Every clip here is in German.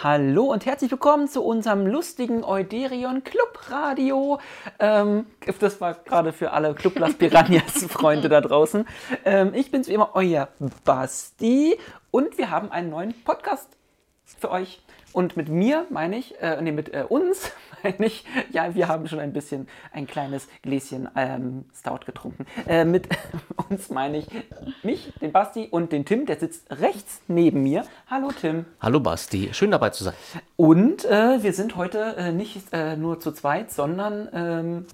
Hallo und herzlich willkommen zu unserem lustigen Euderion Club Radio. Ähm, das war gerade für alle Club Las Piranhas Freunde da draußen. Ähm, ich bin's wie immer, euer Basti und wir haben einen neuen Podcast für euch. Und mit mir meine ich, äh, nee, mit äh, uns meine ich, ja, wir haben schon ein bisschen ein kleines Gläschen ähm, Stout getrunken. Äh, mit uns meine ich mich, den Basti und den Tim, der sitzt rechts neben mir. Hallo Tim. Hallo Basti, schön dabei zu sein. Und äh, wir sind heute äh, nicht äh, nur zu zweit, sondern ähm,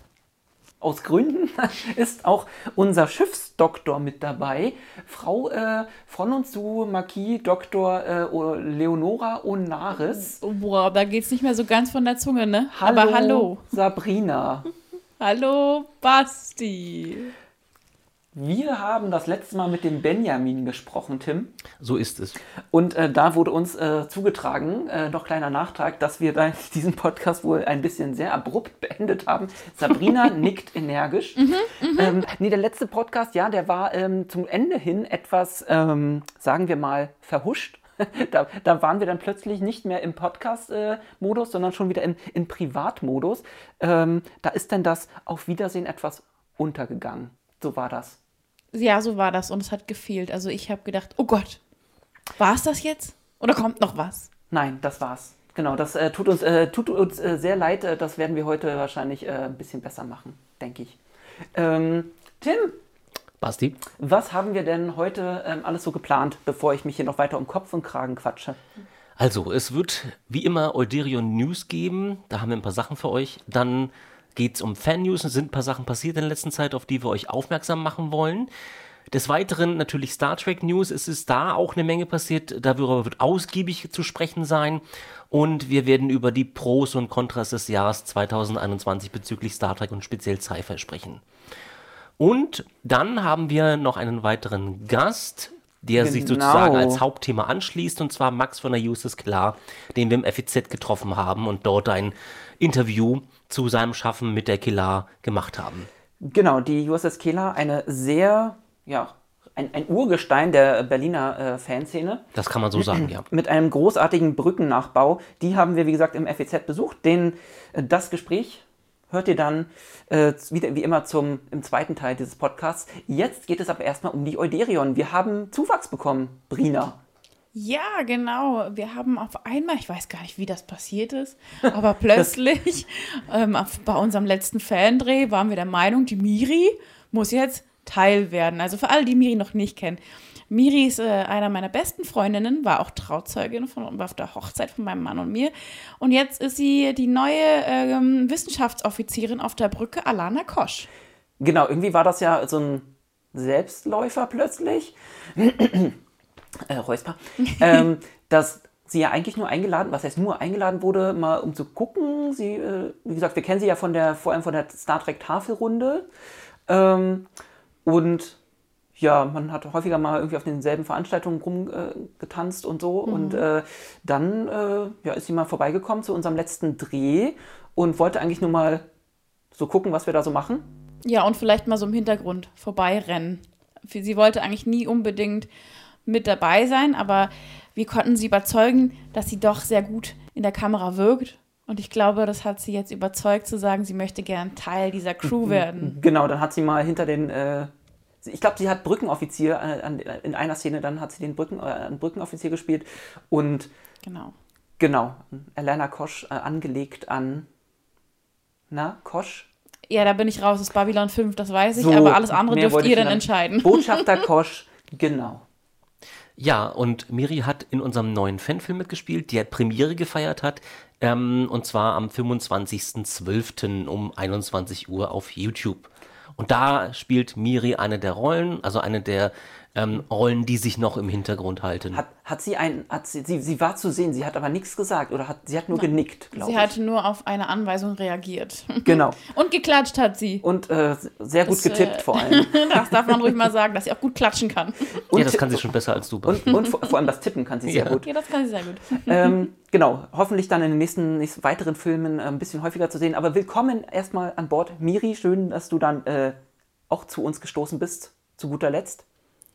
aus Gründen ist auch unser Schiffsdoktor mit dabei. Frau äh, von und zu Marquis Dr. Äh, Leonora Onaris. Boah, da geht es nicht mehr so ganz von der Zunge, ne? Hallo, Aber hallo. Sabrina. hallo, Basti. Wir haben das letzte Mal mit dem Benjamin gesprochen, Tim. So ist es. Und äh, da wurde uns äh, zugetragen, äh, noch kleiner Nachtrag, dass wir diesen Podcast wohl ein bisschen sehr abrupt beendet haben. Sabrina nickt energisch. Mhm, mhm, ähm, nee, der letzte Podcast, ja, der war ähm, zum Ende hin etwas, ähm, sagen wir mal, verhuscht. Da, da, waren wir dann plötzlich nicht mehr im Podcast-Modus, sondern schon wieder in, in Privatmodus. Ähm, da ist dann das Auf Wiedersehen etwas untergegangen. So war das. Ja, so war das und es hat gefehlt. Also ich habe gedacht, oh Gott, war es das jetzt? Oder kommt noch was? Nein, das war's. Genau, das äh, tut uns, äh, tut uns äh, sehr leid. Äh, das werden wir heute wahrscheinlich äh, ein bisschen besser machen, denke ich. Ähm, Tim. Basti. Was haben wir denn heute ähm, alles so geplant, bevor ich mich hier noch weiter um Kopf und Kragen quatsche? Also, es wird wie immer Euderion News geben. Da haben wir ein paar Sachen für euch. Dann geht es um Fan-News. Es sind ein paar Sachen passiert in der letzten Zeit, auf die wir euch aufmerksam machen wollen. Des Weiteren natürlich Star Trek News. Es ist da auch eine Menge passiert. Darüber wird ausgiebig zu sprechen sein. Und wir werden über die Pros und Kontras des Jahres 2021 bezüglich Star Trek und speziell Sci-Fi sprechen. Und dann haben wir noch einen weiteren Gast, der genau. sich sozusagen als Hauptthema anschließt, und zwar Max von der USS Klar, den wir im FEZ getroffen haben und dort ein Interview zu seinem Schaffen mit der Killer gemacht haben. Genau, die USS Killer, eine sehr, ja, ein, ein Urgestein der Berliner äh, Fanszene. Das kann man so sagen, ja. Mit einem großartigen Brückennachbau. Die haben wir, wie gesagt, im FEZ besucht. Den, äh, das Gespräch hört ihr dann äh, wie, wie immer zum, im zweiten Teil dieses Podcasts. Jetzt geht es aber erstmal um die Euderion. Wir haben Zuwachs bekommen, Brina. Ja, genau. Wir haben auf einmal, ich weiß gar nicht, wie das passiert ist, aber plötzlich ähm, bei unserem letzten Fandreh waren wir der Meinung, die Miri muss jetzt Teil werden. Also für alle, die Miri noch nicht kennen. Miri ist äh, einer meiner besten Freundinnen, war auch Trauzeugin von, war auf der Hochzeit von meinem Mann und mir. Und jetzt ist sie die neue ähm, Wissenschaftsoffizierin auf der Brücke, Alana Kosch. Genau, irgendwie war das ja so ein Selbstläufer plötzlich äh, Räusper, ähm, dass sie ja eigentlich nur eingeladen, was heißt nur eingeladen wurde, mal um zu gucken. Sie, äh, wie gesagt, wir kennen sie ja von der, vor allem von der Star Trek Tafelrunde. Ähm, und ja, man hat häufiger mal irgendwie auf denselben Veranstaltungen rumgetanzt äh, und so. Mhm. Und äh, dann äh, ja, ist sie mal vorbeigekommen zu unserem letzten Dreh und wollte eigentlich nur mal so gucken, was wir da so machen. Ja, und vielleicht mal so im Hintergrund vorbeirennen. Sie wollte eigentlich nie unbedingt mit dabei sein, aber wir konnten sie überzeugen, dass sie doch sehr gut in der Kamera wirkt. Und ich glaube, das hat sie jetzt überzeugt zu sagen, sie möchte gern Teil dieser Crew werden. Genau, dann hat sie mal hinter den, äh, ich glaube, sie hat Brückenoffizier äh, in einer Szene, dann hat sie den Brücken, äh, einen Brückenoffizier gespielt und genau, genau, Elena Kosch äh, angelegt an, na, Kosch? Ja, da bin ich raus, das ist Babylon 5, das weiß ich, so, aber alles andere dürft ihr dann entscheiden. Botschafter Kosch, genau. Ja, und Miri hat in unserem neuen Fanfilm mitgespielt, der Premiere gefeiert hat, ähm, und zwar am 25.12. um 21 Uhr auf YouTube. Und da spielt Miri eine der Rollen, also eine der ähm, Rollen, die sich noch im Hintergrund halten. Hat, hat sie ein, hat sie, sie, sie war zu sehen, sie hat aber nichts gesagt oder hat, sie hat nur genickt, glaube ich. Sie hat nur auf eine Anweisung reagiert. Genau. Und geklatscht hat sie. Und äh, sehr gut das, getippt äh, vor allem. das darf man ruhig mal sagen, dass sie auch gut klatschen kann. Und, ja, das kann sie schon besser als du. Und, und vor, vor, allem das Tippen kann sie sehr ja. gut. Ja, das kann sie sehr gut. Ähm, genau, hoffentlich dann in den nächsten, nächsten weiteren Filmen äh, ein bisschen häufiger zu sehen. Aber willkommen erstmal an Bord. Miri, schön, dass du dann äh, auch zu uns gestoßen bist, zu guter Letzt.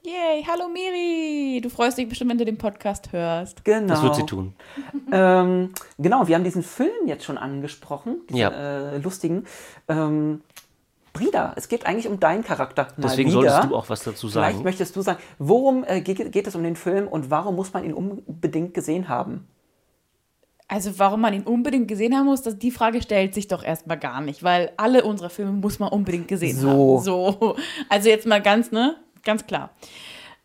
Yay, hallo Miri. Du freust dich bestimmt, wenn du den Podcast hörst. Genau. Das wird sie tun. Ähm, genau, wir haben diesen Film jetzt schon angesprochen, diesen Ja. äh, lustigen. Ähm, Brida, es geht eigentlich um deinen Charakter. Mal Deswegen wieder. solltest du auch was dazu Vielleicht sagen. möchtest du sagen, worum äh, geht, geht es um den Film und warum muss man ihn unbedingt gesehen haben? Also warum man ihn unbedingt gesehen haben muss, das, die Frage stellt sich doch erstmal gar nicht, weil alle unsere Filme muss man unbedingt gesehen So. haben. So. Also jetzt mal ganz, ne? Ganz klar.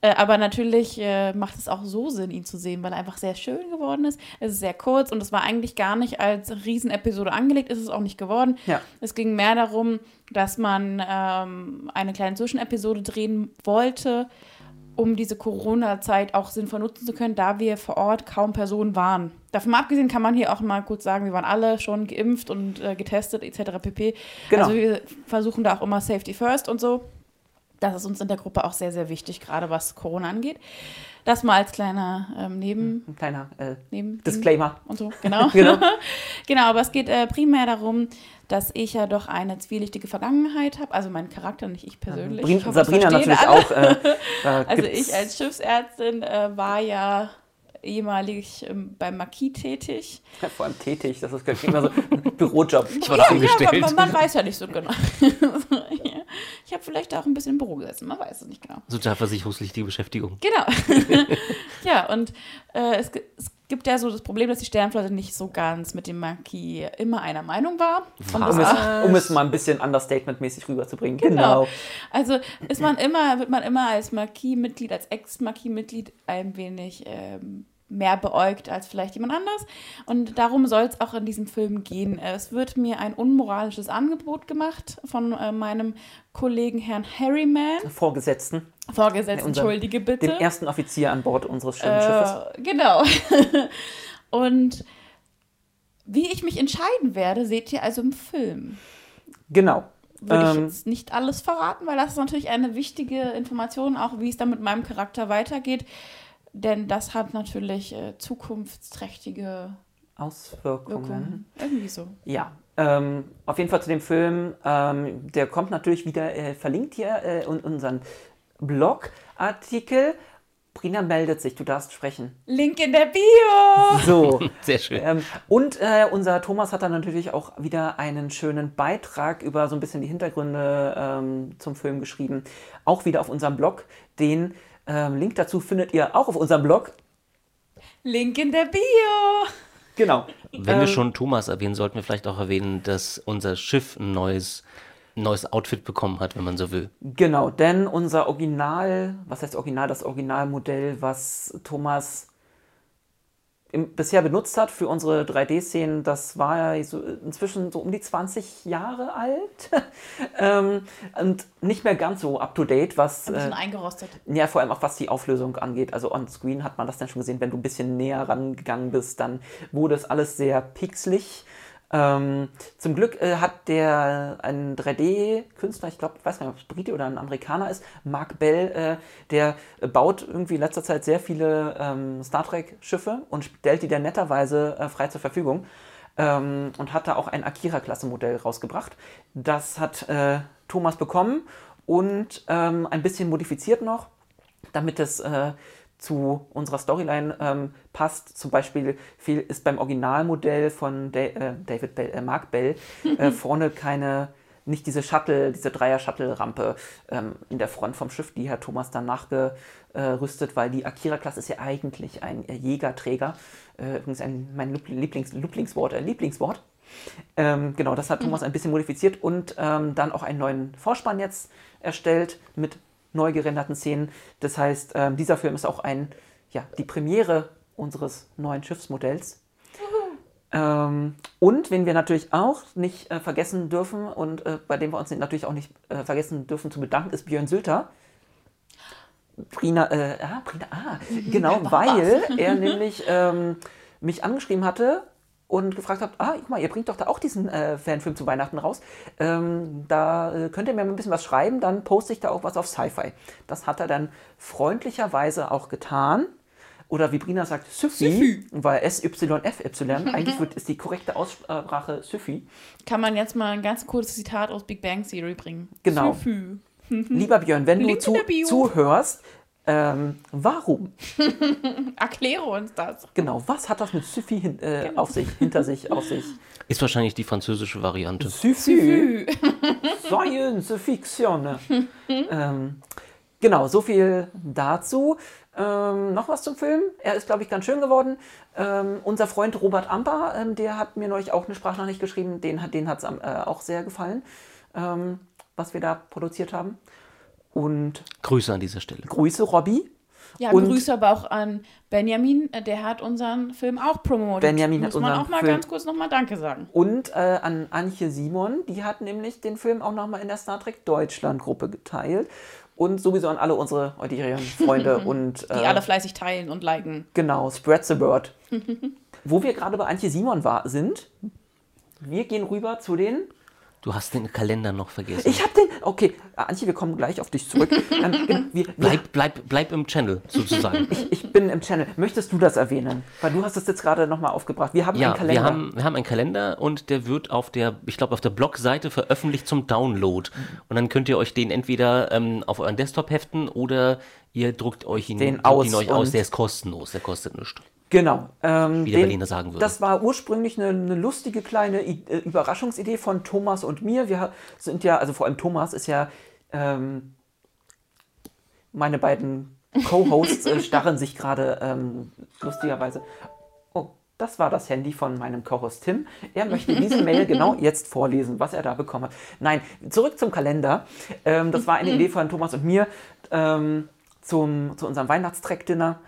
Äh, aber natürlich äh, macht es auch so Sinn, ihn zu sehen, weil er einfach sehr schön geworden ist. Es ist sehr kurz und es war eigentlich gar nicht als Riesenepisode angelegt, ist es auch nicht geworden. Ja. Es ging mehr darum, dass man ähm, eine kleine Zwischenepisode drehen wollte, um diese Corona-Zeit auch sinnvoll nutzen zu können, da wir vor Ort kaum Personen waren. Davon mal abgesehen kann man hier auch mal kurz sagen, wir waren alle schon geimpft und äh, getestet etc. pp. Genau. Also wir versuchen da auch immer Safety First und so. Das ist uns in der Gruppe auch sehr, sehr wichtig, gerade was Corona angeht. Das mal als kleiner ähm, Neben, Ein kleiner äh, Neben Disclaimer. und so, genau. Genau. genau, aber es geht äh, primär darum, dass ich ja doch eine zwielichtige Vergangenheit habe. Also mein Charakter, nicht ich persönlich. Brin Ich hoffe, Sabrina natürlich alle. auch. Äh, Also ich als Schiffsärztin äh, war ja ehemalig ähm, beim Marquis tätig. Vor allem tätig, das ist immer so ein Bürojob. Ich war da angestellt. Ja, man, man weiß ja nicht so genau. ich habe vielleicht auch ein bisschen im Büro gesessen, man weiß es nicht genau. Sozialversicherungspflichtige Beschäftigung. Genau. ja, und äh, es, es gibt ja so das Problem, dass die Sternflotte nicht so ganz mit dem Marquis immer einer Meinung war. Um es, um es mal ein bisschen understatement-mäßig rüberzubringen. Genau. Genau. Also ist man immer, wird man immer als Marquis-Mitglied, als Ex-Marquis-Mitglied ein wenig ähm, mehr beäugt als vielleicht jemand anders. Und darum soll es auch in diesem Film gehen. Es wird mir ein unmoralisches Angebot gemacht von äh, meinem Kollegen Herrn Harryman. Vorgesetzten, Vorgesetzt, unser- entschuldige bitte. dem ersten Offizier an Bord unseres schönen Schiffes. Äh, genau. Und wie ich mich entscheiden werde, seht ihr also im Film. Genau. Würde ich Ähm, jetzt nicht alles verraten, weil das ist natürlich eine wichtige Information, auch wie es dann mit meinem Charakter weitergeht. Denn das hat natürlich äh, zukunftsträchtige Auswirkungen. Wirkungen. Irgendwie so. Ja, ähm, auf jeden Fall zu dem Film. Ähm, der kommt natürlich wieder äh, verlinkt hier äh, in unseren Blogartikel. Brina meldet sich, du darfst sprechen. Link in der Bio! So. Sehr schön. ähm, und äh, unser Thomas hat dann natürlich auch wieder einen schönen Beitrag über so ein bisschen die Hintergründe ähm, zum Film geschrieben. Auch wieder auf unserem Blog. Den ähm, Link dazu findet ihr auch auf unserem Blog. Link in der Bio! Genau. Wenn Ähm, wir schon Thomas erwähnen, sollten wir vielleicht auch erwähnen, dass unser Schiff ein neues, neues Outfit bekommen hat, wenn man so will. Genau, denn unser Original, was heißt Original, das Originalmodell, was Thomas im, bisher benutzt hat für unsere 3D-Szenen, das war ja so inzwischen so um die 20 Jahre alt ähm, und nicht mehr ganz so up-to-date, was Ein bisschen äh, eingerostet. ja, vor allem auch was die Auflösung angeht. Also on screen hat man das dann schon gesehen, wenn du ein bisschen näher rangegangen bist, dann wurde es alles sehr pixelig. Ähm, zum Glück äh, hat der ein 3D-Künstler, ich glaube, ich weiß nicht, ob es Brite oder ein Amerikaner ist, Mark Bell, äh, der baut irgendwie in letzter Zeit sehr viele ähm, Star Trek-Schiffe und stellt die dann netterweise äh, frei zur Verfügung. Ähm, und hat da auch ein Akira-Klasse-Modell rausgebracht. Das hat äh, Thomas bekommen und ähm, ein bisschen modifiziert noch, damit es äh, zu unserer Storyline ähm, passt. Zum Beispiel viel ist beim Originalmodell von Da- äh, David Bell, äh, Mark Bell äh, vorne keine, nicht diese Shuttle, diese Dreier-Shuttle-Rampe ähm, in der Front vom Schiff, die hat Thomas dann nachgerüstet, weil die Akira-Klasse ist ja eigentlich ein äh, Jägerträger. Äh, übrigens ein, mein Lieb- Lieblings, Lieblingswort, äh, Lieblingswort. Ähm, genau, das hat Thomas ein bisschen modifiziert und ähm, dann auch einen neuen Vorspann jetzt erstellt mit neu gerenderten Szenen. Das heißt, ähm, dieser Film ist auch ein, ja, die Premiere unseres neuen Schiffsmodells. Ähm, und wen wir natürlich auch nicht äh, vergessen dürfen und äh, bei dem wir uns natürlich auch nicht äh, vergessen dürfen zu bedanken, ist Björn Sülter. Brina, äh, ah, Brina, ah, genau, weil er nämlich ähm, mich angeschrieben hatte und gefragt hat, ah, guck mal, ihr bringt doch da auch diesen äh, Fanfilm zu Weihnachten raus. Ähm, da äh, könnt ihr mir mal ein bisschen was schreiben, dann poste ich da auch was auf Sci-Fi. Das hat er dann freundlicherweise auch getan. Oder wie Brina sagt, Syfy, weil SYFY, eigentlich wird, ist die korrekte Aussprache Syfy. Kann man jetzt mal ein ganz kurzes Zitat aus Big Bang Theory bringen? Genau. Süfü. Lieber Björn, wenn du Link in zu, zuhörst, Ähm, warum? Erkläre uns das. Genau, was hat das mit hin, äh, auf sich, hinter sich, auf sich? Ist wahrscheinlich die französische Variante. Syphi. Science Fiction. ähm, genau, so viel dazu. Ähm, noch was zum Film. Er ist, glaube ich, ganz schön geworden. Ähm, unser Freund Robert Amper, ähm, der hat mir neulich auch eine Sprachnachricht geschrieben. Den hat den am- äh, auch sehr gefallen, ähm, was wir da produziert haben. Und Grüße an dieser Stelle. Grüße, Robby. Ja, Und- Grüße aber auch an Benjamin, der hat unseren Film auch promotet. Benjamin hat Muss man unseren auch mal Film- ganz kurz nochmal Danke sagen. Und äh, an Antje Simon, die hat nämlich den Film auch nochmal in der Star Trek Deutschland Gruppe geteilt. Und sowieso an alle unsere Euderion-Freunde und Die äh, alle fleißig teilen und liken. genau, spread the word. Wo wir gerade bei Antje Simon war, sind, wir gehen rüber zu den. Du hast den Kalender noch vergessen. Ich hab den. Okay, Antje, wir kommen gleich auf dich zurück. Ähm, wir, wir, bleib, bleib, bleib im Channel, sozusagen. ich bin im Channel. Möchtest du das erwähnen? Weil du hast es jetzt gerade nochmal aufgebracht. Wir haben einen Ja, Kalender. wir haben, wir haben einen Kalender und der wird auf der, ich glaube, auf der Blogseite veröffentlicht zum Download. Und dann könnt ihr euch den entweder ähm, auf euren Desktop heften oder ihr druckt euch ihn, Den aus ihn euch aus. Der ist kostenlos, der kostet nichts. Genau. Ähm, Wie der Berliner sagen würde. Das war ursprünglich eine, eine lustige kleine I äh, Überraschungsidee von Thomas und mir. Wir sind ja, also vor allem Thomas ist ja, ähm, meine beiden Co-Hosts äh, starren sich gerade ähm, lustigerweise. Oh, das war das Handy von meinem Co-Host Tim. Er möchte diese Mail genau jetzt vorlesen, was er da bekommen hat. Nein, zurück zum Kalender. Ähm, das war eine Idee von Thomas und mir ähm, zum, zu unserem Weihnachtstrack-Dinner,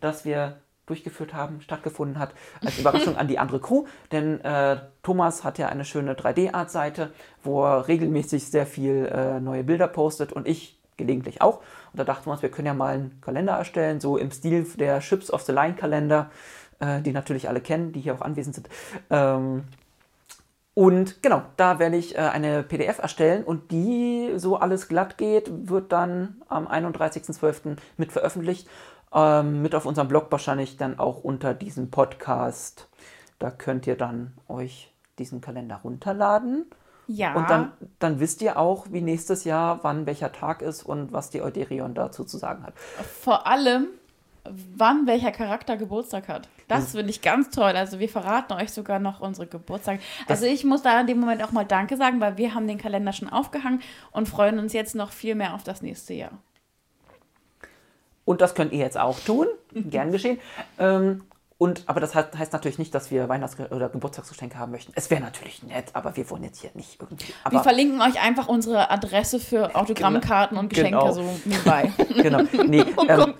das wir durchgeführt haben, stattgefunden hat, als Überraschung an die andere Crew. Denn äh, Thomas hat ja eine schöne 3D-Art-Seite, wo er regelmäßig sehr viel äh, neue Bilder postet und ich gelegentlich auch. Und da dachten wir uns, wir können ja mal einen Kalender erstellen, so im Stil der Ships of the Line Kalender, äh, die natürlich alle kennen, die hier auch anwesend sind. Ähm, und genau, da werde ich äh, eine PDF erstellen und die, so alles glatt geht, wird dann am 31.12. mit veröffentlicht. Ähm, mit auf unserem Blog wahrscheinlich dann auch unter diesem Podcast. Da könnt ihr dann euch diesen Kalender runterladen. Ja. Und dann, dann wisst ihr auch, wie nächstes Jahr, wann welcher Tag ist und was die Euderion dazu zu sagen hat. Vor allem, wann welcher Charakter Geburtstag hat. Das finde ich ganz toll. Also wir verraten euch sogar noch unsere Geburtstage. Also ich muss da in dem Moment auch mal Danke sagen, weil wir haben den Kalender schon aufgehangen und freuen uns jetzt noch viel mehr auf das nächste Jahr. Und das könnt ihr jetzt auch tun. Gern geschehen. Ähm, und, aber das heißt, heißt natürlich nicht, dass wir Weihnachts- oder Geburtstagsgeschenke haben möchten. Es wäre natürlich nett, aber wir wollen jetzt hier nicht irgendwie. Wir verlinken euch einfach unsere Adresse für Autogrammkarten und Geschenke Genau. so nebenbei. genau. Nee, ähm,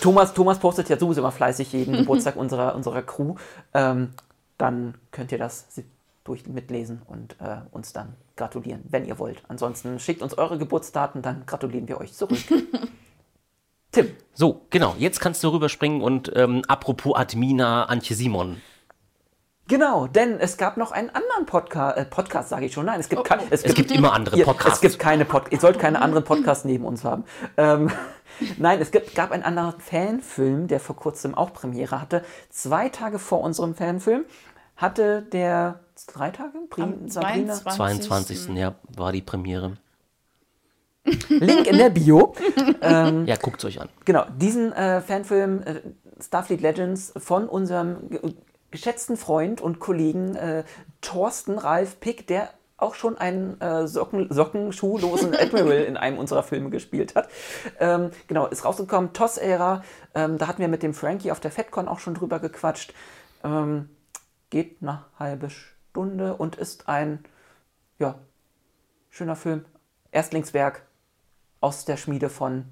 Thomas, Thomas postet ja sowieso immer fleißig jeden Geburtstag unserer, unserer Crew. Ähm, dann könnt ihr das durch mitlesen und äh, uns dann gratulieren, wenn ihr wollt. Ansonsten schickt uns eure Geburtsdaten, dann gratulieren wir euch zurück. Tim, So, genau, jetzt kannst du rüberspringen und ähm, apropos Admina, Antje Simon. Genau, denn es gab noch einen anderen Podca äh, Podcast, sage ich schon. Nein, es gibt, kein, Es gibt immer andere Ihr- Podcasts. Es gibt keine Pod Ihr sollt keine anderen Podcasts neben uns haben. Ähm, nein, es gibt, gab einen anderen Fanfilm, der vor kurzem auch Premiere hatte. Zwei Tage vor unserem Fanfilm hatte der drei Tage? Pri Am Sabrina? 22. 22. Ja, war die Premiere. Link in der Bio. Ja, guckt's euch an. Genau, diesen äh, Fanfilm äh, Starfleet Legends von unserem ge geschätzten Freund und Kollegen äh, Thorsten Ralf Pick, der auch schon einen äh, Socken, sockenschuhlosen Admiral in einem unserer Filme gespielt hat. Ähm, genau, ist rausgekommen, TOS-Ära. Ähm, da hatten wir mit dem Frankie auf der FedCon auch schon drüber gequatscht. Ähm, geht eine halbe Stunde und ist ein, ja, schöner Film. Erstlingswerk aus der Schmiede von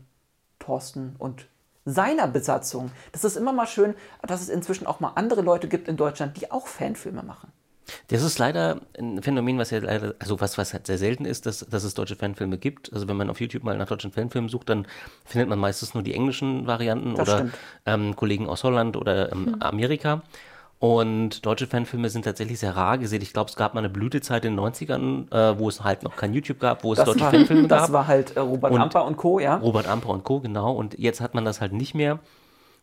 Thorsten und seiner Besatzung. Das ist immer mal schön, dass es inzwischen auch mal andere Leute gibt in Deutschland, die auch Fanfilme machen. Das ist leider ein Phänomen, was ja leider, also was, was halt sehr selten ist, dass, dass es deutsche Fanfilme gibt. Also wenn man auf YouTube mal nach deutschen Fanfilmen sucht, dann findet man meistens nur die englischen Varianten Das oder ähm, Kollegen aus Holland oder ähm, Amerika. Und deutsche Fanfilme sind tatsächlich sehr rar gesehen. Ich glaube, es gab mal eine Blütezeit in den 90ern, äh, wo es halt noch kein YouTube gab, wo es Das, deutsche war, Fanfilme das gab. war halt äh, Robert Und- Amper und Co., ja. Robert Amper und Co., genau. Und jetzt hat man das halt nicht mehr.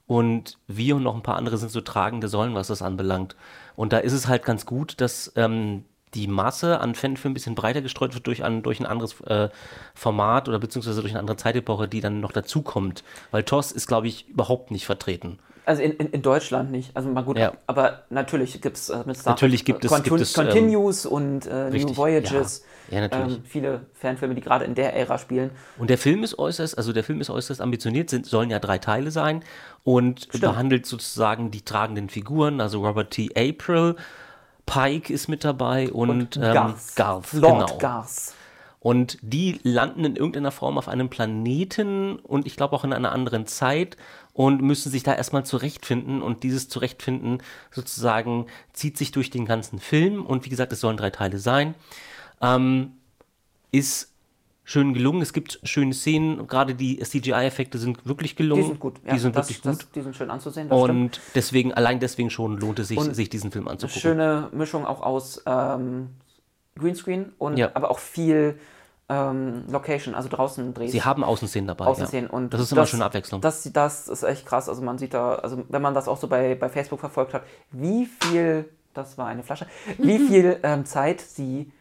Und wir und noch ein paar andere sind so tragende Säulen, was das anbelangt. Und da ist es halt ganz gut, dass ähm, die Masse an Fanfilmen ein bisschen breiter gestreut wird durch ein, durch ein anderes äh, Format oder beziehungsweise durch eine andere Zeitepoche, die dann noch dazukommt. Weil TOS ist, glaube ich, überhaupt nicht vertreten. Also in, in, in Deutschland nicht. Also mal gut, Ja. aber natürlich gibt es äh, mit Star Natürlich gibt es- Continu- gibt es, ähm, Continues und äh, New Voyages. ja. Ja, natürlich. Ähm, viele Fanfilme, die gerade in der Ära spielen. Und der Film ist äußerst, also der Film ist äußerst ambitioniert, sind, sollen ja drei Teile sein und behandelt sozusagen die tragenden Figuren, also Robert T. April, Pike ist mit dabei und, ähm, Garth. Garth, Lord genau. Garth. Und die landen in irgendeiner Form auf einem Planeten und ich glaube auch in einer anderen Zeit und müssen sich da erstmal zurechtfinden. Und dieses Zurechtfinden sozusagen zieht sich durch den ganzen Film. Und wie gesagt, es sollen drei Teile sein. Ähm, ist schön gelungen. Es gibt schöne Szenen. Gerade die CGI-Effekte sind wirklich gelungen. Die sind gut. Ja, die sind das, wirklich das, gut. Die sind schön anzusehen. Das stimmt. Und deswegen, allein deswegen schon lohnt es sich, Und sich diesen Film anzugucken. Schöne Mischung auch aus ähm, Greenscreen und Ja. aber auch viel ähm, Location, also draußen drehen. Sie haben Außenszenen dabei. Außenszenen. ja. Und das ist immer eine schöne Abwechslung. Das, das ist echt krass. Also man sieht da, also wenn man das auch so bei, bei Facebook verfolgt hat, wie viel, das war eine Flasche, wie viel ähm, Zeit sie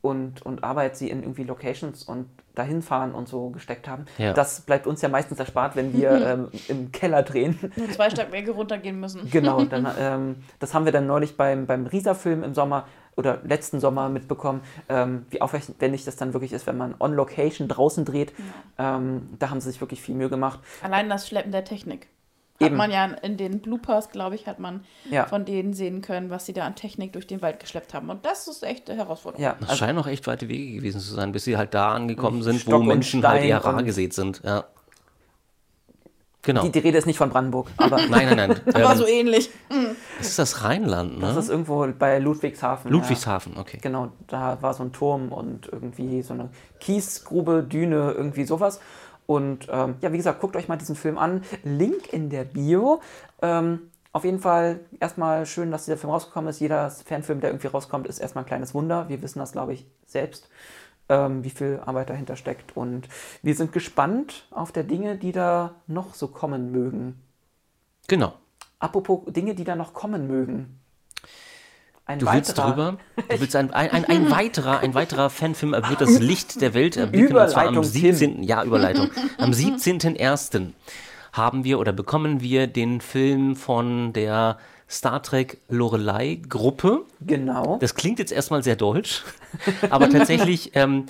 und, und Arbeit sie in irgendwie Locations und dahin fahren und so gesteckt haben. Ja. Das bleibt uns ja meistens erspart, wenn wir ähm, im Keller drehen. Nur zwei Stockwerke runtergehen müssen. Genau, dann, ähm, das haben wir dann neulich beim, beim Risa-Film im Sommer oder letzten Sommer mitbekommen, ähm, wie aufwendig das dann wirklich ist, wenn man on Location draußen dreht. Ähm, da haben sie sich wirklich viel Mühe gemacht. Allein das Schleppen der Technik. Hat Eben. man ja in den Bloopers, glaube ich, hat man Ja. von denen sehen können, was sie da an Technik durch den Wald geschleppt haben. Und das ist echt eine Herausforderung. Ja, Das also, scheinen auch echt weite Wege gewesen zu sein, bis sie halt da angekommen sind, Stock wo Menschen halt Stein eher rar gesät sind. Ja. Genau. die, die Rede ist nicht von Brandenburg, aber nein, nein, nein. Aber ähm, so ähnlich. das ist das Rheinland, ne? das ist irgendwo bei Ludwigshafen. Ludwigshafen, okay. Ja. Genau, da war so ein Turm und irgendwie so eine Kiesgrube, Düne, irgendwie sowas. Und ähm, ja, wie gesagt, guckt euch mal diesen Film an. Link in der Bio. Ähm, auf jeden Fall erstmal schön, dass dieser Film rausgekommen ist. Jeder Fanfilm, der irgendwie rauskommt, ist erstmal ein kleines Wunder. Wir wissen das, glaube ich, selbst, ähm, wie viel Arbeit dahinter steckt. Und wir sind gespannt auf der Dinge, die da noch so kommen mögen. Genau. Apropos Dinge, die da noch kommen mögen. Ein Du willst drüber, du willst ein, ein, ein, ein weiterer, ein weiterer Fanfilm wird das Licht der Welt erblicken. Und zwar am Überleitung, Tim. 17. Ja, Überleitung. Am 17.01. haben wir oder bekommen wir den Film von der Star Trek Lorelei Gruppe. Genau. Das klingt jetzt erstmal sehr deutsch, aber tatsächlich ähm,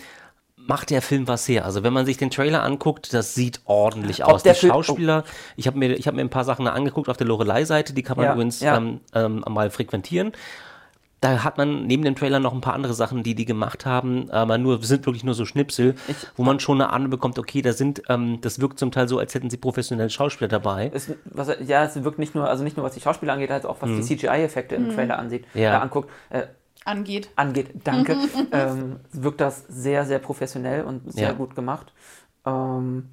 macht der Film was her. Also wenn man sich den Trailer anguckt, das sieht ordentlich Ob aus. der Die Film- Schauspieler, ich habe mir, ich hab mir ein paar Sachen angeguckt auf der Lorelei-Seite, die kann man Ja, übrigens ja. Ähm, ähm, mal frequentieren. Da hat man neben dem Trailer noch ein paar andere Sachen, die die gemacht haben, aber nur sind wirklich nur so Schnipsel, wo man schon eine Ahnung bekommt, okay, da sind, ähm, das wirkt zum Teil so, als hätten sie professionelle Schauspieler dabei. Es, was, ja, es wirkt nicht nur, also nicht nur was die Schauspieler angeht, als auch was die CGI-Effekte im Trailer ansieht, Mhm. Ja. äh, anguckt, äh, Angeht. angeht. Danke. ähm, wirkt das sehr, sehr professionell und sehr Ja. gut gemacht. Ähm,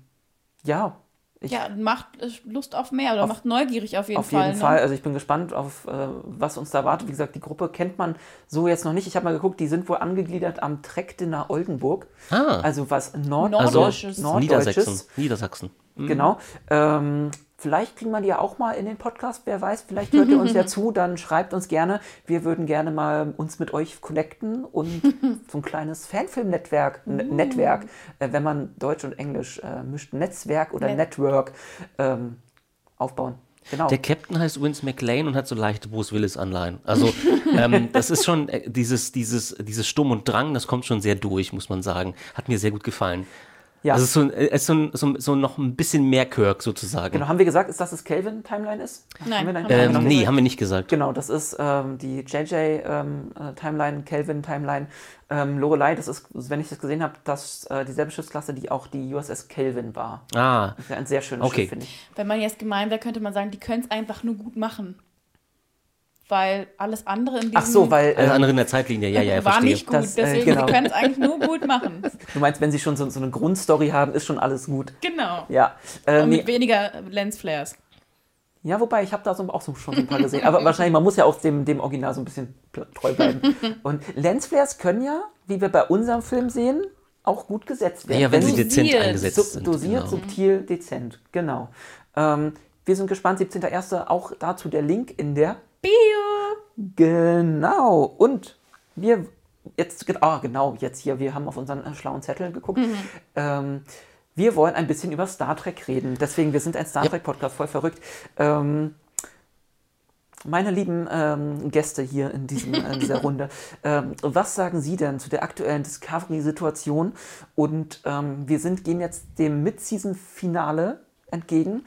ja, ich, Ja, macht äh, Lust auf mehr oder macht neugierig auf jeden auf Fall. jeden ne? Fall. Also ich bin gespannt auf, äh, was uns da erwartet. Wie gesagt, die Gruppe kennt man so jetzt noch nicht. Ich habe mal geguckt, die sind wohl angegliedert am Trektener Oldenburg. Ah. Also was Nord Norddeutsches. Nord Niedersachsen. Norddeutsches. Niedersachsen. Genau. Ähm, vielleicht kriegen wir die ja auch mal in den Podcast, wer weiß. Vielleicht hört ihr uns ja zu, dann schreibt uns gerne. Wir würden gerne mal uns mit euch connecten und so ein kleines Fanfilm-Netzwerk, N- Netzwerk, äh, wenn man Deutsch und Englisch äh, mischt, Netzwerk oder Net- Network ähm, aufbauen. Genau. Der Captain heißt übrigens McLean und hat so leichte Bruce Willis-Anleihen. Also ähm, das ist schon äh, dieses, dieses, dieses Sturm und Drang, das kommt schon sehr durch, muss man sagen. Hat mir sehr gut gefallen. Ja. Also es ist so, äh, es ist so, ein- so, so noch ein bisschen mehr Kirk sozusagen. Genau, haben wir gesagt, ist, dass es Kelvin-Timeline ist? Nein, Haben wir dann- haben wir ähm, nee, haben wir nicht gesagt. Genau, das ist ähm, die JJ-Timeline, Kelvin-Timeline. Ähm, Lorelei, das ist, wenn ich das gesehen habe, das äh, dieselbe Schiffsklasse, die auch die USS Kelvin war. Ah, Das ist ein sehr schönes Okay. Schiff, finde ich. Wenn man jetzt gemein wäre, könnte man sagen, die können es einfach nur gut machen. Weil alles andere in diesem Ach so, weil alles ähm, andere in der Zeitlinie, ja, ja, war verstehe. nicht gut. Das, äh, Deswegen, genau. sie können es eigentlich nur gut machen. du meinst, wenn sie schon so, so eine Grundstory haben, ist schon alles gut. Genau. Ja, äh, Und nee, mit weniger Lensflares. ja wobei, ich habe da so, auch so, schon ein paar gesehen. Aber wahrscheinlich, man muss ja auch dem, dem Original so ein bisschen treu bleiben. Und Lensflares können ja, wie wir bei unserem Film sehen, auch gut gesetzt Ja, werden. ja, wenn sie Dosiert. dezent eingesetzt Sub sind. dosiert, genau. subtil, dezent. Genau. Ähm, wir sind gespannt, 17.01. Auch dazu der Link in der Bio! Genau. Und wir jetzt, ah, genau, jetzt hier, wir haben auf unseren äh, schlauen Zettel geguckt. Ähm, wir wollen ein bisschen über Star Trek reden. Deswegen, wir sind ein Star Ja. Trek-Podcast, voll verrückt. Ähm, meine lieben ähm, Gäste hier in, diesem, in dieser Runde, ähm, was sagen Sie denn zu der aktuellen Discovery-Situation? Und ähm, wir sind, gehen jetzt dem Mid-Season-Finale entgegen.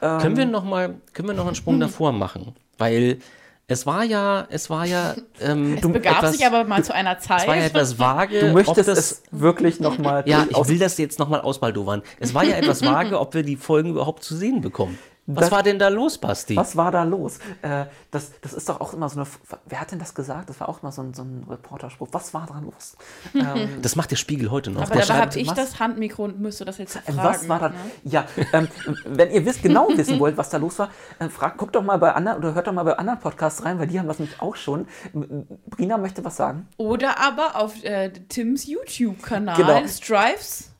Ähm, Können wir noch mal, können wir noch einen Sprung davor machen? Weil es war ja, es war ja, ähm, Es begab etwas, sich aber mal zu einer Zeit. es war ja etwas vage. Du möchtest das, es wirklich nochmal Ja, ich will das jetzt nochmal ausbaldowern. Es war ja etwas vage, ob wir die Folgen überhaupt zu sehen bekommen. Was Das- war denn da los, Basti? Was war da los? Äh, das, das ist doch auch immer so eine. Wer hat denn das gesagt? Das war auch mal so ein, so ein Reporterspruch. Was war da los? Ähm, Das macht der Spiegel heute noch. aber schreibt, habe ich was- das Handmikro und müsste das jetzt fragen. was war da? ne? Ja, ähm, wenn ihr wisst, genau wissen wollt, was da los war, äh, fragt, guckt doch mal bei anderen oder hört doch mal bei anderen Podcasts rein, weil die haben das nämlich auch schon. Brina möchte was sagen. Oder aber auf äh, Tims YouTube-Kanal, Genau. Strives.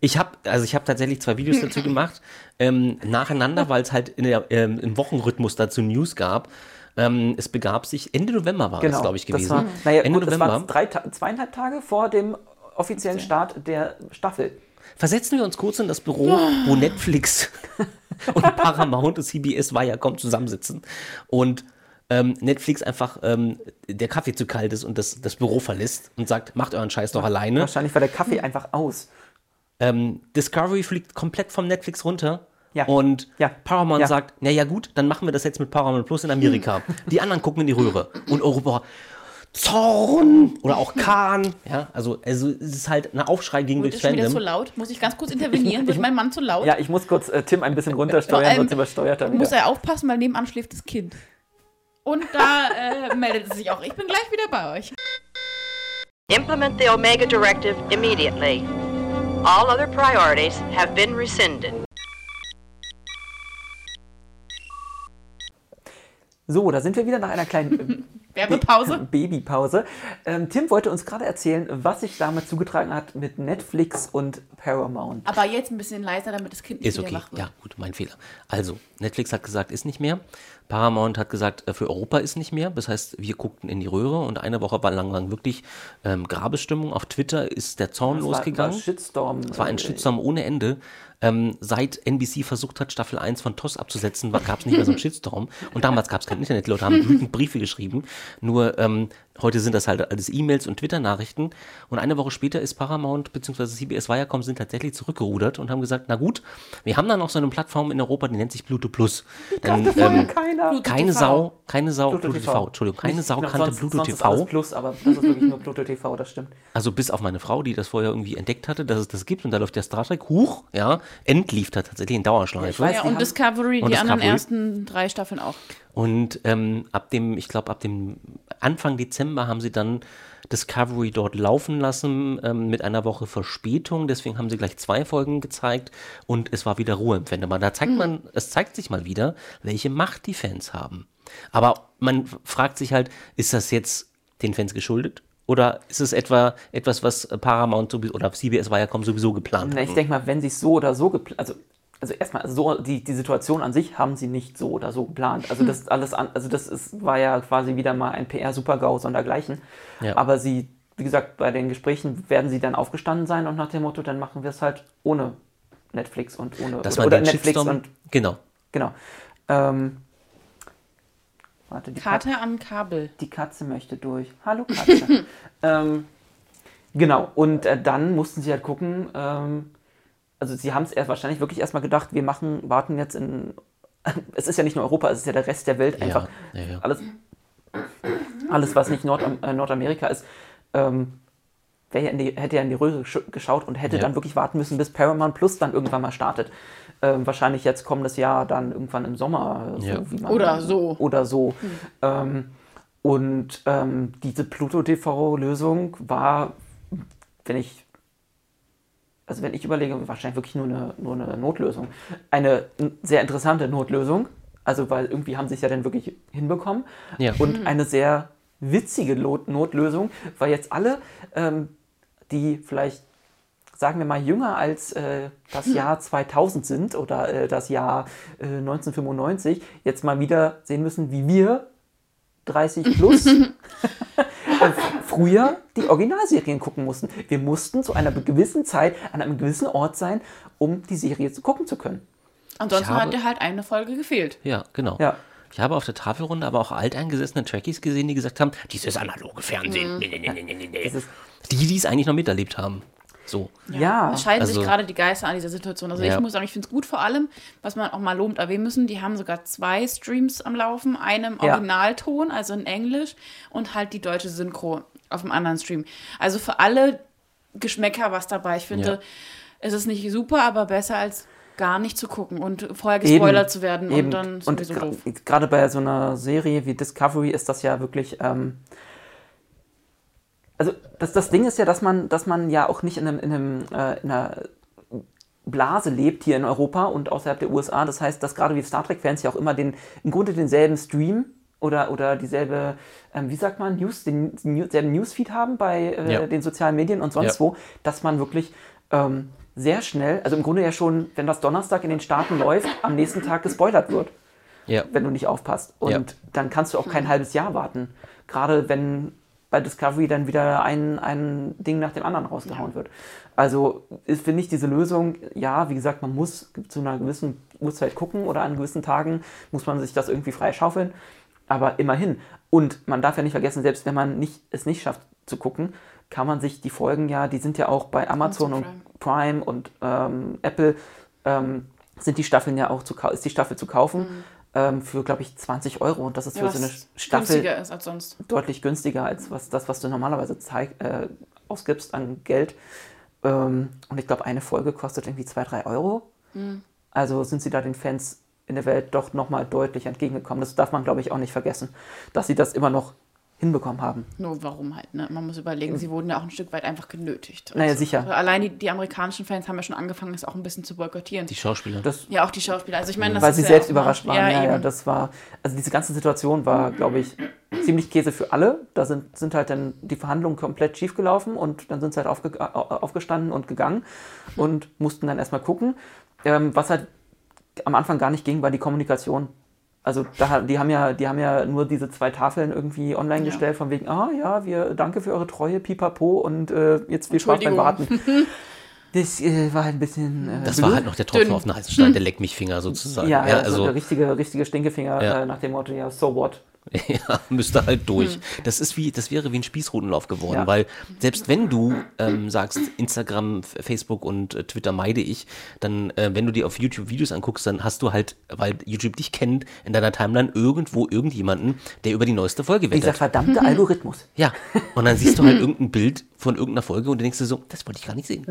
Ich habe also ich habe tatsächlich zwei Videos dazu gemacht, ähm, nacheinander, weil es halt in der, ähm, im Wochenrhythmus dazu News gab. Ähm, es begab sich, Ende November war das, glaube ich, gewesen. Genau, Das war, naja, Ende gut, das November. war drei, zweieinhalb Tage vor dem offiziellen Start der Staffel. Versetzen wir uns kurz in das Büro, wo Netflix und Paramount und CBS Viacom zusammensitzen und ähm, Netflix einfach ähm, der Kaffee zu kalt ist und das, das Büro verlässt und sagt, macht euren Scheiß doch alleine. Wahrscheinlich war der Kaffee einfach aus. Ähm, Discovery fliegt komplett vom Netflix runter. Ja. Und Ja. Paramount Ja. sagt, na ja gut, dann machen wir das jetzt mit Paramount Plus in Amerika. Die anderen gucken in die Röhre. Und Europa, Zorn oder auch Kahn. Ja, also, also es ist halt ein Aufschrei gegen Wird durchs es schon wieder zu Fandom. laut? Muss ich ganz kurz intervenieren? Wird mein Mann zu laut? Ja, ich muss kurz äh, Tim ein bisschen runtersteuern, Vor allem sonst übersteuert er Muss wieder. er aufpassen, weil nebenan schläft das Kind. Und da äh, meldet es sich auch. Ich bin gleich wieder bei euch. Implement the Omega Directive immediately. All other priorities have been rescinded. So, da sind wir wieder nach einer kleinen Werbepause. Babypause. Ähm, Tim wollte uns gerade erzählen, was sich damit zugetragen hat mit Netflix und Paramount. Aber jetzt ein bisschen leiser, damit das Kind nicht Ist okay, wach wird. ja, gut, mein Fehler. Also, Netflix hat gesagt, ist nicht mehr. Paramount hat gesagt, äh, für Europa ist nicht mehr. Das heißt, wir guckten in die Röhre und eine Woche war lang, lang wirklich ähm, Grabestimmung. Auf Twitter ist der Zorn Das war- losgegangen. War Shitstorm. Es war ein äh, Shitstorm ohne Ende. Ähm, seit NBC versucht hat, Staffel 1 von TOS abzusetzen, gab es nicht mehr so einen Shitstorm. Und damals gab es kein Internet. Die Leute haben wütend Briefe geschrieben. Nur ähm, heute sind das halt alles E-Mails und Twitter-Nachrichten. Und eine Woche später ist Paramount bzw. CBS Viacom sind tatsächlich zurückgerudert und haben gesagt, na gut, wir haben da noch so eine Plattform in Europa, die nennt sich Pluto Plus. Dann, ähm, keiner. Keine TV. Sau, keine Sau, Pluto Pluto TV. TV, Entschuldigung, keine Nicht- Sau kannte sonst, Pluto sonst ist TV. Plus, aber das ist wirklich nur Pluto TV, das stimmt. Also bis auf meine Frau, die das vorher irgendwie entdeckt hatte, dass es das gibt und da läuft der Star Trek hoch, ja, entlief da tatsächlich in Dauerschleife. Ich weiß, Ja, und Discovery, Und die anderen Discovery. ersten drei Staffeln auch. Und ähm, ab dem, ich glaube, ab dem Anfang Dezember haben sie dann Discovery dort laufen lassen ähm, mit einer Woche Verspätung. Deswegen haben sie gleich zwei Folgen gezeigt und es war wieder Ruhe im Fandom. Da zeigt man, es zeigt sich mal wieder, welche Macht die Fans haben. Aber man fragt sich halt, ist das jetzt den Fans geschuldet? Oder ist es etwa etwas, was Paramount sowieso, oder CBS Viacom sowieso geplant Na, ich denke mal, wenn sie es so oder so geplant, also, also erstmal, so, die, die Situation an sich haben sie nicht so oder so geplant. Also das alles an, also das ist, war ja quasi wieder mal ein PR-Super-GAU sondergleichen. Ja. Aber sie, wie gesagt, bei den Gesprächen werden sie dann aufgestanden sein und nach dem Motto, dann machen wir es halt ohne Netflix und ohne Dass oder, oder Netflix Shitstorm, und genau. genau. Ähm, warte, die Katze, Karte am Kabel. die Katze möchte durch. Hallo Katze. ähm, genau, und äh, dann mussten sie halt gucken, ähm, also sie haben es erst wahrscheinlich wirklich erstmal gedacht, wir machen, warten jetzt in, es ist ja nicht nur Europa, es ist ja der Rest der Welt einfach. ja, ja. Alles, alles, was nicht Nord äh, Nordamerika ist, ähm, ja in die, hätte ja in die Röhre gesch- geschaut und hätte Ja. dann wirklich warten müssen, bis Paramount Plus dann irgendwann mal startet. Ähm, wahrscheinlich jetzt kommendes Jahr dann irgendwann im Sommer. So, Ja. wie man, Oder so. Oder so. Ähm, und ähm, diese Pluto-TV-Lösung war, wenn ich, also wenn ich überlege, wahrscheinlich wirklich nur eine, nur eine Notlösung. Eine sehr interessante Notlösung. Also, weil irgendwie haben sie es ja dann wirklich hinbekommen. Ja. Und eine sehr witzige Notlösung, weil jetzt alle, ähm, die vielleicht, sagen wir mal, jünger als äh, das Jahr 2000 sind oder äh, das Jahr äh, 1995, jetzt mal wieder sehen müssen, wie wir 30 plus äh, früher die Originalserien gucken mussten. Wir mussten zu einer gewissen Zeit an einem gewissen Ort sein, um die Serie zu gucken zu können. Ansonsten habe- hat dir halt eine Folge gefehlt. Ja, genau. Ja. Ich habe auf der Tafelrunde aber auch alteingesessene Trekkies gesehen, die gesagt haben, dieses analoge Fernsehen. Nee, nee, nee, nee, Die, die es eigentlich noch miterlebt haben. So. ja, Es scheiden sich also- gerade die Geister an dieser Situation. Also Ja. ich muss sagen, ich finde es gut vor allem, was man auch mal lobend erwähnen müssen, die haben sogar zwei Streams am Laufen, einen im Ja. Originalton, also in Englisch, und halt die deutsche Synchro auf dem anderen Stream. Also für alle Geschmäcker was dabei. Ich finde, Ja. es ist nicht super, aber besser als gar nicht zu gucken und vorher gespoilert zu werden Eben. und dann und sowieso gra- doof. gerade bei so einer Serie wie Discovery ist das ja wirklich. Ähm, also das, das Ding ist ja, dass man, dass man ja auch nicht in, einem, in, einem, äh, in einer Blase lebt hier in Europa und außerhalb der USA. Das heißt, dass gerade wie Star Trek-Fans ja auch immer den, im Grunde denselben Stream oder, oder dieselbe, ähm, wie sagt man, News, den, denselben Newsfeed haben bei äh, Ja. den sozialen Medien und sonst Ja. wo, dass man wirklich ähm, sehr schnell, also im Grunde ja schon, wenn das Donnerstag in den Staaten läuft, am nächsten Tag gespoilert wird Ja. wenn du nicht aufpasst. Und Ja. dann kannst du auch kein halbes Jahr warten. Gerade wenn bei Discovery dann wieder ein, ein Ding nach dem anderen rausgehauen wird. Also ist, finde ich diese Lösung, ja, wie gesagt, man muss zu einer gewissen Uhrzeit gucken oder an gewissen Tagen muss man sich das irgendwie freischaufeln. Aber immerhin. Und man darf ja nicht vergessen, selbst wenn man nicht, es nicht schafft zu gucken, kann man sich die Folgen ja, die sind ja auch bei Amazon und Prime und ähm, Apple, ähm, sind die Staffeln ja auch zu ist die Staffel zu kaufen ähm, für, glaube ich, 20 Euro. Und das ist für. Ja, so eine was Staffel günstiger ist als sonst. deutlich günstiger als was, das, was du normalerweise zeig, äh, ausgibst an Geld. Ähm, und ich glaube, eine Folge kostet irgendwie 2, 3 Euro. Mhm. Also sind sie da den Fans in der Welt doch nochmal deutlich entgegengekommen. Das darf man, glaube ich, auch nicht vergessen, dass sie das immer noch hinbekommen haben. Nur warum halt, ne? Man muss überlegen, sie wurden ja auch ein Stück weit einfach genötigt. Naja, Also, sicher. also allein die, die amerikanischen Fans haben ja schon angefangen, das auch ein bisschen zu boykottieren. Die Schauspieler. Das, ja, auch die Schauspieler. Also ich meine, das weil sie ja selbst überrascht waren. Ja, Ja, ja, eben. das war, also diese ganze Situation war, glaube ich, ziemlich Käse für alle. Da sind, sind halt dann die Verhandlungen komplett schief gelaufen und dann sind sie halt aufge, aufgestanden und gegangen und mussten dann erstmal gucken. Ähm, was halt am Anfang gar nicht ging, war die Kommunikation. Also da, die, haben ja, die haben ja nur diese zwei Tafeln irgendwie online Ja. gestellt, von wegen, ah ja, wir danke für eure Treue, pipapo und äh, jetzt viel Spaß beim. Warten. Das äh, war halt ein bisschen. Äh, das war halt noch der Tropfen Dünn. auf den heißen Stein, der Leck mich Finger sozusagen. ja, ja, also so der richtige, richtige Stinkefinger Ja. äh, nach dem Motto, ja, so what. Ja, müsste halt durch. Das ist wie, das wäre wie ein Spießrutenlauf geworden, Ja. weil selbst wenn du ähm, sagst, Instagram, Facebook und äh, Twitter meide ich, dann, äh, wenn du dir auf YouTube Videos anguckst, dann hast du halt, weil YouTube dich kennt, in deiner Timeline irgendwo irgendjemanden, der über die neueste Folge Dieser wettert. verdammte Algorithmus. Ja. Und dann siehst du halt irgendein Bild von irgendeiner Folge und denkst du so, das wollte ich gar nicht sehen.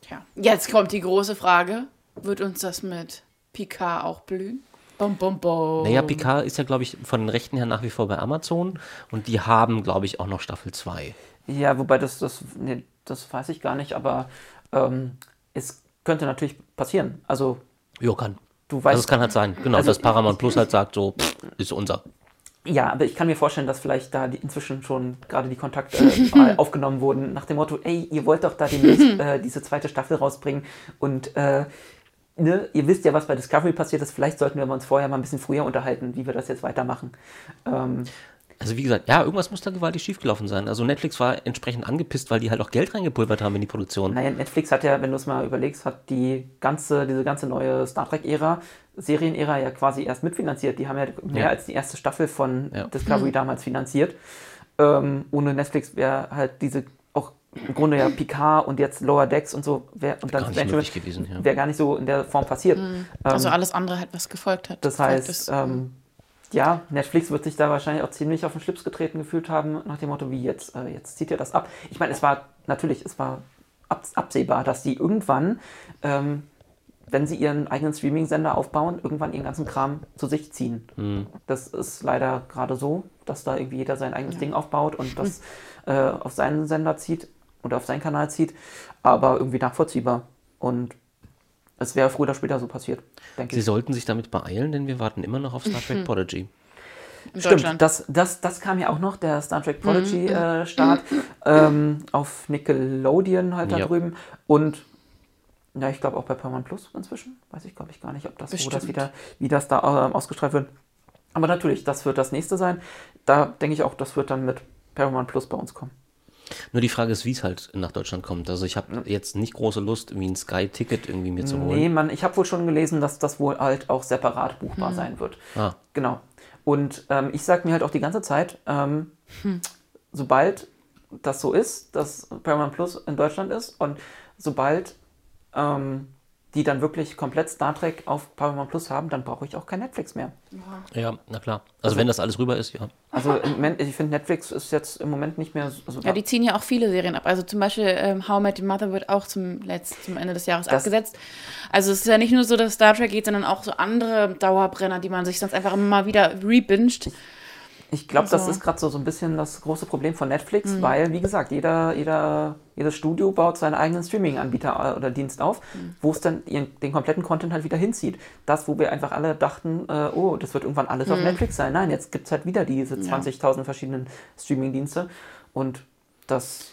Tja. Jetzt kommt die große Frage. Wird uns das mit Picard auch blühen? Bum, bum, bum. Naja, Picard ist ja, glaube ich, von den Rechten her nach wie vor bei Amazon und die haben, glaube ich, auch noch Staffel 2. Ja, wobei das, das, nee, das weiß ich gar nicht, aber ähm, es könnte natürlich passieren. Also Ja, kann. du Also weißt, es kann halt sein, genau, Also- dass Paramount Plus halt sagt, so, pff, ist unser. ja, aber ich kann mir vorstellen, dass vielleicht da die, inzwischen schon gerade die Kontakte äh, aufgenommen wurden, nach dem Motto, ey, ihr wollt doch da demnächst äh, diese zweite Staffel rausbringen und äh, ne, ihr wisst ja, was bei Discovery passiert ist, vielleicht sollten wir uns vorher mal ein bisschen früher unterhalten, wie wir das jetzt weitermachen. Ähm, Also wie gesagt, ja, irgendwas muss da gewaltig schiefgelaufen sein. Also Netflix war entsprechend angepisst, weil die halt auch Geld reingepulvert haben in die Produktion. Naja, Netflix hat ja, wenn du es mal überlegst, hat die ganze, diese ganze neue Star Trek-Ära, Serienära ja quasi erst mitfinanziert. Die haben ja mehr Ja. als die erste Staffel von Ja. Discovery damals finanziert. Ähm, ohne Netflix wäre halt diese im Grunde ja Picard und jetzt Lower Decks und so wär, und dann Gar nicht Strange ja. wäre gar nicht so in der Form passiert. Also Ähm, alles andere halt, was gefolgt hat. das heißt, ähm, ja, Netflix wird sich da wahrscheinlich auch ziemlich auf den Schlips getreten gefühlt haben, nach dem Motto, wie jetzt, äh, jetzt zieht ihr das ab. Ich meine, es war natürlich, es war ab, absehbar, dass die irgendwann, ähm, wenn sie ihren eigenen Streaming-Sender aufbauen, irgendwann ihren ganzen Kram zu sich ziehen. Hm. Das ist leider gerade so, dass da irgendwie jeder sein eigenes Ding aufbaut und das äh, auf seinen Sender zieht oder auf seinen Kanal zieht, aber irgendwie nachvollziehbar. Und es wäre früher oder später so passiert, denke Sie ich. sollten sich damit beeilen, denn wir warten immer noch auf Star Trek Prodigy. in Stimmt, das, das, das kam ja auch noch, der Star Trek Prodigy äh, Start ähm, auf Nickelodeon halt da Ja. drüben und ja, ich glaube auch bei Paramount Plus inzwischen. Weiß ich, glaube ich, gar nicht, ob das, wo das wieder, wie das da ähm, ausgestrahlt wird. Aber natürlich, das wird das nächste sein. Da denke ich auch, das wird dann mit Paramount Plus bei uns kommen. Nur die Frage ist, wie es halt nach Deutschland kommt. Also ich habe jetzt nicht große Lust, irgendwie ein Sky-Ticket irgendwie mir zu holen. Nee, man, ich habe wohl schon gelesen, dass das wohl halt auch separat buchbar Hm. sein wird. Ah. Genau. Und ähm, ich sage mir halt auch die ganze Zeit, ähm, Hm. sobald das so ist, dass Paramount Plus in Deutschland ist und sobald ähm, die dann wirklich komplett Star Trek auf Paramount Plus haben, dann brauche ich auch kein Netflix mehr. Ja, na klar. Also, wenn das alles rüber ist, ja. Also im Moment, ich finde Netflix ist jetzt im Moment nicht mehr so. Also Ja, die ziehen ja auch viele Serien ab. Also zum Beispiel ähm, How I Met Your Mother wird auch zum, letzt, zum Ende des Jahres Das- abgesetzt. Also es ist ja nicht nur so, dass Star Trek geht, sondern auch so andere Dauerbrenner, die man sich sonst einfach immer mal wieder rebinged. Ich glaube, das Also- ist gerade so, so ein bisschen das große Problem von Netflix, weil, wie gesagt, jeder, jeder, jedes Studio baut seinen eigenen Streaming-Anbieter äh, oder Dienst auf, wo es dann ihren, den kompletten Content halt wieder hinzieht. Das, wo wir einfach alle dachten, äh, oh, das wird irgendwann alles auf Netflix sein. Nein, jetzt gibt es halt wieder diese 20.000 verschiedenen Streaming-Dienste. Und das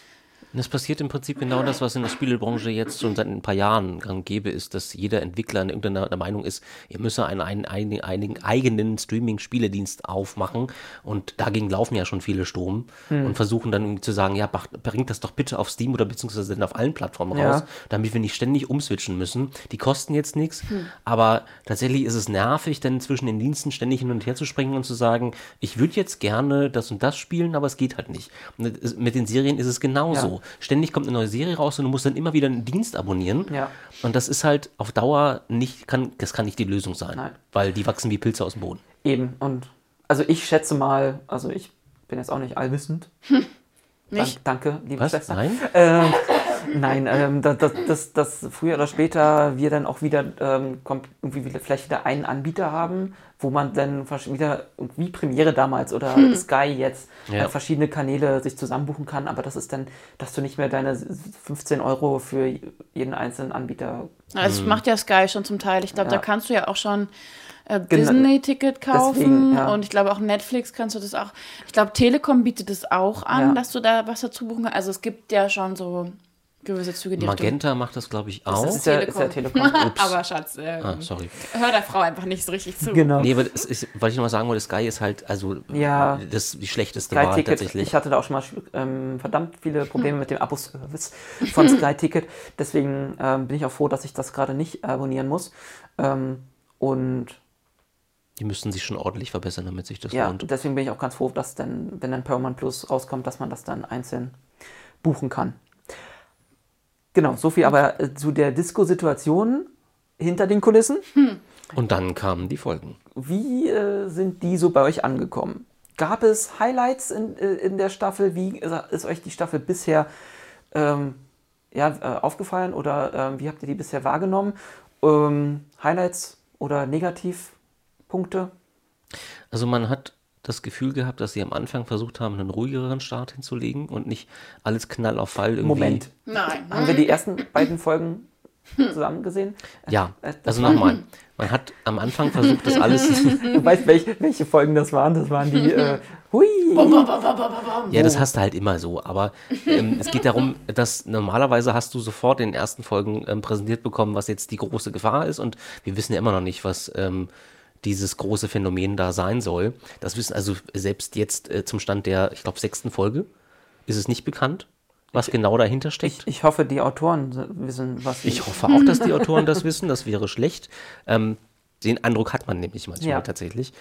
Es passiert im Prinzip genau das, was in der Spielebranche jetzt schon seit ein paar Jahren gang gäbe ist, dass jeder Entwickler in irgendeiner der Meinung ist, er müsse einen, einen, einen, einen eigenen Streaming-Spieledienst aufmachen. Und dagegen laufen ja schon viele Sturm und versuchen dann irgendwie zu sagen, ja, bringt das doch bitte auf Steam oder beziehungsweise dann auf allen Plattformen Ja. raus, damit wir nicht ständig umswitchen müssen. Die kosten jetzt nichts, aber tatsächlich ist es nervig, dann zwischen den Diensten ständig hin und her zu springen und zu sagen, ich würde jetzt gerne das und das spielen, aber es geht halt nicht. Mit den Serien ist es genauso. Ständig kommt eine neue Serie raus und du musst dann immer wieder einen Dienst abonnieren. Ja. Und das ist halt auf Dauer nicht, kann, das kann nicht die Lösung sein. Nein. Weil die wachsen wie Pilze aus dem Boden. eben. Und also ich schätze mal, also ich bin jetzt auch nicht allwissend. Nicht? Dank, danke, liebe Was? Schwester. Nein? Ähm, nein, ähm, dass, dass, dass, früher oder später wir dann auch wieder ähm, kommt, irgendwie wieder, vielleicht wieder einen Anbieter haben, wo man dann wieder wie Premiere damals oder Sky jetzt Ja. äh, verschiedene Kanäle sich zusammenbuchen kann, aber das ist dann, dass du nicht mehr deine 15 Euro für jeden einzelnen Anbieter Also das macht ja Sky schon zum Teil. Ich glaube, Ja. da kannst du ja auch schon äh. Disney-Ticket kaufen. Deswegen, ja. Und ich glaube auch Netflix kannst du das auch. Ich glaube, Telekom bietet das auch an, Ja. dass du da was dazu buchen kannst. Also es gibt ja schon so gewisse Züge, die Magenta macht das, glaube ich, auch. Das ist ja, ist ja Telekom. Richtung- Aber Schatz, äh, ah, sorry. hör der Frau einfach nicht so richtig zu. genau. Nee, aber das ist, was ich nochmal sagen wollte, Sky ist halt, also, Ja. das die schlechteste Wahl Sky Ticket, tatsächlich. ich hatte da auch schon mal ähm, verdammt viele Probleme mit dem Abo-Service von Sky Ticket. Deswegen ähm, bin ich auch froh, dass ich das gerade nicht abonnieren muss. Ähm, und Die müssten sich schon ordentlich verbessern, damit sich das ja, lohnt. deswegen bin ich auch ganz froh, dass dann, wenn dann Paramount Plus rauskommt, dass man das dann einzeln buchen kann. Genau, so viel aber äh, zu der Disco-Situation hinter den Kulissen. Und dann kamen die Folgen. Wie äh, sind die so bei euch angekommen? Gab es Highlights in, äh, in der Staffel? Wie ist euch die Staffel bisher ähm, ja, äh, aufgefallen oder ähm, wie habt ihr die bisher wahrgenommen? Ähm, Highlights oder Negativpunkte? Also man hat das Gefühl gehabt, dass sie am Anfang versucht haben, einen ruhigeren Start hinzulegen und nicht alles knall auf Fall irgendwie. Moment. Nein. Haben wir die ersten beiden Folgen zusammen gesehen? Ja, Äh, das also nochmal. Man hat am Anfang versucht, das alles. Du weißt, welche, welche Folgen das waren? Das waren die. Äh, hui! ja, das hast du halt immer so. Aber ähm, es geht darum, dass normalerweise hast du sofort in den ersten Folgen ähm, präsentiert bekommen, was jetzt die große Gefahr ist. Und wir wissen ja immer noch nicht, was. Ähm, dieses große Phänomen da sein soll. Das wissen also selbst jetzt äh, zum Stand der, ich glaube, sechsten Folge ist es nicht bekannt, was genau dahinter steckt. Ich, ich hoffe, die Autoren se- wissen, was. Ich hoffe auch, dass die Autoren das wissen. Das wäre schlecht. Ähm, den Eindruck hat man nämlich manchmal Ja. tatsächlich.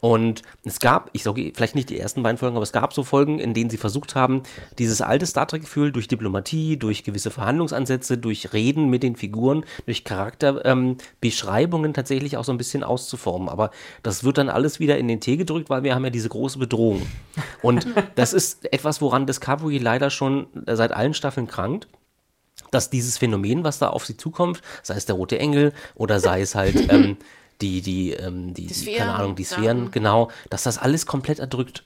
Und es gab, ich sage vielleicht nicht die ersten beiden Folgen, aber es gab so Folgen, in denen sie versucht haben, dieses alte Star Trek-Gefühl durch Diplomatie, durch gewisse Verhandlungsansätze, durch Reden mit den Figuren, durch Charakterbeschreibungen ähm, tatsächlich auch so ein bisschen auszuformen. Aber das wird dann alles wieder in den Tee gedrückt, weil wir haben ja diese große Bedrohung. Und das ist etwas, woran Discovery leider schon seit allen Staffeln krankt dass dieses Phänomen, was da auf sie zukommt, sei es der rote Engel oder sei es halt ähm, die, die, ähm, die, die Sphären, keine Ahnung, die. Sphären, genau, dass das alles komplett erdrückt.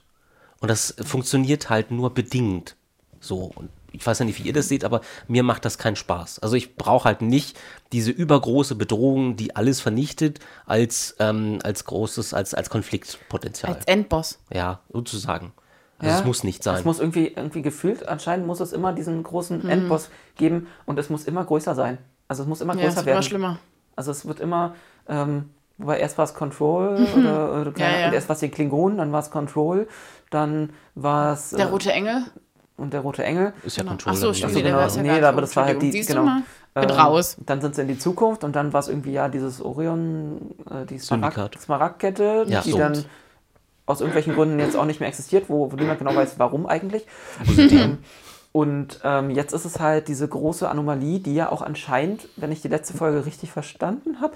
Und das funktioniert halt nur bedingt. So, und ich weiß ja nicht, wie ihr das seht, aber mir macht das keinen Spaß. Also ich brauche halt nicht diese übergroße Bedrohung, die alles vernichtet, als, ähm, als großes, als, als Konfliktpotenzial. Als Endboss. ja, sozusagen. Also Ja, es muss nicht sein. Es muss irgendwie, irgendwie gefühlt, anscheinend muss es immer diesen Mhm. großen Endboss geben und es muss immer größer sein. Also es muss immer Ja, es größer wird werden. immer schlimmer. Also es wird immer, ähm, wobei erst war es Control oder, oder keine, Ja, ja. und erst war es die Klingonen, dann war es Control, dann war es Der äh, rote Engel. und der Rote Engel. Ist ja Genau. Controller. Ach so, nicht. stimmt, Also der genau, weiß ja nee, aber das war halt die, siehst genau. Bin raus. Dann sind sie in die Zukunft und dann war es irgendwie ja dieses Orion, äh, die. Smaragdkette, Ja, die so. dann aus irgendwelchen Gründen jetzt auch nicht mehr existiert, wo, wo niemand genau weiß, warum eigentlich. Ähm, und ähm, jetzt ist es halt diese große Anomalie, die ja auch anscheinend, wenn ich die letzte Folge richtig verstanden habe,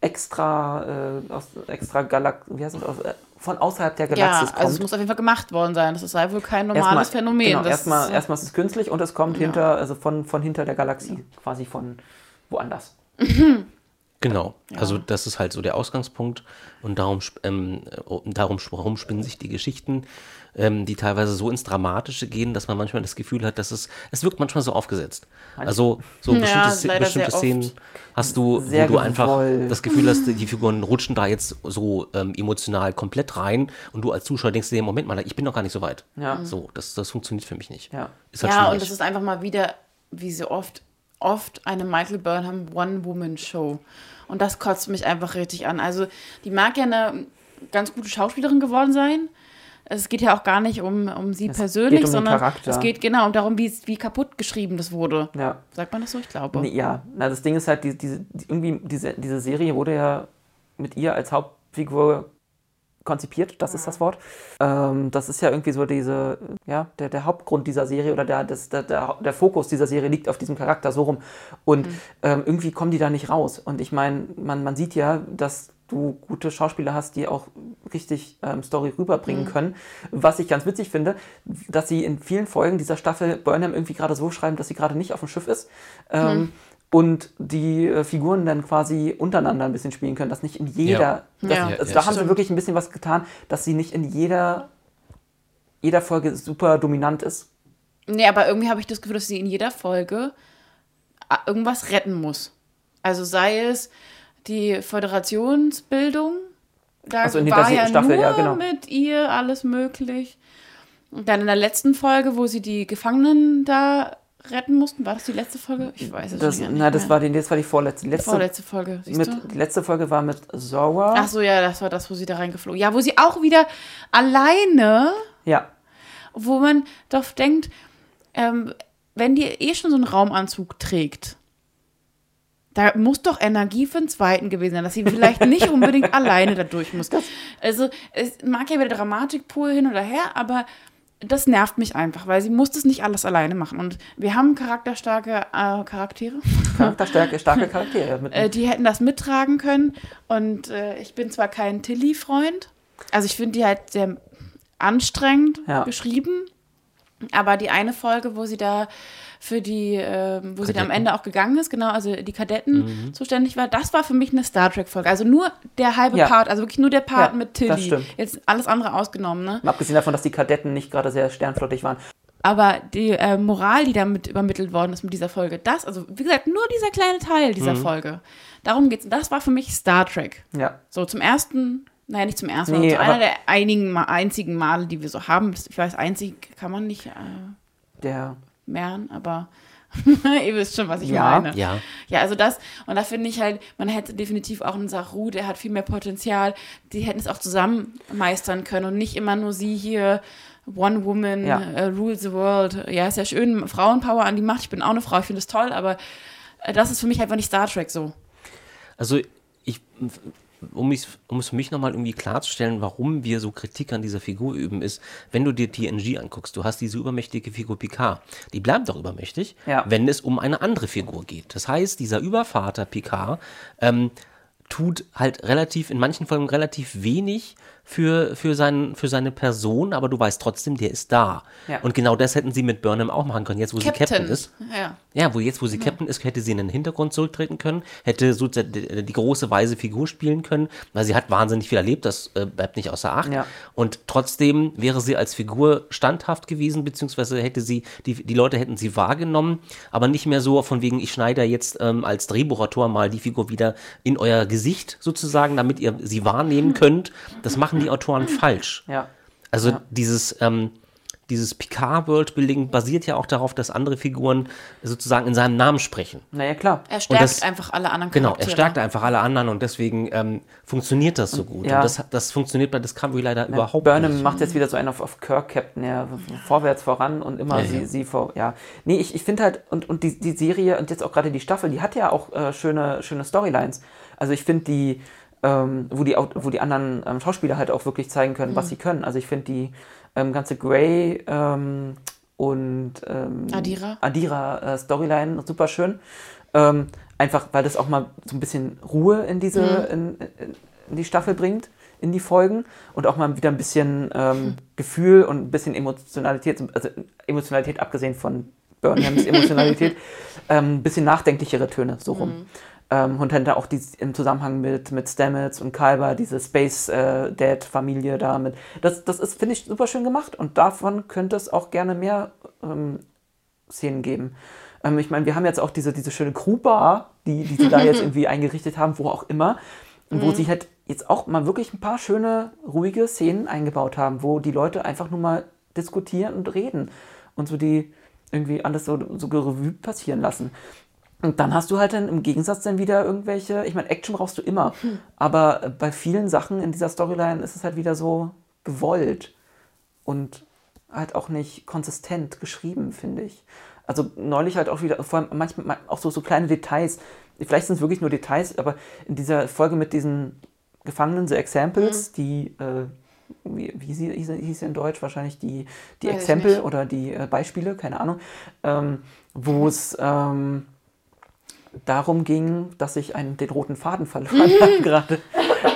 extra äh, aus extra Galax wie heißt es, aus, äh, von außerhalb der Ja, Galaxis also es kommt. muss auf jeden Fall gemacht worden sein. Das ist halt wohl kein normales Phänomen. Genau, das erstmal, ist, erstmal ist es künstlich und es kommt hinter, also von, von hinter der Galaxie, quasi von woanders. Genau, also das ist halt so der Ausgangspunkt und darum, ähm, äh, darum warum spinnen sich die Geschichten, ähm, die teilweise so ins Dramatische gehen, dass man manchmal das Gefühl hat, dass es, es wirkt manchmal so aufgesetzt. Also so Ja, bestimmte, bestimmte. Szenen hast du, wo du einfach das Gefühl hast, die Figuren rutschen da jetzt so ähm, emotional komplett rein und du als Zuschauer denkst dir, Moment mal, ich bin noch gar nicht so weit. Ja. So, das, das funktioniert für mich nicht. Ja. Ist halt ja, schwierig. und es ist einfach mal wieder, wie so oft, oft eine Michael Burnham One-Woman-Show. Und das kotzt mich einfach richtig an. Also, die mag ja eine ganz gute Schauspielerin geworden sein. Es geht ja auch gar nicht um, um sie persönlich, geht um sondern Charakter. es geht genau darum, wie, wie kaputt geschrieben das wurde. Ja. Sagt man das so? Ich glaube. Nee, ja, na, das Ding ist halt, die, diese, die, irgendwie, diese, diese Serie wurde ja mit ihr als Hauptfigur konzipiert, das ist das Wort. Ähm, das ist ja irgendwie so diese, ja, der, der Hauptgrund dieser Serie oder der, das, der, der, der Fokus dieser Serie liegt auf diesem Charakter so rum. Und ähm, irgendwie kommen die da nicht raus. Und ich meine, man, man sieht ja, dass du gute Schauspieler hast, die auch richtig ähm, Story rüberbringen können. Was ich ganz witzig finde, dass sie in vielen Folgen dieser Staffel Burnham irgendwie gerade so schreiben, dass sie gerade nicht auf dem Schiff ist. Ähm, Und die äh, Figuren dann quasi untereinander ein bisschen spielen können, dass nicht in jeder, Ja. das, Ja. also Ja, da haben sie wirklich ein bisschen was getan, dass sie nicht in jeder, jeder Folge super dominant ist. Nee, aber irgendwie habe ich das Gefühl, dass sie in jeder Folge a- irgendwas retten muss. Also sei es die Föderationsbildung, da Ach so, in war ja Staffel, nur ja, genau. mit ihr alles möglich. Und dann in der letzten Folge, wo sie die Gefangenen da retten mussten, war das die letzte Folge? Ich weiß es Das, nicht das mehr. war die, das war die vorletzte. Die letzte, vorletzte Folge, siehst mit, du? die letzte Folge war mit Zora. Ach so, ja, das war das, wo sie da reingeflogen. Ja, wo sie auch wieder alleine Ja, wo man doch denkt, ähm, wenn die eh schon so einen Raumanzug trägt, da muss doch Energie für den zweiten gewesen sein, dass sie vielleicht nicht unbedingt alleine da durch muss. Also es mag ja wieder Dramatik pur hin oder her, aber das nervt mich einfach, weil sie muss das nicht alles alleine machen. Und wir haben charakterstarke äh, Charaktere, Charakterstärke, starke Charaktere. Mit, äh, die hätten das mittragen können. Und äh, ich bin zwar kein Tilly-Freund, also ich finde die halt sehr anstrengend Ja. geschrieben, aber die eine Folge, wo sie da für die, ähm, wo sie dann am Kadetten. Ende auch gegangen ist, genau, also die Kadetten zuständig war, das war für mich eine Star Trek-Folge. Also nur der halbe Ja. Part, also wirklich nur der Part Ja, mit das Tilly. stimmt. Jetzt alles andere ausgenommen, ne? Mal abgesehen davon, dass die Kadetten nicht gerade sehr sternflottig waren. Aber die äh, Moral, die damit übermittelt worden ist mit dieser Folge, das, also wie gesagt, nur dieser kleine Teil dieser Folge. Darum geht's. Das war für mich Star Trek. Ja. So zum ersten, naja, nicht zum ersten, Nee, aber zu einer der einigen, einzigen Male, die wir so haben. Ich weiß, einzig kann man nicht äh, Der, mehren, aber ihr wisst schon, was ich Ja. meine. Ja. Ja, also das, und da finde ich halt, man hätte definitiv auch einen Saru, der hat viel mehr Potenzial. Die hätten es auch zusammen meistern können und nicht immer nur sie hier, One Woman, Ja. äh, rule the world. Ja, ist ja schön, Frauenpower an die Macht. Ich bin auch eine Frau, ich finde es toll, aber äh, das ist für mich einfach nicht Star Trek so. Also ich, um, mich, um es für mich nochmal irgendwie klarzustellen, warum wir so Kritik an dieser Figur üben, ist, wenn du dir TNG anguckst, du hast diese übermächtige Figur Picard. Die bleibt doch übermächtig, Ja. wenn es um eine andere Figur geht. Das heißt, dieser Übervater Picard ähm, tut halt relativ, in manchen Folgen relativ wenig für, für, seinen, für seine Person, aber du weißt trotzdem, der ist da. Ja. Und genau das hätten sie mit Burnham auch machen können, jetzt wo sie Captain ist. Ja. Ja, wo jetzt, wo sie Captain ist, hätte sie in den Hintergrund zurücktreten können, hätte so die große weise Figur spielen können, weil sie hat wahnsinnig viel erlebt, das äh, bleibt nicht außer Acht. Ja. Und trotzdem wäre sie als Figur standhaft gewesen, beziehungsweise hätte sie, die, die Leute hätten sie wahrgenommen, aber nicht mehr so von wegen, ich schneide jetzt ähm, als Drehbuchautor mal die Figur wieder in euer Gesicht sozusagen, damit ihr sie wahrnehmen könnt. Das machen die Autoren falsch. ja. Also Ja. dieses, ähm, dieses Picard-Worldbuilding basiert ja auch darauf, dass andere Figuren sozusagen in seinem Namen sprechen. Naja, klar. Er stärkt das- einfach alle anderen Genau, Charaktere. er stärkt einfach alle anderen und deswegen ähm, funktioniert das so gut. ja. Und das, das funktioniert bei Discovery leider überhaupt Burnham nicht. macht jetzt wieder so einen auf, auf Kirk-Captain, ja, vorwärts voran und immer Ja, sie, ja. sie vor, ja. Nee, ich, ich finde halt, und, und die, die Serie und jetzt auch gerade die Staffel, die hat ja auch äh, schöne, schöne Storylines. Also ich finde die, ähm, wo die, wo die anderen ähm, Schauspieler halt auch wirklich zeigen können, was sie können. Also ich finde die ähm, ganze Grey ähm, und ähm, Adira. Adira äh, Storyline super schön. Ähm, einfach, weil das auch mal so ein bisschen Ruhe in diese in, in, in die Staffel bringt, in die Folgen und auch mal wieder ein bisschen ähm, Gefühl und ein bisschen Emotionalität, also Emotionalität abgesehen von Burnhams Emotionalität, ein bisschen nachdenklichere Töne so rum. Ähm, und dann da auch die, im Zusammenhang mit, mit Stamets und Kalber, diese Space äh, Dad Familie da mit. Das, das ist, finde ich, super schön gemacht und davon könnte es auch gerne mehr ähm, Szenen geben. Ähm, ich meine, wir haben jetzt auch diese, diese schöne Crewbar, die, die sie da jetzt irgendwie eingerichtet haben, wo auch immer, und wo sie halt jetzt auch mal wirklich ein paar schöne, ruhige Szenen eingebaut haben, wo die Leute einfach nur mal diskutieren und reden und so die irgendwie alles so, so Revue passieren lassen. Und dann hast du halt dann im Gegensatz dann wieder irgendwelche, ich meine, Action brauchst du immer, aber äh, bei vielen Sachen in dieser Storyline ist es halt wieder so gewollt und halt auch nicht konsistent geschrieben, finde ich. Also neulich halt auch wieder, vor allem manchmal auch so, so kleine Details. Vielleicht sind es wirklich nur Details, aber in dieser Folge mit diesen Gefangenen, The Examples, die, äh, wie, wie sie, hieß, hieß sie in Deutsch, wahrscheinlich die, die Weiß Exempel oder die äh, Beispiele, keine Ahnung, ähm, wo es ähm, darum ging, dass ich einen, den roten Faden verloren habe gerade.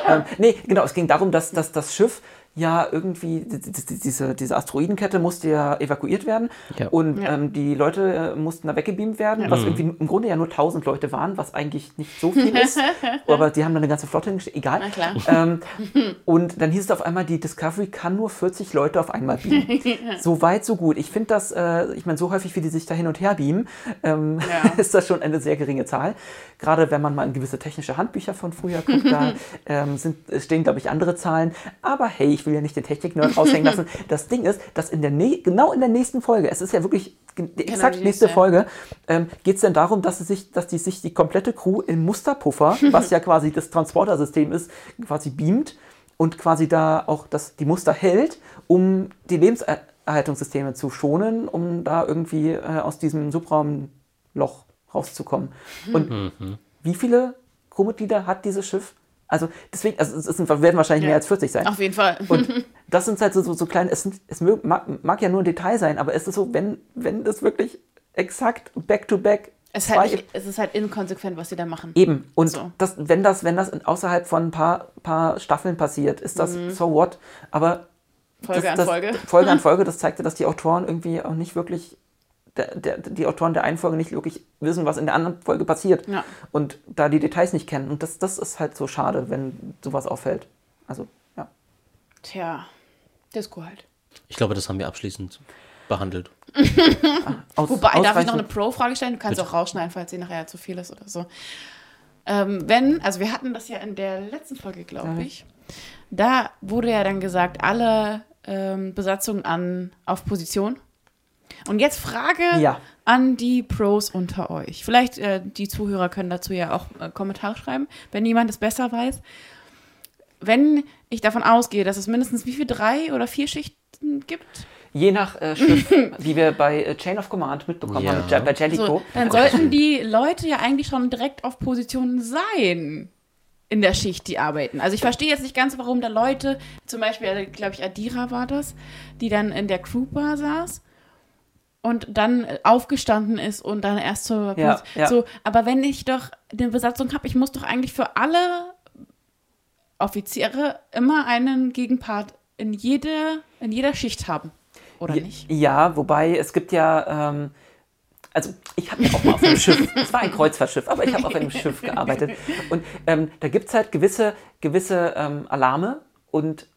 ähm, nee, genau, es ging darum, dass, dass das Schiff ja irgendwie, die- die- diese, diese Asteroidenkette musste ja evakuiert werden Ja. und Ja. ähm, die Leute äh, mussten da weggebeamt werden, was irgendwie im Grunde ja nur 1000 Leute waren, was eigentlich nicht so viel ist, aber die haben dann eine ganze Flotte hingestellt, egal. Na klar. Ähm, und dann hieß es auf einmal, die Discovery kann nur 40 Leute auf einmal beamen. So weit, so gut. Ich finde das, äh, ich meine, so häufig, wie die sich da hin und her beamen, ähm, Ja. ist das schon eine sehr geringe Zahl. Gerade wenn man mal in gewisse technische Handbücher von früher guckt, da ähm, sind, stehen, glaube ich, andere Zahlen. Aber hey, ich will ja nicht den Technik-Nerd raushängen lassen. Das Ding ist, dass in der genau in der nächsten Folge, es ist ja wirklich die exakt die nächste nächste. Folge, ähm, geht es dann darum, dass, sich, dass die sich die komplette Crew im Musterpuffer, was ja quasi das Transportersystem ist, quasi beamt und quasi da auch das, die Muster hält, um die Lebenserhaltungssysteme zu schonen, um da irgendwie äh, aus diesem Subraumloch rauszukommen. Und wie viele Crewmitglieder hat dieses Schiff? Also deswegen, also es ist, werden wahrscheinlich mehr als 40 sein. Auf jeden Fall. Und das sind halt so, so, so kleine, es, sind, es mög- mag, mag ja nur ein Detail sein, aber es ist so, wenn, wenn das wirklich exakt back-to-back es, ist halt nicht, es ist halt inkonsequent, was sie da machen. Eben. Und So. das, wenn das, wenn das außerhalb von ein paar, paar Staffeln passiert, ist das so what. Aber Mhm. Folge das, an das, Folge. Folge an Folge, das zeigte, dass die Autoren irgendwie auch nicht wirklich, der, der, die Autoren der einen Folge nicht wirklich wissen, was in der anderen Folge passiert. Ja. Und da die Details nicht kennen. Und das, das ist halt so schade, wenn sowas auffällt. Also, ja. Tja, Disco halt. Ich glaube, das haben wir abschließend behandelt. Aus, Wobei, darf ich noch eine Pro-Frage stellen? Du kannst auch rausschneiden, falls sie nachher zu viel ist oder so. Ähm, wenn, also wir hatten das ja in der letzten Folge, glaube ich. Da wurde ja dann gesagt, alle ähm, Besatzungen an, auf Position. Und jetzt Frage Ja. an die Pros unter euch. Vielleicht äh, die Zuhörer können dazu ja auch äh, Kommentare schreiben, wenn jemand es besser weiß. Wenn ich davon ausgehe, dass es mindestens wie viel drei oder vier Schichten gibt, Je nach äh, Schiff, wie wir bei äh, Chain of Command mitbekommen Ja. haben, mit Ja- bei Jellicoe. So, dann sollten die Leute ja eigentlich schon direkt auf Position sein in der Schicht, die arbeiten. Also ich verstehe jetzt nicht ganz, warum da Leute, zum Beispiel, glaube ich, Adira war das, die dann in der Crewbar saß und dann aufgestanden ist und dann erst zur Ja, ja. so. Aber wenn ich doch eine Besatzung habe, ich muss doch eigentlich für alle Offiziere immer einen Gegenpart in jeder, in jeder Schicht haben. Oder Ja, nicht? Ja, wobei es gibt ja, ähm, also ich habe ja auch mal auf einem Schiff, es war ein Kreuzfahrtschiff, aber ich habe auf einem Schiff gearbeitet. Und ähm, da gibt es halt gewisse, gewisse ähm, Alarme und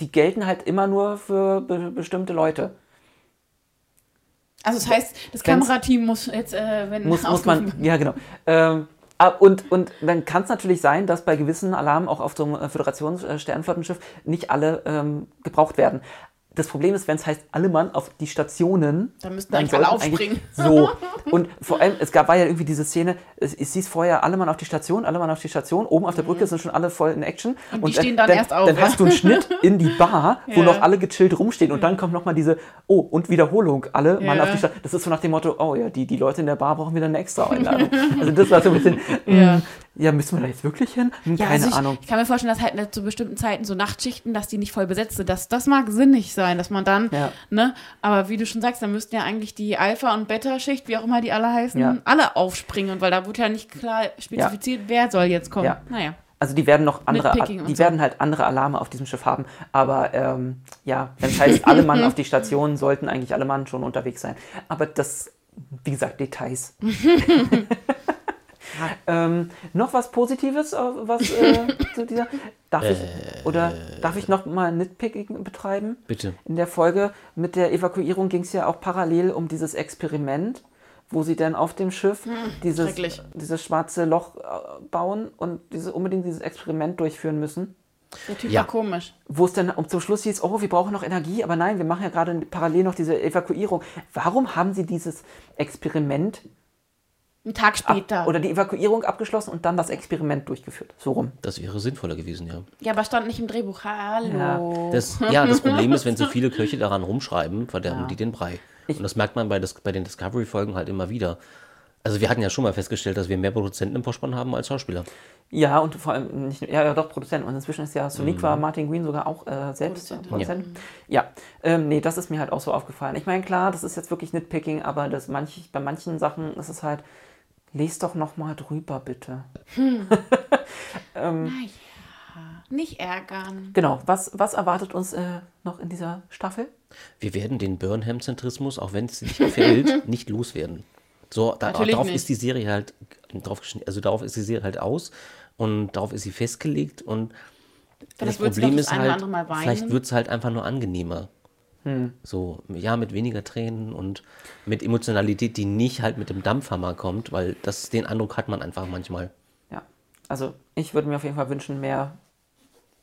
die gelten halt immer nur für be bestimmte Leute. Also das heißt, das Kamerateam muss jetzt, äh, wenn Muss, muss man, ja genau. Ähm, ah, und, und dann kann es natürlich sein, dass bei gewissen Alarmen auch auf so einem äh, Föderationssternflottenschiff nicht alle ähm, gebraucht werden. Das Problem ist, wenn es heißt, alle Mann auf die Stationen. Dann müssten eigentlich alle aufspringen. so. Und vor allem, es gab, war ja irgendwie diese Szene, es, es hieß vorher, alle Mann auf die Station, alle Mann auf die Station. Oben auf der Brücke sind schon alle voll in Action. Und die stehen dann erst auf, Dann ja. hast du einen Schnitt in die Bar, wo Ja. noch alle gechillt rumstehen. Und dann kommt nochmal diese, oh, und Wiederholung, alle Mann Ja. auf die Station. Das ist so nach dem Motto, oh ja, die, die Leute in der Bar brauchen wieder eine extra Einladung. also das war so ein bisschen, mm, ja, müssen wir da jetzt wirklich hin? Hm, Keine also ich, Ahnung. Ich kann mir vorstellen, dass halt ne, zu bestimmten Zeiten so Nachtschichten, dass die nicht voll besetzt sind. Das, das mag sinnig sein, dass man dann, Ja. ne, aber wie du schon sagst, dann müssten ja eigentlich die Alpha- und Beta-Schicht, wie auch immer die alle heißen, Ja. alle aufspringen. Weil da wurde ja nicht klar spezifiziert, wer soll jetzt kommen. Ja. Naja. Also die werden noch andere, die so. werden halt andere Alarme auf diesem Schiff haben. Aber ähm, ja, wenn es heißt, alle Mann auf die Station, sollten eigentlich alle Mann schon unterwegs sein. Aber das, wie gesagt, Details. ähm, noch was Positives, äh, was äh, zu dieser. Darf ich oder darf ich noch mal Nitpicking betreiben? Bitte. In der Folge mit der Evakuierung ging es ja auch parallel um dieses Experiment, wo sie dann auf dem Schiff dieses, Hm, schrecklich. dieses schwarze Loch äh, bauen und diese, unbedingt dieses Experiment durchführen müssen. Der Typ Ja. war komisch. Wo es dann um zum Schluss hieß, oh, wir brauchen noch Energie, aber nein, wir machen ja gerade parallel noch diese Evakuierung. Warum haben sie dieses Experiment Einen Tag ab, später. oder die Evakuierung abgeschlossen und dann das Experiment durchgeführt? So rum. Das wäre sinnvoller gewesen, ja. ja, aber stand nicht im Drehbuch. Hallo. Das, ja, das Problem ist, wenn so viele Köche daran rumschreiben, verderben die den Brei. Und das merkt man bei, das, bei den Discovery-Folgen halt immer wieder. Also wir hatten ja schon mal festgestellt, dass wir mehr Produzenten im Vorspann haben als Schauspieler. Ja, und vor allem nicht, ja, ja doch, Produzent. Und inzwischen ist ja Sonic war Martin Green sogar auch äh, selbst Produzent. Produzent. Ja, ähm, nee, das ist mir halt auch so aufgefallen. Ich meine, klar, das ist jetzt wirklich Nitpicking, aber das manch, bei manchen Sachen ist es halt, lest doch noch mal drüber, bitte. naja. Nicht ärgern. Genau, was, was erwartet uns äh, noch in dieser Staffel? Wir werden den Burnham-Zentrismus, auch wenn es nicht gefällt, nicht loswerden. So, da, darauf nicht. ist die Serie halt drauf, also darauf ist die Serie halt aus und darauf ist sie festgelegt und das sie Problem ist das halt, vielleicht wird es halt einfach nur angenehmer. So, ja, mit weniger Tränen und mit Emotionalität, die nicht halt mit dem Dampfhammer kommt, weil das, den Eindruck hat man einfach manchmal. Ja, also ich würde mir auf jeden Fall wünschen, mehr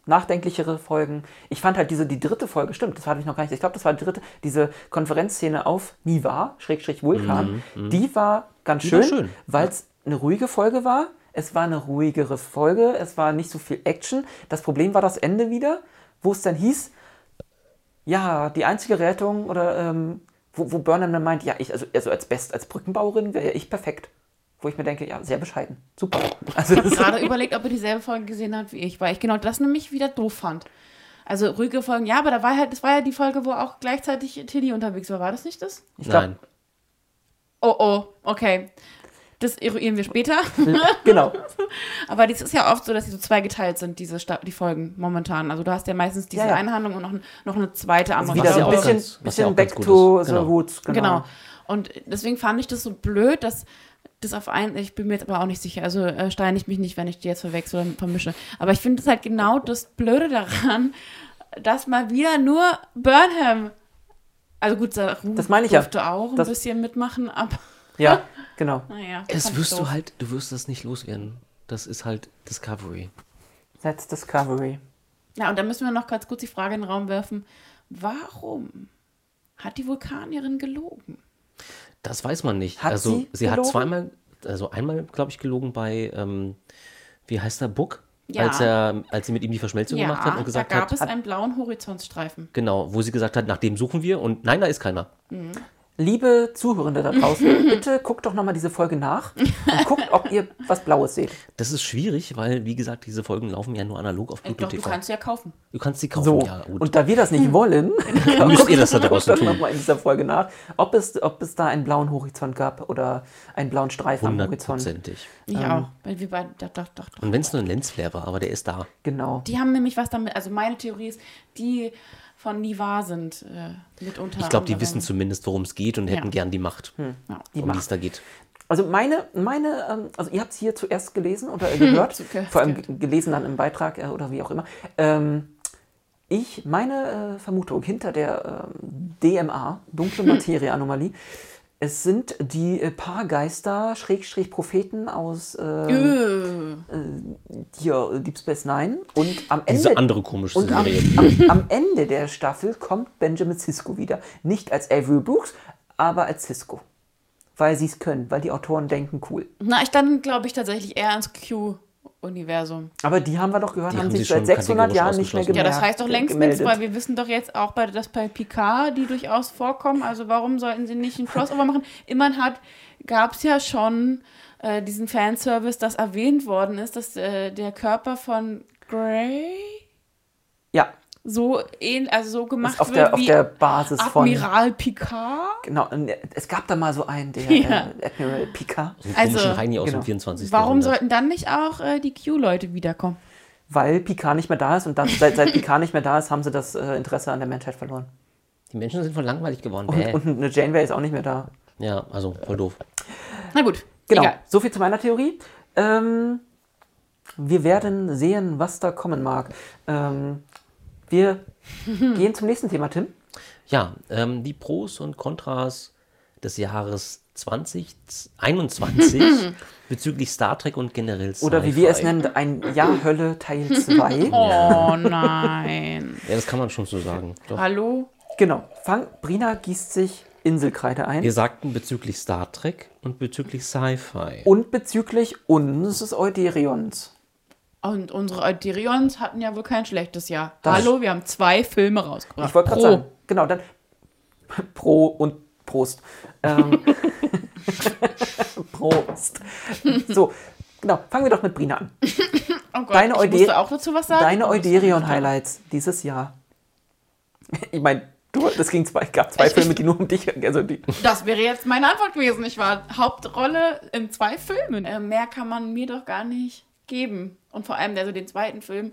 nachdenklichere Folgen. Ich fand halt diese, die dritte Folge, stimmt, das hatte ich noch gar nicht, ich glaube, das war die dritte, diese Konferenzszene auf Niva, Schrägstrich Vulkan, die war ganz Die schön, schön, weil es eine ruhige Folge war. Es war eine ruhigere Folge, es war nicht so viel Action. Das Problem war das Ende wieder, wo es dann hieß, ja, die einzige Rettung oder ähm, wo, wo Burnham dann meint, ja, ich, also, also als Best, als Brückenbauerin wäre ich perfekt. Wo ich mir denke, ja, sehr bescheiden. Super. Also das gerade überlegt, ob er dieselbe Folge gesehen hat wie ich, weil ich genau das nämlich wieder doof fand. Also ruhige Folgen, ja, aber da war halt, das war ja die Folge, wo auch gleichzeitig Tilly unterwegs war. War das nicht das? ich glaub, Nein. Oh oh, okay. Das eruieren wir später. Genau. Aber das ist ja oft so, dass sie so zweigeteilt sind, diese Sta die Folgen momentan. Also du hast ja meistens diese Ja, ja. eine Handlung und noch, noch eine zweite andere. Wieder Was so ja ein bisschen, ganz- ja bisschen back gut to the Genau. roots. Genau. Genau. Und deswegen fand ich das so blöd, dass das auf einen, ich bin mir jetzt aber auch nicht sicher, also äh, steinigt mich nicht, wenn ich die jetzt verwechsel oder vermische. Aber ich finde es halt genau das Blöde daran, dass mal wieder nur Burnham, also gut, Saru Das meine ich ja. durfte auch ein Das- bisschen mitmachen, aber Ja, genau. naja. Das ich wirst du halt, du wirst das nicht loswerden. Das ist halt Discovery. That's Discovery. Ja, und da müssen wir noch ganz kurz die Frage in den Raum werfen, warum hat die Vulkanierin gelogen? Das weiß man nicht. Hat also sie sie, hat zweimal, also einmal, glaube ich, gelogen bei, ähm, wie heißt der, Book? Ja. Als, er, als sie mit ihm die Verschmelzung Ja, gemacht hat und da gesagt gab hat, es einen blauen Horizontstreifen. genau, wo sie gesagt hat, nach dem suchen wir und nein, da ist keiner. Liebe Zuhörende da draußen, bitte guckt doch nochmal diese Folge nach und guckt, ob ihr was Blaues seht. Das ist schwierig, weil, wie gesagt, diese Folgen laufen ja nur analog auf Äh, Pluto Doch, du TV. kannst sie ja kaufen. du kannst sie kaufen, So, ja, gut. und da wir das nicht wollen, Dann müsst ihr das da guckt draußen doch tun. nochmal in dieser Folge nach, ob es, ob es da einen blauen Horizont gab oder einen blauen Streifen am Horizont. Hundertprozentig. Ich Ähm. auch. Weil wir beide, doch, doch, doch, doch. Und wenn es nur ein Lensflare war, aber der ist da. Genau. Die haben nämlich was damit, also meine Theorie ist, die von Niva sind äh, mitunter. Ich glaube, die wissen zumindest, worum es geht und hätten Ja. gern die Macht, Ja. Die um die es da geht. Also meine, meine, ähm, also ihr habt es hier zuerst gelesen oder äh, gehört, Zuerst vor allem gelesen dann im Beitrag äh, oder wie auch immer. Ähm, ich, meine äh, Vermutung hinter der ähm, DMA, dunkle Materie-Anomalie, es sind die äh, paar Geister, Schrägstrich Propheten aus, äh, Äh, hier äh, Deep Space Nine und am Ende. Diese andere komische und am, Serie. am, am Ende der Staffel kommt Benjamin Sisko wieder. Nicht als Avery Brooks, aber als Sisko. Weil sie es können, weil die Autoren denken cool. Na, ich dann glaube ich tatsächlich eher ans Q-Universum. Aber die haben wir doch gehört, Die haben haben sich sie seit schon 600 Jahren nicht mehr gemeldet. Ja, das heißt doch längst nichts, weil wir wissen doch jetzt auch, bei, dass bei Picard die durchaus vorkommen. Also warum sollten sie nicht ein Crossover machen? Immerhin hat, gab es ja schon äh, diesen Fanservice, dass erwähnt worden ist, dass äh, der Körper von Grey Ja, so ähn, also so gemacht auf wird der, auf wie der Basis von. Admiral Picard. Genau, es gab da mal so einen, der Ja. äh, Admiral Picard, So Also, Heini aus genau. dem 24. Warum Jahrhundert. sollten dann nicht auch äh, die Q-Leute wiederkommen? weil Picard nicht mehr da ist und dann, seit, seit Picard nicht mehr da ist, haben sie das äh, Interesse an der Menschheit verloren. Die Menschen sind voll langweilig geworden. Und, und eine Janeway ist auch nicht mehr da. ja, also voll doof. Na gut, Genau, egal. so viel zu meiner Theorie. Ähm, wir werden sehen, was da kommen mag. Ähm, wir gehen zum nächsten Thema, Tim. Ja, ähm, die Pros und Kontras des Jahres 2021 bezüglich Star Trek und generell Oder wie wir es Sci-Fi. nennen, ein Jahr Hölle Teil 2. Oh nein. Ja, das kann man schon so sagen. Doch. Hallo? Genau, Fang, Brina gießt sich Inselkreide ein. Wir sagten bezüglich Star Trek und bezüglich Sci-Fi. Und bezüglich unseres Euderions. Und unsere Euderions hatten ja wohl kein schlechtes Jahr. Das- Hallo, wir haben zwei Filme rausgebracht. Ich wollte gerade sagen, genau, dann Pro und Prost. Ähm, Prost. So, genau, fangen wir doch mit Brina an. Oh Gott, Deine Eude- auch dazu was sagen. Deine Euderion-Highlights dieses Jahr. Ich meine, du, das ging zwei, gab zwei Ich- Filme, die nur um dich, also die, Das wäre jetzt meine Antwort gewesen. Ich war Hauptrolle in zwei Filmen. Äh, mehr kann man mir doch gar nicht geben. Und vor allem, also den zweiten Film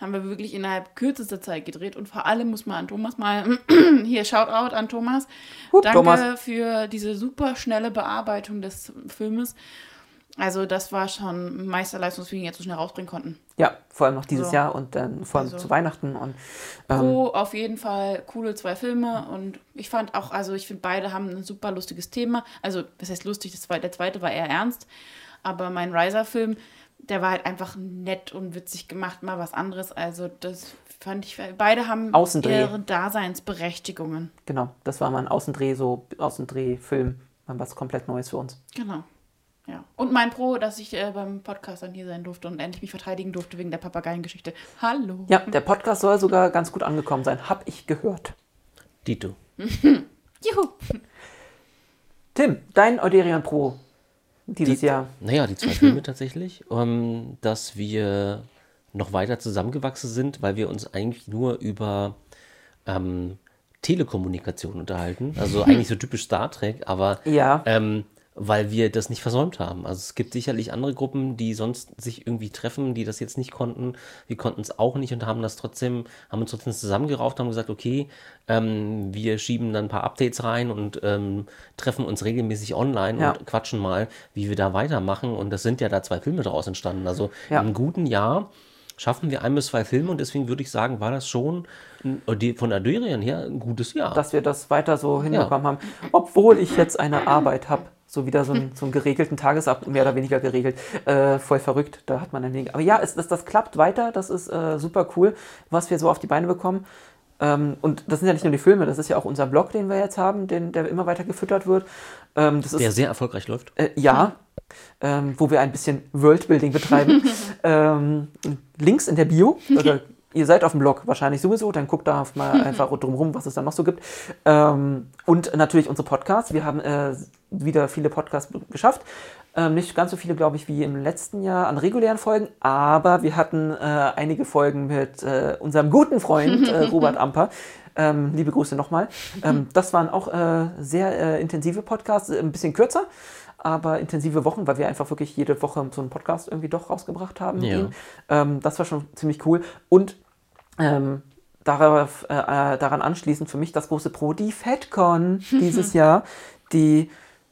haben wir wirklich innerhalb kürzester Zeit gedreht. Und vor allem muss man an Thomas mal, hier Shoutout an Thomas. Hup, Danke Thomas. für diese super schnelle Bearbeitung des Filmes. Also das war schon Meisterleistung, dass wir ihn jetzt so schnell rausbringen konnten. ja, vor allem noch dieses So. Jahr und dann vor allem Also- zu Weihnachten und ähm, Pro auf jeden Fall coole zwei Filme und ich fand auch, also ich finde beide haben ein super lustiges Thema. Also, das heißt lustig, das zweite, der zweite war eher ernst, aber mein Riser-Film, der war halt einfach nett und witzig gemacht, mal was anderes. Also, das fand ich, beide haben Außendreh. ihre Daseinsberechtigungen. genau, das war mal ein Außendreh, so Außendreh-Film, mal was komplett Neues für uns. Genau. Ja. Und mein Pro, dass ich äh, beim Podcast dann hier sein durfte und endlich mich verteidigen durfte wegen der Papageiengeschichte. Hallo. Ja, der Podcast soll sogar ganz gut angekommen sein, hab ich gehört. Dito. Juhu. Tim, dein Euderion Pro dieses Die- Jahr. Naja, die zwei Filme tatsächlich. Ähm, dass wir noch weiter zusammengewachsen sind, weil wir uns eigentlich nur über ähm, Telekommunikation unterhalten. Also eigentlich so typisch Star Trek, aber Ja. ähm, weil wir das nicht versäumt haben. Also es gibt sicherlich andere Gruppen, die sonst sich irgendwie treffen, die das jetzt nicht konnten. Wir konnten es auch nicht und haben das trotzdem, haben uns trotzdem zusammengerauft, haben gesagt, okay, ähm, wir schieben dann ein paar Updates rein und ähm, treffen uns regelmäßig online Ja. und quatschen mal, wie wir da weitermachen. Und das sind ja da zwei Filme daraus entstanden. Also Ja. einem guten Jahr schaffen wir ein bis zwei Filme und deswegen würde ich sagen, war das schon ein- von Aderian her ein gutes Jahr. dass wir das weiter so hinbekommen haben, obwohl ich jetzt eine Arbeit habe. So wieder so, ein, so einen geregelten Tagesab, mehr oder weniger geregelt. Äh, voll verrückt, da hat man ein Ding. Aber ja, es, das, das klappt weiter, das ist äh, super cool, was wir so auf die Beine bekommen. Ähm, und das sind ja nicht nur die Filme, das ist ja auch unser Blog, den wir jetzt haben, den, der immer weiter gefüttert wird. Ähm, das ist, der sehr erfolgreich läuft. äh, ja, ähm, wo wir ein bisschen Worldbuilding betreiben. ähm, Links in der Bio. Oder ihr seid auf dem Blog wahrscheinlich sowieso, dann guckt da mal einfach drumherum, was es da noch so gibt. Ähm, und natürlich unsere Podcasts. Wir haben äh, wieder viele Podcasts geschafft. Ähm, nicht ganz so viele, glaube ich, wie im letzten Jahr an regulären Folgen, aber wir hatten äh, einige Folgen mit äh, unserem guten Freund äh, Robert Amper. Ähm, liebe Grüße nochmal. Ähm, das waren auch äh, sehr äh, intensive Podcasts, ein bisschen kürzer, aber intensive Wochen, weil wir einfach wirklich jede Woche so einen Podcast irgendwie doch rausgebracht haben. Ja. Ähm, das war schon ziemlich cool. Und ähm, darauf, äh, äh, daran anschließend für mich das große Pro, die FedCon dieses Jahr, die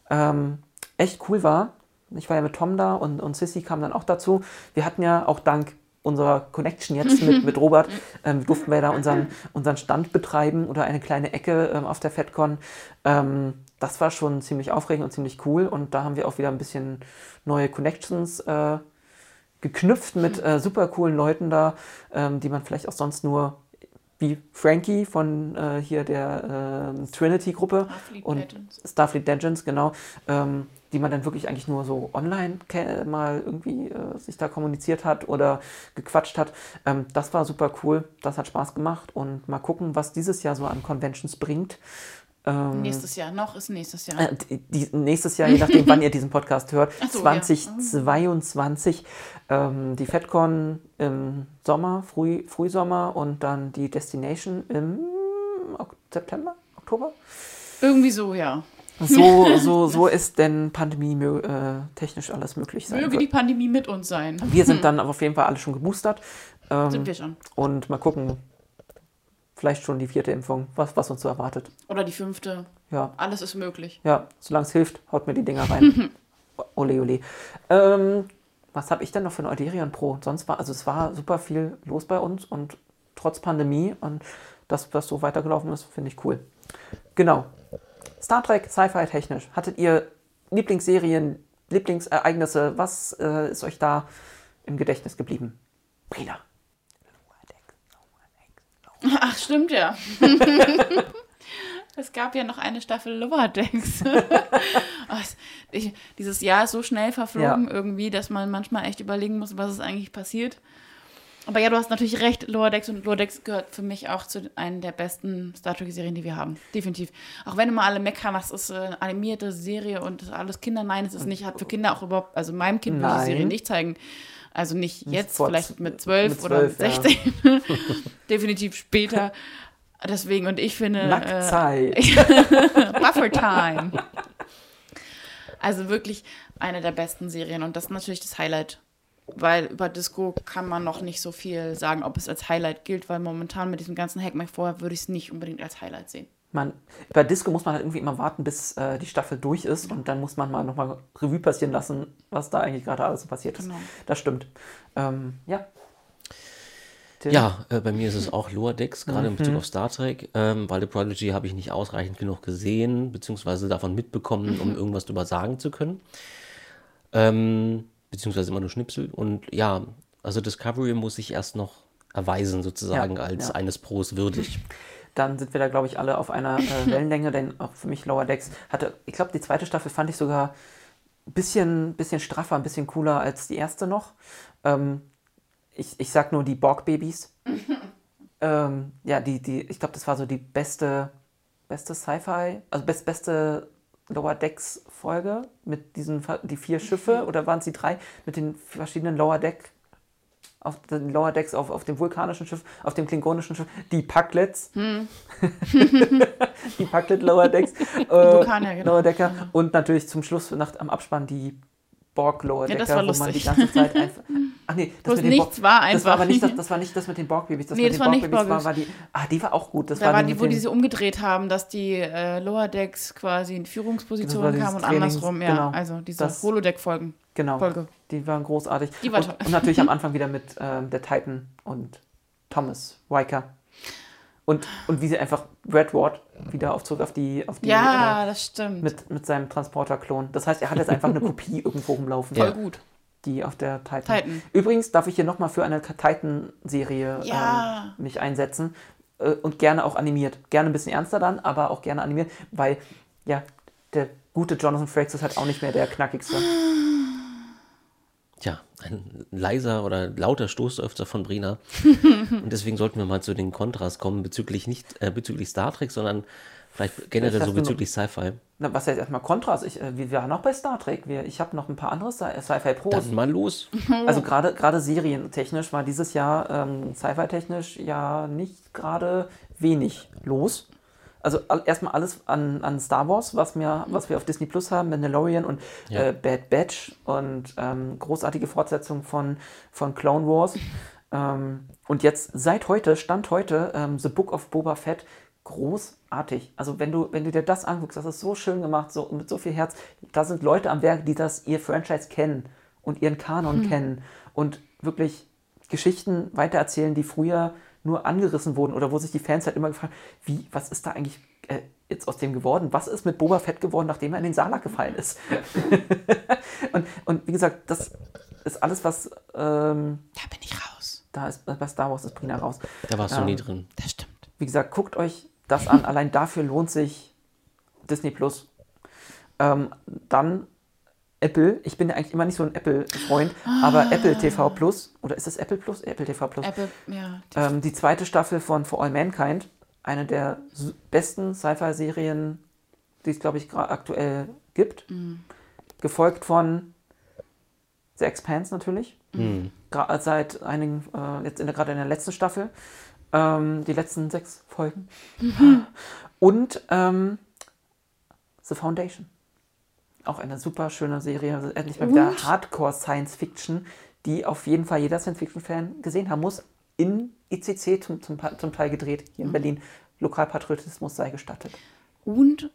ähm, echt cool war. Ich war ja mit Tom da und, und Sissy kam dann auch dazu. Wir hatten ja auch dank unserer Connection jetzt mit, mit Robert, ähm, durften wir da unseren, unseren Stand betreiben oder eine kleine Ecke ähm, auf der FedCon. Ähm, das war schon ziemlich aufregend und ziemlich cool und da haben wir auch wieder ein bisschen neue Connections äh, geknüpft mit äh, super coolen Leuten da, ähm, die man vielleicht auch sonst nur wie Frankie von äh, hier der äh, Trinity-Gruppe und Legends. Starfleet Legends, genau, ähm, die man dann wirklich eigentlich nur so online mal irgendwie äh, sich da kommuniziert hat oder gequatscht hat. Ähm, das war super cool, das hat Spaß gemacht und mal gucken, was dieses Jahr so an Conventions bringt. Ähm, Nächstes Jahr, noch ist nächstes Jahr. äh, die, nächstes Jahr, je nachdem, wann ihr diesen Podcast hört, so, ja. 2022, ähm, die FedCon im Sommer, Früh, Frühsommer und dann die Destination im September, Oktober. Irgendwie so, ja. So, so, so ist denn Pandemie äh, technisch alles möglich sein Möge wird. die Pandemie mit uns sein. Wir sind dann aber auf jeden Fall alle schon geboostert. Ähm, Sind wir schon. Und mal gucken, vielleicht schon die vierte Impfung, was, was uns so erwartet. Oder die fünfte. Ja, Alles ist möglich. Ja, solange es hilft, haut mir die Dinger rein. ole, ole. Ähm, was habe ich denn noch für ein Euderion Pro? Sonst war, also es war super viel los bei uns und trotz Pandemie und das, was so weitergelaufen ist, finde ich cool. Genau. Star Trek, Sci-Fi technisch. Hattet ihr Lieblingsserien, Lieblingsereignisse? Was äh, ist euch da im Gedächtnis geblieben? Brina. Ach, stimmt ja. es gab ja noch eine Staffel Lower Decks. Dieses Jahr ist so schnell verflogen Ja. irgendwie, dass man manchmal echt überlegen muss, was ist eigentlich passiert. Aber ja, du hast natürlich recht, Lower Decks und Lower Decks gehört für mich auch zu einer der besten Star Trek-Serien, die wir haben. Definitiv. Auch wenn immer alle meckern, das ist äh, eine animierte Serie und alles Kinder. Nein, es ist nicht, hat für Kinder auch überhaupt, also meinem Kind würde ich die. Serie nicht zeigen. Also nicht jetzt, vor vielleicht mit zwölf oder mit 12, ja. 16. Definitiv später. Deswegen, und ich finde. Äh, Nacktzeit. Buffer Time. Also wirklich eine der besten Serien und das ist natürlich das Highlight. Weil über Disco kann man noch nicht so viel sagen, ob es als Highlight gilt, weil momentan mit diesem ganzen Hackmack vorher würde ich es nicht unbedingt als Highlight sehen. Man, bei Disco muss man halt irgendwie immer warten, bis äh, die Staffel durch ist und dann muss man mal nochmal Revue passieren lassen, was da eigentlich gerade alles so passiert ist. Genau. Das stimmt. Ähm, ja. Tim? Ja, äh, bei mir ist es auch Lower Decks, gerade Mhm. in Bezug auf Star Trek, ähm, weil The Prodigy habe ich nicht ausreichend genug gesehen, beziehungsweise davon mitbekommen, Mhm. um irgendwas drüber sagen zu können. Ähm, beziehungsweise immer nur Schnipsel. Und ja, also Discovery muss ich erst noch erweisen, sozusagen, Ja, als ja. eines Pros würdig. Dann sind wir da, glaube ich, alle auf einer äh, Wellenlänge, denn auch für mich Lower Decks hatte, ich glaube, die zweite Staffel fand ich sogar ein bisschen, bisschen straffer, ein bisschen cooler als die erste noch. Ähm, ich, ich sag nur die Borg-Babys. ähm, ja, die, die, ich glaube, das war so die beste, beste Sci-Fi, also best, beste Lower Decks Folge mit diesen die vier Schiffe oder waren es die drei mit den verschiedenen Lower Deck auf den Lower Decks auf, auf dem vulkanischen Schiff, auf dem klingonischen Schiff, die Packlets, die Packlet Lower Decks, äh, Vulkanier, genau. Lower Decker und natürlich zum Schluss nach, am Abspann die Borg Lower Ja, Decker, das war wo man die ganze Zeit einfach. Ach nee, Bloß mit den nichts war Das war aber nicht das, das war nicht das mit den Borg-Babys. Das Nee, mit das den war nicht Borg-Babys war, war die. Ah, die war auch gut. Das Da war war die, die, wo die sie umgedreht haben, dass die äh, Lower Decks quasi in Das war Führungspositionen kamen und Trainings- andersrum. Ja, genau. also diese Das- Holodeck-Folgen. Genau. Folge. Die waren großartig. Die war und, toll. und natürlich am Anfang wieder mit ähm, der Titan und Thomas Riker. Und, und wie sie einfach Redward wieder auf, zurück auf die, auf die Ja, äh, das stimmt. mit, mit seinem Transporter-Klon. Das heißt, er hat jetzt einfach eine Kopie irgendwo rumlaufen, Voll gut. die auf der Titan. Titan. Übrigens darf ich hier nochmal für eine Titan-Serie Ja. ähm, mich einsetzen. Äh, und gerne auch animiert. Gerne ein bisschen ernster dann, aber auch gerne animiert, weil ja, der gute Jonathan Frakes ist halt auch nicht mehr der knackigste. Ein leiser oder lauter Stoßseufzer von Brina. Und deswegen sollten wir mal zu den Kontras kommen, bezüglich nicht äh, bezüglich Star Trek, sondern vielleicht generell so bezüglich Sci-Fi. Na, was heißt erstmal Kontras? Ich, äh, wir waren noch bei Star Trek. Wir, ich habe noch ein paar andere Sci- Sci-Fi Pros. Dann mal los. Also gerade gerade serientechnisch war dieses Jahr ähm, Sci-Fi-technisch ja nicht gerade wenig los. Also erstmal alles an, an Star Wars, was wir, was wir auf Disney Plus haben, Mandalorian und Ja. äh, Bad Batch und ähm, großartige Fortsetzung von, von Clone Wars. ähm, und jetzt seit heute, Stand heute, ähm, The Book of Boba Fett, großartig. Also wenn du, wenn du dir das anguckst, das ist so schön gemacht, so mit so viel Herz. Da sind Leute am Werk, die das ihr Franchise kennen und ihren Kanon kennen und wirklich Geschichten weitererzählen, die früher nur angerissen wurden oder wo sich die Fans halt immer gefragt haben, wie, was ist da eigentlich äh, jetzt aus dem geworden? Was ist mit Boba Fett geworden, nachdem er in den Salak gefallen ist? und, und wie gesagt, das ist alles, was ähm, Da bin ich raus. da ist, bei Star Wars ist Brina raus. Da warst du Ähm, nie drin. Das stimmt. Wie gesagt, guckt euch das an. Allein dafür lohnt sich Disney Plus. Ähm, dann Apple. Ich bin ja eigentlich immer nicht so ein Apple-Freund, aber Apple TV Plus, oder ist es Apple Plus? Apple TV Plus. Apple, ja. die- Ähm, die zweite Staffel von For All Mankind, eine der besten Sci-Fi-Serien, die es, glaube ich, gra- aktuell gibt. Gefolgt von The Expanse natürlich. Gra seit einigen, äh, jetzt in der, gerade in der letzten Staffel. Ähm, die letzten sechs Folgen. Und ähm, The Foundation. Auch eine super schöne Serie. Also endlich mal wieder? Hardcore Science Fiction, die auf jeden Fall jeder Science Fiction-Fan gesehen haben muss. In ICC zum, zum, zum Teil gedreht, hier in Berlin. Lokalpatriotismus sei gestattet. Und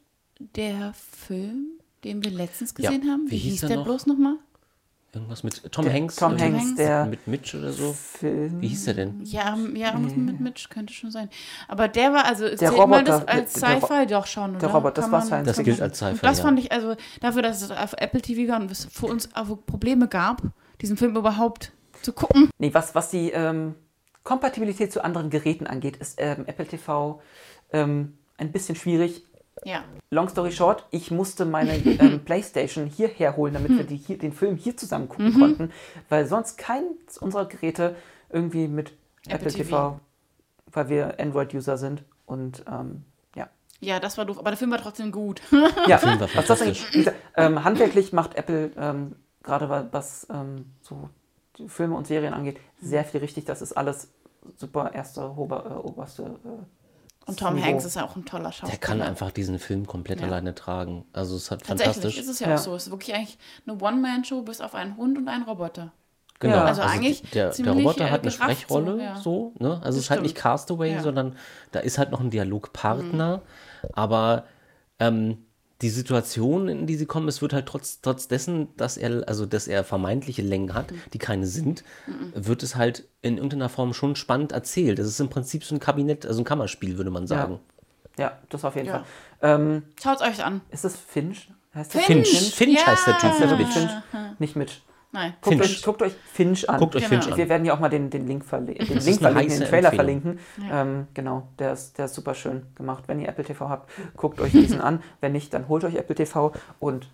der Film, den wir letztens Ja. gesehen haben, Wie wie, hieß hieß der der noch? bloß nochmal? Irgendwas mit Tom Der Hanks? Tom Hanks, der Mit Mitch oder so? Film. Wie hieß der denn? Ja, ja, irgendwas mit Mitch könnte schon sein. Aber der war, also zählt Roboter, man das als der- der Sci-Fi doch schon, oder? der Roboter, das war Science Das gilt als Sci-Fi. Das ja. fand ich, also dafür, dass es auf Apple TV war und es für uns auch Probleme gab, diesen Film überhaupt zu gucken. Nee, was, was die ähm, Kompatibilität zu anderen Geräten angeht, ist ähm, Apple TV ähm, ein bisschen schwierig. Ja. Long story short, ich musste meine ähm, Playstation hierher holen, damit wir die hier, den Film hier zusammen gucken konnten, weil sonst keins unserer Geräte irgendwie mit Apple, Apple TV, TV. weil wir Android-User sind und ähm, ja. Ja, das war doof, aber der Film war trotzdem gut. Ja, Film war was das gesagt, ähm, handwerklich macht Apple ähm, gerade wa- was ähm, so die Filme und Serien angeht, sehr viel richtig. Das ist alles super erste, ober, äh, oberste. Äh, Und Tom Niveau. Hanks ist ja auch ein toller Schauspieler. Der kann einfach diesen Film komplett Ja. alleine tragen. Also es hat Tatsächlich fantastisch. ist es ja, Ja. auch so. Es ist wirklich eigentlich eine One-Man-Show bis auf einen Hund und einen Roboter. Genau. Ja. Also eigentlich der, der Roboter äh, hat eine Sprechrolle, so, so, ne? Also es ist halt nicht. Castaway, Ja. sondern da ist halt noch ein Dialogpartner. Aber ähm, die Situation, in die sie kommen, es wird halt trotz, trotz dessen, dass er, also dass er vermeintliche Längen hat, die keine sind, wird es halt in irgendeiner Form schon spannend erzählt. Das ist im Prinzip so ein Kabinett, also ein Kammerspiel, würde man sagen. ja, das auf jeden Ja. Fall. Ähm, Schaut euch an. ist das Finch? Heißt Finch, Finch, Finch ja. heißt der Typ, natürlich. Finch? Nicht Mitch. Nein. Guckt Finch. euch, guckt euch Finch an. Guckt euch Genau. Finch an. Wir werden ja auch mal den, den Link, verli den Link verlinken, den Trailer Empfehlung. verlinken. Ähm, genau, der ist, der ist super schön gemacht. Wenn ihr Apple TV habt, guckt euch diesen an. Wenn nicht, dann holt euch Apple TV und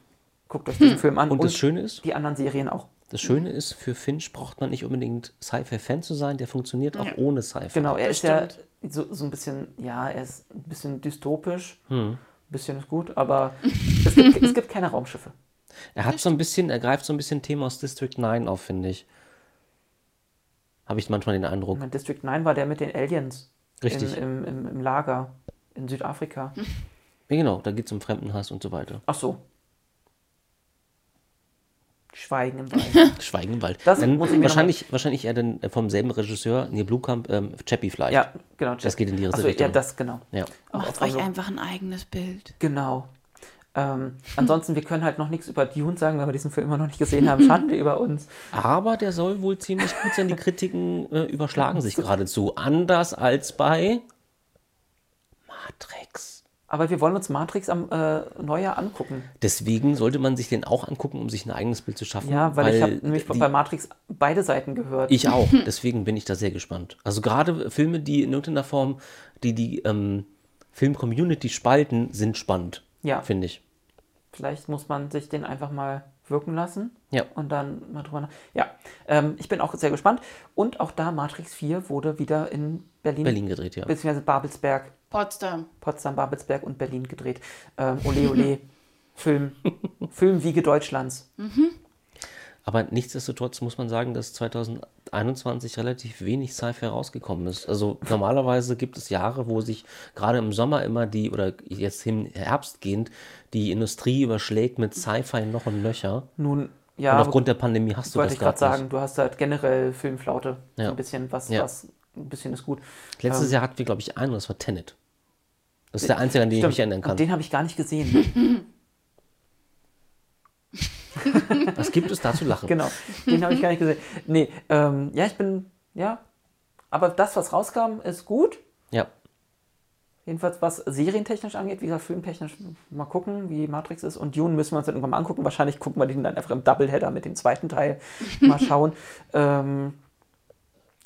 guckt euch diesen Film an. Und das Schöne ist, die anderen Serien auch. das Schöne ist, für Finch braucht man nicht unbedingt Sci-Fi-Fan zu sein, der funktioniert auch Ja. ohne Sci-Fi. Genau, er ist ja so, so ein bisschen, ja, er ist ein bisschen dystopisch. Hm. Ein bisschen ist gut, aber es gibt, es gibt keine Raumschiffe. Er hat so ein bisschen, er greift so ein bisschen Thema aus District 9 auf, finde ich. Habe ich manchmal den Eindruck. Und District 9 war der mit den Aliens. Richtig. Im, im, im, Lager in Südafrika. Ja, genau, da geht es um Fremdenhass und so weiter. Ach so. Schweigen im Wald. Schweigen im Wald. Das Dann muss ich mir wahrscheinlich, wahrscheinlich eher dann vom selben Regisseur, Neil Blumkamp, ähm, Chappie vielleicht. ja, genau. Das geht in die Ach so, Richtung. Ja, das, genau. Ja. Macht euch Amazon. einfach ein eigenes Bild. Genau. Ähm, ansonsten, wir können halt noch nichts über Dune sagen, weil wir diesen Film immer noch nicht gesehen haben. Schande über uns. Aber der soll wohl ziemlich gut sein. Die Kritiken äh, überschlagen sich geradezu. Anders als bei Matrix. Aber wir wollen uns Matrix am äh, Neujahr angucken. Deswegen sollte man sich den auch angucken, um sich ein eigenes Bild zu schaffen. Ja, weil, ich habe nämlich die, bei Matrix beide Seiten gehört. Ich auch. Deswegen bin ich da sehr gespannt. Also gerade Filme, die in irgendeiner Form, die die ähm, Film-Community spalten, sind spannend. Ja. Finde ich. Vielleicht muss man sich den einfach mal wirken lassen. Ja. Und dann mal drüber nach. Ja, ähm, ich bin auch sehr gespannt. Und auch da, Matrix 4 wurde wieder in Berlin, Berlin gedreht, ja. beziehungsweise Babelsberg, Potsdam. Potsdam, Babelsberg und Berlin gedreht. Ähm, ole, ole. Film. Filmwiege Deutschlands. Aber nichtsdestotrotz muss man sagen, dass 2021 relativ wenig Sci-Fi rausgekommen ist. Also normalerweise gibt es Jahre, wo sich gerade im Sommer immer die, oder jetzt im Herbst gehend, die Industrie überschlägt mit Sci-Fi noch und nöcher. Nun, ja, Und aufgrund der Pandemie hast du wollte das ich gerade gerade sagen, du hast halt generell Filmflaute. So Ja. ein bisschen was, Ja. was, ein bisschen ist gut. Letztes Jahr hatten wir, glaube ich, einen, und das war Tenet. Das ist der einzige, an den ich Stimmt. mich erinnern kann. Den habe ich gar nicht gesehen. Was gibt es da zu lachen? genau, den habe ich gar nicht gesehen. Nee, ähm, ja, ich bin, ja. Aber das, was rauskam, ist gut. Ja. Jedenfalls, was serientechnisch angeht, wie gesagt, filmtechnisch mal gucken, wie Matrix ist. Und Dune müssen wir uns dann irgendwann mal angucken. Wahrscheinlich gucken wir den dann einfach im Doubleheader mit dem zweiten Teil mal schauen. ähm,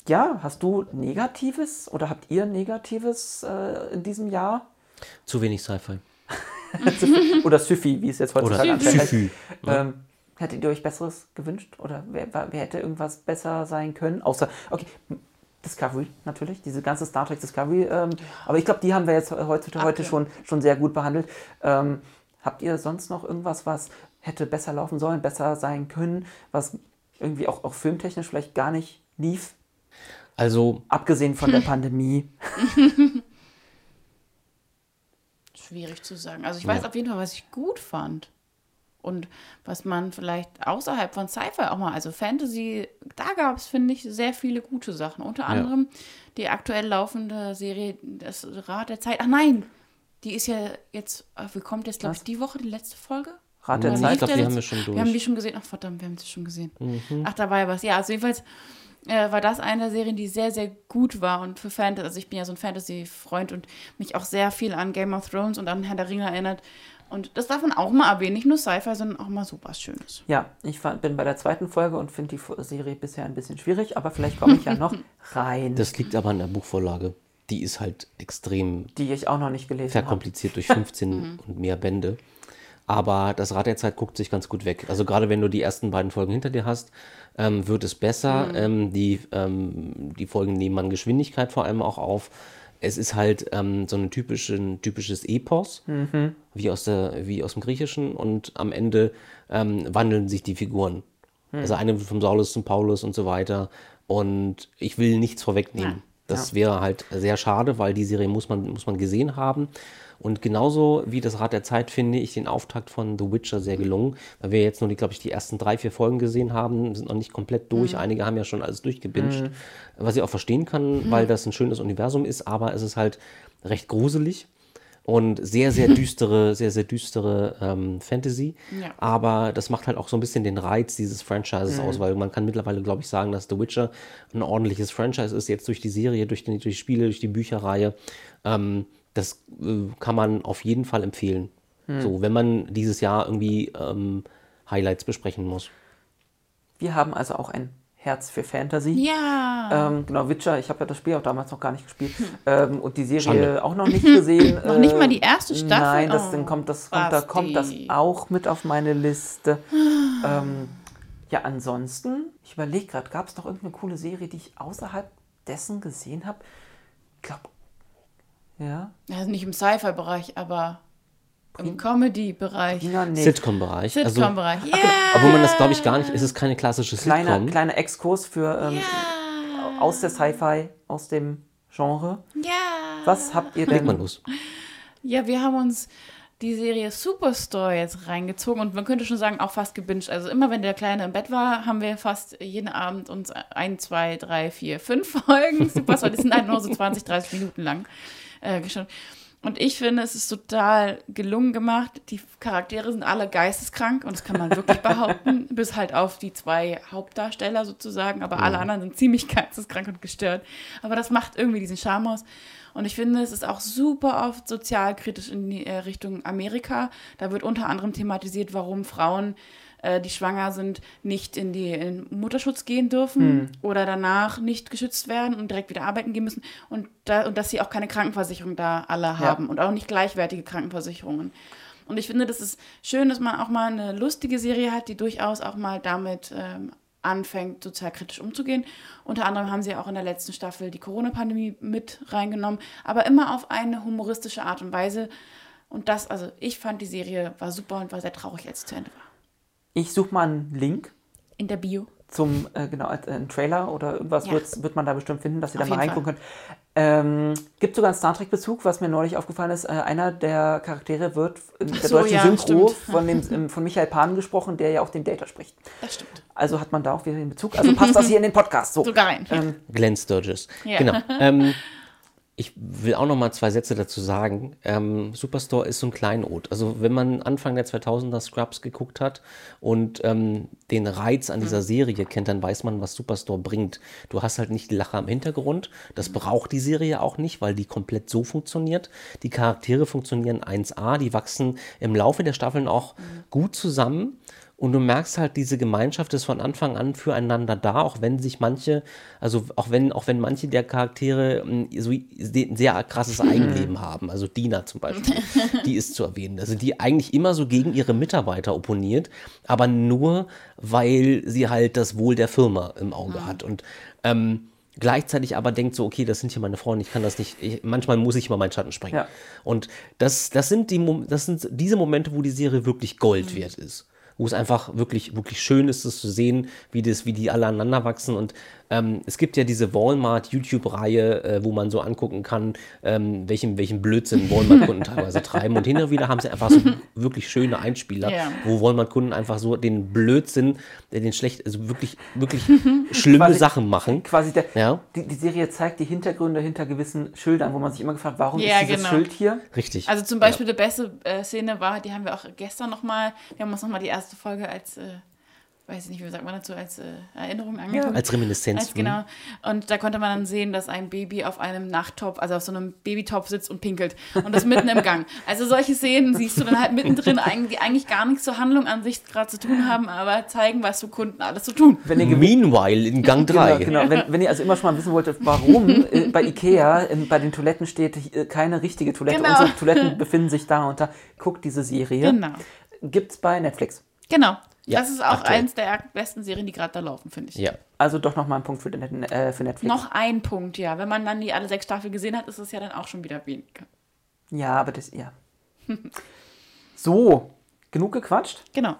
ja, hast du Negatives oder habt ihr Negatives äh, in diesem Jahr? Zu wenig Sci-Fi. oder Syfy, wie es jetzt heutzutage heißt. Ähm, hättet ihr euch Besseres gewünscht? Oder wer, wer hätte irgendwas besser sein können? Außer, okay, Discovery natürlich, diese ganze Star Trek Discovery. Ähm, aber ich glaube, die haben wir jetzt heutzutage heute schon, schon sehr gut behandelt. Ähm, habt ihr sonst noch irgendwas, was hätte besser laufen sollen, besser sein können, was irgendwie auch, auch filmtechnisch vielleicht gar nicht lief? Also, Abgesehen von der Pandemie. Schwierig zu sagen. Also ich weiß Ja. auf jeden Fall, was ich gut fand. Und was man vielleicht außerhalb von Sci-Fi auch mal, also Fantasy, da gab es, finde ich, sehr viele gute Sachen. Unter anderem die aktuell laufende Serie Das Rad der Zeit. Ach nein, die ist ja jetzt, wie kommt jetzt, glaube ich, die Woche, die letzte Folge? Rat der Ja, ich Zeit. lief glaub, der die haben wir schon Wir haben die durch. schon gesehen. Ach verdammt, wir haben sie schon gesehen. Mhm. Ach, da war ja was. Ja, also jedenfalls äh, war das eine der Serien, die sehr, sehr gut war. Und für Fantasy, also ich bin ja so ein Fantasy-Freund und mich auch sehr viel an Game of Thrones und an Herr der Ringe erinnert. Und das darf man auch mal erwähnen, nicht nur Sci-Fi, sondern auch mal sowas Schönes. Ja, ich fand, bin bei der zweiten Folge und finde die Serie bisher ein bisschen schwierig, aber vielleicht komme ich ja noch rein, das liegt aber an der Buchvorlage. Die ist halt extrem die ich auch noch nicht gelesen habe. verkompliziert durch 15 und mehr Bände. Aber das Rad der Zeit guckt sich ganz gut weg. Also gerade wenn du die ersten beiden Folgen hinter dir hast, ähm, wird es besser. Ähm, die, ähm, die Folgen nehmen an Geschwindigkeit vor allem auch auf. Es ist halt ähm, so ein typischen, typisches Epos, wie, aus der, wie aus dem Griechischen. Und am Ende ähm, wandeln sich die Figuren. Also eine wird vom Saulus zum Paulus und so weiter. Und ich will nichts vorwegnehmen. Ja. Das wäre halt sehr schade, weil die Serie muss man, muss man gesehen haben. Und genauso wie das Rad der Zeit finde ich den Auftakt von The Witcher sehr gelungen, weil wir jetzt nur, die, glaube ich, die ersten drei, vier Folgen gesehen haben, sind noch nicht komplett durch. Einige haben ja schon alles durchgebinged, was ich auch verstehen kann, weil das ein schönes Universum ist, aber es ist halt recht gruselig und sehr, sehr düstere, sehr, sehr düstere ähm, Fantasy. Ja. Aber das macht halt auch so ein bisschen den Reiz dieses Franchises aus, weil man kann mittlerweile, glaube ich, sagen, dass The Witcher ein ordentliches Franchise ist, jetzt durch die Serie, durch die, durch die Spiele, durch die Bücherreihe. Ähm, das äh, kann man auf jeden Fall empfehlen. So, wenn man dieses Jahr irgendwie ähm, Highlights besprechen muss. Wir haben also auch ein Herz für Fantasy. Ja. Ähm, genau, Witcher, ich habe ja das Spiel auch damals noch gar nicht gespielt ähm, und die Serie Schande. auch noch nicht gesehen. Noch nicht mal die erste Staffel? Nein, das, Oh, dann kommt, das, kommt, da kommt das auch mit auf meine Liste. ähm, ja, ansonsten, ich überlege gerade, gab es noch irgendeine coole Serie, die ich außerhalb dessen gesehen habe? Ich glaube, ja, Also nicht im Sci-Fi-Bereich, aber im Comedy-Bereich. ja, nee. Sitcom-Bereich. Also, Sitcom-Bereich. Ja. obwohl man das, glaube ich, gar nicht, es ist keine klassische Kleiner, Sitcom. kleiner Exkurs für ähm, aus der Sci-Fi, aus dem Genre. ja. Was habt ihr Leg mal denn? los. Ja, wir haben uns die Serie Superstore jetzt reingezogen und man könnte schon sagen, auch fast gebinged. Also immer wenn der Kleine im Bett war, haben wir fast jeden Abend uns ein, zwei, drei, vier, fünf Folgen Superstore, die sind halt nur so 20, 30 Minuten lang äh, geschaut. Und ich finde, es ist total gelungen gemacht. Die Charaktere sind alle geisteskrank und das kann man wirklich behaupten, bis halt auf die zwei Hauptdarsteller sozusagen. Aber alle anderen sind ziemlich geisteskrank und gestört. Aber das macht irgendwie diesen Charme aus. Und ich finde, es ist auch super oft sozialkritisch in die äh, Richtung Amerika. Da wird unter anderem thematisiert, warum Frauen, äh, die schwanger sind, nicht in die in Mutterschutz gehen dürfen oder danach nicht geschützt werden und direkt wieder arbeiten gehen müssen. Und, da, und dass sie auch keine Krankenversicherung da alle haben und auch nicht gleichwertige Krankenversicherungen. Und ich finde, das ist schön, dass man auch mal eine lustige Serie hat, die durchaus auch mal damit ähm, anfängt, sozialkritisch umzugehen. Unter anderem haben sie auch in der letzten Staffel die Corona-Pandemie mit reingenommen, aber immer auf eine humoristische Art und Weise. Und das, also ich fand die Serie war super und war sehr traurig, als sie zu Ende war. Ich suche mal einen Link In der Bio. zum, äh, genau, als, äh, einen Trailer oder irgendwas Ja. wird man da bestimmt finden, dass ihr Auf da mal reingucken könnt. Ähm, gibt sogar einen Star Trek-Bezug, was mir neulich aufgefallen ist. Äh, einer der Charaktere wird in der so, deutschen ja, Synchro von, dem, von Michael Pan gesprochen, der ja auch den Data spricht. Das stimmt. Also hat man da auch wieder den Bezug. Also passt das hier in den Podcast. So. Sogar rein. Ähm, Glenn Sturgis. Ja. Genau. Ähm, ich will auch noch mal zwei Sätze dazu sagen. Ähm, Superstore ist so ein Kleinod. Also wenn man Anfang der 2000er Scrubs geguckt hat und ähm, den Reiz an dieser Serie kennt, dann weiß man, was Superstore bringt. Du hast halt nicht die Lacher im Hintergrund. Das braucht die Serie auch nicht, weil die komplett so funktioniert. Die Charaktere funktionieren 1A, die wachsen im Laufe der Staffeln auch gut zusammen. Und du merkst halt, diese Gemeinschaft ist von Anfang an füreinander da, auch wenn sich manche, also auch wenn, auch wenn manche der Charaktere mh, so ein sehr krasses Eigenleben haben. Also Dina zum Beispiel, die ist zu erwähnen. Also die eigentlich immer so gegen ihre Mitarbeiter opponiert, aber nur, weil sie halt das Wohl der Firma im Auge hat. Und ähm, gleichzeitig aber denkt so, okay, das sind hier meine Freunde, ich kann das nicht, ich, manchmal muss ich mal meinen Schatten springen. Ja. Und das, das, sind die, das sind diese Momente, wo die Serie wirklich Gold wert ist. Wo es einfach wirklich, wirklich schön ist, es zu sehen, wie, das, wie die alle aneinander wachsen. Und ähm, es gibt ja diese Walmart-YouTube-Reihe, äh, wo man so angucken kann, ähm, welchen, welchen Blödsinn Walmart-Kunden teilweise treiben. Und hin und wieder haben sie einfach so wirklich schöne Einspieler, Ja. wo Walmart-Kunden einfach so den Blödsinn, den schlecht, also wirklich, wirklich schlimme Quasi- Sachen machen. Quasi der, Ja. die, die Serie zeigt die Hintergründe hinter gewissen Schildern, wo man sich immer gefragt, warum Ja, ist dieses genau. Schild hier? Richtig. Also zum Beispiel die beste äh, Szene war, die haben wir auch gestern nochmal, wir haben uns nochmal die erste Folge als, äh, weiß ich nicht, wie sagt man dazu, als äh, Erinnerung angeguckt. Als Reminiszenz. Als, genau. Und da konnte man dann sehen, dass ein Baby auf einem Nachttopf, also auf so einem Babytopf sitzt und pinkelt. Und das mitten im Gang. Also solche Szenen siehst du dann halt mittendrin, die eigentlich gar nichts zur Handlung an sich gerade zu tun haben, aber zeigen, was für Kunden alles zu tun. Wenn ihr. Meanwhile in Gang 3. Genau, genau. Wenn, wenn ihr also immer schon mal wissen wolltet, warum äh, bei Ikea in, bei den Toiletten steht äh, keine richtige Toilette, Genau. unsere Toiletten befinden sich da und da, guckt diese Serie. Genau. Gibt's bei Netflix. Genau. Ja, das ist auch aktuell. eins der besten Serien, die gerade da laufen, finde ich. Ja. Also doch nochmal ein Punkt für, den, äh, für Netflix. Noch ein Punkt, ja. Wenn man dann die alle sechs Staffeln gesehen hat, ist es ja dann auch schon wieder weniger. Ja, aber das, ja. So, genug gequatscht. Genau.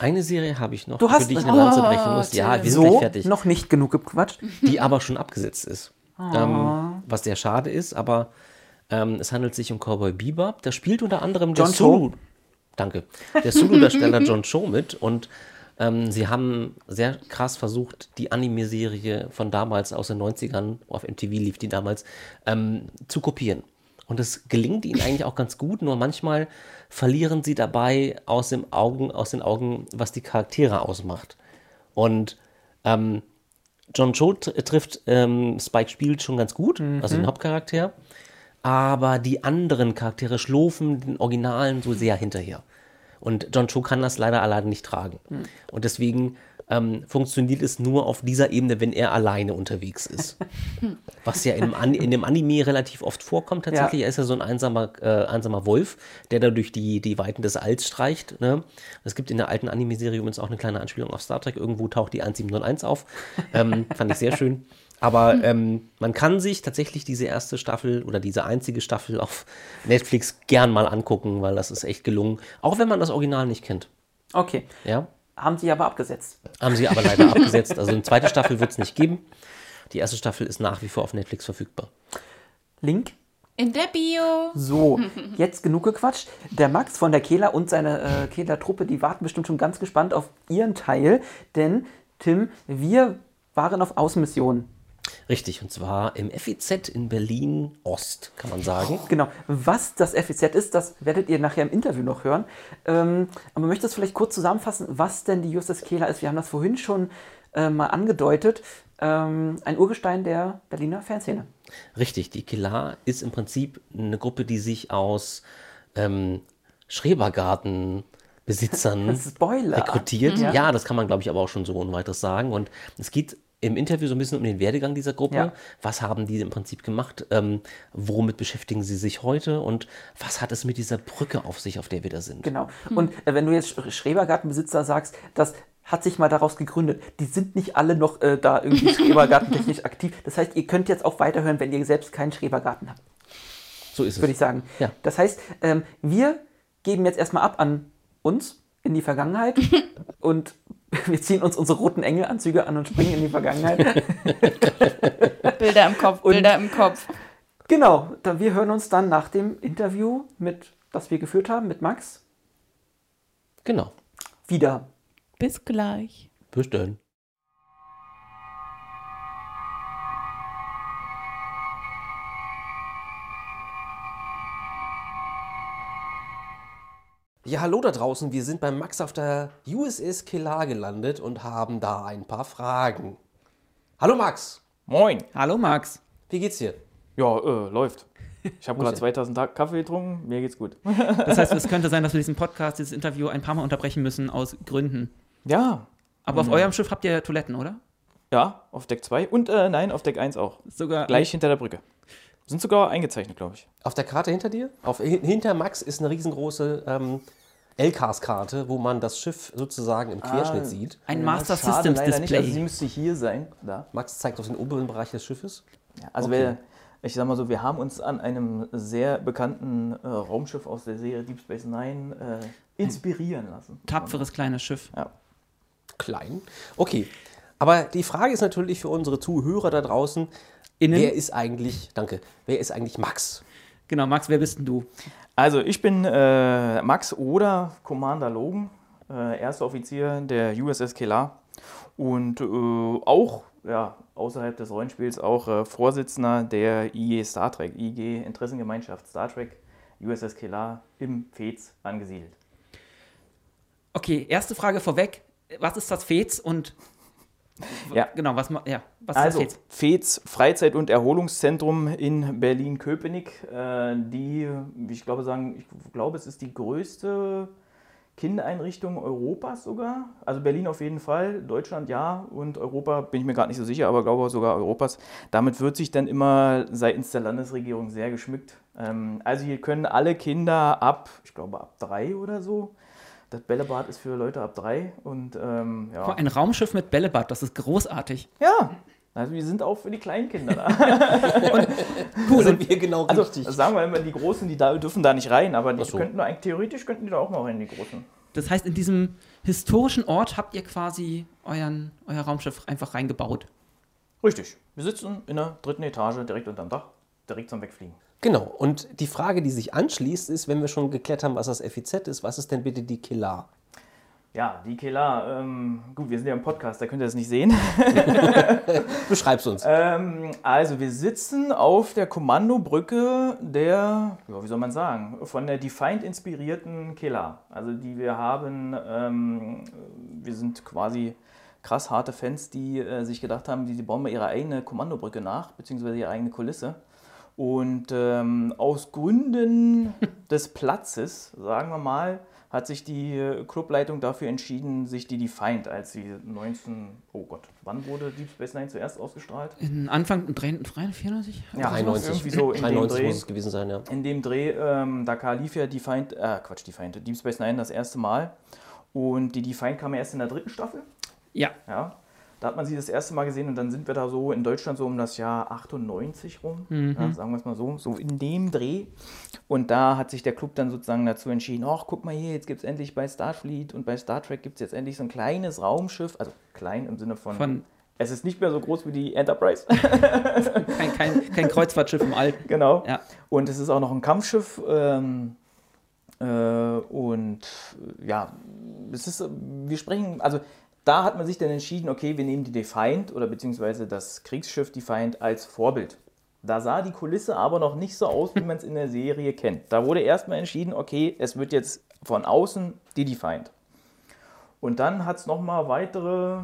Eine Serie habe ich noch, Du hast- für die ich eine Lanze Oh, brechen muss. Ja, Tim. wir sind gleich So, fertig. noch nicht genug gequatscht. die aber schon abgesetzt ist. Ähm, was sehr schade ist, aber ähm, es handelt sich um Cowboy Bebop. Da spielt unter anderem der John Solo. Danke. Der Solo-Darsteller John Cho mit und ähm, sie haben sehr krass versucht, die Anime-Serie von damals aus den 90ern, auf MTV lief die damals, ähm, zu kopieren. Und es gelingt ihnen eigentlich auch ganz gut, nur manchmal verlieren sie dabei aus, dem Augen, aus den Augen, was die Charaktere ausmacht. Und ähm, John Cho tr- trifft ähm, Spike spielt schon ganz gut, also den Hauptcharakter. Aber die anderen Charaktere schlufen den Originalen so sehr hinterher. Und John Cho kann das leider alleine nicht tragen. Und deswegen ähm, funktioniert es nur auf dieser Ebene, wenn er alleine unterwegs ist. Was ja in dem, An in dem Anime relativ oft vorkommt tatsächlich. Ja. Er ist ja so ein einsamer, äh, einsamer Wolf, der da durch die, die Weiten des Alls streicht. Ne? Es gibt in der alten Anime-Serie übrigens auch eine kleine Anspielung auf Star Trek. Irgendwo taucht die 1701 auf. Ähm, fand ich sehr schön. Aber ähm, man kann sich tatsächlich diese erste Staffel oder diese einzige Staffel auf Netflix gern mal angucken, weil das ist echt gelungen. Auch wenn man das Original nicht kennt. Okay. Ja? Haben sie aber abgesetzt. Haben sie aber leider abgesetzt. Also eine zweite Staffel wird es nicht geben. Die erste Staffel ist nach wie vor auf Netflix verfügbar. Link. In der Bio. So, jetzt genug gequatscht. Der Max von der Kehler und seine äh, Kehler-Truppe, die warten bestimmt schon ganz gespannt auf ihren Teil. Denn, Tim, wir waren auf Außenmission. Richtig, und zwar im FEZ in Berlin Ost, kann man sagen. Genau. Was das FEZ ist, das werdet ihr nachher im Interview noch hören. Ähm, aber möchtest vielleicht kurz zusammenfassen, was denn die Justus Kehler ist? Wir haben das vorhin schon äh, mal angedeutet. Ähm, ein Urgestein der Berliner Fanszene. Richtig, die Killer ist im Prinzip eine Gruppe, die sich aus ähm, Schrebergartenbesitzern Spoiler. rekrutiert. Ja. Ja. das kann man, glaube ich, aber auch schon so ohne weiteres sagen. Und es geht im Interview so ein bisschen um den Werdegang dieser Gruppe. Ja. Was haben die im Prinzip gemacht? Ähm, womit beschäftigen sie sich heute? Und was hat es mit dieser Brücke auf sich, auf der wir da sind? Genau. Und äh, wenn du jetzt Sch- Schrebergartenbesitzer sagst, das hat sich mal daraus gegründet. Die sind nicht alle noch äh, da irgendwie schrebergartentechnisch aktiv. Das heißt, ihr könnt jetzt auch weiterhören, wenn ihr selbst keinen Schrebergarten habt, So ist es. würde ich sagen. Ja. Das heißt, ähm, wir geben jetzt erstmal ab an uns in die Vergangenheit und wir ziehen uns unsere roten Engelanzüge an und springen in die Vergangenheit. Bilder im Kopf, Bilder im Kopf. genau, da, wir hören uns dann nach dem Interview, mit, das wir geführt haben, mit Max, Genau. wieder. Bis gleich. Bis dann. Ja, hallo da draußen. Wir sind beim Max auf der USS Kelar gelandet und haben da ein paar Fragen. Hallo Max, Moin. Hallo Max. wie geht's dir? Ja, äh, läuft. Ich habe gerade ja. 2000 Tag Kaffee getrunken, mir geht's gut. Das heißt, es könnte sein, dass wir diesen Podcast, dieses Interview ein paar Mal unterbrechen müssen aus Gründen. Ja, Aber auf eurem Schiff habt ihr Toiletten, oder? ja, auf Deck 2 und äh, nein, auf Deck 1 auch. Sogar Gleich hinter der Brücke. Sind sogar eingezeichnet, glaube ich. Auf der Karte hinter dir? Auf, hin- hinter Max ist eine riesengroße ähm, LKs-Karte, wo man das Schiff sozusagen im Querschnitt sieht. ein Master Schade, Systems leider nicht. Also sie Display. müsste hier sein. Da. Max zeigt auf den oberen Bereich des Schiffes. Ja, also Okay. wir, ich sag mal so, wir haben uns an einem sehr bekannten äh, Raumschiff aus der Serie Deep Space Nine äh, inspirieren lassen. Tapferes kleines Schiff. Ja. Klein. Okay. Aber die Frage ist natürlich für unsere Zuhörer da draußen, Innen. wer ist eigentlich, danke, wer ist eigentlich Max? Genau, Max, wer bist denn du? Also ich bin äh, Max oder Commander Logan, äh, erster Offizier der USS Kelar und äh, auch ja, außerhalb des Rollenspiels auch äh, Vorsitzender der IG Star Trek, IG Interessengemeinschaft Star Trek, USS Kelar im FEZ angesiedelt. Okay, erste Frage vorweg. Was ist das FEZ und Ja. genau, was, ja, was Also, ist das? FEZ, Freizeit- und Erholungszentrum in Berlin-Köpenick, äh, die, ich glaube, sagen, ich glaube, es ist die größte Kindereinrichtung Europas sogar. Also Berlin auf jeden Fall, Deutschland ja und Europa bin ich mir gerade nicht so sicher, aber glaube sogar Europas. Damit wird sich dann immer seitens der Landesregierung sehr geschmückt. Ähm, also hier können alle Kinder ab, ich glaube ab drei oder so. Das Bällebad ist für Leute ab drei und ähm, ja. Ein Raumschiff mit Bällebad, das ist großartig. Ja, also wir sind auch für die kleinen Kinder da. Cool. Sind wir genau Also richtig. sagen wir immer, die Großen, die da, dürfen da nicht rein, aber die so. könnten eigentlich, theoretisch könnten die da auch mal rein, die Großen. Das heißt, in diesem historischen Ort habt ihr quasi euren, euer Raumschiff einfach reingebaut. Richtig. Wir sitzen in der dritten Etage direkt unterm Dach, direkt zum Wegfliegen. Genau. Und die Frage, die sich anschließt, ist, wenn wir schon geklärt haben, was das FIZ ist, was ist denn bitte die Kelar? Ja, die Kela, ähm, gut, wir sind ja im Podcast, da könnt ihr das nicht sehen. Beschreib's uns. Ähm, also wir sitzen auf der Kommandobrücke der, ja, wie soll man sagen, von der Defiant inspirierten Kela. Also die wir haben, ähm, wir sind quasi krass harte Fans, die äh, sich gedacht haben, die, die bauen mal ihre eigene Kommandobrücke nach, beziehungsweise ihre eigene Kulisse. Und ähm, aus Gründen des Platzes, sagen wir mal, hat sich die äh, Clubleitung dafür entschieden, sich die Defiant, als sie 19, oh Gott, wann wurde Deep Space Nine zuerst ausgestrahlt? In Anfang 93? Ja, 93. irgendwie so in dem 93 Dreh. muss es gewesen sein, ja. In dem Dreh, ähm, da lief ja Defiant, äh, Quatsch, Defiant, Deep Space Nine das erste Mal. Und die Defiant kam ja erst in der dritten Staffel. Ja. Ja. Da hat man sie das erste Mal gesehen und dann sind wir da so in Deutschland so um das Jahr 98 rum, ja, sagen wir es mal so, so in dem Dreh. Und da hat sich der Club dann sozusagen dazu entschieden, ach guck mal hier, jetzt gibt es endlich bei Starfleet und bei Star Trek gibt es jetzt endlich so ein kleines Raumschiff, also klein im Sinne von, Von- es ist nicht mehr so groß wie die Enterprise. Kein, kein, kein Kreuzfahrtschiff im All. Genau. Ja. Und es ist auch noch ein Kampfschiff. Ähm, äh, und ja, es ist, wir sprechen, also da hat man sich dann entschieden, okay, wir nehmen die Defiant oder beziehungsweise das Kriegsschiff Defiant als Vorbild. Da sah die Kulisse aber noch nicht so aus, wie man es in der Serie kennt. Da wurde erstmal entschieden, okay, es wird jetzt von außen die Defiant. Und dann hat es nochmal weitere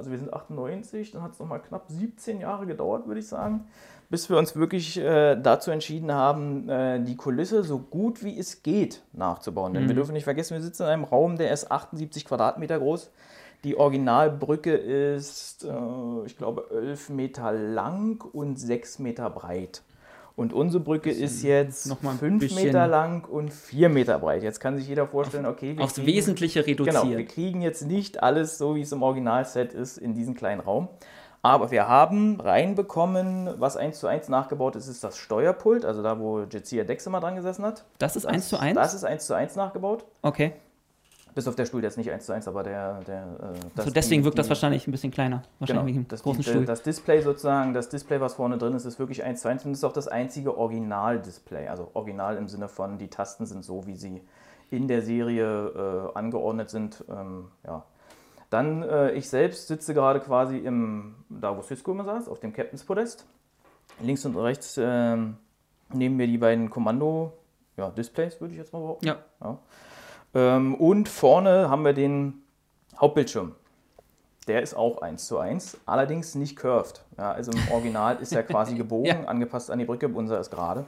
also wir sind 98, dann hat es nochmal knapp 17 Jahre gedauert, würde ich sagen, bis wir uns wirklich äh, dazu entschieden haben, äh, die Kulisse so gut wie es geht nachzubauen. Denn wir dürfen nicht vergessen, wir sitzen in einem Raum, der ist 78 Quadratmeter groß. Die Originalbrücke ist, äh, ich glaube, 11 Meter lang und 6 Meter breit. Und unsere Brücke ist jetzt noch mal ein 5 bisschen- Meter lang und 4 Meter breit. Jetzt kann sich jeder vorstellen, okay, wir Aufs kriegen- Wesentliche reduziert. Genau, wir kriegen jetzt nicht alles so, wie es im Originalset ist, in diesen kleinen Raum. Aber wir haben reinbekommen, was eins zu eins nachgebaut ist, ist das Steuerpult, also da, wo Jetsia Dex immer dran gesessen hat. Das ist 1 zu 1? Das ist eins zu eins nachgebaut. Okay. Bis auf der Stuhl, der ist nicht eins zu eins, aber der. der äh, So deswegen die- wirkt das die- wahrscheinlich ein bisschen kleiner. Wahrscheinlich wegen Genau, das, großen die, Stuhl. das Display sozusagen, das Display, was vorne drin ist, ist wirklich 1 zu 1 und ist auch das einzige Original-Display. Also original im Sinne von, die Tasten sind so, wie sie in der Serie äh, angeordnet sind. Ähm, ja. Dann, äh, ich selbst sitze gerade quasi im, da wo Cisco immer saß, auf dem Captain's Podest. Links und rechts ähm, neben mir die beiden Kommando, ja, würde ich jetzt mal behaupten. Ja. Ähm, und vorne haben wir den Hauptbildschirm. Der ist auch 1 zu 1, allerdings nicht curved. Ja, also im Original ist er quasi gebogen, Ja. angepasst an die Brücke, unser ist gerade.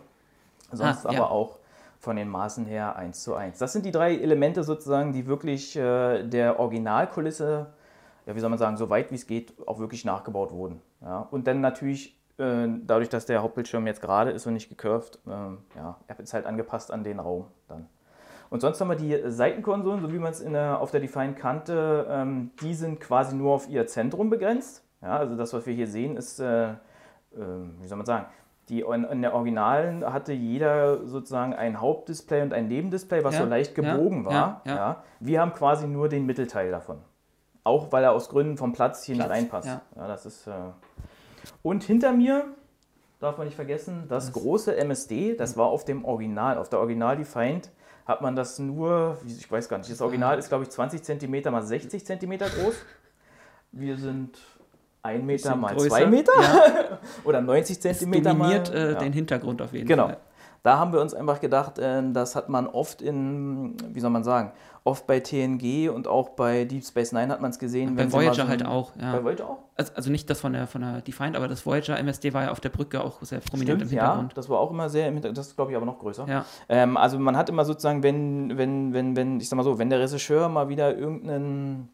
Sonst Ah, aber ja. auch von den Maßen her 1 zu 1. Das sind die drei Elemente sozusagen, die wirklich äh, der Originalkulisse, ja, wie soll man sagen, so weit wie es geht, auch wirklich nachgebaut wurden. Ja. Und dann natürlich, äh, dadurch, dass der Hauptbildschirm jetzt gerade ist und nicht gecurved, ähm, ja, er ist halt angepasst an den Raum dann. Und sonst haben wir die Seitenkonsolen, so wie man es auf der Define kannte, ähm, die sind quasi nur auf ihr Zentrum begrenzt. Ja, also das, was wir hier sehen, ist, äh, äh, wie soll man sagen, die, in, in der Originalen hatte jeder sozusagen ein Hauptdisplay und ein Nebendisplay, was Ja, so leicht ja, gebogen war. ja, ja. Wir haben quasi nur den Mittelteil davon. Auch weil er aus Gründen vom Platz hier Platz, nicht reinpasst. ja. das ist, äh und hinter mir darf man nicht vergessen, das große MSD, das war auf dem Original, auf der Original Defined hat man das nur, ich weiß gar nicht, das Original ist glaube ich 20 cm mal 60 cm groß. Wir sind 1 Meter mal größer. 2 Meter Ja, oder 90 es cm dominiert mal. äh, ja. den Hintergrund auf jeden Genau. Fall. Da haben wir uns einfach gedacht, äh, das hat man oft in, wie soll man sagen, oft bei TNG und auch bei Deep Space Nine hat man es gesehen. Bei Voyager so halt auch, ja. Bei Voyager auch? Also, also nicht das von der, von der Defined, aber das Voyager MSD war ja auf der Brücke auch sehr prominent Stimmt, im ja, Hintergrund. das war auch immer sehr im Hintergrund, das ist glaube ich aber noch größer. Ja. Ähm, also man hat immer sozusagen, wenn, wenn, wenn, wenn, ich sag mal so, wenn der Regisseur mal wieder irgendeinen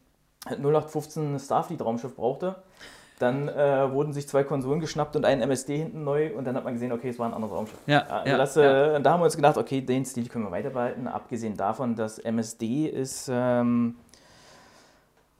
0815 Starfleet-Raumschiff brauchte, dann äh, wurden sich zwei Konsolen geschnappt und ein MSD hinten neu und dann hat man gesehen, okay, es war ein anderes Raumschiff. Ja, also ja, das, äh, Da haben wir uns gedacht, okay, den Stil können wir weiterbehalten. Abgesehen davon, dass MSD ist, ähm,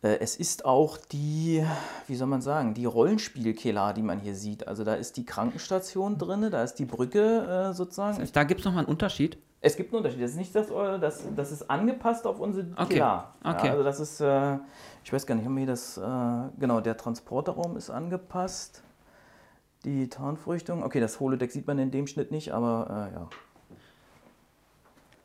äh, es ist auch die, wie soll man sagen, die Rollenspielkeller, die man hier sieht. Also da ist die Krankenstation drin, da ist die Brücke äh, sozusagen. Da gibt es nochmal einen Unterschied. Es gibt einen Unterschied. Das ist nicht das, äh, das, das ist angepasst auf unsere Okay. Okay. Ja, also das ist, äh, ich weiß gar nicht, haben wir hier das, äh, genau, der Transporterraum ist angepasst. Die Tarnfrüchtung, okay, das Holodeck sieht man in dem Schnitt nicht, aber äh, ja.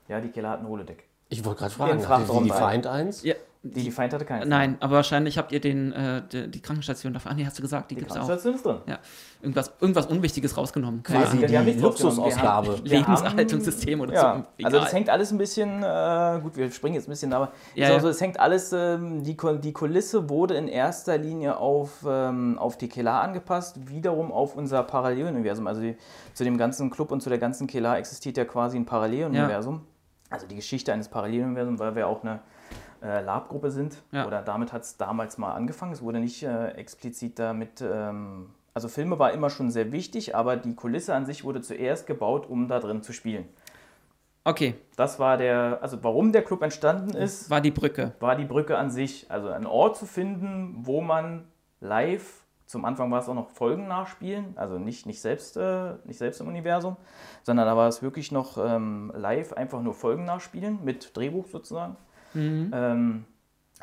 Ja, die Keller hat ein Holodeck. Ich wollte gerade fragen, hatte Frachtraum die rein. Find 1? Ja, Die, die Feind hatte keine. nein, aber wahrscheinlich habt ihr den, äh, die, die Krankenstation davon. Ah, nee, hast du gesagt, die, Die gibt es auch. Krankenstation ist drin. Ja. Irgendwas, irgendwas Unwichtiges rausgenommen. Quasi. Ahnung. die haben die Luxusausgabe. Lebenshaltungssystem oder Ja, so. also Egal. das hängt alles ein bisschen, äh, gut, wir springen jetzt ein bisschen, aber Ja, ist auch ja. so, es hängt alles, ähm, die, die Kulisse wurde in erster Linie auf, ähm, auf die Kelar angepasst, wiederum auf unser Paralleluniversum. Also die, zu dem ganzen Club und zu der ganzen Kelar existiert ja quasi ein Paralleluniversum. Also die Geschichte eines Paralleluniversums, weil wir auch eine äh, Lab-Gruppe sind. Ja. Oder damit hat es damals mal angefangen. Es wurde nicht äh, explizit damit. Ähm, also Filme war immer schon sehr wichtig, aber die Kulisse an sich wurde zuerst gebaut, um da drin zu spielen. Okay, Das war der, also warum der Club entstanden ist, war die Brücke. war die Brücke an sich. Also ein Ort zu finden, wo man live, zum Anfang war es auch noch Folgen nachspielen, also nicht, nicht, selbst, äh, nicht selbst im Universum, sondern da war es wirklich noch ähm, live, einfach nur Folgen nachspielen, mit Drehbuch sozusagen. Ähm,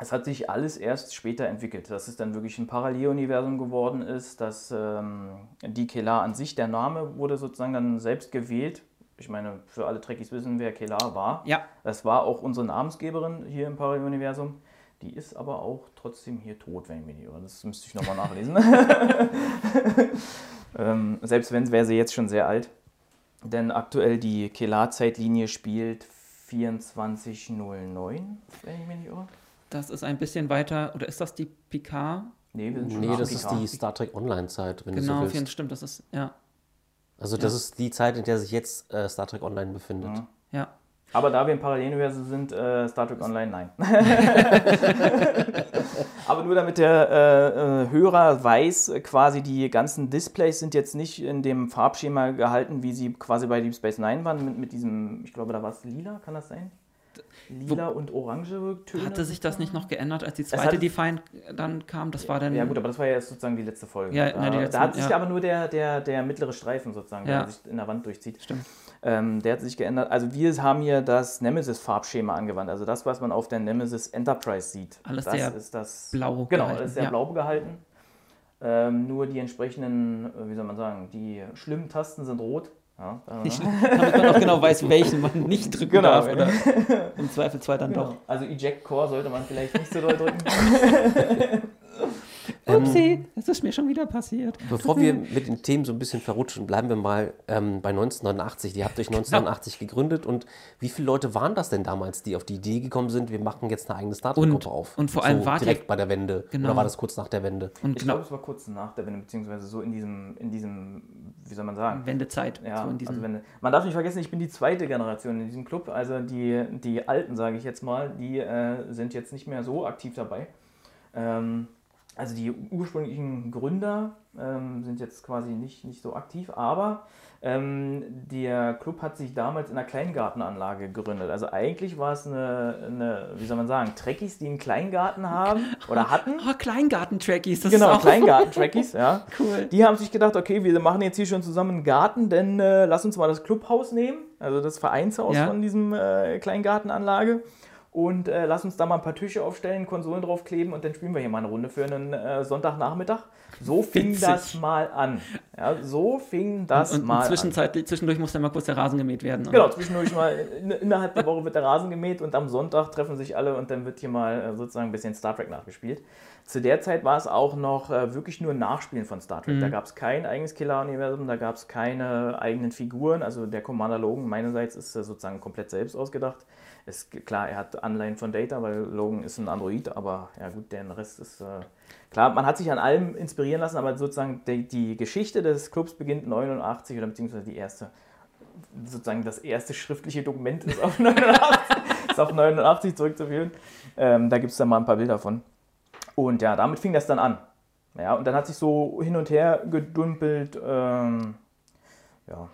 es hat sich alles erst später entwickelt, dass es dann wirklich ein Paralleluniversum geworden ist, dass ähm, die Kelar an sich, der Name wurde sozusagen dann selbst gewählt. Ich meine, für alle Trekkies wissen, wer Kelar war. Ja. Das war auch unsere Namensgeberin hier im Paralleluniversum. Die ist aber auch trotzdem hier tot, wenn ich mich nicht irre. Das müsste ich nochmal nachlesen. ähm, selbst wenn wäre sie jetzt schon sehr alt. Denn aktuell die Kelar-Zeitlinie spielt 2409, wenn ich mich nicht irre. Das ist ein bisschen weiter, oder ist das die Picard? Nee, wir sind schon Nee, das ist Picard. die Star Trek Online-Zeit, wenn Genau, du so vielen, willst. stimmt, das ist, ja, Also das ist die Zeit, in der sich jetzt äh, Star Trek Online befindet. Mhm. ja. Aber da wir im Paralleluniversum sind, äh, Star Trek Online, nein. Aber nur damit der äh, äh, Hörer weiß, quasi die ganzen Displays sind jetzt nicht in dem Farbschema gehalten, wie sie quasi bei Deep Space Nine waren, mit, mit diesem, ich glaube, da war es lila, kann das sein? Lila und orange Töne. Hatte sich das nicht noch geändert, als die zweite Define dann kam? Das war dann. Ja gut, aber das war ja jetzt sozusagen die letzte Folge. Ja, da, na, die letzte, da hat sich ja. aber nur der, der, der mittlere Streifen sozusagen, Ja. der sich in der Wand durchzieht. Stimmt. Ähm, der hat sich geändert. Also wir haben hier das Nemesis-Farbschema angewandt. Also das, was man auf der Nemesis Enterprise sieht. Alles das sehr ist das blau Genau, gehalten, alles sehr ja. blau gehalten. Ähm, nur die entsprechenden, äh, wie soll man sagen, die schlimmen Tasten sind rot. Ja, äh, Damit man auch genau weiß, welchen man nicht drücken Genau. darf. Oder im Zweifelsfall dann doch. Also Eject Core sollte man vielleicht nicht so doll drücken. Upsi, das ist mir schon wieder passiert. Bevor wir mit den Themen so ein bisschen verrutschen, bleiben wir mal ähm, bei 1989. Die habt euch 1989 gegründet und wie viele Leute waren das denn damals, die auf die Idee gekommen sind, wir machen jetzt eine eigene Startup-Gruppe auf? und vor allem so ihr- direkt bei der Wende. Genau. Oder war das kurz nach der Wende? Und Ich genau, glaube, es war kurz nach der Wende, beziehungsweise so in diesem, in diesem, wie soll man sagen? Wendezeit. Ja, so in diesem, also wenn, man darf nicht vergessen, ich bin die zweite Generation in diesem Club. Also die, die Alten, sage ich jetzt mal, die äh, sind jetzt nicht mehr so aktiv dabei. Ähm, also die ursprünglichen Gründer ähm, sind jetzt quasi nicht, nicht so aktiv, aber ähm, der Club hat sich damals in einer Kleingartenanlage gegründet. Also eigentlich war es eine, eine wie soll man sagen, Trekkies, die einen Kleingarten haben oder hatten. oh, Kleingarten-Trackies, das Genau, ist auch Kleingarten-Trackies, ja. Cool. Die haben sich gedacht, okay, wir machen jetzt hier schon zusammen einen Garten, denn äh, lass uns mal das Clubhaus nehmen, also das Vereinshaus Ja. von diesem äh, Kleingartenanlage. Und äh, lass uns da mal ein paar Tische aufstellen, Konsolen draufkleben und dann spielen wir hier mal eine Runde für einen äh, Sonntagnachmittag. So fing Witzig. das mal an. Ja, so fing das und, mal und an. zwischendurch muss dann mal kurz der Rasen gemäht werden. Genau, zwischendurch mal in, innerhalb der Woche wird der Rasen gemäht und am Sonntag treffen sich alle und dann wird hier mal äh, sozusagen ein bisschen Star Trek nachgespielt. Zu der Zeit war es auch noch äh, wirklich nur Nachspielen von Star Trek. Da gab es kein eigenes Killer-Universum, da gab es keine eigenen Figuren. Also der Commander Logan meinerseits ist äh, sozusagen komplett selbst ausgedacht. Ist klar, er hat Anleihen von Data, weil Logan ist ein Android, aber ja gut, der Rest ist äh, klar. Man hat sich an allem inspirieren lassen, aber sozusagen die, die Geschichte des Clubs beginnt 89 oder beziehungsweise die erste sozusagen das erste schriftliche Dokument ist auf 89, ist auf 89 zurückzuführen. Ähm, da gibt es dann mal ein paar Bilder von. Und ja, damit fing das dann an. Ja, und dann hat sich so hin und her gedumpelt. Ähm, ja.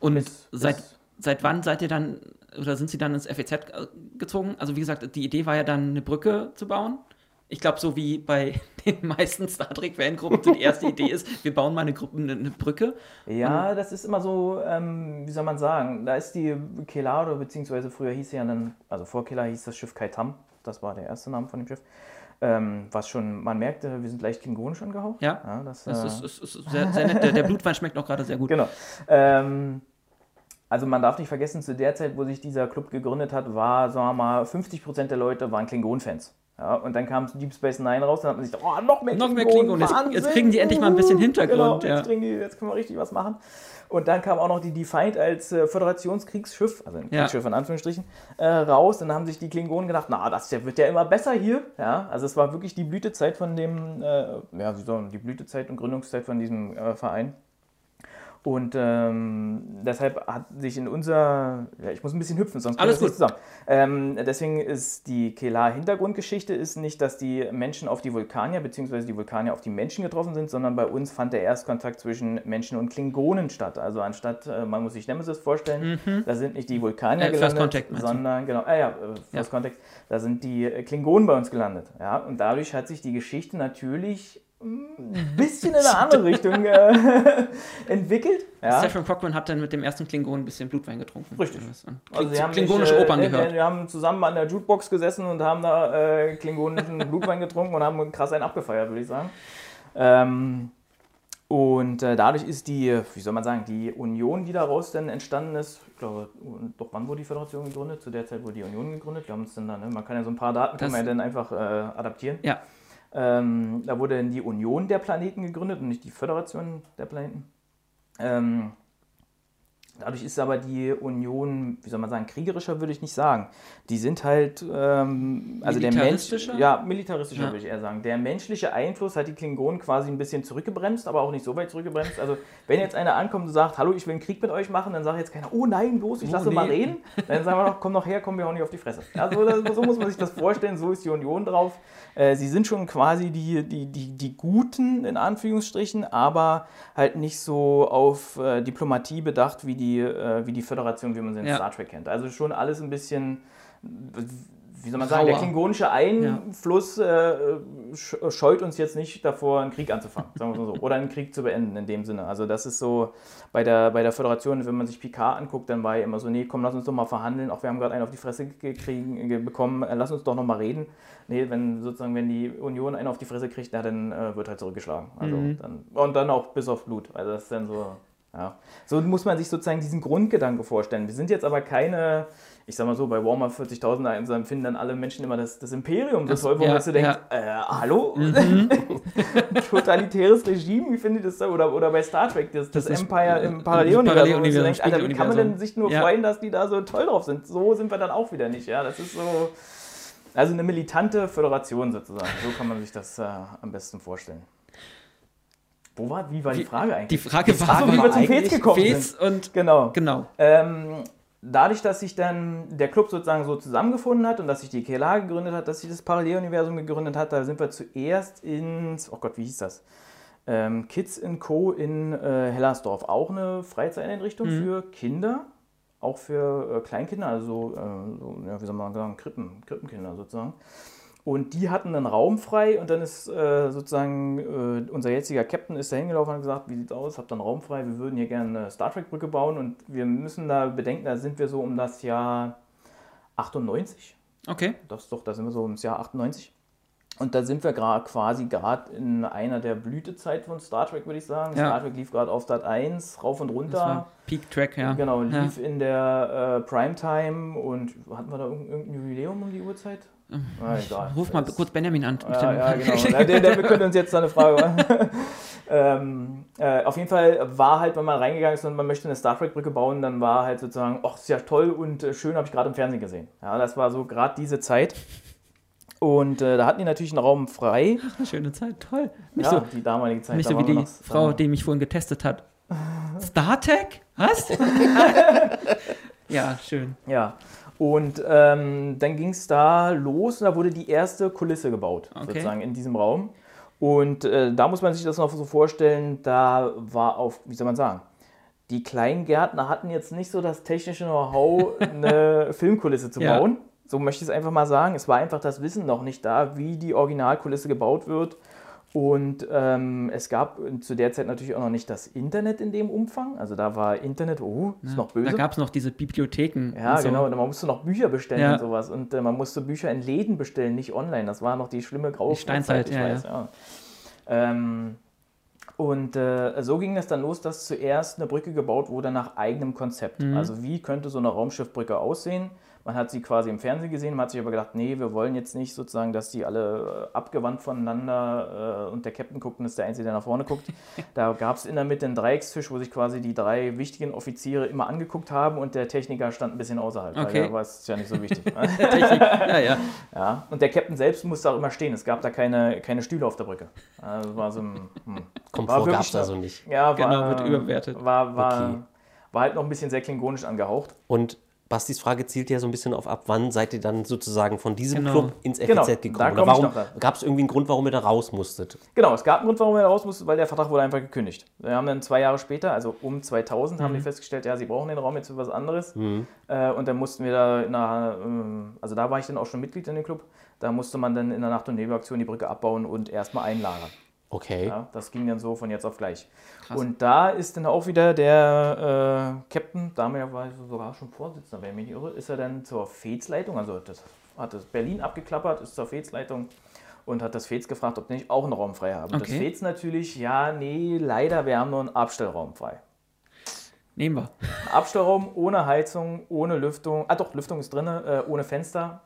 Und Bis- seit, bis- seit wann seid ihr dann, oder sind sie dann ins FEZ äh, gezogen? Also wie gesagt, die Idee war ja dann, eine Brücke zu bauen. Ich glaube, so wie bei den meisten Star Trek-Fangruppen, so die erste Idee ist, wir bauen mal eine, Gruppe, eine, Brücke. Ja, das ist immer so, ähm, wie soll man sagen, da ist die Kelado, beziehungsweise früher hieß sie ja dann, also vor Kela hieß das Schiff Kaitam, das war der erste Name von dem Schiff. Ähm, was schon, man merkte, wir sind leicht klingonisch angehaucht. Ja, das, Das äh, ist, ist, ist sehr, sehr nett. Der, der Blutwein schmeckt auch gerade sehr gut. Genau. Ähm, also man darf nicht vergessen, zu der Zeit, wo sich dieser Club gegründet hat, war, sagen wir mal, 50% der Leute waren Klingon-Fans. Ja, und dann kam Deep Space Nine raus, dann hat man sich gedacht, oh, noch mehr Noch Klingon, mehr Klingon. Jetzt- jetzt kriegen die endlich mal ein bisschen Hintergrund, Genau, ja. jetzt, kriegen die, jetzt können wir richtig was machen. Und dann kam auch noch die Defiant als äh, Föderationskriegsschiff, also ein Ja. Kriegsschiff in Anführungsstrichen, äh, raus. Dann haben sich die Klingonen gedacht, na, das wird ja immer besser hier. Ja, also es war wirklich die Blütezeit von dem, äh, ja, die Blütezeit und Gründungszeit von diesem äh, Verein. Und ähm, deshalb hat sich in unser, ja, ich muss ein bisschen hüpfen, sonst kommt Alles nicht zusammen. Ähm, deswegen ist die Kelar-Hintergrundgeschichte ist nicht, dass die Menschen auf die Vulkanier bzw. die Vulkanier auf die Menschen getroffen sind, sondern bei uns fand der Erstkontakt zwischen Menschen und Klingonen statt. Also anstatt, äh, man muss sich Nemesis vorstellen, da sind nicht die Vulkanier Äh, gelandet, Contact sondern genau, äh, ja, äh, First Contact, da sind die äh, Klingonen bei uns gelandet. Ja, und dadurch hat sich die Geschichte natürlich ein bisschen in eine andere Richtung äh, entwickelt. Ja. Stephen Cochran hat dann mit dem ersten Klingon ein bisschen Blutwein getrunken. Richtig. Und Also sie haben klingonische sich, äh, Opern ne, gehört. Wir, haben zusammen an der Jukebox gesessen und haben da äh, klingonischen Blutwein getrunken und haben krass einen abgefeiert, würde ich sagen. Ähm, und äh, dadurch ist die, wie soll man sagen, die Union, die daraus dann entstanden ist, ich glaube, doch wann wurde die Föderation gegründet? Zu der Zeit wurde die Union gegründet. Wir haben uns dann da, ne, man kann ja so ein paar Daten kann man ja dann einfach äh, adaptieren. Ja, Ähm, da wurde dann die Union der Planeten gegründet und nicht die Föderation der Planeten. Ähm, dadurch ist aber die Union, wie soll man sagen, kriegerischer würde ich nicht sagen. Die sind halt, ähm, also der Mensch, ja, militaristischer Ja. würde ich eher sagen. Der menschliche Einfluss hat die Klingonen quasi ein bisschen zurückgebremst, aber auch nicht so weit zurückgebremst. Also wenn jetzt einer ankommt und sagt, hallo, ich will einen Krieg mit euch machen, dann sagt jetzt keiner, oh nein, los, ich Oh, lasse mal nee. reden. Dann sagen wir noch, komm noch her, komm wir auch nicht auf die Fresse. Also das- so muss man sich das vorstellen, so ist die Union drauf. Äh, sie sind schon quasi die, die, die, die Guten, in Anführungsstrichen, aber halt nicht so auf äh, Diplomatie bedacht wie die, äh, wie die Föderation, wie man sie in Ja. Star Trek kennt. Also schon alles ein bisschen, wie soll man sagen, der Rauer. klingonische Einfluss äh, sch- scheut uns jetzt nicht davor, einen Krieg anzufangen, sagen wir mal so. Oder einen Krieg zu beenden in dem Sinne. Also das ist so bei der, bei der Föderation, wenn man sich Picard anguckt, dann war ja immer so, nee, komm, lass uns doch mal verhandeln. Auch wir haben gerade einen auf die Fresse gekriegen, ge- bekommen, äh, lass uns doch noch mal reden. Nee, wenn sozusagen, wenn die Union einen auf die Fresse kriegt, na, dann äh, wird halt zurückgeschlagen. Also Mhm. dann, und dann auch bis auf Blut. Also das ist dann so Ja. So muss man sich sozusagen diesen Grundgedanke vorstellen. Wir sind jetzt aber keine, ich sag mal so, bei Warhammer 40.000 so empfinden dann alle Menschen immer das, das Imperium so toll, wo ja, man so denkt, äh, hallo? Totalitäres Regime, wie findet ihr das da? Oder, oder bei Star Trek, das, das, ist- Empire im Paralleluniversum. Paralleluniversum, denkt, Alter, wie kann man denn sich nur Ja. freuen, dass die da so toll drauf sind? So sind wir dann auch wieder nicht. Ja, das ist so. Also eine militante Föderation sozusagen. So kann man sich das äh, am besten vorstellen. Wo war, wie war die Frage Die eigentlich? Frage war, Frage, wie wir zum Fez gekommen Fez sind. und Genau. genau. Ähm, dadurch, dass sich dann der Club sozusagen so zusammengefunden hat und dass sich die KLA gegründet hat, dass sich das Paralleluniversum gegründet hat, da sind wir zuerst ins, oh Gott, wie hieß das? Ähm, Kids Co. in äh, Hellersdorf. Auch eine Freizeiteinrichtung für Kinder, auch für äh, Kleinkinder, also, äh, so, ja, wie soll man sagen, Krippen, Krippenkinder sozusagen. Und die hatten einen Raum frei und dann ist äh, sozusagen äh, unser jetziger Captain ist da hingelaufen und hat gesagt, wie sieht's aus, habt ihr einen Raum frei, wir würden hier gerne eine Star Trek Brücke bauen und wir müssen da bedenken, da sind wir so um das Jahr 98. Okay. Das ist doch, da sind wir so ums Jahr 98. Und da sind wir gerade quasi gerade in einer der Blütezeit von Star Trek, würde ich sagen. Ja. Star Trek lief gerade auf Sat 1, rauf und runter. Peak Track, ja. Genau, Ja. lief in der äh, Primetime und hatten wir da irgendein, irgendein Jubiläum um die Uhrzeit? Ah, egal. Ruf mal Das- kurz Benjamin an. ja, ja, genau. Der, der, wir können uns jetzt eine Frage machen. ähm, äh, auf jeden Fall war halt, wenn man reingegangen ist und man möchte eine Star Trek-Brücke bauen, dann war halt sozusagen, ach, ist ja toll und äh, schön, habe ich gerade im Fernsehen gesehen. Ja, das war so gerade diese Zeit. Und äh, da hatten die natürlich einen Raum frei. Eine schöne Zeit, toll. Nicht ja, so, die damalige Zeit. nicht so wie die noch- Frau, die mich vorhin getestet hat. StarTech? Was? ja, schön. Ja. Und ähm, dann ging es da los und da wurde die erste Kulisse gebaut, Okay. sozusagen in diesem Raum. Und äh, da muss man sich das noch so vorstellen, da war auf, wie soll man sagen, die Kleingärtner hatten jetzt nicht so das technische Know-how, eine Filmkulisse zu Ja. bauen. So möchte ich es einfach mal sagen. Es war einfach das Wissen noch nicht da, wie die Originalkulisse gebaut wird. Und ähm, es gab zu der Zeit natürlich auch noch nicht das Internet in dem Umfang. Also da war Internet, oh, ist noch böse. Da gab es noch diese Bibliotheken. Ja, und so. genau. Und man musste noch Bücher bestellen Ja. und sowas. Und äh, man musste Bücher in Läden bestellen, nicht online. Das war noch die schlimme graue Die Steinzeit, ich ja, weiß, ja. Ähm, und äh, so ging es dann los, dass zuerst eine Brücke gebaut wurde nach eigenem Konzept. Mhm. Also wie könnte so eine Raumschiffbrücke aussehen? Man hat sie quasi im Fernsehen gesehen, man hat sich aber gedacht, nee, wir wollen jetzt nicht sozusagen, dass die alle äh, abgewandt voneinander äh, und der Captain guckt und ist der Einzige, der nach vorne guckt. da gab es in der Mitte einen Dreieckstisch, wo sich quasi die drei wichtigen Offiziere immer angeguckt haben und der Techniker stand ein bisschen außerhalb, Okay. weil war es ja nicht so wichtig. Technik. Ja, ja. ja. Und der Captain selbst musste auch immer stehen. Es gab da keine, keine Stühle auf der Brücke. Also war so ein, hm. Komfort gab es so- also nicht. Ja, war, Genau, wird überbewertet. War, war, Okay. war halt noch ein bisschen sehr klingonisch angehaucht. Und Bastis Frage zielt ja so ein bisschen auf ab, wann seid ihr dann sozusagen von diesem Genau. Club ins FEZ Genau, da gekommen? Oder warum da. gab es irgendwie einen Grund, warum ihr da raus musstet? Genau, es gab einen Grund, warum er raus musste, weil der Vertrag wurde einfach gekündigt. Wir haben dann zwei Jahre später, also um 2000, haben die festgestellt, ja, sie brauchen den Raum jetzt für was anderes. Äh, und dann mussten wir da, in einer, ähm, also da war ich dann auch schon Mitglied in dem Club, da musste man dann in der Nacht- und Nebelaktion die Brücke abbauen und erstmal einlagern. Okay. Ja, das ging dann so von jetzt auf gleich. Und da ist dann auch wieder der äh, Captain, damals war er sogar schon Vorsitzender, wenn ich mich nicht irre, ist er dann zur FEZ-Leitung, also das hat das Berlin abgeklappert, ist zur FEZ-Leitung und hat das FEZ gefragt, ob die nicht auch einen Raum frei haben. Und das Okay. FEZ natürlich, ja, nee, leider, wir haben nur einen Abstellraum frei. Nehmen wir. Abstellraum ohne Heizung, ohne Lüftung, ah doch, Lüftung ist drin, äh, ohne Fenster.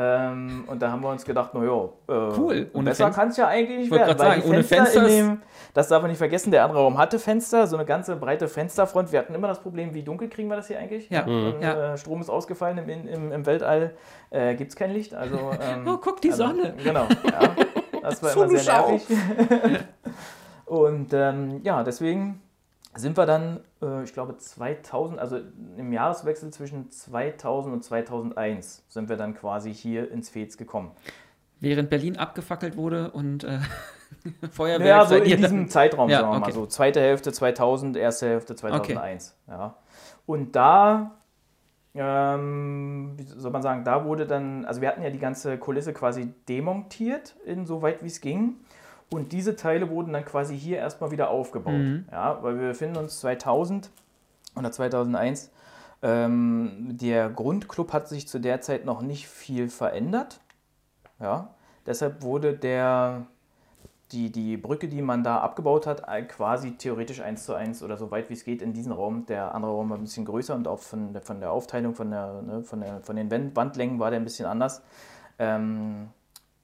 Ähm, und da haben wir uns gedacht, naja, äh, Cool, ohne besser kann es ja eigentlich nicht werden. weil sagen, ohne Fenster Fenster dem, das darf man nicht vergessen, der andere Raum hatte Fenster, so eine ganze breite Fensterfront. Wir hatten immer das Problem, wie dunkel kriegen wir das hier eigentlich? Ja, Mhm. Und, ja. Äh, Strom ist ausgefallen im, im, im Weltall, äh, gibt es kein Licht. Also, ähm, Oh, guck, die also, Sonne. Genau, ja. Das war immer sehr nervig. Und ähm, ja, deswegen sind wir dann, äh, ich glaube 2000, also im Jahreswechsel zwischen 2000 und 2001 sind wir dann quasi hier ins Fez gekommen. Während Berlin abgefackelt wurde und äh, Feuerwerk Ja, so in diesem Zeitraum, Ja, sagen wir mal okay. so. Zweite Hälfte 2000, erste Hälfte 2001. Ja. Und da, ähm, wie soll man sagen, da wurde dann, also wir hatten ja die ganze Kulisse quasi demontiert, insoweit wie es ging. Und diese Teile wurden dann quasi hier erstmal wieder aufgebaut. Mhm. Ja, weil wir befinden uns 2000 oder 2001. Ähm, der Grundclub hat sich zu der Zeit noch nicht viel verändert. Ja, deshalb wurde der die, die Brücke, die man da abgebaut hat, quasi theoretisch eins zu eins oder so weit wie es geht in diesen Raum. Der andere Raum war ein bisschen größer und auch von, der- von der Aufteilung, von, der, ne, von, der, von den Wand- Wandlängen war der ein bisschen anders. Ähm,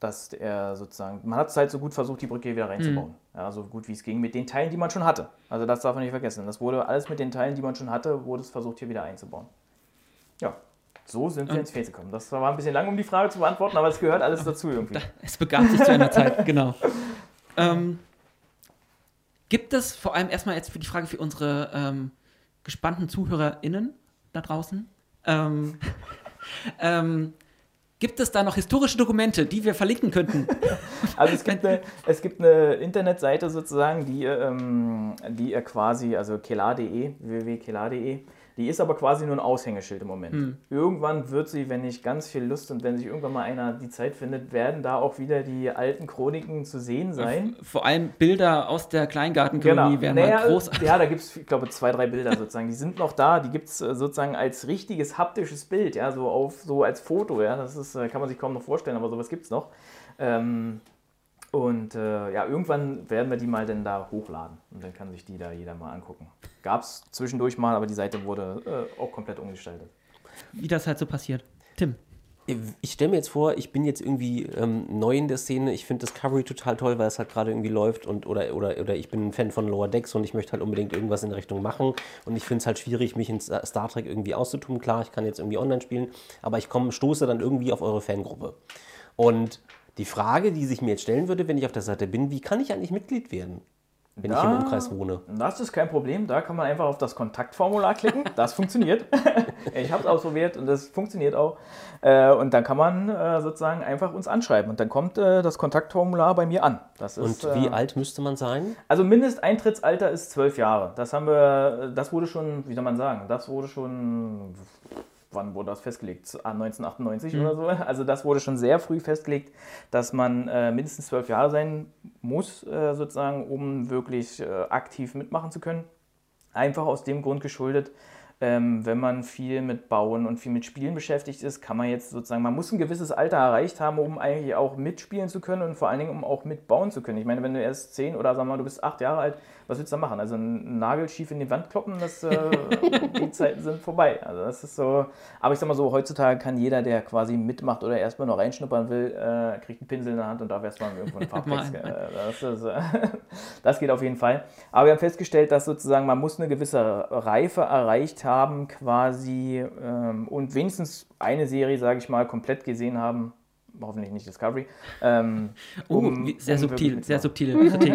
dass er sozusagen, man hat es halt so gut versucht, die Brücke wieder reinzubauen. Ja, so gut wie es ging, mit den Teilen, die man schon hatte. Also das darf man nicht vergessen. Das wurde alles mit den Teilen, die man schon hatte, wurde es versucht, hier wieder einzubauen. Ja, so sind wir ins Feld gekommen. Das war ein bisschen lang, um die Frage zu beantworten, aber es gehört alles dazu irgendwie. Es begab sich zu einer Zeit, genau. Ähm, gibt es vor allem erstmal jetzt für die Frage für unsere ähm, gespannten ZuhörerInnen da draußen, ähm, ähm, gibt es da noch historische Dokumente, die wir verlinken könnten? Also es gibt eine, es gibt eine Internetseite sozusagen, die, ähm, die ihr quasi, also kelar.de, www.kelar.de, die ist aber quasi nur ein Aushängeschild im Moment. Irgendwann wird sie, wenn ich ganz viel Lust und wenn sich irgendwann mal einer die Zeit findet, werden da auch wieder die alten Chroniken zu sehen sein. Vor allem Bilder aus der Kleingartenkolonie wären Naja, mal großartig. Ja, da gibt es, ich glaube, zwei, drei Bilder sozusagen. Die sind noch da. Die gibt es sozusagen als richtiges haptisches Bild, ja, so auf so als Foto, ja. Das ist, äh, kann man sich kaum noch vorstellen, aber sowas gibt es noch. Ähm, und äh, ja, irgendwann werden wir die mal dann da hochladen. Und dann kann sich die da jeder mal angucken. Gab es zwischendurch mal, aber die Seite wurde äh, auch komplett umgestaltet. Wie das halt so passiert. Tim. Ich stelle mir jetzt vor, ich bin jetzt irgendwie ähm, neu in der Szene. Ich finde Discovery total toll, weil es halt gerade irgendwie läuft und oder, oder, oder ich bin ein Fan von Lower Decks und ich möchte halt unbedingt irgendwas in der Richtung machen. Und ich finde es halt schwierig, mich in Star Star Trek irgendwie auszutun. Klar, ich kann jetzt irgendwie online spielen, aber ich komme, stoße dann irgendwie auf eure Fangruppe. Und die Frage, die sich mir jetzt stellen würde, wenn ich auf der Seite bin, wie kann ich eigentlich Mitglied werden, wenn ich Da- im Umkreis wohne? Das ist kein Problem. Da kann man einfach auf das Kontaktformular klicken. Das funktioniert. ich habe es ausprobiert und das funktioniert auch. Äh, und dann kann man äh, sozusagen einfach uns anschreiben. Und dann kommt äh, das Kontaktformular bei mir an. Ist, Und wie äh, alt müsste man sein? Also Mindesteintrittsalter ist zwölf Jahre. Das haben wir, das wurde schon, wie soll man sagen, das wurde schon, wann wurde das festgelegt? Ah, 1998 oder so. Also das wurde schon sehr früh festgelegt, dass man äh, mindestens zwölf Jahre sein muss, äh, sozusagen, um wirklich äh, aktiv mitmachen zu können. Einfach aus dem Grund geschuldet, ähm, wenn man viel mit Bauen und viel mit Spielen beschäftigt ist, kann man jetzt sozusagen, man muss ein gewisses Alter erreicht haben, um eigentlich auch mitspielen zu können und vor allen Dingen, um auch mitbauen zu können. Ich meine, wenn du erst zehn oder sagen wir mal, du bist acht Jahre alt, was willst du da machen? Also einen Nagel schief in die Wand kloppen, das, äh, die Zeiten sind vorbei. Also das ist so, aber ich sag mal so, heutzutage kann jeder, der quasi mitmacht oder erstmal noch reinschnuppern will, äh, kriegt einen Pinsel in der Hand und darf erstmal irgendwo einen Farbtext. Äh, das, ist, äh, das geht auf jeden Fall. Aber wir haben festgestellt, dass sozusagen man muss eine gewisse Reife erreicht haben quasi ähm, und wenigstens eine Serie, sage ich mal, komplett gesehen haben. Hoffentlich nicht Discovery. Ähm, Oh, um- wie- sehr um subtil, sehr subtile Kritik.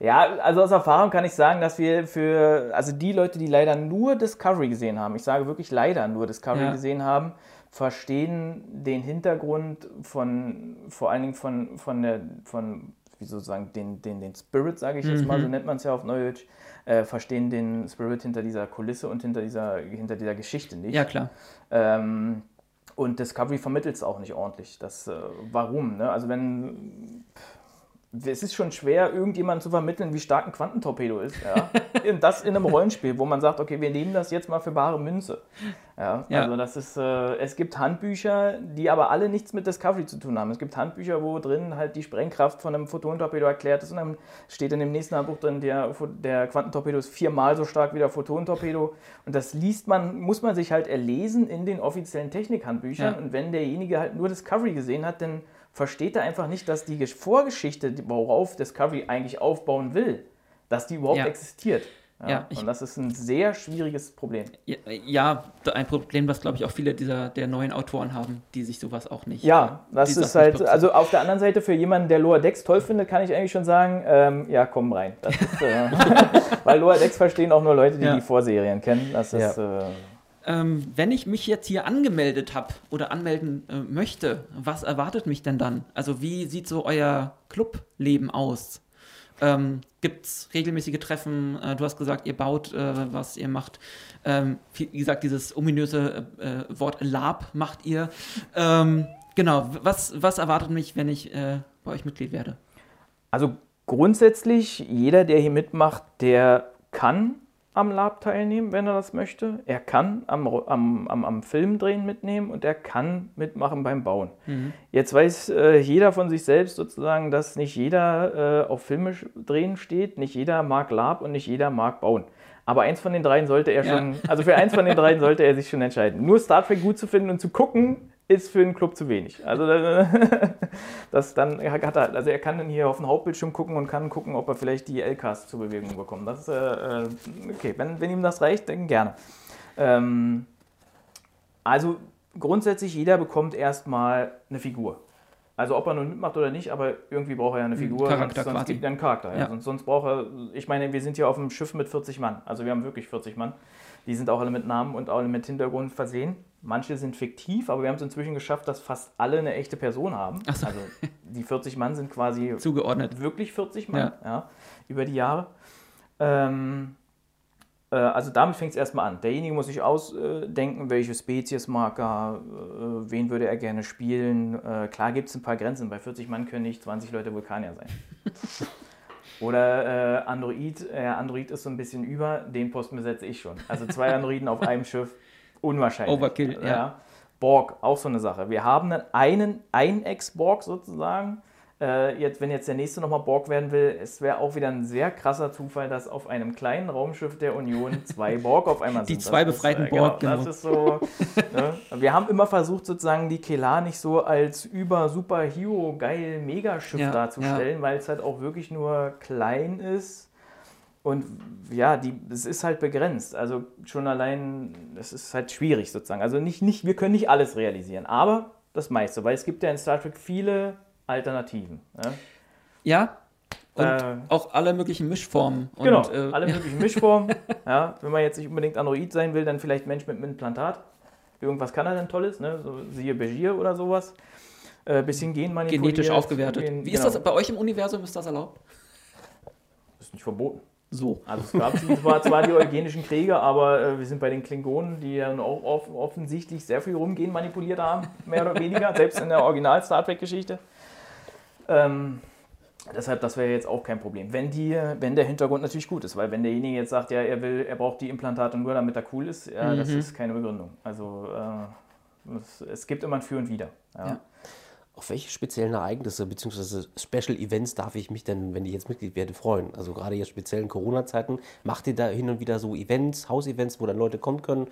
Ja, also aus Erfahrung kann ich sagen, dass wir für, also die Leute, die leider nur Discovery gesehen haben, ich sage wirklich leider nur Discovery Ja. gesehen haben, verstehen den Hintergrund von, vor allen Dingen von, von der, von, wie sozusagen, den, den, den Spirit, sage ich jetzt mal, so nennt man es ja auf Neudeutsch, äh, verstehen den Spirit hinter dieser Kulisse und hinter dieser, hinter dieser Geschichte nicht. Ja, klar. Ähm, und Discovery vermittelt es auch nicht ordentlich. Das, äh, warum? Ne? Also wenn es ist schon schwer, irgendjemandem zu vermitteln, wie stark ein Quantentorpedo ist. Ja? Und das in einem Rollenspiel, wo man sagt, okay, wir nehmen das jetzt mal für bare Münze. Ja? Ja. Also das ist, äh, es gibt Handbücher, die aber alle nichts mit Discovery zu tun haben. Es gibt Handbücher, wo drin halt die Sprengkraft von einem Photonentorpedo erklärt ist und dann steht in dem nächsten Handbuch drin, der, der Quantentorpedo ist viermal so stark wie der Photonentorpedo. Und das liest man, muss man sich halt erlesen in den offiziellen Technikhandbüchern. Und wenn derjenige halt nur Discovery gesehen hat, dann versteht er einfach nicht, dass die Gesch- Vorgeschichte, worauf Discovery eigentlich aufbauen will, dass die überhaupt Ja. existiert. Ja, ich- und das ist ein sehr schwieriges Problem. Ja, ja, ein Problem, was, glaube ich, auch viele dieser der neuen Autoren haben, die sich sowas auch nicht. Ja, das die ist halt, also auf der anderen Seite für jemanden, der Lower Decks toll findet, kann ich eigentlich schon sagen, ähm, ja, komm rein. Das ist, äh, weil Lower Decks verstehen auch nur Leute, die Ja. die Vorserien kennen. Das ist, äh, Ähm, wenn ich mich jetzt hier angemeldet habe oder anmelden äh, möchte, was erwartet mich denn dann? Also wie sieht so euer Clubleben aus? Ähm, Gibt es regelmäßige Treffen? Äh, du hast gesagt, ihr baut äh, was, ihr macht, ähm, wie gesagt, dieses ominöse äh, Wort Lab macht ihr. Ähm, genau, was, was erwartet mich, wenn ich äh, bei euch Mitglied werde? Also grundsätzlich, jeder, der hier mitmacht, der kann am Lab teilnehmen, wenn er das möchte. Er kann am, am, am, am Filmdrehen mitnehmen und er kann mitmachen beim Bauen. Jetzt weiß äh, jeder von sich selbst sozusagen, dass nicht jeder äh, auf Filme drehen steht, nicht jeder mag Lab und nicht jeder mag Bauen. Aber eins von den dreien sollte er Ja. schon, also für eins von den dreien sollte er sich schon entscheiden. Nur Star Trek gut zu finden und zu gucken, ist für einen Club zu wenig. Also äh, das dann hat er, also er kann dann hier auf den Hauptbildschirm gucken und kann gucken, ob er vielleicht die LKs zur Bewegung bekommt. Das ist äh, äh, okay, wenn, wenn ihm das reicht, dann gerne. Ähm, also grundsätzlich jeder bekommt erstmal eine Figur. Also ob er nun mitmacht oder nicht, aber irgendwie braucht er ja eine Figur. Charakter sonst, sonst gibt er einen Charakter. Ja. Sonst, sonst braucht er, ich meine, wir sind hier auf dem Schiff mit 40 Mann. Also wir haben wirklich 40 Mann. Die sind auch alle mit Namen und auch alle mit Hintergrund versehen. Manche sind fiktiv, aber wir haben es inzwischen geschafft, dass fast alle eine echte Person haben. So. Also die 40 Mann sind quasi Zugeordnet. wirklich 40 Mann ja. über die Jahre. Ähm, äh, also damit fängt es erstmal an. Derjenige muss sich ausdenken, welche Spezies mag er, äh, wen würde er gerne spielen. Äh, klar gibt es ein paar Grenzen. Bei 40 Mann können nicht 20 Leute Vulkanier sein. Oder äh, Android, äh, Android ist so ein bisschen über, den Posten besetze ich schon. Also zwei Androiden auf einem Schiff, unwahrscheinlich. Overkill, ja. Borg, auch so eine Sache. Wir haben dann einen, ein Ex-Borg sozusagen. Äh, jetzt, wenn jetzt der nächste nochmal Borg werden will, es wäre auch wieder ein sehr krasser Zufall, dass auf einem kleinen Raumschiff der Union zwei Borg auf einmal Die sind. zwei Das befreiten ist, Borg, genau. genau. Das ist so. ne? Wir haben immer versucht, sozusagen die Kelar nicht so als über super Hero geil Megaschiff Ja, darzustellen, weil es halt auch wirklich nur klein ist. Und ja, die, es ist halt begrenzt. Also schon allein, es ist halt schwierig sozusagen. Also nicht, nicht, wir können nicht alles realisieren, aber das meiste, weil es gibt ja in Star Trek viele Alternativen. Ne? Ja. Und Äh, auch alle möglichen Mischformen. Und, genau, äh, alle ja. möglichen Mischformen. ja, wenn man jetzt nicht unbedingt Android sein will, dann vielleicht Mensch mit einem Implantat. Irgendwas kann er denn Tolles, ne? so, siehe Begier oder sowas. Äh, bisschen genmanipuliert. genetisch aufgewertet. Gen- Wie ist genau. das bei euch im Universum? Ist das erlaubt? ist nicht verboten. So. Also es gab zwar, zwar die eugenischen Kriege, aber äh, wir sind bei den Klingonen, die ja auch off offensichtlich sehr viel rumgehen manipuliert haben, mehr oder weniger, selbst in der Original-Star Trek-Geschichte. Ähm, deshalb, das wäre jetzt auch kein Problem. Wenn, die, wenn der Hintergrund natürlich gut ist, weil wenn derjenige jetzt sagt, ja, er will, er braucht die Implantate nur, damit er cool ist, ja, das ist keine Begründung. Also äh, es, es gibt immer ein Für und Wider. Ja. Ja. Auf welche speziellen Ereignisse bzw. Special Events darf ich mich denn, wenn ich jetzt Mitglied werde, freuen? Also gerade jetzt speziellen Corona-Zeiten, macht ihr da hin und wieder so Events, Hausevents, wo dann Leute kommen können?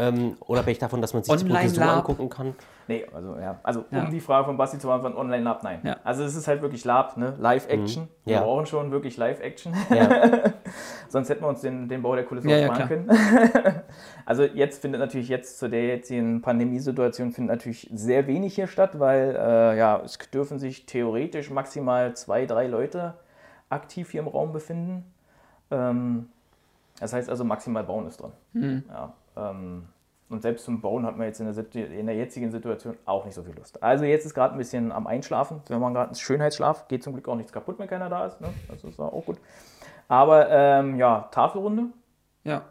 Ähm, unabhängig davon, dass man sich das Produkt so Online-Lab. angucken kann? Nee, also ja, also Ja. um die Frage von Basti zu beantworten, Online-Lab, nein. Ja. Also es ist halt wirklich Lab, ne? Live-Action. Wir Ja. brauchen schon wirklich Live-Action. Ja. Sonst hätten wir uns den, den Bau der Kulisse Ja, auch ja, sparen können. also jetzt findet natürlich jetzt zu der jetzigen Pandemiesituation findet natürlich sehr wenig hier statt, weil äh, ja, es dürfen sich theoretisch maximal zwei, drei Leute aktiv hier im Raum befinden. Ähm, das heißt also maximal Bauen ist drin. Ja, ähm, und selbst zum Bauen hat man jetzt in der, in der jetzigen Situation auch nicht so viel Lust. Also jetzt ist gerade ein bisschen am Einschlafen. Wir machen gerade einen Schönheitsschlaf. Geht zum Glück auch nichts kaputt, wenn keiner da ist. Ne? Das ist auch gut. Aber ähm, ja, Tafelrunde. Ja.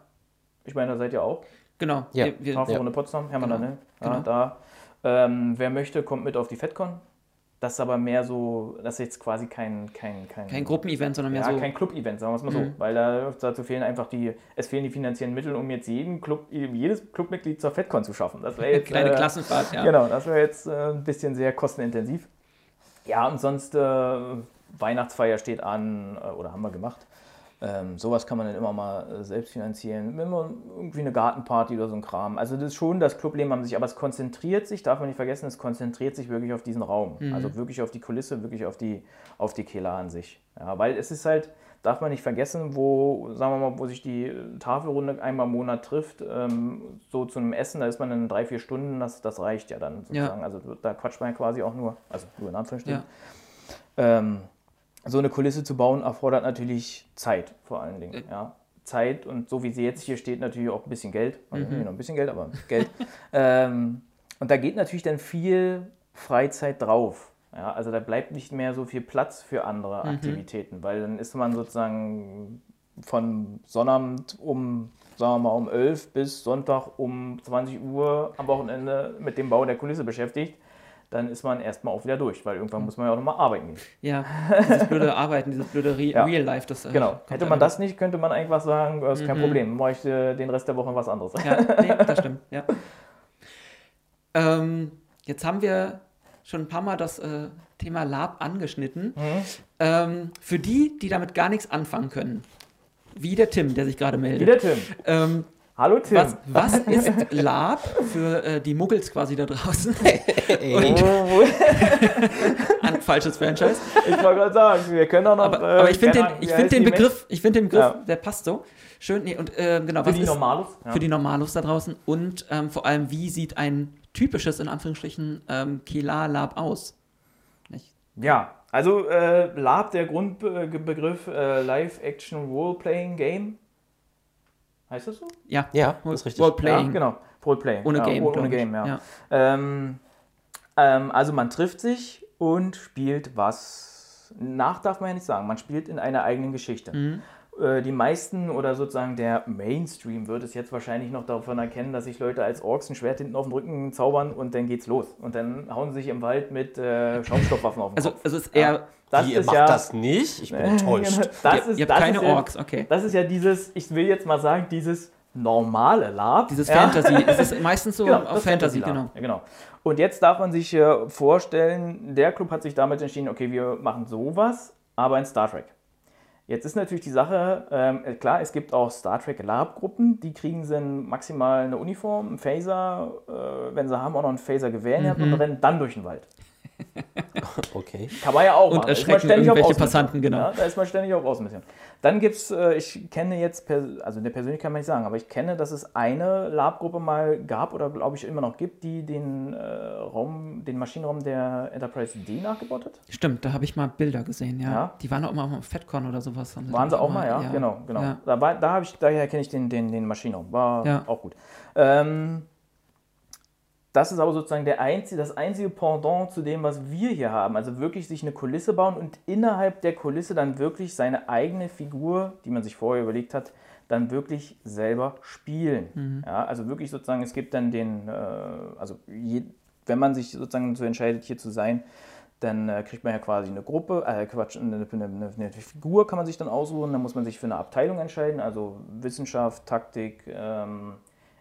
Ich meine, da seid ihr auch. Genau. Ja. Wir, wir, Tafelrunde Potsdam, Hermann Genau. ne? Ja, Genau. da. Ähm, wer möchte, kommt mit auf die FedCon. Das ist aber mehr so, das ist jetzt quasi kein, kein, kein, kein Gruppenevent, sondern mehr ja, so. kein Club-Event, sagen wir es mal Mhm. so. Weil da, dazu fehlen einfach die, es fehlen die finanziellen Mittel, um jetzt jeden Club, jedes Clubmitglied zur FedCon zu schaffen. Das wäre jetzt Kleine äh, Klassenfahrt, ja. Genau, das wäre jetzt äh, ein bisschen sehr kostenintensiv. Ja, und sonst äh, Weihnachtsfeier steht an äh, oder haben wir gemacht. Ähm, sowas kann man dann immer mal äh, selbst finanzieren. Immer irgendwie eine Gartenparty oder so ein Kram. Also das ist schon das Clubleben an sich, aber es konzentriert sich, darf man nicht vergessen, es konzentriert sich wirklich auf diesen Raum. Also wirklich auf die Kulisse, wirklich auf die, auf die Kehler an sich. Ja, weil es ist halt, darf man nicht vergessen, wo, sagen wir mal, wo sich die äh, Tafelrunde einmal im Monat trifft, ähm, so zu einem Essen, da ist man in drei, vier Stunden, das, das reicht ja dann sozusagen. Also da quatscht man ja quasi auch nur, also nur in Anführungsstrichen. Ja. Ähm, so eine Kulisse zu bauen erfordert natürlich Zeit, vor allen Dingen. Ja. Zeit und so wie sie jetzt hier steht, natürlich auch ein bisschen Geld. Also nicht nur ein bisschen Geld, aber Geld. ähm, und da geht natürlich dann viel Freizeit drauf. Ja, also da bleibt nicht mehr so viel Platz für andere Aktivitäten, weil dann ist man sozusagen von Sonnabend um, sagen wir mal, um 11 bis Sonntag um 20 Uhr am Wochenende mit dem Bau der Kulisse beschäftigt. Dann ist man erstmal auch wieder durch, weil irgendwann muss man ja auch nochmal arbeiten gehen. Ja, dieses blöde Arbeiten, dieses blöde Re Ja. Real Life. Das, äh, Genau. Hätte man das nicht, könnte man einfach sagen, das ist kein Problem, mache ich äh, den Rest der Woche was anderes. Ja, nee, das stimmt, ja. Ähm, jetzt haben wir schon ein paar Mal das äh, Thema Lab angeschnitten. Mhm. Ähm, für die, die damit gar nichts anfangen können, wie der Tim, der sich gerade meldet. Wieder Tim. Ähm, Hallo Tim. was, was ist Lab für äh, die Muggels quasi da draußen? Oh, An, falsches Franchise. ich wollte gerade sagen, wir können auch noch. Aber, äh, aber ich finde den, ich find den Begriff, ich finde den Begriff, Ja. der passt so. Schön, nee, und äh, genau, Für was die ist Normalos? Ja. für die Normalos da draußen und ähm, vor allem, wie sieht ein typisches, in Anführungsstrichen, ähm, Kelar-Lab aus? Nicht? Ja, also äh, Lab, der Grundbegriff äh, Live-Action Role-Playing Game. Heißt das so? Ja, Ja, ist richtig. Roleplaying. Ja, genau. Role-Playing. Ohne ja, Game. Ohne. Game, ja. Ähm, ähm, also man trifft sich und spielt was. Nach darf man ja nicht sagen. Man spielt in einer eigenen Geschichte. Mhm. Äh, Die meisten oder sozusagen der Mainstream wird es jetzt wahrscheinlich noch davon erkennen, dass sich Leute als Orks ein Schwert hinten auf den Rücken zaubern und dann geht's los. Und dann hauen sie sich im Wald mit äh, Schaumstoffwaffen auf den Also, Kopf. also ist eher, das Wie, ihr ist macht ja, das nicht? Ich bin enttäuscht. Das ihr, ist, ihr das habt keine ist ja, Orks, okay. Das ist ja dieses, ich will jetzt mal sagen, dieses normale Lab. Dieses ja. Fantasy, es ist meistens so Genau, auf Fantasy, genau. Ja, genau. Und jetzt darf man sich äh, vorstellen, der Club hat sich damit entschieden, okay, wir machen sowas, aber in Star Trek. Jetzt ist natürlich die Sache, ähm, äh, klar, es gibt auch Star Trek Lab-Gruppen, die kriegen dann maximal eine Uniform, einen Phaser, äh, wenn sie haben, auch noch einen Phaser-Gewehr Mhm. und rennen dann durch den Wald. Okay. Kann man ja auch Und machen. Erschrecken irgendwelche. Passanten, genau. Ja, da ist man ständig auf Außenmission. Dann gibt es, äh, ich kenne jetzt, also der persönlich kann man nicht sagen, aber ich kenne, dass es eine Lab-Gruppe mal gab oder glaube ich immer noch gibt, die den äh, Raum, den Maschinenraum der Enterprise D nachgebaut hat. Stimmt, da habe ich mal Bilder gesehen, ja. Ja. Die waren auch mal auf FedCon oder sowas. Waren sie auch mal, ja, genau, genau. Ja. Da, war- da habe ich, daher kenne ich den, den, den Maschinenraum. War Ja. auch gut. Ähm, das ist aber sozusagen der einzige, das einzige Pendant zu dem, was wir hier haben. Also wirklich sich eine Kulisse bauen und innerhalb der Kulisse dann wirklich seine eigene Figur, die man sich vorher überlegt hat, dann wirklich selber spielen. Ja, also wirklich sozusagen, es gibt dann den, äh, also je, wenn man sich sozusagen so entscheidet, hier zu sein, dann äh, kriegt man ja quasi eine Gruppe, äh, Quatsch, eine, eine, eine, eine Figur kann man sich dann aussuchen, dann muss man sich für eine Abteilung entscheiden, also Wissenschaft, Taktik, ähm,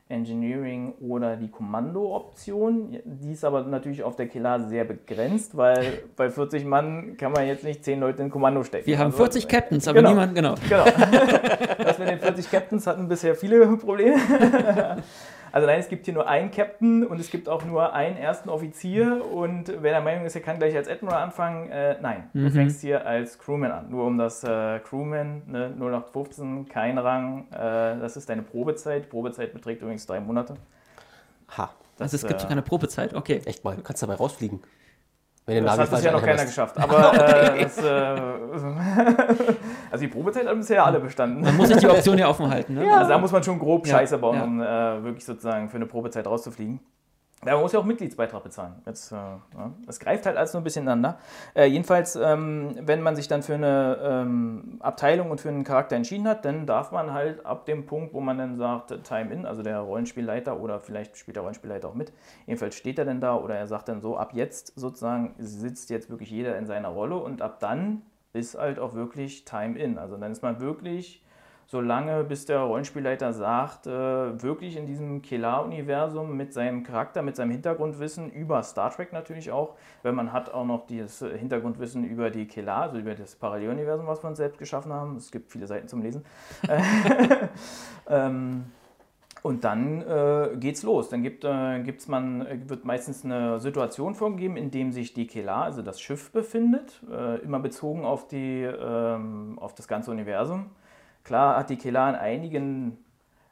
Engineering oder die Kommando-Option. Die ist aber natürlich auf der Kelar sehr begrenzt, weil bei 40 Mann kann man jetzt nicht 10 Leute in Kommando stecken. Wir haben Also, 40 Captains, aber genau. niemand, genau. Genau. Das mit den 40 Captains hatten bisher viele Probleme. Also nein, es gibt hier nur einen Captain und es gibt auch nur einen ersten Offizier und wer der Meinung ist, er kann gleich als Admiral anfangen, äh, nein, du fängst hier als Crewman an. Nur um das äh, Crewman, ne, 0815, kein Rang, äh, das ist deine Probezeit. Probezeit beträgt übrigens drei Monate. Ha. Also es gibt äh, keine Probezeit, okay. Echt mal, du kannst dabei rausfliegen. Das hat bisher noch keiner anhast. geschafft. Aber äh, das, äh, also die Probezeit haben bisher alle bestanden. Man muss sich die Option ja offen halten, ne? Also da muss man schon grob Ja, Scheiße bauen, ja. um äh, wirklich sozusagen für eine Probezeit rauszufliegen. Ja, man muss ja auch Mitgliedsbeitrag bezahlen. Jetzt, äh, das greift halt alles nur ein bisschen ineinander. Äh, jedenfalls, ähm, wenn man sich dann für eine ähm, Abteilung und für einen Charakter entschieden hat, dann darf man halt ab dem Punkt, wo man dann sagt, äh, Time in, also der Rollenspielleiter oder vielleicht spielt der Rollenspielleiter auch mit, jedenfalls steht er dann da oder er sagt dann so, ab jetzt sozusagen sitzt jetzt wirklich jeder in seiner Rolle und ab dann ist halt auch wirklich Time in. Also dann ist man wirklich so lange, bis der Rollenspielleiter sagt, äh, wirklich in diesem Kelar-Universum mit seinem Charakter, mit seinem Hintergrundwissen über Star Trek natürlich auch, weil man hat auch noch dieses Hintergrundwissen über die Kelar, also über das Paralleluniversum, was wir uns selbst geschaffen haben. Es gibt viele Seiten zum Lesen. ähm, und dann äh, geht's los. Dann gibt, äh, gibt's man, äh, wird meistens eine Situation vorgegeben, in dem sich die Kelar, also das Schiff, befindet, äh, immer bezogen auf, die, ähm, auf das ganze Universum. Klar hat die Kelar an einigen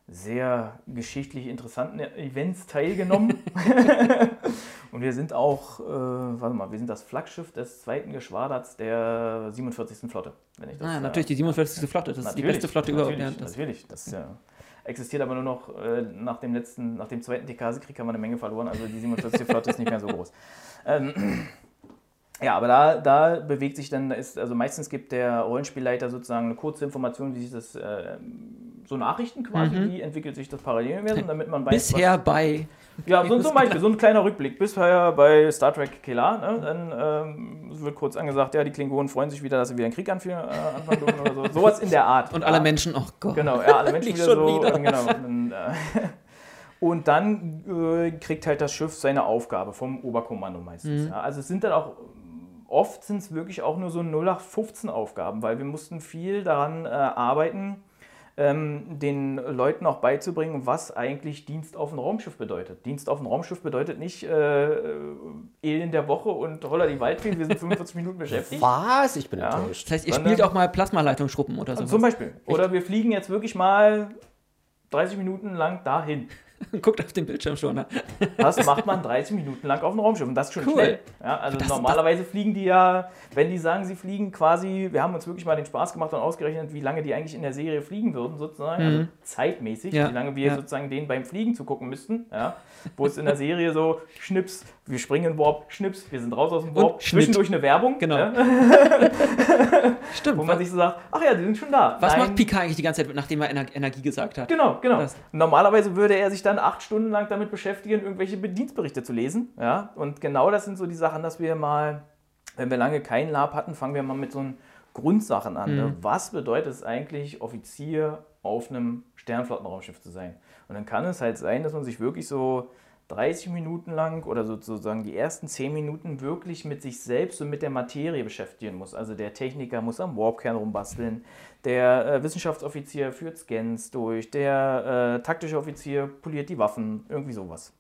sehr geschichtlich interessanten Events teilgenommen. Und wir sind auch, äh, warte mal, wir sind das Flaggschiff des zweiten Geschwaders der 47. Flotte. Wenn ich das, Ah, äh, natürlich die 47. Flotte, das ist die beste Flotte überhaupt. Ja, Natürlich, das, natürlich. Das äh, existiert aber nur noch äh, nach dem letzten, nach dem zweiten Dekase-Krieg haben wir eine Menge verloren. Also die 47. Flotte ist nicht mehr so groß. Ähm, ja, aber da, da bewegt sich dann, da ist, also meistens gibt der Rollenspielleiter sozusagen eine kurze Information, wie sich das, äh, so Nachrichten quasi, wie entwickelt sich das Paralleluniversum, damit man weiß, Bisher bei. ja, so zum Beispiel, so ein kleiner Rückblick. Bisher bei Star Trek Kelar, ne, dann ähm, wird kurz angesagt, ja, die Klingonen freuen sich wieder, dass sie wieder einen Krieg anführen, äh, anfangen dürfen oder so. Sowas in der Art. Und alle ja. Menschen, oh Gott. Genau, ja, alle Menschen wieder schon so. wieder. Genau, und, äh, und dann äh, kriegt halt das Schiff seine Aufgabe vom Oberkommando meistens. Ja. Also es sind dann auch, oft sind es wirklich auch nur so 0815 Aufgaben, weil wir mussten viel daran äh, arbeiten, ähm, den Leuten auch beizubringen, was eigentlich Dienst auf dem Raumschiff bedeutet. Dienst auf dem Raumschiff bedeutet nicht äh, Elend der Woche und Holla die Waldfee, wir sind 45 Minuten beschäftigt. Was? Ich bin Ja. enttäuscht. Das heißt, ihr Sondern- spielt auch mal Plasmaleitung schruppen oder so. Zum Beispiel. Oder wir fliegen jetzt wirklich mal 30 Minuten lang dahin. Guckt auf den Bildschirm schon. Ne? Das macht man 30 Minuten lang auf dem Raumschiff und das ist schon Cool. schnell. Ja, also normalerweise fliegen die ja, wenn die sagen, sie fliegen quasi, wir haben uns wirklich mal den Spaß gemacht und ausgerechnet, wie lange die eigentlich in der Serie fliegen würden, sozusagen, also zeitmäßig, Ja, wie lange wir ja. sozusagen denen beim Fliegen zugucken müssten. Ja, wo es in der Serie so, Schnips, wir springen in Warp, Schnips, wir sind raus aus dem Warp, zwischendurch eine Werbung, Genau. ja, Stimmt. wo man sich so sagt, ach ja, die sind schon da. was Nein, macht Picard eigentlich die ganze Zeit, nachdem er Ener Energie gesagt hat? Genau, genau. Das- Normalerweise würde er sich dann acht Stunden lang damit beschäftigen, irgendwelche Dienstberichte zu lesen. Ja? Und genau das sind so die Sachen, dass wir mal, wenn wir lange keinen Lab hatten, fangen wir mal mit so einen Grundsachen an. Ne? Was bedeutet es eigentlich, Offizier auf einem Sternflottenraumschiff zu sein? Und dann kann es halt sein, dass man sich wirklich so 30 Minuten lang oder sozusagen die ersten 10 Minuten wirklich mit sich selbst und mit der Materie beschäftigen muss. Also der Techniker muss am Warpkern rumbasteln, der äh, Wissenschaftsoffizier führt Scans durch, der äh, taktische Offizier poliert die Waffen, irgendwie sowas.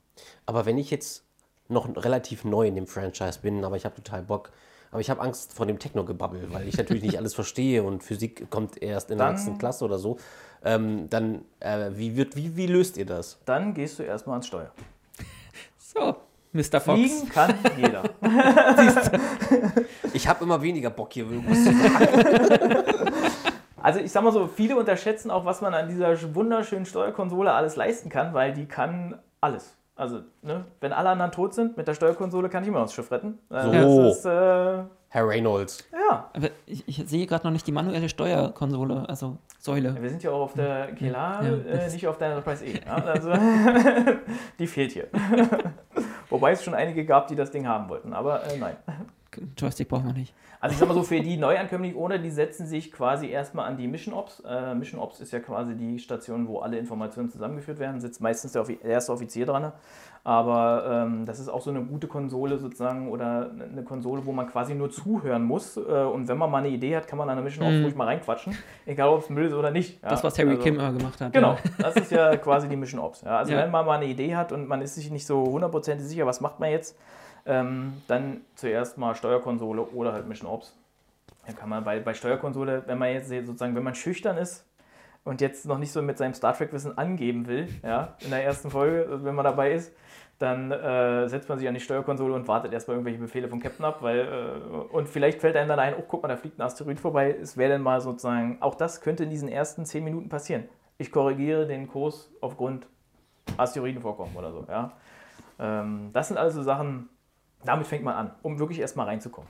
Aber wenn ich jetzt noch relativ neu in dem Franchise bin, aber ich habe total Bock, aber ich habe Angst vor dem Techno-Gebabbel, weil ich natürlich nicht alles verstehe und Physik kommt erst in der Dann- nächsten Klasse oder so. Ähm, dann, äh, wie, wird, wie, wie löst ihr das? Dann gehst du erstmal ans Steuer. So, Mr. Fox. Fliegen kann jeder. Ich habe immer weniger Bock hier irgendwas zu sagen. Also ich sag mal so, viele unterschätzen auch, was man an dieser wunderschönen Steuerkonsole alles leisten kann, weil die kann alles. Also, ne, wenn alle anderen tot sind, mit der Steuerkonsole kann ich immer noch das Schiff retten. Äh, So. Das ist, äh, Herr Reynolds. ja. Aber ich, ich sehe gerade noch nicht die manuelle Steuerkonsole, also Säule. Wir sind ja auch auf der Kelar, Ja, äh, nicht auf der Enterprise E. Ja, also, die fehlt hier. Wobei es schon einige gab, die das Ding haben wollten, aber äh, nein. Joystick brauchen wir nicht. Also ich sag mal so, für die Neuankömmlinge ohne, die setzen sich quasi erstmal an die Mission Ops. Äh, Mission Ops ist ja quasi die Station, wo alle Informationen zusammengeführt werden. Sitzt meistens der, Offi- der erste Offizier dran. Aber ähm, das ist auch so eine gute Konsole sozusagen oder eine Konsole, wo man quasi nur zuhören muss. Äh, und wenn man mal eine Idee hat, kann man an der Mission Ops ruhig mal reinquatschen. Egal, ob es Müll ist oder nicht. Ja, Das, was Harry also- Kim immer gemacht hat. Genau, Ja. das ist ja quasi die Mission Ops. Ja, also wenn man mal eine Idee hat und man ist sich nicht so hundertprozentig sicher, was macht man jetzt, ähm, dann zuerst mal Steuerkonsole oder halt Mission Ops. Dann kann man bei, bei Steuerkonsole, wenn man jetzt sozusagen, wenn man schüchtern ist und jetzt noch nicht so mit seinem Star Trek Wissen angeben will, ja, in der ersten Folge, wenn man dabei ist, dann äh, setzt man sich an die Steuerkonsole und wartet erstmal irgendwelche Befehle vom Captain ab, weil äh, und vielleicht fällt einem dann ein, oh guck mal, da fliegt ein Asteroid vorbei. Es wäre dann mal sozusagen, auch das könnte in diesen ersten zehn Minuten passieren. Ich korrigiere den Kurs aufgrund Asteroidenvorkommen oder so, ja. Ähm, das sind also Sachen, damit fängt man an, um wirklich erstmal reinzukommen.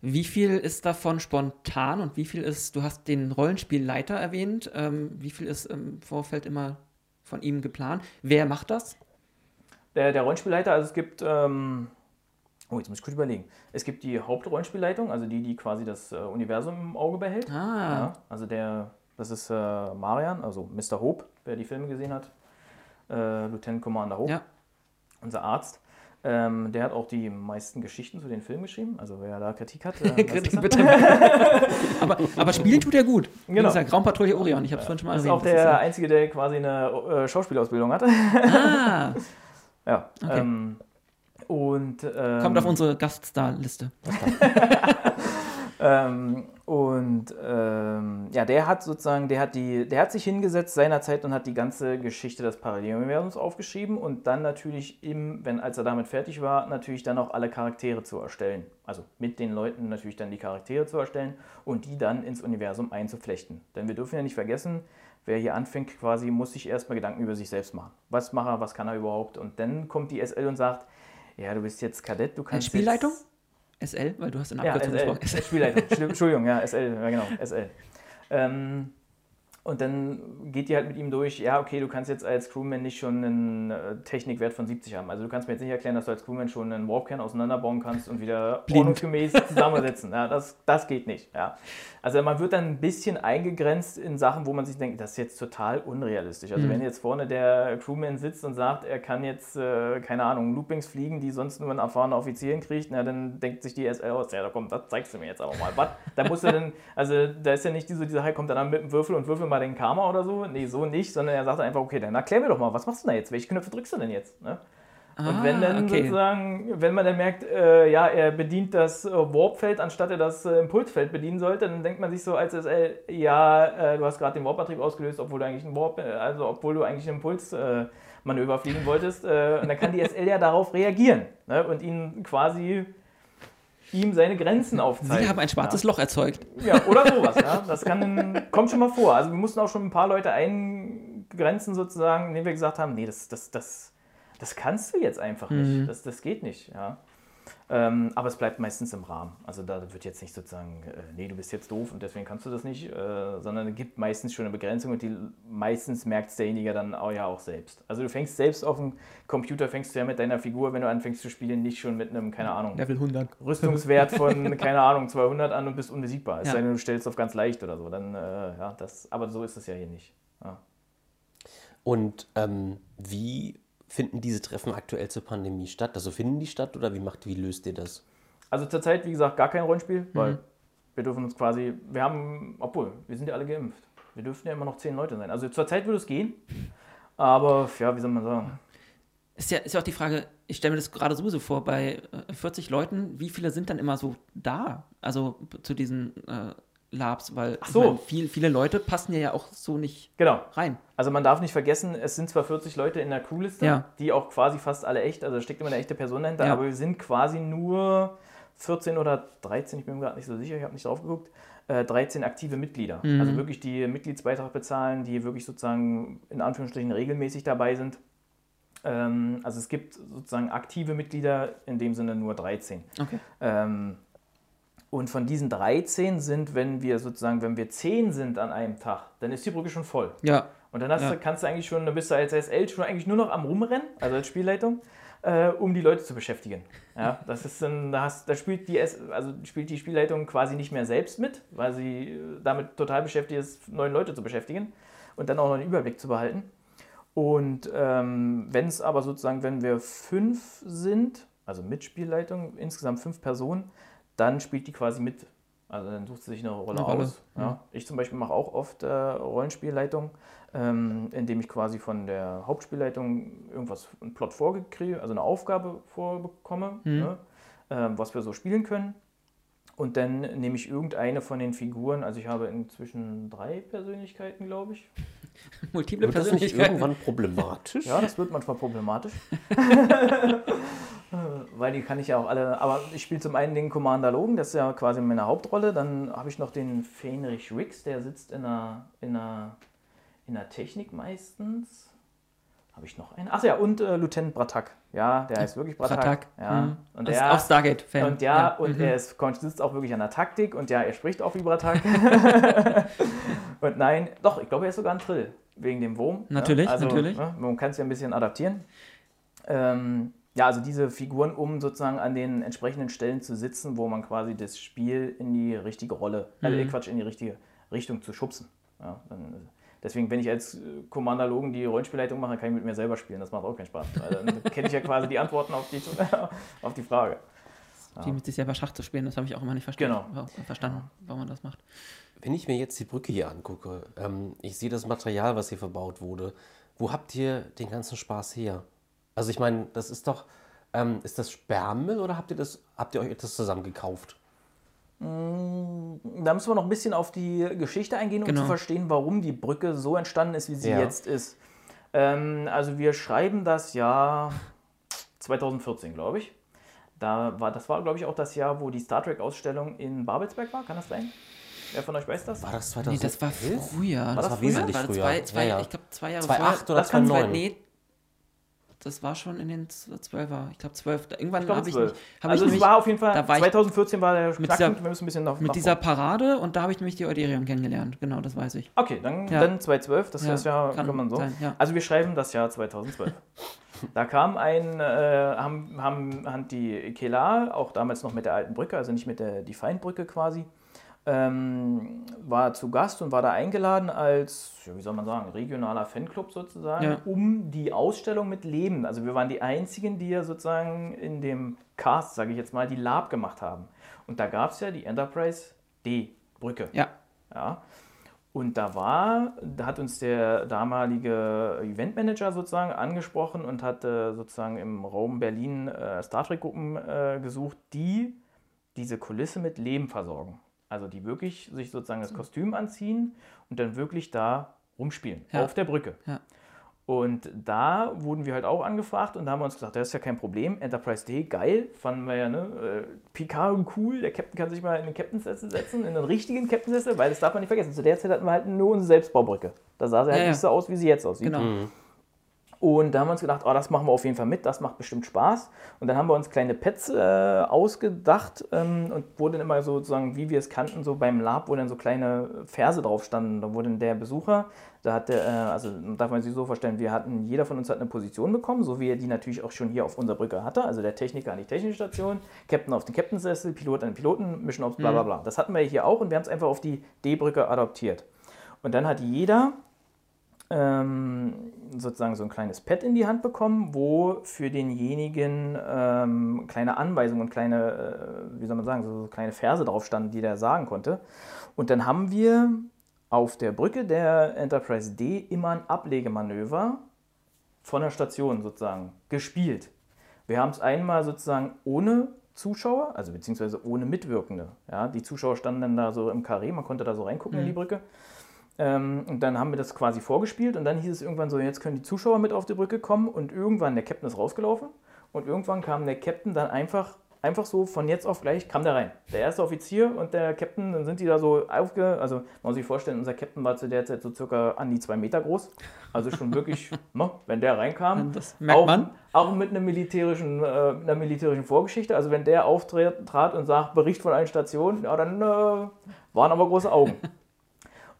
Wie viel ist davon spontan und wie viel ist, du hast den Rollenspielleiter erwähnt, ähm, wie viel ist im Vorfeld immer von ihm geplant? Wer macht das? Der, der Rollenspielleiter, also es gibt, ähm, oh, jetzt muss ich kurz überlegen. Es gibt die Hauptrollenspielleitung, also die, die quasi das äh, Universum im Auge behält. Ah, Ja, also der, das ist äh, Marian, also Mr. Hope, wer die Filme gesehen hat. Äh, Lieutenant Commander Hope, ja. unser Arzt. Ähm, der hat auch die meisten Geschichten zu den Filmen geschrieben. Also wer da Kritik hat, äh, Kritik bitte. aber, aber spielen tut er gut. Wie Genau. gesagt, Raumpatrouille Orion, ich habe es vorhin schon mal das ist erwähnt. auch der Einzige, der quasi eine äh, Schauspielausbildung hat. ah, ja. Okay. Ähm, und, ähm, kommt auf unsere Gaststar-Liste. Ähm, und ähm, ja, der hat sozusagen, der hat die, der hat sich hingesetzt seinerzeit und hat die ganze Geschichte des Paralleluniversums aufgeschrieben und dann natürlich im, wenn als er damit fertig war, natürlich dann auch alle Charaktere zu erstellen. Also mit den Leuten natürlich dann die Charaktere zu erstellen und die dann ins Universum einzuflechten. Denn wir dürfen ja nicht vergessen, wer hier anfängt, quasi muss sich erstmal Gedanken über sich selbst machen. Was macht er, was kann er überhaupt? Und dann kommt die SL und sagt, ja, du bist jetzt Kadett, du kannst Spielleitung? Jetzt, SL, weil du hast in ja, Abkürzung SL. gesprochen. Spielleitung. Schli- Entschuldigung, ja, SL, ja genau, SL. Ähm, Und dann geht die halt mit ihm durch, ja, okay, du kannst jetzt als Crewman nicht schon einen äh, Technikwert von 70 haben. Also du kannst mir jetzt nicht erklären, dass du als Crewman schon einen Warpkern auseinanderbauen kannst und wieder ordnungsgemäß zusammensetzen. Ja, das, das geht nicht. Ja. Also man wird dann ein bisschen eingegrenzt in Sachen, wo man sich denkt, das ist jetzt total unrealistisch. Also wenn jetzt vorne der Crewman sitzt und sagt, er kann jetzt, äh, keine Ahnung, Loopings fliegen, die sonst nur ein erfahrener Offizier kriegt, na, dann denkt sich die SL aus, ja, da komm, das zeigst du mir jetzt aber mal. Was? Da muss er dann, also da ist ja nicht diese, diese Sache, kommt dann mit dem Würfel und würfel mal den Karma oder so. Nee, so nicht, sondern er sagt einfach, okay, dann erklär mir doch mal, was machst du denn da jetzt? Welche Knöpfe drückst du denn jetzt? Ne? Und wenn dann okay. sozusagen, wenn man dann merkt, äh, ja, er bedient das äh, Warpfeld, anstatt er das äh, Impulsfeld bedienen sollte, dann denkt man sich so als SL, ja, äh, du hast gerade den Warp-Antrieb ausgelöst, obwohl du eigentlich einen Warp, äh, also obwohl du eigentlich ein Impulsmanöver fliegen wolltest. Äh, und dann kann die SL ja darauf reagieren ne? und ihn quasi ihm seine Grenzen aufzeigen. Sie haben ein schwarzes Loch erzeugt. Ja, oder sowas. Ja. Das kann, kommt schon mal vor. Also wir mussten auch schon ein paar Leute eingrenzen sozusagen, indem wir gesagt haben, nee, das, das, das, das kannst du jetzt einfach nicht. Das, das geht nicht. Ja. Ähm, aber es bleibt meistens im Rahmen. Also da wird jetzt nicht sozusagen, äh, nee, du bist jetzt doof und deswegen kannst du das nicht, äh, sondern es gibt meistens schon eine Begrenzung und die meistens merkt es derjenige dann auch ja auch selbst. Also du fängst selbst auf dem Computer, fängst du ja mit deiner Figur, wenn du anfängst zu spielen, nicht schon mit einem, keine Ahnung, Level 100. Rüstungswert von, keine Ahnung, 200 an und bist unbesiegbar. Es Ja. sei denn, du stellst auf ganz leicht oder so. Dann, äh, ja, das, aber so ist es ja hier nicht. Ja. Und ähm, wie finden diese Treffen aktuell zur Pandemie statt? Also finden die statt oder wie macht, wie löst ihr das? Also zurzeit, wie gesagt, gar kein Rollenspiel, weil wir dürfen uns quasi, wir haben, obwohl, wir sind ja alle geimpft. Wir dürften ja immer noch zehn Leute sein. Also zurzeit würde es gehen, aber ja, wie soll man sagen? Ist ja, ist ja auch die Frage, ich stelle mir das gerade sowieso vor, bei äh, 40 Leuten, wie viele sind dann immer so da? Also zu diesen äh, Labs, weil so. ich mein, viel, viele Leute passen ja auch so nicht Genau. rein. Also man darf nicht vergessen, es sind zwar 40 Leute in der Crewliste, Ja. die auch quasi fast alle echt, also da steckt immer eine echte Person dahinter, Ja. aber wir sind quasi nur 14 oder 13, ich bin mir gerade nicht so sicher, ich habe nicht drauf geguckt, äh, 13 aktive Mitglieder. Mhm. Also wirklich die Mitgliedsbeitrag bezahlen, die wirklich sozusagen in Anführungsstrichen regelmäßig dabei sind. Ähm, also es gibt sozusagen aktive Mitglieder, in dem Sinne nur 13. Okay. Ähm, und von diesen 13 sind, wenn wir sozusagen, wenn wir 10 sind an einem Tag, dann ist die Brücke schon voll. Ja, Und dann hast Ja. du, kannst du eigentlich schon, dann bist du als SL schon eigentlich nur noch am Rumrennen, also als Spielleitung, äh, um die Leute zu beschäftigen. Ja, das ist dann, da, hast, da spielt, die, also spielt die Spielleitung quasi nicht mehr selbst mit, weil sie äh, damit total beschäftigt ist, neun Leute zu beschäftigen und dann auch noch den Überblick zu behalten. Und ähm, wenn es aber sozusagen, wenn wir fünf sind, also mit Spielleitung, insgesamt fünf Personen, dann spielt die quasi mit. Also dann sucht sie sich eine Rolle, Eine Rolle, aus. Ja. Ich zum Beispiel mache auch oft äh, Rollenspielleitung, ähm, indem ich quasi von der Hauptspielleitung irgendwas, einen Plot vorgekriege, also eine Aufgabe vorbekomme, ne, ähm, was wir so spielen können. Und dann nehme ich irgendeine von den Figuren, also ich habe inzwischen drei Persönlichkeiten, glaube ich. multiple Wird das nicht Persönlichkeiten. irgendwann problematisch? Ja, das wird manchmal problematisch. Weil die kann ich ja auch alle. Aber ich spiele zum einen den Commander Logan, das ist ja quasi meine Hauptrolle. Dann habe ich noch den Fenrich Rix, der sitzt in der, in der, in der Technik meistens. Habe ich noch einen? Ach ja, und äh, Lieutenant Bratak. Ja, der heißt wirklich Bratak. Pratak. Ja. Mhm. Und Das ist auch Stargate-Fan. und ja, Ja. und Mhm. er ist, sitzt auch wirklich an der Taktik und ja, er spricht auch wie Bratak. und nein, doch, ich glaube, er ist sogar ein Trill, wegen dem Wurm. Natürlich, ne? also, natürlich. Ne, man kann es ja ein bisschen adaptieren. Ähm, ja, also diese Figuren, um sozusagen an den entsprechenden Stellen zu sitzen, wo man quasi das Spiel in die richtige Rolle, Mhm. äh, Quatsch, in die richtige Richtung zu schubsen. Ja, dann, äh, deswegen, wenn ich als äh, Commander Logan die Rollenspielleitung mache, kann ich mit mir selber spielen. Das macht auch keinen Spaß. Weil dann kenne ich ja quasi die Antworten auf die, auf die Frage. Die mit sich selber Schach zu spielen, das habe ich auch immer nicht verstanden, Genau. wa- verstanden, warum man das macht. Wenn ich mir jetzt die Brücke hier angucke, ähm, ich sehe das Material, was hier verbaut wurde. Wo habt ihr den ganzen Spaß her? Also ich meine, das ist doch, ähm, ist das Sperrmüll oder habt ihr das, habt ihr euch das zusammen gekauft? Da müssen wir noch ein bisschen auf die Geschichte eingehen, um Genau. zu verstehen, warum die Brücke so entstanden ist, wie sie Ja. jetzt ist. Ähm, also wir schreiben das Jahr 2014, glaube ich. Da war, das war, glaube ich, auch das Jahr, wo die Star Trek-Ausstellung in Babelsberg war. Kann das sein? Wer von euch weiß das? War das Nee, 2011? das war früher. das war früher? wesentlich War das früher. Zwei, zwei, Ja, ja. Ich glaube, zwei Jahre 2008 vorher. oder Das kann 2009? Nee, das war schon in den 12er, ich glaube 12. Irgendwann habe ich, 12. mich- hab also ich es nämlich war auf jeden Fall, da war ich 2014 war der Knackpunkt, dieser- wir müssen ein bisschen noch mit nach dieser. Parade und da habe ich nämlich die Euderion kennengelernt. Genau, das weiß ich. Okay, dann, Ja. dann 2012, das Ja, ist ja, kann kann man so. sein, ja. Also wir schreiben das Jahr 2012. da kam ein, äh, haben, haben, haben die Kela, auch damals noch mit der alten Brücke, also nicht mit der Defiant-Brücke quasi, ähm, war zu Gast und war da eingeladen als, wie soll man sagen, regionaler Fanclub sozusagen, Ja. um die Ausstellung mit Leben. Also wir waren die einzigen, die ja sozusagen in dem Cast, sage ich jetzt mal, die Lab gemacht haben. Und da gab es ja die Enterprise D-Brücke. Ja. Ja. Und da war, da hat uns der damalige Eventmanager sozusagen angesprochen und hat äh, sozusagen im Raum Berlin äh, Star Trek-Gruppen äh, gesucht, die diese Kulisse mit Leben versorgen. Also die wirklich sich sozusagen das Kostüm anziehen und dann wirklich da rumspielen, Ja. auf der Brücke. Ja. Und da wurden wir halt auch angefragt und da haben wir uns gesagt, das ist ja kein Problem. Enterprise D, geil, fanden wir ja, ne? Äh, Picard cool, der Captain kann sich mal in den Captain-Sessel setzen, in den richtigen Captain-Sessel, weil das darf man nicht vergessen. Zu der Zeit hatten wir halt nur unsere Selbstbaubrücke. Da sah sie halt Ja, ja. nicht so aus, wie sie jetzt aussieht. Genau. Und da haben wir uns gedacht, oh, das machen wir auf jeden Fall mit, das macht bestimmt Spaß. Und dann haben wir uns kleine Pads äh, ausgedacht ähm, und dann immer sozusagen, wie wir es kannten, so beim Lab, wo dann so kleine Verse drauf standen. Da wurde dann der Besucher, da hat der, äh, also darf man sich so vorstellen, wir hatten, jeder von uns hat eine Position bekommen, so wie er die natürlich auch schon hier auf unserer Brücke hatte. Also der Techniker an die technische Station, Captain auf den Captain-Sessel, Pilot an den Piloten, Mission Ops, bla bla bla. Das hatten wir hier auch und wir haben es einfach auf die D-Brücke adaptiert. Und dann hat jeder ähm, sozusagen so ein kleines Pad in die Hand bekommen, wo für denjenigen ähm, kleine Anweisungen und kleine, äh, wie soll man sagen, so, so kleine Verse drauf standen, die der sagen konnte. Und dann haben wir auf der Brücke der Enterprise D immer ein Ablegemanöver von der Station sozusagen gespielt. Wir haben es einmal sozusagen ohne Zuschauer, also beziehungsweise ohne Mitwirkende. Ja, die Zuschauer standen dann da so im Karree, man konnte da so reingucken in die Brücke. Ähm, und dann haben wir das quasi vorgespielt und dann hieß es irgendwann so, jetzt können die Zuschauer mit auf die Brücke kommen und irgendwann der Captain ist rausgelaufen und irgendwann kam der Captain dann einfach, einfach so von jetzt auf gleich kam der rein. Der erste Offizier und der Captain, dann sind die da so aufge... Also man muss sich vorstellen, unser Captain war zu der Zeit so circa an die zwei Meter groß. Also schon wirklich, ne, wenn der reinkam, Das merkt auch, man. auch mit einem militärischen, äh, einer militärischen Vorgeschichte. Also wenn der auftrat und sagt, Bericht von allen Stationen, ja, dann äh, waren aber große Augen.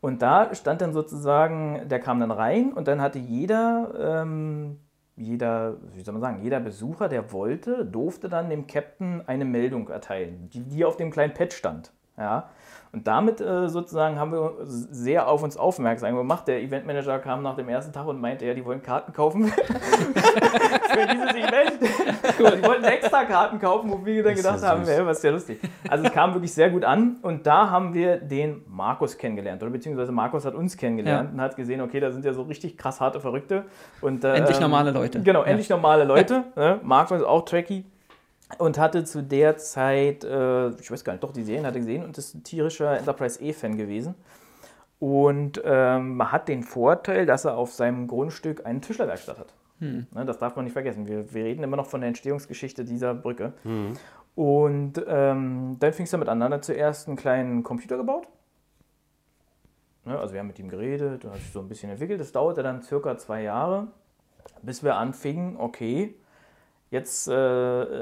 Und da stand dann sozusagen, der kam dann rein und dann hatte jeder, ähm, jeder, wie soll man sagen, jeder Besucher, der wollte, durfte dann dem Captain eine Meldung erteilen, die, die auf dem kleinen Pad stand. Ja. Und damit äh, sozusagen haben wir sehr auf uns aufmerksam gemacht. Der Eventmanager kam nach dem ersten Tag und meinte, ja, die wollen Karten kaufen für dieses Event. die wollten extra Karten kaufen, wo wir dann ja gedacht haben, ja, was ist ja lustig. Also es kam wirklich sehr gut an und da haben wir den Markus kennengelernt. Oder beziehungsweise Markus hat uns kennengelernt Ja. und hat gesehen, okay, da sind ja so richtig krass harte Verrückte. Und, äh, Endlich normale Leute. Genau, Ja. endlich normale Leute. Ne? Markus ist auch tracky und hatte zu der Zeit, äh, ich weiß gar nicht, doch, die Serien hatte gesehen und ist ein tierischer Enterprise E-Fan gewesen. Und ähm, hat den Vorteil, dass er auf seinem Grundstück eine Tischlerwerkstatt hat. Ne, das darf man nicht vergessen. Wir, wir reden immer noch von der Entstehungsgeschichte dieser Brücke. Und ähm, dann fing es damit an. Dann hat er zuerst einen kleinen Computer gebaut. Ne, also wir haben mit ihm geredet, hat sich so ein bisschen entwickelt. Das dauerte dann circa zwei Jahre, bis wir anfingen, okay, jetzt äh,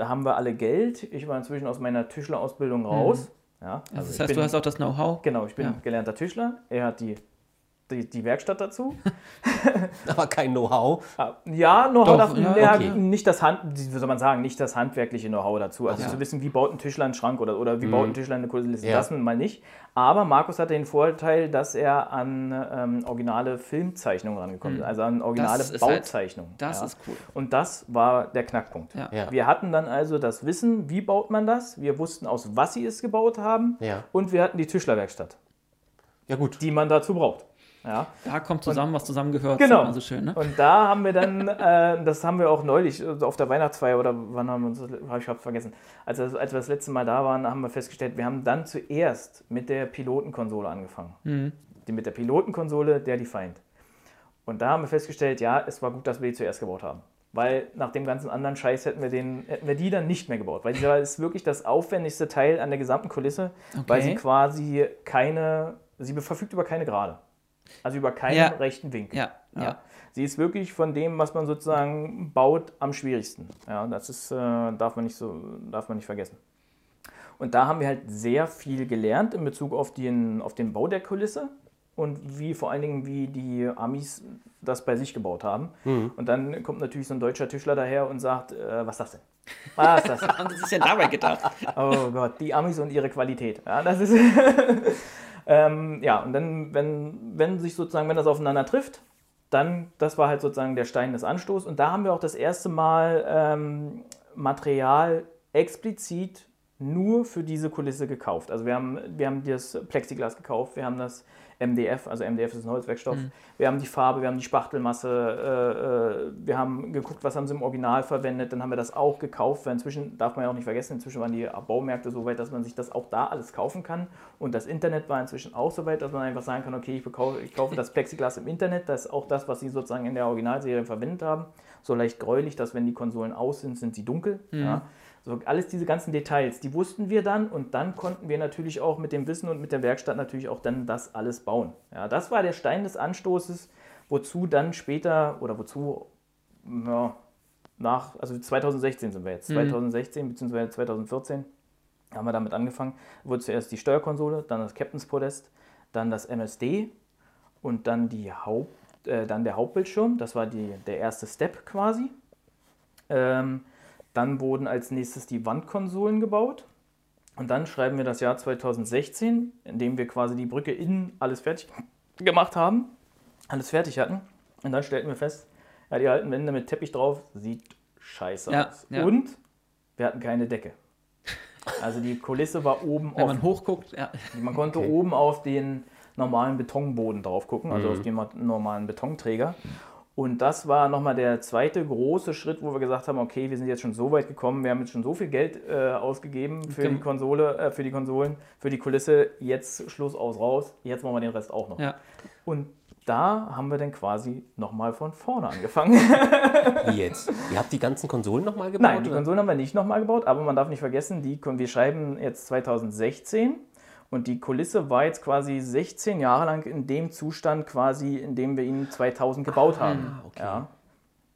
haben wir alle Geld. Ich war inzwischen aus meiner Tischlerausbildung raus. Ja, Also das ich heißt, bin- du hast auch das Know-how. Genau, ich bin Ja. gelernter Tischler. Er hat die, die, die Werkstatt dazu. Aber kein Know-how. Ah, Ja, Know-how, ja, okay. nicht das Hand, wie soll man sagen, nicht das handwerkliche Know-how dazu. Also Ja. zu wissen, wie baut ein Tischler einen Schrank oder, oder wie baut ein Tischler eine Kulisse, Ja. das mal nicht. Aber Markus hatte den Vorteil, dass er an ähm, originale Filmzeichnungen rangekommen ist, also an originale Das halt- Bauzeichnungen. Das ja. ist cool. Und das war der Knackpunkt. Wir hatten dann also das Wissen, wie baut man das. Wir wussten, aus was sie es gebaut haben. Ja. Und wir hatten die Tischlerwerkstatt, Ja, gut. die man dazu braucht. Ja. Da kommt zusammen, was zusammengehört. Genau. sagt man So schön, ne? Und da haben wir dann, äh, das haben wir auch neulich äh, auf der Weihnachtsfeier oder wann haben wir uns, hab ich hab's vergessen, als, wir- als wir das letzte Mal da waren, haben wir festgestellt, wir haben dann zuerst mit der Pilotenkonsole angefangen. Mhm. Die, mit der Pilotenkonsole der Defiant. Und da haben wir festgestellt, ja, es war gut, dass wir die zuerst gebaut haben. Weil nach dem ganzen anderen Scheiß hätten wir, den, hätten wir die dann nicht mehr gebaut. Weil die ist wirklich das aufwendigste Teil an der gesamten Kulisse, weil Okay. sie quasi keine, sie verfügt über keine Gerade. Also über keinen Ja. rechten Winkel. Ja, ja. Sie ist wirklich von dem, was man sozusagen baut, am schwierigsten. Ja, das ist, äh, darf, man nicht so, darf man nicht vergessen. Und da haben wir halt sehr viel gelernt in Bezug auf den, auf den Bau der Kulisse und wie vor allen Dingen, wie die Amis das bei sich gebaut haben. Und dann kommt natürlich so ein deutscher Tischler daher und sagt, äh, was ist das denn? Was ist das? Haben Sie sich denn dabei gedacht? Oh Gott, die Amis und ihre Qualität. Ja, das ist. ähm, ja, und dann, wenn, wenn sich sozusagen, wenn das aufeinander trifft, dann, das war halt sozusagen der Stein des Anstoßes. Und da haben wir auch das erste Mal ähm, Material explizit nur für diese Kulisse gekauft. Also wir haben, wir haben das Plexiglas gekauft, wir haben das MDF, also MDF ist ein Holzwerkstoff, wir haben die Farbe, wir haben die Spachtelmasse, äh, äh, wir haben geguckt, was haben sie im Original verwendet, dann haben wir das auch gekauft, weil inzwischen, darf man ja auch nicht vergessen, inzwischen waren die Baumärkte so weit, dass man sich das auch da alles kaufen kann. Und das Internet war inzwischen auch so weit, dass man einfach sagen kann, okay, ich, bekau- ich kaufe das Plexiglas im Internet, das ist auch das, was sie sozusagen in der Originalserie verwendet haben, so leicht gräulich, dass wenn die Konsolen aus sind, sind sie dunkel, ja. So, alles diese ganzen Details, die wussten wir dann und dann konnten wir natürlich auch mit dem Wissen und mit der Werkstatt natürlich auch dann das alles bauen. Ja, das war der Stein des Anstoßes, wozu dann später oder wozu ja, nach, also 2016 sind wir jetzt, 2016 bzw. 2014 haben wir damit angefangen. Wurde zuerst die Steuerkonsole, dann das Captain's Podest, dann das MSD und dann, die Haupt, äh, dann der Hauptbildschirm. Das war die, der erste Step quasi. Ähm, dann wurden als nächstes die Wandkonsolen gebaut. Und dann schreiben wir das Jahr 2016, in dem wir quasi die Brücke innen alles fertig gemacht haben, alles fertig hatten. Und dann stellten wir fest, ja, die alten Wände mit Teppich drauf, sieht scheiße Ja, aus. ja. Und wir hatten keine Decke. Also die Kulisse war oben Wenn auf man hochguckt, ja. man konnte oben auf den normalen Betonboden drauf gucken, also auf den ma- normalen Betonträger. Und das war nochmal der zweite große Schritt, wo wir gesagt haben, okay, wir sind jetzt schon so weit gekommen, wir haben jetzt schon so viel Geld äh, ausgegeben für die Genau. Konsole, äh, für die Konsolen, für die Kulisse, jetzt Schluss aus raus, jetzt machen wir den Rest auch noch. ja. Und da haben wir dann quasi nochmal von vorne angefangen. Wie jetzt? Ihr habt die ganzen Konsolen nochmal gebaut? Nein, die oder? Konsolen haben wir nicht nochmal gebaut, aber man darf nicht vergessen, die, wir schreiben jetzt 2016 und die Kulisse war jetzt quasi 16 Jahre lang in dem Zustand quasi, in dem wir ihn 2000 gebaut haben. okay. Ja.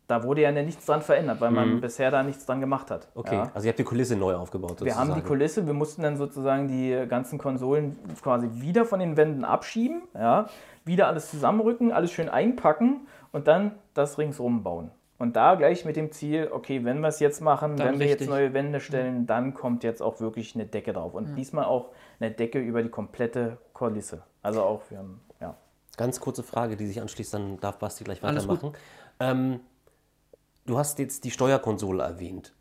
Da wurde ja nichts dran verändert, weil man bisher da nichts dran gemacht hat. Okay, Ja. also ihr habt die Kulisse neu aufgebaut. Wir haben die sozusagen. Kulisse, wir mussten dann sozusagen die ganzen Konsolen quasi wieder von den Wänden abschieben, ja, wieder alles zusammenrücken, alles schön einpacken und dann das ringsrum bauen. Und da gleich mit dem Ziel, okay, wenn wir es jetzt machen, Dann wenn wir jetzt richtig. neue Wände stellen, dann kommt jetzt auch wirklich eine Decke drauf. Und diesmal auch eine Decke über die komplette Kulisse. Also auch, wir haben, ja. Ganz kurze Frage, die sich anschließt, dann darf Basti gleich weitermachen. Ähm, du hast jetzt die Steuerkonsole erwähnt.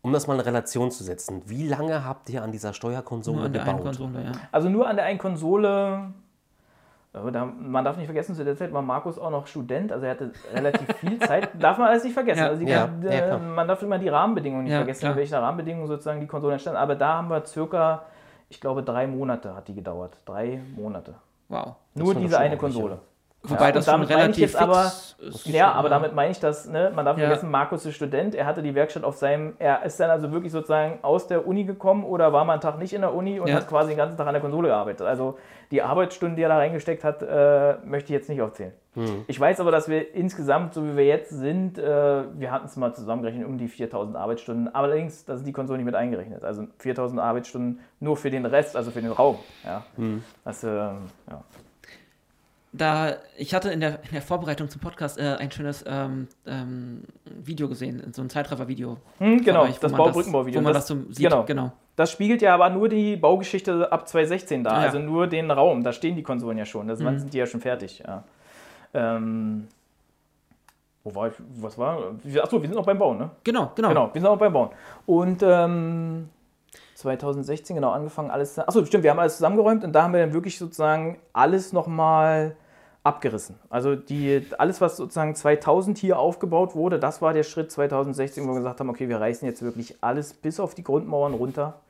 Um das mal in Relation zu setzen, wie lange habt ihr an dieser Steuerkonsole Nur an der einen gebaut? Konsole, ja. Also nur an der einen Konsole. aber Da, man darf nicht vergessen, zu der Zeit war Markus auch noch Student, also er hatte relativ viel Zeit. Darf man alles nicht vergessen. Ja. Also die, Ja, äh, ja, man darf immer die Rahmenbedingungen nicht Ja, vergessen, klar. in welchen Rahmenbedingungen sozusagen die Konsole entstand. Aber da haben wir circa, ich glaube, drei Monate hat die gedauert. Drei Monate. Wow. Nur diese eine Konsole. Wobei Ja, das damit ich relativ jetzt aber- ist. Ja, aber damit meine ich, dass, ne, man darf nicht Ja. vergessen, Markus ist Student, er hatte die Werkstatt auf seinem, er ist dann also wirklich sozusagen aus der Uni gekommen oder war mal einen Tag nicht in der Uni und Ja. hat quasi den ganzen Tag an der Konsole gearbeitet. Also die Arbeitsstunden, die er da reingesteckt hat, äh, möchte ich jetzt nicht aufzählen. Ich weiß aber, dass wir insgesamt, so wie wir jetzt sind, äh, wir hatten es mal zusammengerechnet, um die 4000 Arbeitsstunden. Allerdings, da sind die Konsole nicht mit eingerechnet. Also 4000 Arbeitsstunden nur für den Rest, also für den Raum. Ja. Das, äh, ja. Da, ich hatte in der, in der Vorbereitung zum Podcast äh, ein schönes ähm, ähm, Video gesehen, so ein Zeitraffer-Video. Hm, genau, euch, das Baubrückenbauvideo. Wo man Das- das, so sieht, genau. genau. Das spiegelt ja aber nur die Baugeschichte ab 2016 da, Ja. also nur den Raum. Da stehen die Konsolen ja schon. Das Mhm. sind die ja schon fertig. Ja. Ähm, wo war ich? Was war? Achso, wir sind noch beim Bauen, ne? Genau, genau. Genau, wir sind noch beim Bauen. Und ähm, 2016 genau angefangen, alles. Achso, stimmt, wir haben alles zusammengeräumt und da haben wir dann wirklich sozusagen alles nochmal abgerissen. Also die, alles, was sozusagen 2000 hier aufgebaut wurde, das war der Schritt 2016, wo wir gesagt haben, okay, wir reißen jetzt wirklich alles bis auf die Grundmauern runter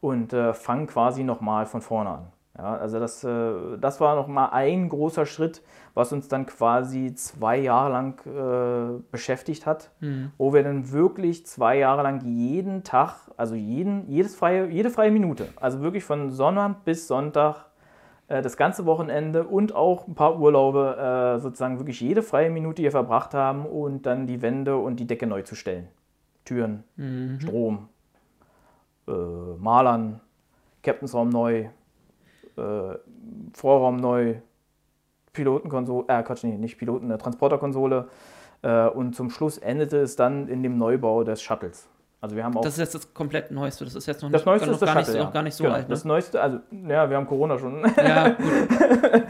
und äh, fangen quasi nochmal von vorne an. Ja, also das, äh, das war nochmal ein großer Schritt, was uns dann quasi zwei Jahre lang äh, beschäftigt hat, wo wir dann wirklich zwei Jahre lang jeden Tag, also jeden, jedes freie, jede freie Minute, also wirklich von Sonntag bis Sonntag äh, das ganze Wochenende und auch ein paar Urlaube äh, sozusagen wirklich jede freie Minute hier verbracht haben und dann die Wände und die Decke neu zu stellen. Türen, Strom, äh, Malern, Captainsraum neu, äh, Vorraum neu, Pilotenkonsole, äh Quatsch, nee, nicht Piloten, eine Transporterkonsole. Äh, und zum Schluss endete es dann in dem Neubau des Shuttles. Also wir haben auch Das ist jetzt das komplett Neueste. Das ist jetzt noch das nicht, Neueste ist gar, Shuttle, nicht, ja. noch gar nicht so genau, alt. Ne? Das Neueste, also ja, wir haben Corona schon. Ja, gut.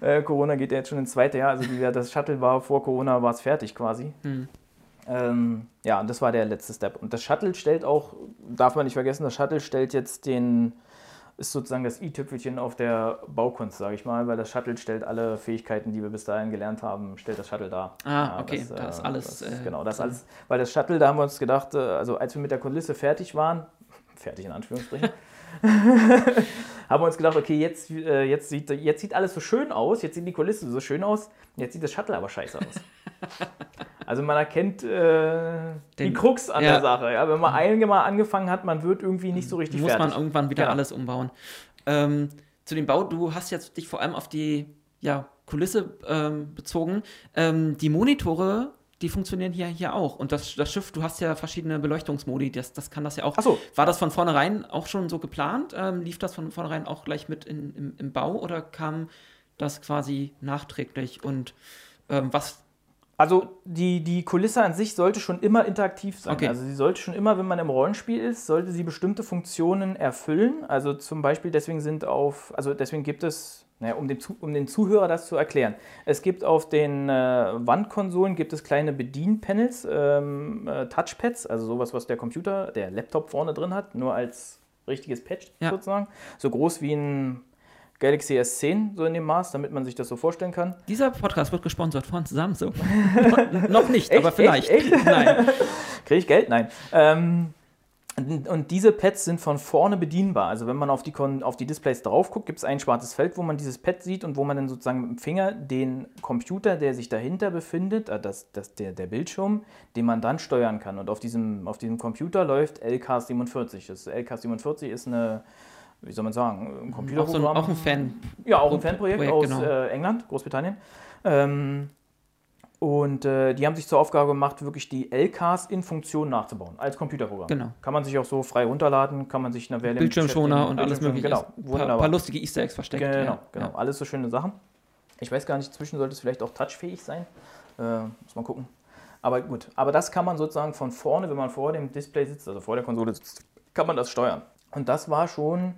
Äh, Corona geht ja jetzt schon ins zweite Jahr. Also die, das Shuttle war vor Corona war es fertig quasi. Hm. Ähm, ja, und das war der letzte Step. Und das Shuttle stellt auch, darf man nicht vergessen, das Shuttle stellt jetzt den, ist sozusagen das i-Tüpfelchen auf der Baukunst, sage ich mal, weil das Shuttle stellt alle Fähigkeiten, die wir bis dahin gelernt haben, stellt das Shuttle dar. Ah, okay, da ist äh, alles, Das, äh, genau, das drin. alles, weil das Shuttle, da haben wir uns gedacht, äh, also als wir mit der Kulisse fertig waren, fertig in Anführungsstrichen, haben wir uns gedacht, okay, jetzt, äh, jetzt, sieht, jetzt sieht alles so schön aus, jetzt sieht die Kulisse so schön aus, jetzt sieht das Shuttle aber scheiße aus. Also man erkennt äh, die Krux an ja. der Sache. Ja? Wenn man einmal angefangen hat, man wird irgendwie nicht so richtig muss fertig. man irgendwann wieder Genau. alles umbauen. Ähm, zu dem Bau, du hast jetzt dich vor allem auf die ja, Kulisse ähm, bezogen. Ähm, die Monitore, die funktionieren hier, hier auch. Und das, das Schiff, du hast ja verschiedene Beleuchtungsmodi, das, das kann das ja auch. Ach so. War das von vornherein auch schon so geplant? Ähm, lief das von vornherein auch gleich mit in, im, im Bau oder kam das quasi nachträglich? Und ähm, was Also die, die Kulisse an sich sollte schon immer interaktiv sein. Okay. Also sie sollte schon immer, wenn man im Rollenspiel ist, sollte sie bestimmte Funktionen erfüllen. Also zum Beispiel deswegen sind auf, also deswegen gibt es, naja, um, dem, um den Zuhörer das zu erklären, es gibt auf den äh, Wandkonsolen gibt es kleine Bedienpanels, ähm, äh, Touchpads, also sowas, was der Computer, der Laptop vorne drin hat, nur als richtiges Patch Ja. sozusagen. So groß wie ein Galaxy S10, so in dem Maß, damit man sich das so vorstellen kann. Dieser Podcast wird gesponsert von Samsung. Noch nicht, Echt? aber vielleicht. Echt? Echt? Nein. Kriege ich Geld? Nein. Ähm, und diese Pads sind von vorne bedienbar. Also wenn man auf die, auf die Displays drauf guckt, gibt es ein schwarzes Feld, wo man dieses Pad sieht und wo man dann sozusagen mit dem Finger den Computer, der sich dahinter befindet, äh, das, das, der, der Bildschirm, den man dann steuern kann. Und auf diesem, auf diesem Computer läuft LK47. Das LK47 ist eine, wie soll man sagen, ein Auch, so ein, Computerprogramm. auch ein Fan. Ja, auch ein Pro- Fanprojekt Projekt, aus genau. äh, England, Großbritannien. Ähm, und äh, die haben sich zur Aufgabe gemacht, wirklich die LKs in Funktion nachzubauen, als Computerprogramm. Genau. Kann man sich auch so frei runterladen, kann man sich eine Weile mit Bildschirmschoner und alles mögliche. Genau, Ist Ein paar, wunderbar. lustige Easter Eggs versteckt. Genau, ja. genau. Ja. Alles so schöne Sachen. Ich weiß gar nicht, inzwischen sollte es vielleicht auch touchfähig sein. Äh, muss man gucken. Aber gut, aber das kann man sozusagen von vorne, wenn man vor dem Display sitzt, also vor der Konsole sitzt, kann man das steuern. Und das war schon,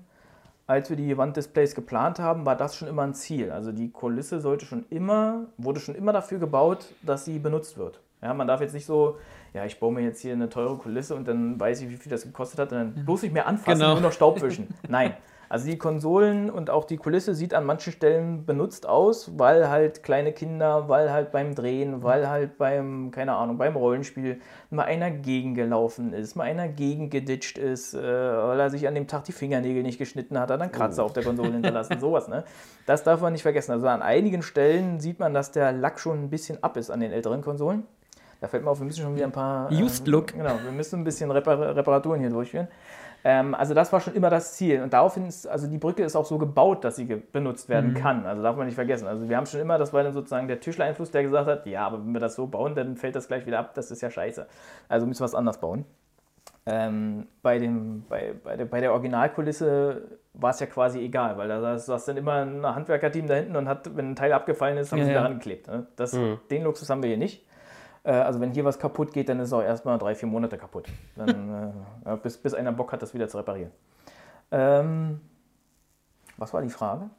als wir die Wanddisplays geplant haben, war das schon immer ein Ziel. Also die Kulisse sollte schon immer, wurde schon immer dafür gebaut, dass sie benutzt wird. Ja, man darf jetzt nicht so, ja, ich baue mir jetzt hier eine teure Kulisse und dann weiß ich, wie viel das gekostet hat, und dann bloß nicht mehr anfassen, Genau. nur noch Staub wischen. Nein. Also die Konsolen und auch die Kulisse sieht an manchen Stellen benutzt aus, weil halt kleine Kinder, weil halt beim Drehen, weil halt beim, keine Ahnung, beim Rollenspiel mal einer gegengelaufen ist, mal einer gegengeditscht ist, äh, weil er sich an dem Tag die Fingernägel nicht geschnitten hat, hat dann Kratzer auf der Konsole hinterlassen, sowas, ne? Das darf man nicht vergessen. Also an einigen Stellen sieht man, dass der Lack schon ein bisschen ab ist an den älteren Konsolen. Da fällt mir auf, wir müssen schon wieder ein paar. Used Look. Genau, wir müssen ein bisschen Repar Reparaturen hier durchführen. Ähm, also das war schon immer das Ziel. Und daraufhin ist, also die Brücke ist auch so gebaut, dass sie benutzt werden kann. Also darf man nicht vergessen. Also wir haben schon immer, das war dann sozusagen der Tischlereinfluss, der gesagt hat, ja, aber wenn wir das so bauen, dann fällt das gleich wieder ab, das ist ja scheiße. Also müssen wir es anders bauen. Ähm, bei, dem, bei, bei, der, bei der Originalkulisse war es ja quasi egal, weil da saß, dann immer ein Handwerkerteam da hinten und hat, wenn ein Teil abgefallen ist, haben Ja, sie ja. daran geklebt. Ne? Das, Den Luxus haben wir hier nicht. Äh, Also wenn hier was kaputt geht, dann ist es auch erstmal drei, vier Monate kaputt. Dann, äh, ja, bis, bis einer Bock hat, das wieder zu reparieren. Ähm, was war die Frage?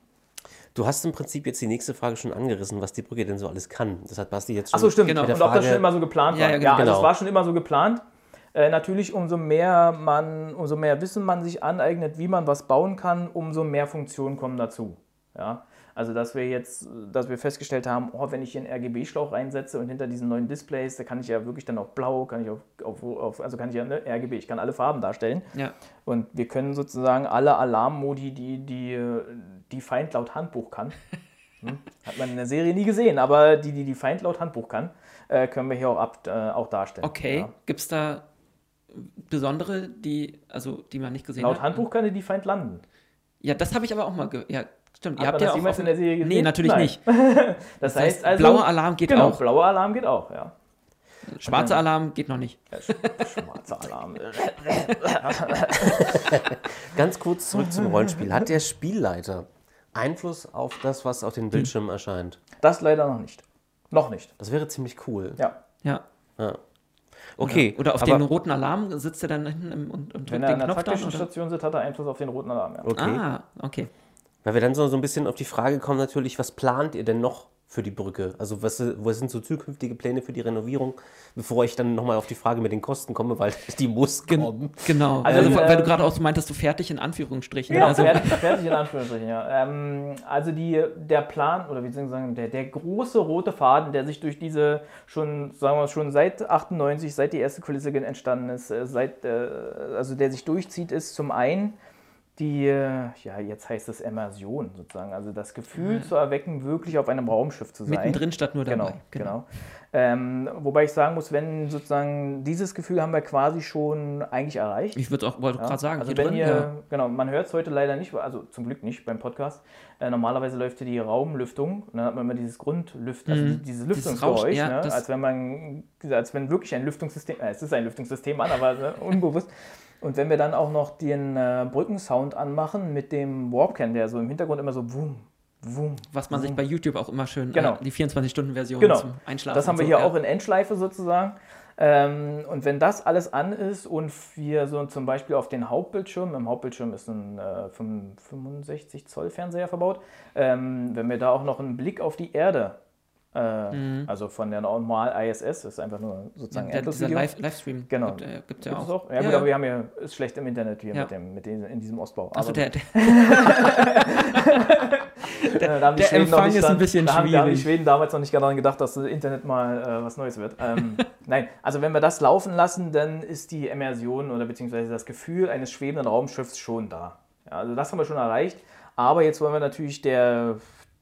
Du hast im Prinzip jetzt die nächste Frage schon angerissen, was die Brücke denn so alles kann. Das hat Basti jetzt schon. Achso, stimmt. Genau. Und ob das schon immer so geplant Ja, war. ja, Ja, genau. also Genau. es war schon immer so geplant. Äh, natürlich, umso mehr man, umso mehr Wissen man sich aneignet, wie man was bauen kann, umso mehr Funktionen kommen dazu. Ja? Also, dass wir jetzt, dass wir festgestellt haben, oh, wenn ich hier einen RGB-Schlauch reinsetze und hinter diesen neuen Displays, da kann ich ja wirklich dann auf blau, kann ich auf, auf, auf also kann ich ja ne, RGB, ich kann alle Farben darstellen. Ja. Und wir können sozusagen alle Alarmmodi, die die, die Feind laut Handbuch kann, hm, hat man in der Serie nie gesehen, aber die, die die Feind laut Handbuch kann, äh, können wir hier auch, ab, äh, auch darstellen. Okay. Ja. Gibt es da besondere, die, also, die man nicht gesehen Laut hat? Handbuch kann die Feind landen. Ja, das habe ich aber auch mal ge Ja, Stimmt, ihr habt ja auch. jemals auf- in der Serie gesehen? Nee, natürlich Nein. nicht. Das, heißt, heißt also. blauer Alarm geht genau, auch. blauer Alarm geht auch, ja. Schwarzer Alarm geht noch nicht. Schwarzer Alarm. Ganz kurz zurück zum Rollenspiel. Hat der Spielleiter Einfluss auf das, was auf den Bildschirmen erscheint? Das leider noch nicht. Noch nicht. Das wäre ziemlich cool. Ja. Ja. Okay. Oder auf aber, den roten Alarm sitzt er dann hinten im, und, und Wenn drückt er an der Knopf dann? taktischen Oder? Station sitzt, hat er Einfluss auf den roten Alarm. Ja. Okay. Ah, okay. Weil wir dann so, so ein bisschen auf die Frage kommen, natürlich, was plant ihr denn noch für die Brücke? Also, was, was sind so zukünftige Pläne für die Renovierung, bevor ich dann nochmal auf die Frage mit den Kosten komme, weil die muss kommen. Genau. Also, Also, weil äh, du gerade auch so meintest, du fertig in Anführungsstrichen. Ja, also, fertig, fertig in Anführungsstrichen, ja. Ähm, also die, der Plan, oder wie soll ich sagen, der, der große rote Faden, der sich durch diese schon, sagen wir schon seit 98, seit die erste Kulisse entstanden ist, äh, seit, äh, also der sich durchzieht, ist zum einen die, äh, ja, jetzt heißt es Immersion sozusagen, also das Gefühl zu erwecken, wirklich auf einem Raumschiff zu sein. mittendrin statt nur dabei. Genau, genau. Ähm, wobei ich sagen muss, wenn sozusagen dieses Gefühl haben wir quasi schon eigentlich erreicht. Ich würde auch wollte gerade sagen, Also wenn drin, ihr, ja. genau, man hört es heute leider nicht, also zum Glück nicht beim Podcast. Äh, normalerweise läuft hier die Raumlüftung und dann hat man immer dieses Grundlüft, also Mhm. dieses Dieses Lüftungsgeräusch, ja, ne? als wenn man, als wenn wirklich ein Lüftungssystem, äh, es ist ein Lüftungssystem an, aber ne, unbewusst. Und wenn wir dann auch noch den äh, Brückensound anmachen mit dem Warpcan, der so im Hintergrund immer so wum, wum, was man sich bei YouTube auch immer schön, Genau. äh, die 24-Stunden-Version Genau. zum Einschlafen. Das haben wir so, hier ja. auch in Endschleife sozusagen. Ähm, und wenn das alles an ist und wir so zum Beispiel auf den Hauptbildschirm, im Hauptbildschirm ist ein äh, 65 Zoll Fernseher verbaut, ähm, wenn wir da auch noch einen Blick auf die Erde, äh, also von der normal ISS, das ist einfach nur sozusagen Mhm. Der, dieser Endlosvideo. Live, Livestream Genau. gibt, äh, gibt ja auch. auch? Ja, gut, aber wir haben ja, ist schlecht im Internet hier Ja. mit, dem, mit dem, in diesem Ostbau. Also der, der, Äh, der Schweden noch Empfang ist ein dran- bisschen da haben, da haben die schwierig. Schweden damals noch nicht daran gedacht, dass das Internet mal äh, was Neues wird. Ähm, nein, also wenn wir das laufen lassen, dann ist die Immersion oder beziehungsweise das Gefühl eines schwebenden Raumschiffs schon da. Ja, also das haben wir schon erreicht. Aber jetzt wollen wir natürlich der,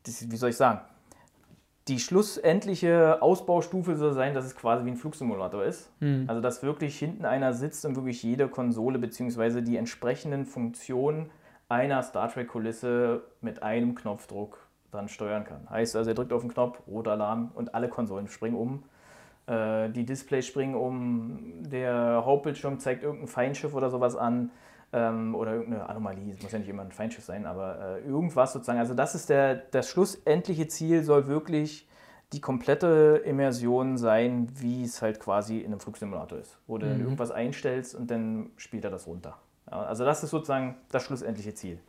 wie soll ich sagen, die schlussendliche Ausbaustufe soll sein, dass es quasi wie ein Flugsimulator ist. Also dass wirklich hinten einer sitzt und wirklich jede Konsole beziehungsweise die entsprechenden Funktionen einer Star Trek-Kulisse mit einem Knopfdruck dann steuern kann. Heißt also, er drückt auf den Knopf, roter Alarm und alle Konsolen springen um. Äh, die Displays springen um, der Hauptbildschirm zeigt irgendein Feindschiff oder sowas an ähm, oder irgendeine Anomalie. Es muss ja nicht immer ein Feindschiff sein, aber äh, irgendwas sozusagen. Also das ist der, das schlussendliche Ziel, soll wirklich die komplette Immersion sein, wie es halt quasi in einem Flugsimulator ist, wo du dann irgendwas einstellst und dann spielt er das runter. Ja, also das ist sozusagen das schlussendliche Ziel.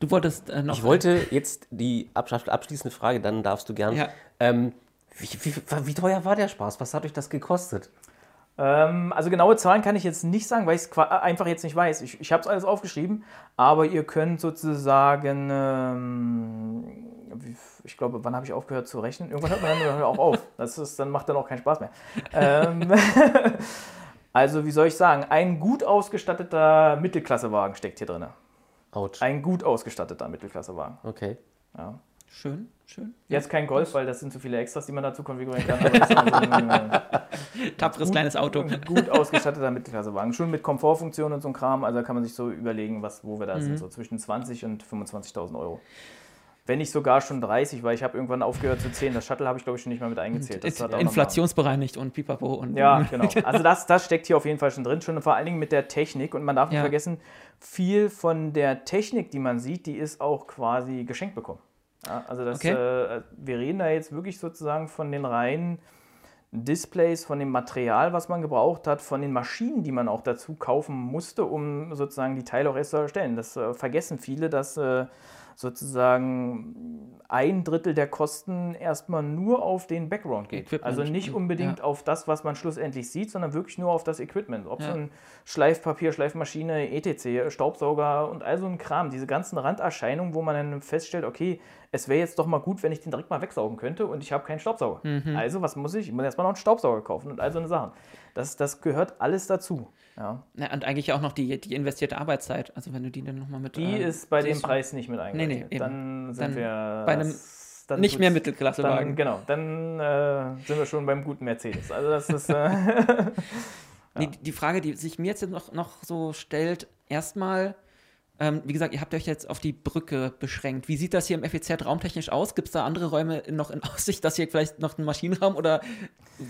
du wolltest äh, noch. Ich wollte jetzt die absch- abschließende Frage, dann darfst du gern. Ja. Ähm, wie, wie, wie teuer war der Spaß? Was hat euch das gekostet? Ähm, also genaue Zahlen kann ich jetzt nicht sagen, weil ich es einfach jetzt nicht weiß. Ich, ich habe es alles aufgeschrieben, aber ihr könnt sozusagen, ähm, ich glaube, wann habe ich aufgehört zu rechnen? Irgendwann hört man dann auch auf. Das ist, dann macht dann auch keinen Spaß mehr. Ähm, also wie soll ich sagen, ein gut ausgestatteter Mittelklassewagen steckt hier drin. Autsch. Ein gut ausgestatteter Mittelklassewagen. Okay. Ja. Schön, schön. Jetzt kein Golf, weil das sind zu viele Extras, die man dazu konfigurieren kann. Aber das ist also ein, äh, Tapferes kleines Auto. Gut ausgestatteter Mittelklassewagen. Schon mit Komfortfunktionen und so ein Kram. Also da kann man sich so überlegen, was, wo wir da Mhm. sind. So zwischen 20 und 25.000 Euro. Wenn nicht sogar schon 30, weil ich habe irgendwann aufgehört zu zählen. Das Shuttle habe ich, glaube ich, schon nicht mehr mit eingezählt. Das hat auch noch mal- Inflationsbereinigt und pipapo. Und Ja, genau. Also das, das steckt hier auf jeden Fall schon drin. Schon vor allen Dingen mit der Technik. Und man darf nicht Ja. vergessen, viel von der Technik, die man sieht, die ist auch quasi geschenkt bekommen. Ja, also das, Okay. äh, wir reden da jetzt wirklich sozusagen von den reinen Displays, von dem Material, was man gebraucht hat, von den Maschinen, die man auch dazu kaufen musste, um sozusagen die Teile auch erst zu erstellen. Das äh, vergessen viele, dass äh, sozusagen ein Drittel der Kosten erstmal nur auf den Background geht. Equipment. Also nicht unbedingt Ja. auf das, was man schlussendlich sieht, sondern wirklich nur auf das Equipment. Ob Ja. so ein Schleifpapier, Schleifmaschine, etc., Staubsauger und all so ein Kram. Diese ganzen Randerscheinungen, wo man dann feststellt, okay, es wäre jetzt doch mal gut, wenn ich den direkt mal wegsaugen könnte und ich habe keinen Staubsauger. Mhm. Also was muss ich? Ich muss erstmal noch einen Staubsauger kaufen und all so eine Sachen. Das, das gehört alles dazu. Ja. Na, und eigentlich auch noch die, die investierte Arbeitszeit. Also wenn du die dann nochmal mit. Die äh, ist bei dem Preis nicht mit eingerechnet. nee, eben. dann sind Dann wir bei einem dann Nicht mehr Mittelklassewagen. Genau, dann äh, sind wir schon beim guten Mercedes. Also das ist äh, Nee, die Frage, die sich mir jetzt noch, noch so stellt, erstmal, Ähm, wie gesagt, ihr habt euch jetzt auf die Brücke beschränkt. Wie sieht das hier im FEZ raumtechnisch aus? Gibt es da andere Räume noch in Aussicht, dass hier vielleicht noch ein Maschinenraum oder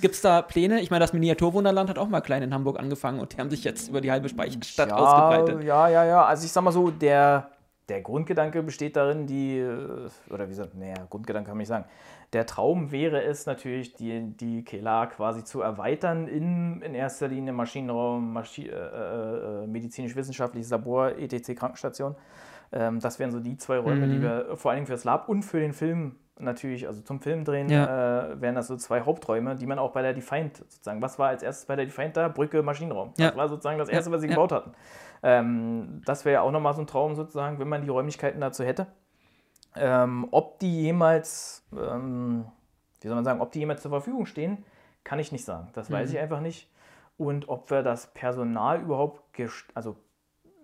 gibt es da Pläne? Ich meine, das Miniaturwunderland hat auch mal klein in Hamburg angefangen und die haben sich jetzt über die halbe Speicherstadt ja, ausgebreitet. Ja, ja, ja. Also ich sag mal so, der, der Grundgedanke besteht darin, die, äh, oder wie gesagt, naja, Grundgedanke kann man nicht sagen. Der Traum wäre es natürlich, die, die Kelar quasi zu erweitern in, in erster Linie Maschinenraum, Maschi äh, äh, medizinisch-wissenschaftliches Labor, ETC Krankenstation. Ähm, das wären so die zwei Räume, Mhm. die wir vor allem für das Lab und für den Film natürlich, also zum Filmdrehen, Ja. äh, wären das so zwei Haupträume, die man auch bei der Defiant sozusagen, was war als erstes bei der Defiant da? Brücke, Maschinenraum. Ja. Das war sozusagen das erste, Ja, was sie gebaut hatten. Ähm, das wäre ja auch nochmal so ein Traum sozusagen, wenn man die Räumlichkeiten dazu hätte. Ähm, ob die jemals, ähm, wie soll man sagen, ob die jemals zur Verfügung stehen, kann ich nicht sagen. Das weiß ich einfach nicht. Und ob wir das Personal überhaupt, also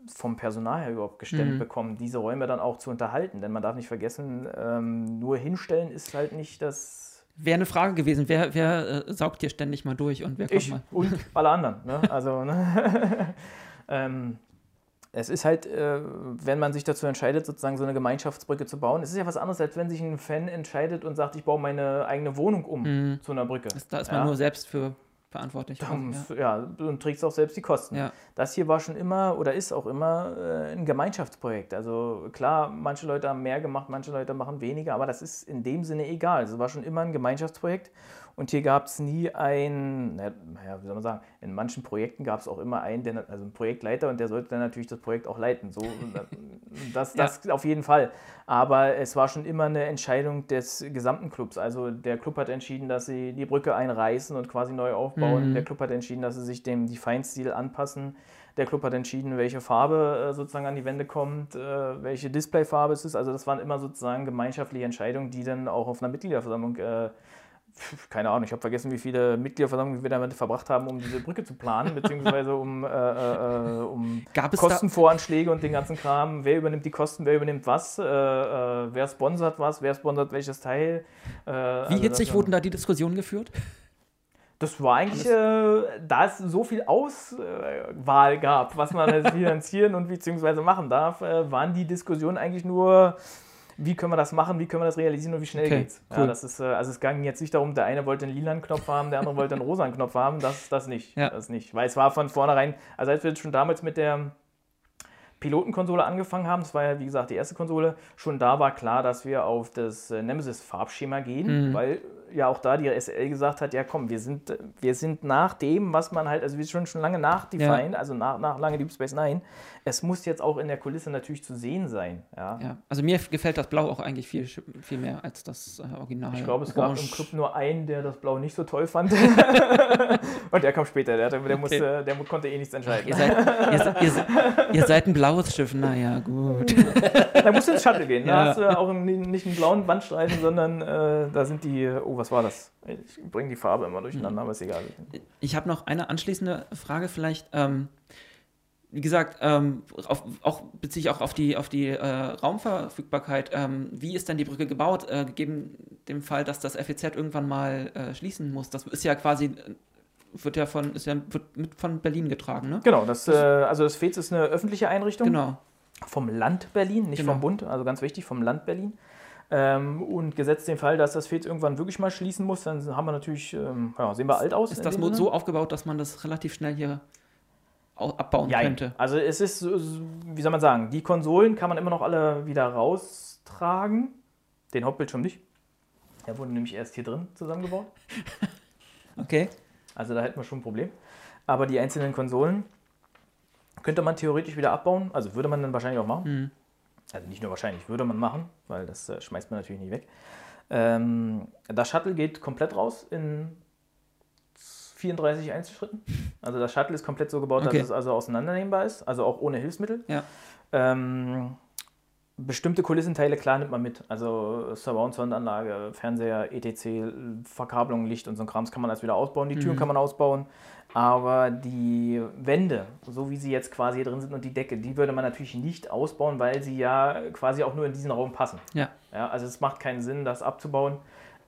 vom Personal her überhaupt gestemmt bekommen, diese Räume dann auch zu unterhalten. Denn man darf nicht vergessen, ähm, nur hinstellen ist halt nicht das Wäre eine Frage gewesen, wer, wer äh, saugt hier ständig mal durch und wer kommt Ich mal? und alle anderen. Ne? Also, ne? ähm, es ist halt, äh, wenn man sich dazu entscheidet, sozusagen so eine Gemeinschaftsbrücke zu bauen, es ist ja was anderes, als wenn sich ein Fan entscheidet und sagt, ich baue meine eigene Wohnung um zu einer Brücke. Da ist man ja? nur selbst für verantwortlich. Um, ja. ja. und trägst auch selbst die Kosten. Ja. Das hier war schon immer oder ist auch immer äh, ein Gemeinschaftsprojekt. Also klar, manche Leute haben mehr gemacht, manche Leute machen weniger, aber das ist in dem Sinne egal. Es war schon immer ein Gemeinschaftsprojekt und hier gab es nie ein, naja, wie soll man sagen, in manchen Projekten gab es auch immer einen, der, also einen Projektleiter und der sollte dann natürlich das Projekt auch leiten. So, das, das auf jeden Fall. Aber es war schon immer eine Entscheidung des gesamten Clubs. Also der Club hat entschieden, dass sie die Brücke einreißen und quasi neu aufbauen. Der Club hat entschieden, dass sie sich dem Defiant-Stil anpassen. Der Club hat entschieden, welche Farbe äh, sozusagen an die Wände kommt, äh, welche Displayfarbe es ist. Also das waren immer sozusagen gemeinschaftliche Entscheidungen, die dann auch auf einer Mitgliederversammlung äh, keine Ahnung, ich habe vergessen, wie viele Mitgliederversammlungen wir damit verbracht haben, um diese Brücke zu planen, beziehungsweise um, äh, äh, um es da- Kostenvoranschläge und den ganzen Kram. Wer übernimmt die Kosten, wer übernimmt was, äh, äh, wer sponsert was, wer sponsert welches Teil. Äh, Wie also hitzig wurden da die Diskussionen geführt? Das war eigentlich, äh, da es so viel Auswahl gab, was man finanzieren und beziehungsweise machen darf, äh, waren die Diskussionen eigentlich nur, wie können wir das machen, wie können wir das realisieren und wie schnell Okay, geht's. cool. Ja, das ist, äh, also es ging jetzt nicht darum, der eine wollte einen lilanen Knopf haben, der andere wollte einen rosanen Knopf haben, das, das nicht. Ja. Das nicht. Weil es war von vornherein, also als wir schon damals mit der Pilotenkonsole angefangen haben, das war ja wie gesagt die erste Konsole, schon da war klar, dass wir auf das äh, Nemesis-Farbschema gehen, weil ja auch da die SL gesagt hat, ja komm, wir sind, wir sind nach dem, was man halt, also wir sind schon, schon lange nach Defiant, also nach, nach lange Deep Space Nine, es muss jetzt auch in der Kulisse natürlich zu sehen sein. Ja. Ja, also mir gefällt das Blau auch eigentlich viel, viel mehr als das äh, Original. Ich glaube, es gab im Club nur einen, der das Blau nicht so toll fand. Und der kam später, der, der, musste, der konnte eh nichts entscheiden. Ihr seid, ihr, ihr, ihr seid ein blaues Schiff, naja, gut. Da musst du ins Shuttle gehen. Da Ja. hast du auch einen- nicht einen blauen Wandstreifen, sondern äh, da sind die. Oh, was war das? Ich bringe die Farbe immer durcheinander, aber ist egal. Ich habe noch eine anschließende Frage vielleicht. Ähm, wie gesagt, ähm, auf, auch beziehe ich auch auf die, auf die äh, Raumverfügbarkeit. Ähm, wie ist denn die Brücke gebaut, äh, gegeben dem Fall, dass das FEZ irgendwann mal äh, schließen muss? Das ist ja quasi, äh, wird ja von, ist ja, wird mit von Berlin getragen, ne? Genau, das, äh, also das FEZ ist eine öffentliche Einrichtung Genau. vom Land Berlin, nicht Genau. vom Bund, also ganz wichtig, vom Land Berlin. Ähm, und gesetzt den Fall, dass das FEZ irgendwann wirklich mal schließen muss, dann haben wir natürlich, ähm, ja, sehen wir alt aus. Ist das dem Mo- Sinne. so aufgebaut, dass man das relativ schnell hier au- abbauen Ja, könnte? also es ist, wie soll man sagen, die Konsolen kann man immer noch alle wieder raustragen. Den Hauptbildschirm nicht. Der wurde nämlich erst hier drin zusammengebaut. Okay. Also da hätten wir schon ein Problem. Aber die einzelnen Konsolen könnte man theoretisch wieder abbauen. Also würde man dann wahrscheinlich auch machen. Also nicht nur wahrscheinlich, würde man machen, weil das äh, schmeißt man natürlich nicht weg. Ähm, das Shuttle geht komplett raus in 34 Einzelschritten. Also das Shuttle ist komplett so gebaut, Okay. dass es also auseinandernehmbar ist, also auch ohne Hilfsmittel. Ja. Ähm, bestimmte Kulissenteile, klar, nimmt man mit. Also Surround-Sound-Anlage, Fernseher, ETC, Verkabelung, Licht und so ein Krams kann man alles wieder ausbauen. Die Türen kann man ausbauen. Aber die Wände, so wie sie jetzt quasi hier drin sind und die Decke, die würde man natürlich nicht ausbauen, weil sie ja quasi auch nur in diesen Raum passen. Ja. Ja, also es macht keinen Sinn, das abzubauen.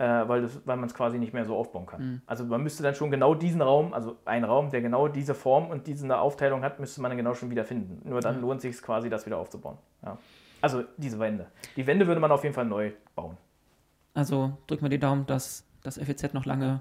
äh, weil, das- weil man es quasi nicht mehr so aufbauen kann. Mhm. Also man müsste dann schon genau diesen Raum, also einen Raum, der genau diese Form und diese Aufteilung hat, müsste man dann genau schon wieder finden. Nur dann lohnt sich quasi, das wieder aufzubauen. Ja. Also diese Wände. Die Wände würde man auf jeden Fall neu bauen. Also drück mal die Daumen, dass das FEZ noch lange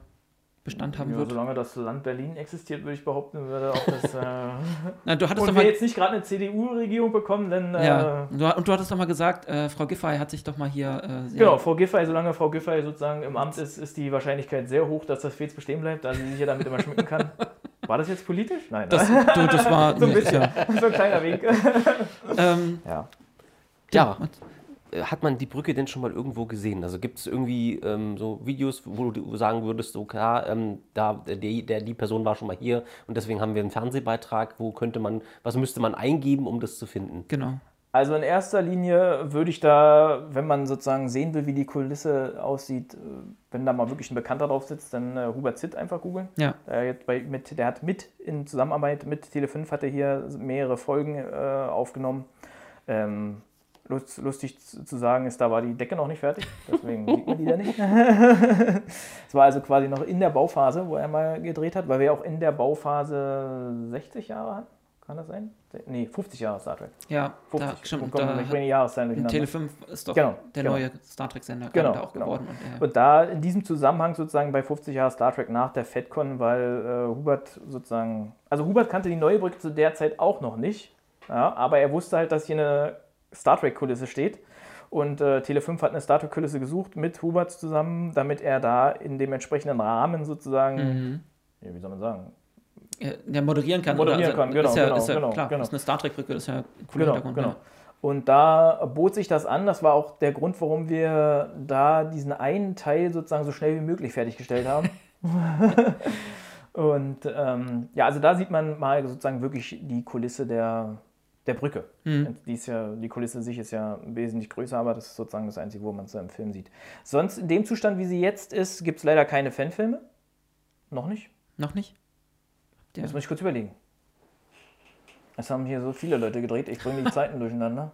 Bestand haben Ja, wird. solange das Land Berlin existiert, würde ich behaupten, würde auch das. Äh, Na, du hattest und doch wir mal, jetzt nicht gerade eine CDU-Regierung bekommen, dann. ja, Äh, du, und du hattest doch mal gesagt, äh, Frau Giffey hat sich doch mal hier äh, Genau, Frau Giffey, solange Frau Giffey sozusagen im Amt ist, ist die Wahrscheinlichkeit sehr hoch, dass das Fez bestehen bleibt, da sie sich ja damit immer schmücken kann. War das jetzt politisch? Nein, das, du, das war so ein bisschen. ja. so ein kleiner Weg. ähm, Ja. Ja. Äh, Hat man die Brücke denn schon mal irgendwo gesehen? Also gibt es irgendwie ähm, so Videos, wo du sagen würdest, so klar, ähm, da, die, der, die Person war schon mal hier und deswegen haben wir einen Fernsehbeitrag. Wo könnte man, was müsste man eingeben, um das zu finden? genau. Also in erster Linie würde ich da, wenn man sozusagen sehen will, wie die Kulisse aussieht, äh, wenn da mal wirklich ein Bekannter drauf sitzt, dann äh, Hubert Zitt einfach googeln. Ja. Der, jetzt bei, mit, der hat mit in Zusammenarbeit mit Tele5 hat er hier mehrere Folgen äh, aufgenommen. Ähm, lustig zu sagen ist, da war die Decke noch nicht fertig, deswegen sieht man die da nicht. Es war also quasi noch in der Bauphase, wo er mal gedreht hat, weil wir auch in der Bauphase 60 Jahre hatten. Kann das sein? Nee, 50 Jahre Star Trek. Ja, 50. da, stimmt. Da bringe die Jahreszahlen in durcheinander. Tele 5 ist doch Genau, der genau. neue Star Trek-Sender Genau, auch genau. geworden. Und er, Und da in diesem Zusammenhang sozusagen bei 50 Jahre Star Trek nach der FedCon, weil äh, Hubert sozusagen, also Hubert kannte die neue Brücke zu der Zeit auch noch nicht, ja, aber er wusste halt, dass hier eine Star Trek-Kulisse steht. Und äh, Tele5 hat eine Star Trek-Kulisse gesucht mit Hubert zusammen, damit er da in dem entsprechenden Rahmen sozusagen, mhm. ja, wie soll man sagen, der moderieren kann. Moderieren oder, kann, genau, ist ja, genau, ist ja genau, klar, genau. ist eine Star Trek-Brücke, ist ja cooler Genau, Hintergrund. genau. Ja. Und da bot sich das an. Das war auch der Grund, warum wir da diesen einen Teil sozusagen so schnell wie möglich fertiggestellt haben. Und ähm, ja, also da sieht man mal sozusagen wirklich die Kulisse der, der Brücke. Mhm. Die, ist ja, die Kulisse sich ist ja wesentlich größer, aber das ist sozusagen das Einzige, wo man es im Film sieht. Sonst in dem Zustand, wie sie jetzt ist, gibt es leider keine Fanfilme. Noch nicht. Noch nicht? Ja. Jetzt muss ich kurz überlegen. Es haben hier so viele Leute gedreht, ich bringe die Zeiten durcheinander.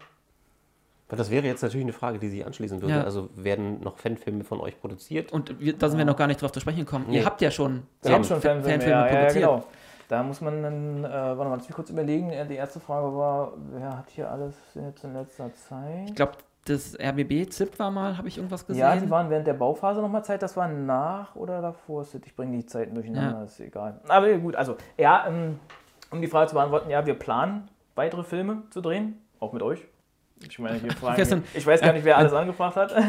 Weil das wäre jetzt natürlich eine Frage, die sich anschließen würde. Ja. Also werden noch Fanfilme von euch produziert? Und wir, da sind wir noch gar nicht drauf zu sprechen gekommen. Nee. Ihr habt ja schon Wir haben schon Fanfilme, Fanfilme ja, ja, ja, produziert. genau. Da muss man dann, äh, warte mal, lass mich kurz überlegen. Äh, Die erste Frage war, wer hat hier alles jetzt in letzter Zeit? Ich glaube, das RBB ZIP war mal, habe ich irgendwas gesehen. Ja, die waren während der Bauphase nochmal Zeit. Das war nach oder davor. Ich bringe die Zeiten durcheinander, Ja. ist egal. Aber gut, also, ja, ähm, um die Frage zu beantworten, ja, wir planen, weitere Filme zu drehen, auch mit euch. Ich meine, wir fragen, denn- ich weiß gar nicht, wer alles angefragt hat. Äh,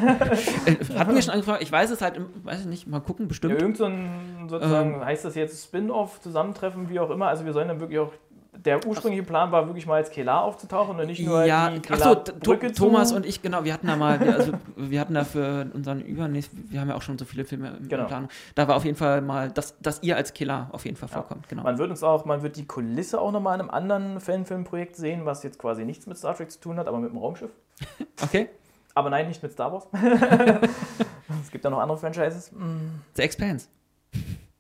Hatten wir schon angefragt? Ich weiß es halt, weiß ich nicht, mal gucken, Ja, bestimmt. irgend so ein, sozusagen, Ähm. heißt das jetzt Spin-off, Zusammentreffen, wie auch immer. Also wir sollen dann wirklich auch, der ursprüngliche Plan war wirklich mal als Kelar aufzutauchen und nicht nur Ja, die achso, T- Kelar-Brücke zu- Thomas und ich, genau, wir hatten da mal, wir, also, wir hatten da für unseren Übernächsten, wir haben ja auch schon so viele Filme im Genau. in Planung. Da war auf jeden Fall mal, dass, dass ihr als Killer auf jeden Fall vorkommt, genau. Man wird uns auch, man wird die Kulisse auch nochmal in einem anderen Fanfilmprojekt sehen, was jetzt quasi nichts mit Star Trek zu tun hat, aber mit dem Raumschiff. Okay? Aber nein, nicht mit Star Wars. es gibt ja noch andere Franchises. Mm, The Expanse.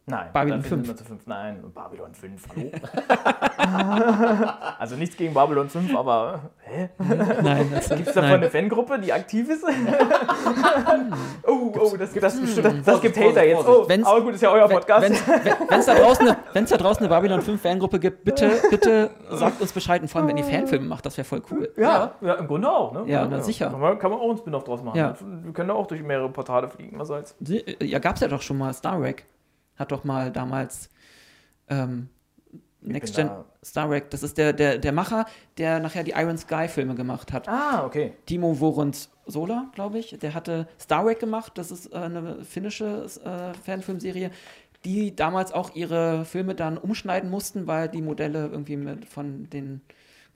Nein, Babylon dafür sind 5. wir zu fünf. Nein, Babylon 5, hallo. also nichts gegen Babylon 5, aber hä? Nein, das Gibt es davon nein. eine Fangruppe, die aktiv ist? oh, oh, das, das, das, das gibt Hater jetzt. Oh, Wenn's- aber gut, ist ja euer Podcast. Wenn es da, draußen eine- wenn's da draußen eine Babylon 5 Fangruppe gibt, bitte, bitte sagt uns Bescheid und vor allem, wenn ihr Fanfilme macht, das wäre voll cool. ja, ja, im Grunde auch. Ne? Ja, na sicher. Kann man, kann man auch einen Spin-off draus machen. Ja. Wir können da auch durch mehrere Portale fliegen, was soll's. Ja, gab's ja doch schon mal. Star Trek hat doch mal damals ähm, Next Gen da- Star Trek. Das ist der, der, der Macher, der nachher die Iron Sky Filme gemacht hat. Ah, okay. Timo Vorons Sola, glaube ich. Der hatte Star Trek gemacht. Das ist äh, eine finnische äh, Fanfilmserie, die damals auch ihre Filme dann umschneiden mussten, weil die Modelle irgendwie mit von den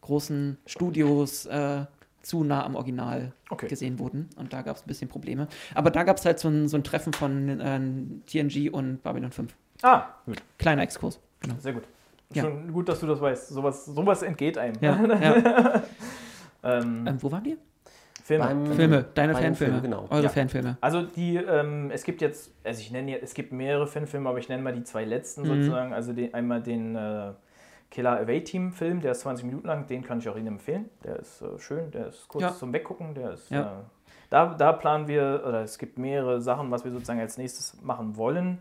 großen Studios äh, zu nah am Original Okay. gesehen wurden. Und da gab es ein bisschen Probleme. Aber da gab es halt so ein, so ein Treffen von äh, TNG und Babylon 5. Ah, gut. Kleiner Exkurs. Genau. Sehr gut. Ja. Schon gut, dass du das weißt. Sowas, sowas entgeht einem. Ja, ja. Ähm, ähm, wo waren wir? Filme. Beim- Filme, deine Fanfilme. Filmen, genau. Eure Ja. Fanfilme. Also die, ähm, es gibt jetzt, also ich nenne jetzt, es gibt mehrere Fanfilme, aber ich nenne mal die zwei letzten Mhm. sozusagen. Also den, einmal den äh, Killer Away Team Film, der ist 20 Minuten lang, den kann ich auch Ihnen empfehlen. Der ist äh, schön, der ist kurz Ja. zum Weggucken, der ist Ja. äh, Da, da planen wir, oder es gibt mehrere Sachen, was wir sozusagen als nächstes machen wollen.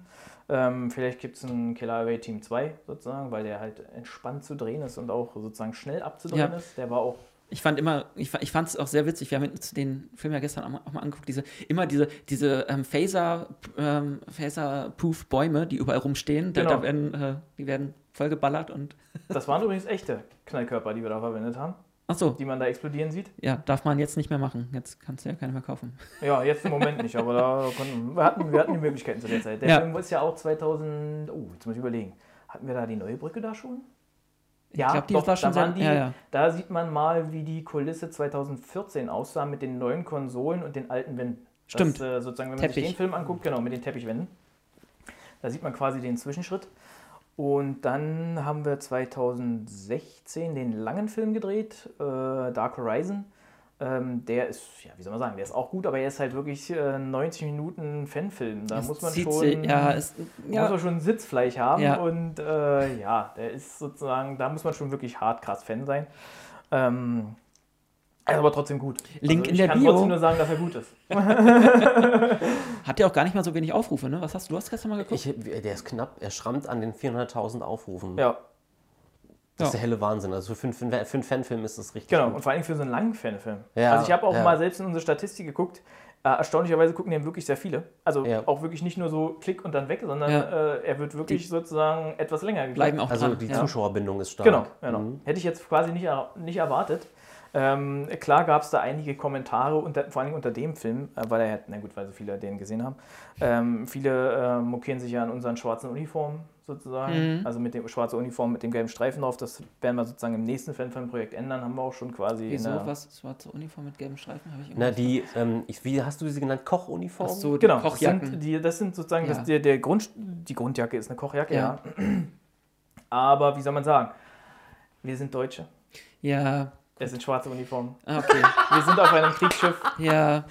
Ähm, vielleicht gibt es einen Killer Away Team 2 sozusagen, weil der halt entspannt zu drehen ist und auch sozusagen schnell abzudrehen Ja. ist. Der war auch Ich fand immer, ich, ich fand es auch sehr witzig, wir haben den Film ja gestern auch mal, angeguckt, diese, immer diese, diese ähm, Phaser, ähm, Phaser-Proof Bäume, die überall rumstehen, da, Genau. da werden, äh, die werden vollgeballert und, Das waren übrigens echte Knallkörper, die wir da verwendet haben, ach so, die man da explodieren sieht. ja, darf man jetzt nicht mehr machen, jetzt kannst du ja keine mehr kaufen. Ja, jetzt im Moment nicht, aber da konnten, wir, hatten, wir hatten die Möglichkeiten zu der Zeit. Der Ja. Film ist ja auch 2000, oh, jetzt muss ich überlegen. Hatten wir da die neue Brücke da schon? Ich glaub, die war schon da, waren sehr- die, ja, ja. da sieht man mal, wie die Kulisse 2014 aussah mit den neuen Konsolen und den alten Wänden. Stimmt. Das, äh, sozusagen, wenn man sich Teppich. den Film anguckt, genau, mit den Teppichwänden. Da sieht man quasi den Zwischenschritt. Und dann haben wir 2016 den langen Film gedreht, äh, Dark Horizon. Ähm, der ist, ja, wie soll man sagen, der ist auch gut, aber er ist halt wirklich äh, 90 Minuten Fanfilm. Da muss man schon, sich- ja, es, muss ja, man schon Sitzfleisch haben Ja. und äh, ja, der ist sozusagen, da muss man schon wirklich hart krass Fan sein. Ähm, er ist aber trotzdem gut. Link also in ich der kann Bio. trotzdem nur sagen, dass er gut ist. hat ja auch gar nicht mal so wenig Aufrufe, ne? Was hast du, du hast gestern mal geguckt? Ich, der ist knapp, er schrammt an den 400.000 Aufrufen. Ja, Das ist Ja. der helle Wahnsinn. Also für, für, für einen Fanfilm ist das richtig genau. gut. Und vor allem für so einen langen Fanfilm. Ja, also ich habe auch ja. mal selbst in unsere Statistik geguckt. Äh, erstaunlicherweise gucken den wirklich sehr viele. Also Ja. auch wirklich nicht nur so klick und dann weg, sondern Ja. äh, er wird wirklich sozusagen etwas länger geguckt. Bleiben auch Also dran. die ja. Zuschauerbindung ist stark. Genau, genau. Mhm. Hätte ich jetzt quasi nicht, nicht erwartet. Ähm, klar gab es da einige Kommentare, unter, vor allem unter dem Film, äh, weil er hat, na gut, weil so viele den gesehen haben. Ähm, viele äh, mokieren sich ja an unseren schwarzen Uniformen sozusagen. Also mit dem schwarzen Uniform mit dem gelben Streifen drauf. Das werden wir sozusagen im nächsten Fanfilm-Projekt ändern. Haben wir auch schon quasi. Wieso, in der, was? Schwarze Uniform mit gelben Streifen? Habe ich Na, die, ähm, ich, wie hast du sie genannt? Kochuniform? Ach so, die Genau, das Kochjacken. sind, die, das sind sozusagen Ja. das, der, der Grund, die Grundjacke ist eine Kochjacke, ja. Ja. Aber wie soll man sagen? Wir sind Deutsche. ja, Es sind schwarze Uniformen. ah, okay. Wir sind auf einem Kriegsschiff. Ja.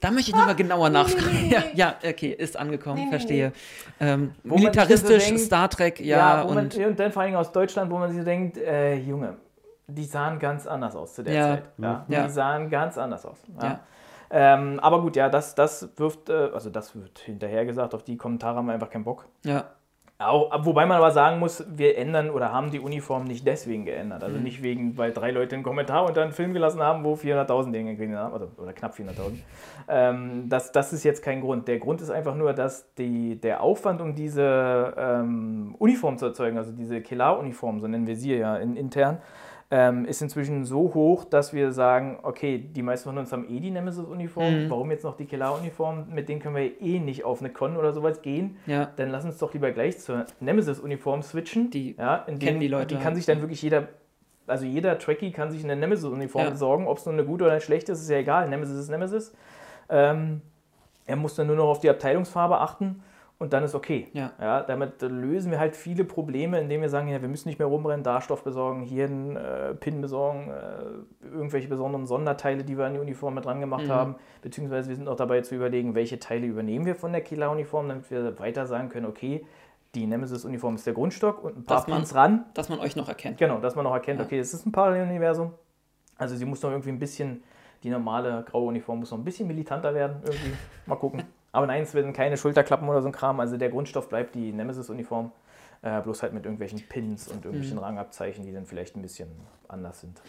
Da möchte ich nochmal genauer nachfragen. Ja, ja, okay, ist angekommen, verstehe. Ähm, militaristisch, so denkt, Star Trek, ja, wo man, und und dann vor allem aus Deutschland, wo man sich so denkt, äh, Junge, die sahen ganz anders aus zu der Ja. Zeit. Ja, Ja. Die sahen ganz anders aus. Ja. Ja. Ähm, aber gut, ja, das, das wirft, äh, also das wird hinterher gesagt, auf die Kommentare haben wir einfach keinen Bock. ja, Auch, wobei man aber sagen muss, wir ändern oder haben die Uniform nicht deswegen geändert. Mhm. Also nicht wegen, weil drei Leute einen Kommentar unter einen Film gelassen haben, wo 400.000 Dinge gekriegt haben, oder, oder knapp 400.000. Ähm, das, das ist jetzt kein Grund. Der Grund ist einfach nur, dass die, der Aufwand, um diese ähm, Uniform zu erzeugen, also diese Kelar-Uniform, so nennen wir sie ja in, intern, ähm, ist inzwischen so hoch, dass wir sagen, okay, die meisten von uns haben eh die Nemesis-Uniform, Mhm. warum jetzt noch die Kelar-Uniform? Mit denen können wir eh nicht auf eine Con oder sowas gehen ja. dann lass uns doch lieber gleich zur Nemesis-Uniform switchen. Die ja, kennen die Leute Die kann halt. sich dann wirklich jeder, also jeder Trekkie kann sich eine Nemesis-Uniform Ja. besorgen. Ob es nur eine gute oder eine schlechte ist, ist ja egal. Nemesis ist Nemesis. Ähm, er muss dann nur noch auf die Abteilungsfarbe achten und dann ist okay. Ja. damit lösen wir halt viele Probleme, indem wir sagen, ja, wir müssen nicht mehr rumrennen, da Stoff besorgen, hier einen äh, Pin besorgen, äh, irgendwelche besonderen Sonderteile, die wir an die Uniform mit dran gemacht Mhm. haben. Beziehungsweise wir sind auch dabei zu überlegen, welche Teile übernehmen wir von der Killer-Uniform, damit wir weiter sagen können, okay, die Nemesis-Uniform ist der Grundstock und ein paar Dass man- Pins ran. Dass man euch noch erkennt. Genau, dass man noch erkennt, Ja. okay, es ist ein Paralleluniversum. Also sie muss noch irgendwie ein bisschen, die normale graue Uniform muss noch ein bisschen militanter werden, irgendwie. Mal gucken. Aber nein, es werden keine Schulterklappen oder so ein Kram. Also der Grundstoff bleibt die Nemesis-Uniform. Äh, bloß halt mit irgendwelchen Pins und irgendwelchen Mhm. Rangabzeichen, die dann vielleicht ein bisschen anders sind.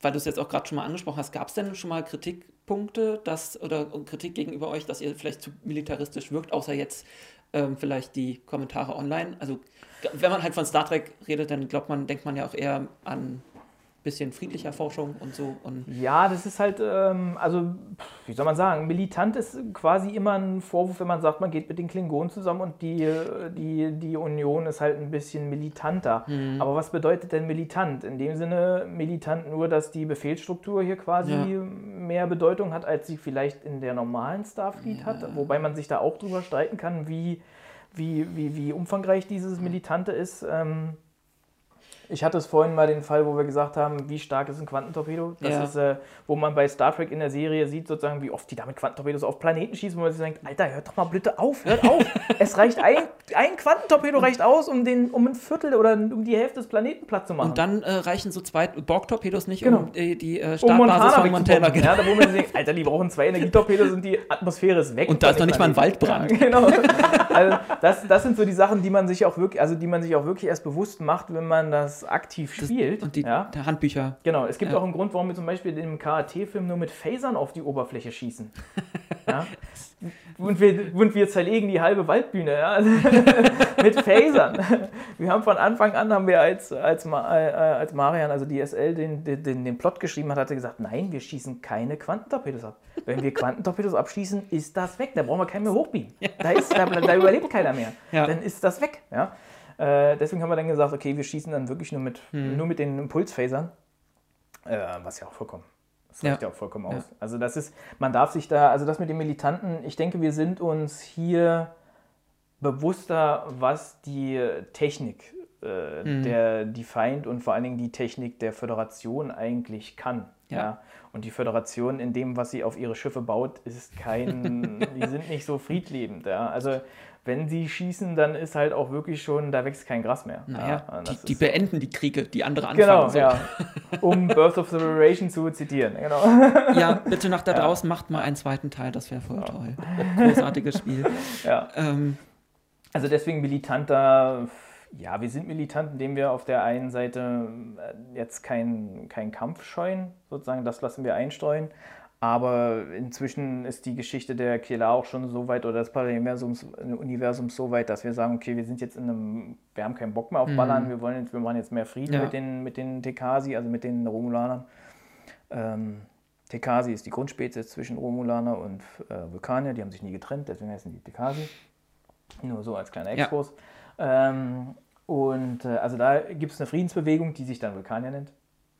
Weil du es jetzt auch gerade schon mal angesprochen hast, gab es denn schon mal Kritikpunkte dass, oder Kritik gegenüber euch, dass ihr vielleicht zu militaristisch wirkt, außer jetzt ähm, vielleicht die Kommentare online? Also wenn man halt von Star Trek redet, dann glaubt man, denkt man ja auch eher an bisschen friedlicher Forschung und so. Und Ja, das ist halt, ähm, also, wie soll man sagen, militant ist quasi immer ein Vorwurf, wenn man sagt, man geht mit den Klingonen zusammen und die, die, die Union ist halt ein bisschen militanter. Aber was bedeutet denn militant? In dem Sinne militant nur, dass die Befehlsstruktur hier quasi Ja. mehr Bedeutung hat, als sie vielleicht in der normalen Starfleet hat. Wobei man sich da auch drüber streiten kann, wie, wie, wie, wie umfangreich dieses Militante ist. Ähm, Ich hatte es vorhin mal den Fall, wo wir gesagt haben, wie stark ist ein Quantentorpedo? Das Ja. ist, äh, wo man bei Star Trek in der Serie sieht, sozusagen, wie oft die da mit Quantentorpedos auf Planeten schießen, wo man sich denkt, Alter, hört doch mal bitte auf, hört auf. es reicht ein, ein Quantentorpedo reicht aus, um, den, um ein Viertel oder um die Hälfte des Planeten platt zu machen. Und dann äh, reichen so zwei Borg-Torpedos nicht, Genau. um die, die äh, um Startbasis Montana von Montana. wegzubomben. Ja, da wo man sich denkt, Alter, die brauchen zwei Energietorpedos und die Atmosphäre ist weg. Und da ist noch nicht mal ein. Waldbrand. Ja, genau. Also das, das sind so die Sachen, die man sich auch wirklich, also die man sich auch wirklich erst bewusst macht, wenn man das aktiv spielt. Und die ja. der Handbücher. Genau, es gibt Ja. auch einen Grund, warum wir zum Beispiel im KAT-Film nur mit Phasern auf die Oberfläche schießen. Ja? Und, wir, und wir zerlegen die halbe Waldbühne ja? Mit Phasern. Wir haben von Anfang an, haben wir als, als, äh, als Marian, also die SL, den, den, den, Plot geschrieben hat, hat er gesagt, nein, wir schießen keine Quantentorpedos ab. Wenn wir Quantentorpedos abschießen, ist das weg. Da brauchen wir keinen mehr hochbeamen. Da, ist, da, da überlebt keiner mehr. Ja. Dann ist das weg. Ja? Äh, deswegen haben wir dann gesagt, okay, wir schießen dann wirklich nur mit, Hm. nur mit den Impulsphasern. Äh, was ja auch vollkommen. Das Ja. reicht ja auch vollkommen aus. Ja. Also das ist, man darf sich da, also das mit den Militanten, ich denke, wir sind uns hier bewusster, was die Technik äh, Mhm. der die Feind und vor allen Dingen die Technik der Föderation eigentlich kann. Ja. Ja. Und die Föderation in dem, was sie auf ihre Schiffe baut, ist kein, die sind nicht so friedliebend. Ja. Also wenn sie schießen, dann ist halt auch wirklich schon, da wächst kein Gras mehr. Naja, ja, die, die beenden die Kriege, die andere anfangen. Genau, so. ja. Um Birth of Liberation zu zitieren. Genau. ja, bitte nach da draußen macht mal einen zweiten Teil, das wäre voll toll. Großartiges Spiel. Ja. Ähm, Also deswegen militanter, ja, wir sind militant, indem wir auf der einen Seite äh, jetzt keinen kein Kampf scheuen, sozusagen, das lassen wir einstreuen. Aber inzwischen ist die Geschichte der Kela auch schon so weit oder des Paralleluniversums Universums so weit, dass wir sagen, okay, wir sind jetzt in einem, wir haben keinen Bock mehr auf Ballern, wir wollen jetzt, wir machen jetzt mehr Frieden Ja. mit den, mit den Tekasi, also mit den Romulanern. Ähm, Tekasi ist die Grundspezies zwischen Romulaner und äh, Vulkanier, die haben sich nie getrennt, deswegen heißen die Tekasi. Nur so als kleiner Ja. Exkurs. Ähm, und äh, also da gibt es eine Friedensbewegung, die sich dann Vulkanier nennt.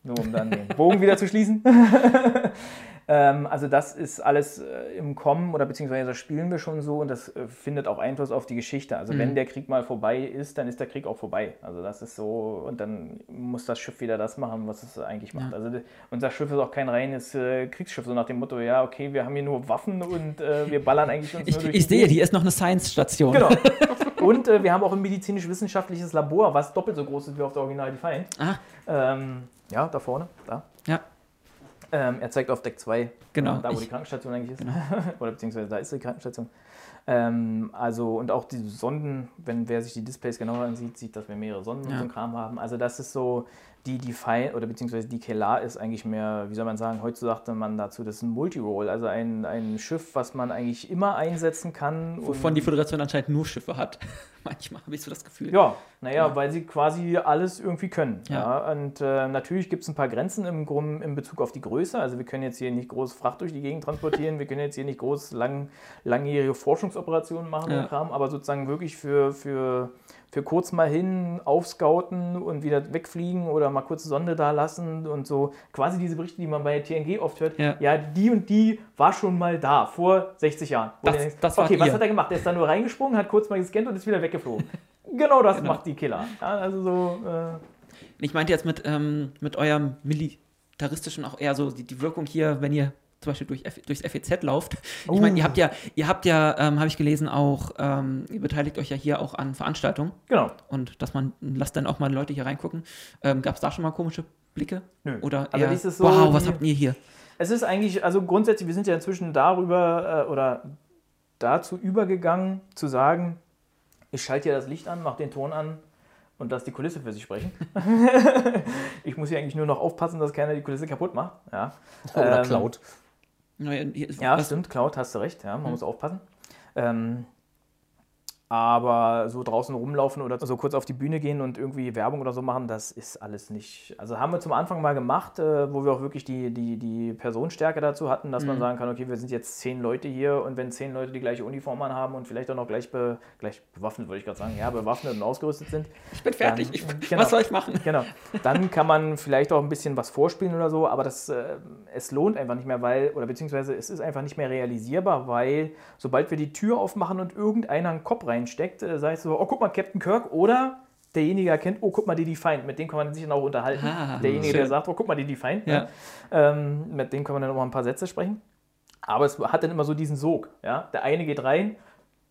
Nur um dann den Bogen wieder zu schließen. ähm, also das ist alles äh, im Kommen oder beziehungsweise das spielen wir schon so und das äh, findet auch Einfluss auf die Geschichte. Also wenn der Krieg mal vorbei ist, dann ist der Krieg auch vorbei. Also das ist so und dann muss das Schiff wieder das machen, was es eigentlich macht. Also de- unser Schiff ist auch kein reines äh, Kriegsschiff, so nach dem Motto, ja okay, wir haben hier nur Waffen und äh, wir ballern eigentlich uns ich nur durch ich die sehe, hier ist noch eine Science-Station. Genau. Und äh, wir haben auch ein medizinisch-wissenschaftliches Labor, was doppelt so groß ist wie auf der Original Defiant. Ah, Ähm, ja, da vorne, da. ja, Ähm, er zeigt auf Deck 2, Genau, da wo ich- die Krankenstation eigentlich ist. Oder beziehungsweise da ist die Krankenstation. Ähm, also, und auch die Sonden, wenn wer sich die Displays genauer ansieht, sieht, dass wir mehrere Sonden und Ja. so ein Kram haben. Also das ist so, die Define oder beziehungsweise die Kelar ist eigentlich mehr, wie soll man sagen, heute sagte man dazu, das ist ein Multirole, also ein, ein Schiff, was man eigentlich immer einsetzen kann. wovon die Föderation anscheinend nur Schiffe hat. Manchmal habe ich so das Gefühl. Ja, naja, weil sie quasi alles irgendwie können. Ja. Ja. Und äh, natürlich gibt es ein paar Grenzen im, Grund, in Bezug auf die Größe. Also wir können jetzt hier nicht groß Fracht durch die Gegend transportieren, wir können jetzt hier nicht groß lang, langjährige Forschungsoperationen machen Ja. Kram, aber sozusagen wirklich für, für, für kurz mal hin aufscouten und wieder wegfliegen oder mal kurze Sonde da lassen und so. Quasi diese Berichte, die man bei TNG oft hört. Ja. die und die war schon mal da, vor 60 Jahren. Das- denkst, das okay, was ihr. hat er gemacht? Der ist da nur reingesprungen, hat kurz mal gescannt und ist wieder weggeflogen. Genau das macht die Killer. Ja, also so, äh, Ich meinte jetzt mit, ähm, mit eurem militaristischen auch eher so die, die Wirkung hier, wenn ihr zum Beispiel durch F, durchs FEZ lauft. Ich meine, ihr habt ja, ihr habt ja, ähm, habe ich gelesen, auch, ähm, ihr beteiligt euch ja hier auch an Veranstaltungen genau. und dass man, lasst dann auch mal Leute hier reingucken. Ähm, Gab es da schon mal komische Blicke? Nö. Oder Also eher, ist so wow, was habt ihr hier? Es ist eigentlich, also grundsätzlich, wir sind ja inzwischen darüber äh, oder dazu übergegangen, zu sagen, ich schalte ja das Licht an, mache den Ton an und lass die Kulisse für sich sprechen. ich muss hier eigentlich nur noch aufpassen, dass keiner die Kulisse kaputt macht. Ja, Oder Ähm, Cloud. Naja, Ja, stimmt, Cloud, hast du recht, ja, man muss aufpassen. Ähm, aber so draußen rumlaufen oder so kurz auf die Bühne gehen und irgendwie Werbung oder so machen, das ist alles nicht. Also haben wir zum Anfang mal gemacht, äh, wo wir auch wirklich die, die, die Personenstärke dazu hatten, dass man sagen kann, okay, wir sind jetzt zehn Leute hier und wenn zehn Leute die gleiche Uniform anhaben und vielleicht auch noch gleich, be, gleich bewaffnet, würde ich gerade sagen, ja, bewaffnet und ausgerüstet sind, Ich bin fertig. Ich, Genau. Was soll ich machen? Genau. Dann kann man vielleicht auch ein bisschen was vorspielen oder so, aber das, äh, es lohnt einfach nicht mehr, weil, oder beziehungsweise es ist einfach nicht mehr realisierbar, weil sobald wir die Tür aufmachen und irgendeiner einen Kopf reinsteckt, äh, sei es so, oh guck mal, Captain Kirk oder derjenige erkennt, oh, guck mal, die Defiant, mit dem kann man sich dann auch unterhalten. Ah, derjenige, der schön. sagt, oh, guck mal, die Defiant, Ja. ne? ähm, mit dem kann man dann noch mal ein paar Sätze sprechen. Aber es hat dann immer so diesen Sog. Ja? Der eine geht rein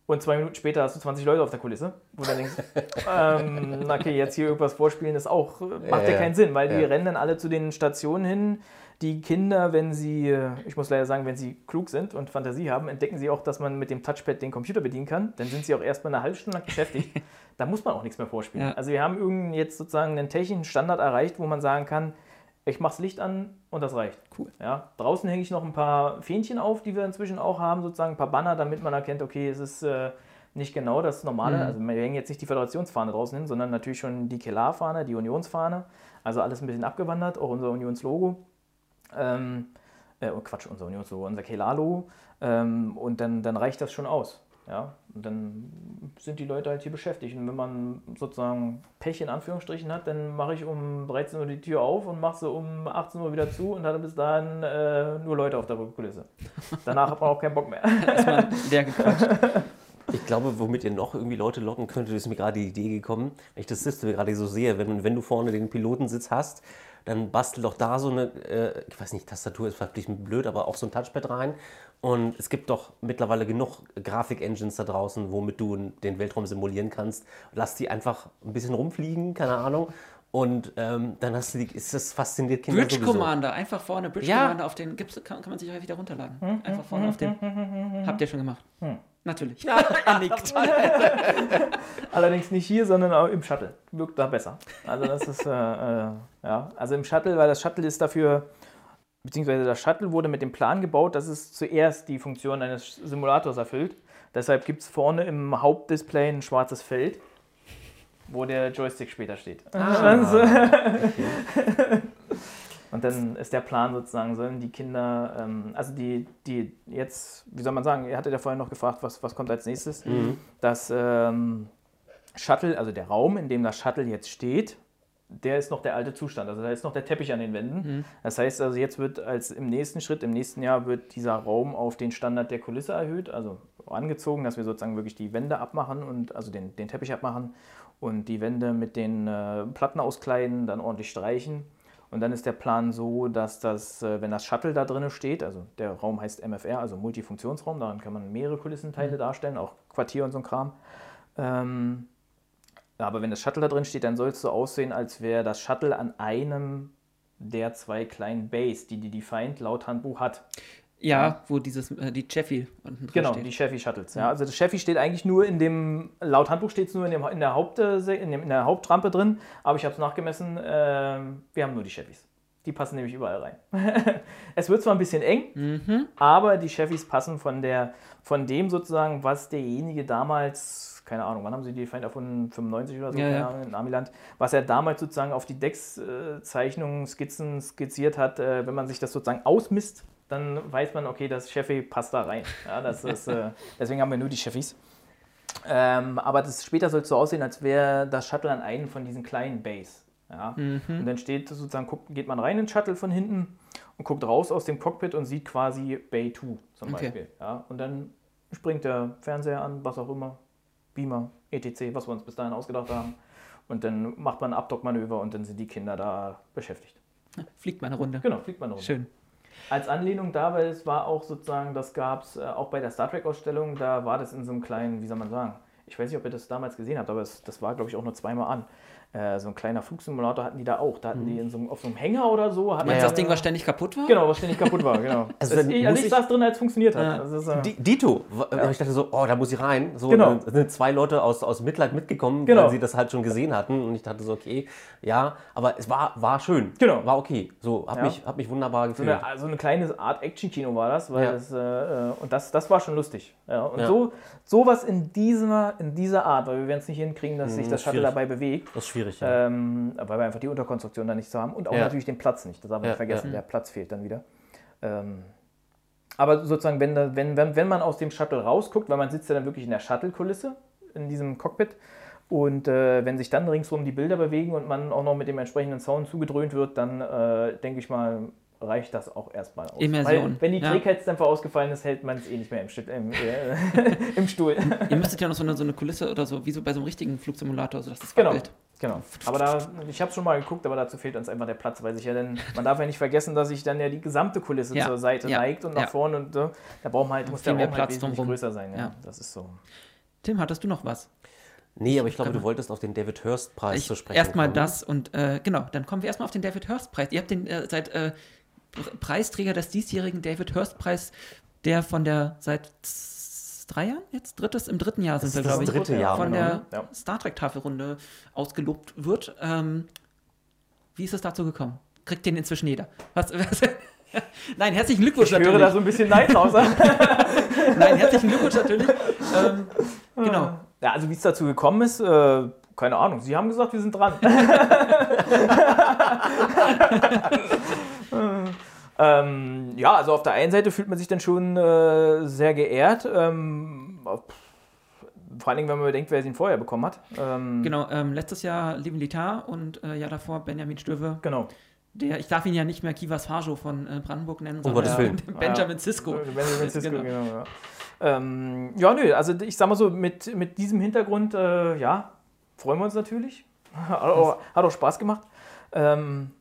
und zwei Minuten später hast du 20 Leute auf der Kulisse, wo du dann denkst, ähm, okay, jetzt hier irgendwas vorspielen, ist auch, macht ja, ja. keinen Sinn, weil die Ja. rennen dann alle zu den Stationen hin. Die Kinder, wenn sie, äh, ich muss leider sagen, wenn sie klug sind und Fantasie haben, entdecken sie auch, dass man mit dem Touchpad den Computer bedienen kann. Dann sind sie auch erstmal eine halbe Stunde lang beschäftigt. da muss man auch nichts mehr vorspielen. Ja. Also wir haben jetzt sozusagen einen technischen Standard erreicht, wo man sagen kann, ich mache das Licht an und das reicht. Cool. Ja, draußen hänge ich noch ein paar Fähnchen auf, die wir inzwischen auch haben, sozusagen ein paar Banner, damit man erkennt, okay, es ist äh, nicht genau das Normale. Also wir hängen jetzt nicht die Föderationsfahne draußen hin, sondern natürlich schon die Kelar-Fahne, die Unionsfahne. Also alles ein bisschen abgewandert, auch unser Unionslogo. Ähm, äh, oh Quatsch, unser Unionslogo, unser Kelar-Logo. Ähm, und dann, dann reicht das schon aus. Ja, und dann sind die Leute halt hier beschäftigt. Und wenn man sozusagen Pech in Anführungsstrichen hat, dann mache ich um 13 Uhr die Tür auf und mache sie um 18 Uhr wieder zu und hatte bis dahin äh, nur Leute auf der Kulisse. Danach hat man auch keinen Bock mehr. Leer gequatscht. Ich glaube, womit ihr noch irgendwie Leute locken könntet, ist mir gerade die Idee gekommen, wenn ich das System gerade so sehe, wenn, wenn du vorne den Pilotensitz hast, dann bastel doch da so eine, äh, ich weiß nicht, Tastatur ist vielleicht ein bisschen blöd, aber auch so ein Touchpad rein. Und es gibt doch mittlerweile genug Grafik-Engines da draußen, womit du den Weltraum simulieren kannst. Lass die einfach ein bisschen rumfliegen, keine Ahnung. Und ähm, dann hast du die, ist das fasziniert Kinder Bridge sowieso. Commander, einfach vorne Bridge Ja. Commander auf den, gibt's, kann, kann man sich auch wieder runterladen. Einfach vorne auf den. Habt ihr schon gemacht? Natürlich. Ja, er nickt. Allerdings nicht hier, sondern auch im Shuttle. Wirkt da besser. Also das ist, äh, äh, ja, also im Shuttle, weil das Shuttle ist dafür, beziehungsweise das Shuttle wurde mit dem Plan gebaut, dass es zuerst die Funktion eines Simulators erfüllt. Deshalb gibt es vorne im Hauptdisplay ein schwarzes Feld, wo der Joystick später steht. Also- Und dann ist der Plan sozusagen, sollen die Kinder, ähm, also die, die jetzt, wie soll man sagen, ihr hattet ja vorhin noch gefragt, was, was kommt als nächstes, das ähm, Shuttle, also der Raum, in dem das Shuttle jetzt steht, der ist noch der alte Zustand. Also da ist noch der Teppich an den Wänden. Das heißt also, jetzt wird als im nächsten Schritt, im nächsten Jahr wird dieser Raum auf den Standard der Kulisse erhöht, also angezogen, dass wir sozusagen wirklich die Wände abmachen und also den, den Teppich abmachen und die Wände mit den äh, Platten auskleiden, dann ordentlich streichen. Und dann ist der Plan so, dass das, äh, wenn das Shuttle da drin steht, also der Raum heißt MFR, also Multifunktionsraum, daran kann man mehrere Kulissenteile darstellen, auch Quartier und so ein Kram. Ähm, aber wenn das Shuttle da drin steht, dann soll es so aussehen, als wäre das Shuttle an einem der zwei kleinen Bays, die die Defiant laut Handbuch hat. Ja, wo dieses, äh, die Cheffy unten drin Genau, steht. die Chevy Shuttles. Ja. Also das Chevy steht eigentlich nur in dem, laut Handbuch steht es nur in, dem, in, der Haupt, äh, in, dem, in der Hauptrampe drin, aber ich habe es nachgemessen, ähm, wir haben nur die Chevys. Die passen nämlich überall rein. es wird zwar ein bisschen eng, aber die Chevys passen von, der, von dem sozusagen, was derjenige damals, keine Ahnung, wann haben sie die Feind erfunden? 95 oder so, Ja, ja. In Amiland, was er damals sozusagen auf die Deckszeichnungen, Skizzen skizziert hat, äh, wenn man sich das sozusagen ausmisst, dann weiß man, okay, das Chevy passt da rein. Ja, das ist, äh, deswegen haben wir nur die Chevys. Ähm, aber das, später soll es so aussehen, als wäre das Shuttle an einen von diesen kleinen Bays. Ja? Und dann steht sozusagen, guckt, geht man rein ins Shuttle von hinten und guckt raus aus dem Cockpit und sieht quasi Bay 2 zum Okay. Beispiel. Ja? Und dann springt der Fernseher an, was auch immer, Beamer, etc., was wir uns bis dahin ausgedacht haben. Und dann macht man ein Abdockmanöver und dann sind die Kinder da beschäftigt. Fliegt mal eine Runde. Genau, fliegt man runter. Schön. Als Anlehnung da, weil es war auch sozusagen, das gab es äh, auch bei der Star Trek-Ausstellung, da war das in so einem kleinen, wie soll man sagen, ich weiß nicht, ob ihr das damals gesehen habt, aber es, das war, glaube ich, auch nur zweimal an. Äh, so ein kleiner Flugsimulator hatten die da auch. Da hatten die in so, einem- auf so einem Hänger oder so. Hatten Meinst du das Ding, was ständig kaputt war? Genau, was ständig kaputt war, genau. Also Das- dann ich, also ich ich- saß drin, als es funktioniert hat. Ja. Also ist, äh, Di- Dito. W- Ich dachte so, oh, da muss ich rein. So, Genau. Da sind zwei Leute aus, aus Mitleid mitgekommen, Genau. weil sie das halt schon gesehen hatten. Und ich dachte so, okay, ja, aber es war, war schön. Genau. War okay. So, hab, Ja. mich, hab mich wunderbar so gefühlt. eine, also eine kleine Art Action-Kino war das, weil Ja. das, äh, äh, und das, das war schon lustig. Ja, und Ja. so sowas in dieser, in dieser Art, weil wir werden es nicht hinkriegen, dass sich das Shuttle schwierig. dabei bewegt. das ist schwierig. Ja. Ähm, weil wir einfach die Unterkonstruktion da nicht so haben und auch Ja. natürlich den Platz nicht. Das haben wir Ja, vergessen, der Platz fehlt dann wieder. Ähm, aber sozusagen, wenn, wenn, wenn, wenn man aus dem Shuttle rausguckt, weil man sitzt ja dann wirklich in der Shuttle-Kulisse, in diesem Cockpit, und äh, wenn sich dann ringsum die Bilder bewegen und man auch noch mit dem entsprechenden Sound zugedröhnt wird, dann äh, denke ich mal, reicht das auch erstmal aus. Immersion. Weil, wenn die Ja. Trägheitsdämpfer ausgefallen ist, hält man es eh nicht mehr im, Stuhl- im, äh, im Stuhl. Ihr müsstet ja noch so eine, so eine Kulisse oder so, wie so bei so einem richtigen Flugsimulator, so dass das Genau. wackelt. Genau. Aber da, ich habe schon mal geguckt, aber dazu fehlt uns einfach der Platz, weil sich ja dann, man darf ja nicht vergessen, dass sich dann ja die gesamte Kulisse Ja, zur Seite ja, neigt und nach ja. vorne und äh, da braucht man halt, muss viel der mehr Raum halt Platz wesentlich drumrum. größer sein. Ja. Ja. Das ist so. Tim, hattest du noch was? Nee, aber ich glaube, du wolltest auf den David Hurst-Preis Ich zu sprechen erstmal kommen. das und äh, genau, dann kommen wir erstmal auf den David Hurst Preis. Ihr habt den äh, seit äh, Preisträger des diesjährigen David Hurst Preis, der von der seit drei Jahren jetzt drittes im dritten Jahr sind wir glaube ich dritte Jahr, von genau, der ne? Ja. Star Trek Tafelrunde ausgelobt wird. Ähm, wie ist es dazu gekommen? Kriegt den inzwischen jeder? Was? was Nein, herzlichen Glückwunsch Ich höre natürlich. da so ein bisschen Neid raus. Nein, herzlichen Glückwunsch natürlich. ähm, genau. ja, also wie es dazu gekommen ist, äh, keine Ahnung. Sie haben gesagt, wir sind dran. Ähm, ja, also auf der einen Seite fühlt man sich dann schon äh, sehr geehrt. Ähm, vor allen Dingen, wenn man bedenkt, wer sie ihn vorher bekommen hat. Ähm, Genau, ähm, letztes Jahr Levin Litar und äh, Jahr davor Benjamin Stöwe. Genau. Der, ich darf ihn ja nicht mehr Kivas Fajo von äh, Brandenburg nennen, Um Gottes Willen. Benjamin Sisko. Benjamin Sisko, Genau. genau. ja. Ähm, ja, nö, also ich sag mal so, mit, mit diesem Hintergrund, äh, ja, freuen wir uns natürlich. Hat auch, hat auch Spaß gemacht. Ähm,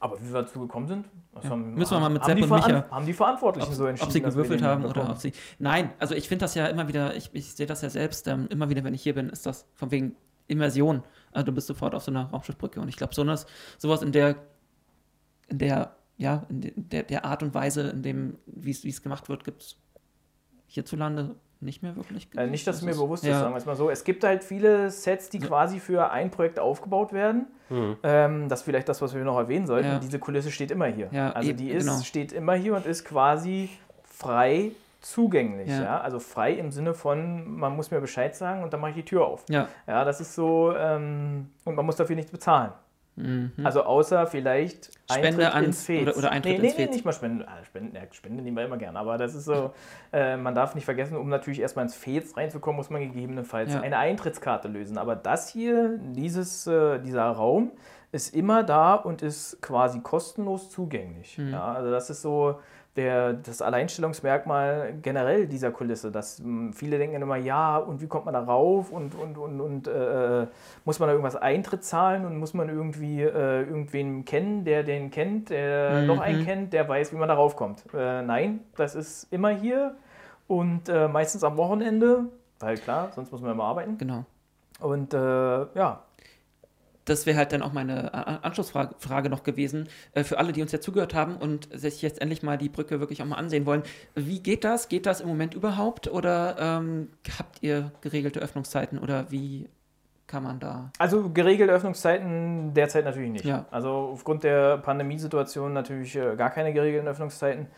aber wie wir dazu gekommen sind, das haben, Müssen wir mal mit Sepp und Micha- haben die Verantwortlichen so entschieden. ob sie gewürfelt haben oder ob sie. Nein, also ich finde das ja immer wieder, ich, ich sehe das ja selbst, ähm, immer wieder, wenn ich hier bin, ist das von wegen Immersion. Also du bist sofort auf so einer Raumschiffbrücke und ich glaube, sowas, sowas in der, in der, ja, in de- der, der Art und Weise, in dem, wie es wie es gemacht wird, gibt es hierzulande nicht mehr wirklich. Äh, nicht, dass es mir ist- bewusst ist, ja. sagen wir es mal so. Es gibt halt viele Sets, die quasi für ein Projekt aufgebaut werden. Ähm, das ist vielleicht das, was wir noch erwähnen sollten. Ja. Diese Kulisse steht immer hier. Ja, also eben, die ist, genau. steht immer hier und ist quasi frei zugänglich. Ja. Ja. Also frei im Sinne von, man muss mir Bescheid sagen und dann mache ich die Tür auf. Ja, Ja, das ist so, ähm, und man muss dafür nichts bezahlen. Also außer vielleicht Mhm. Spende ans- ins Fez. oder- oder Eintritt nee, ins nee, Fez. nicht mal Spenden. Ah, Spenden, ja, Spenden nehmen wir immer gern, aber das ist so, äh, man darf nicht vergessen, um natürlich erstmal ins Fez reinzukommen, muss man gegebenenfalls Ja. eine Eintrittskarte lösen. Aber das hier, dieses, äh, dieser Raum, ist immer da und ist quasi kostenlos zugänglich. Mhm. Ja, also das ist so der, das Alleinstellungsmerkmal generell dieser Kulisse, dass mh, viele denken immer, ja, und wie kommt man da rauf und, und, und, und äh, muss man da irgendwas Eintritt zahlen und muss man irgendwie äh, irgendwen kennen, der den kennt, der noch einen kennt, der weiß, wie man da raufkommt. Äh, nein, das ist immer hier und äh, meistens am Wochenende, weil klar, sonst muss man immer arbeiten. genau. Und äh, ja, das wäre halt dann auch meine A- Anschlussfrage Frage noch gewesen, äh, für alle, die uns jetzt zugehört haben und sich jetzt endlich mal die Brücke wirklich auch mal ansehen wollen. Wie geht das? Geht das im Moment überhaupt oder ähm, habt ihr geregelte Öffnungszeiten oder wie kann man da? Also geregelte Öffnungszeiten derzeit natürlich nicht. Ja. Also aufgrund der Pandemiesituation natürlich äh, gar keine geregelten Öffnungszeiten.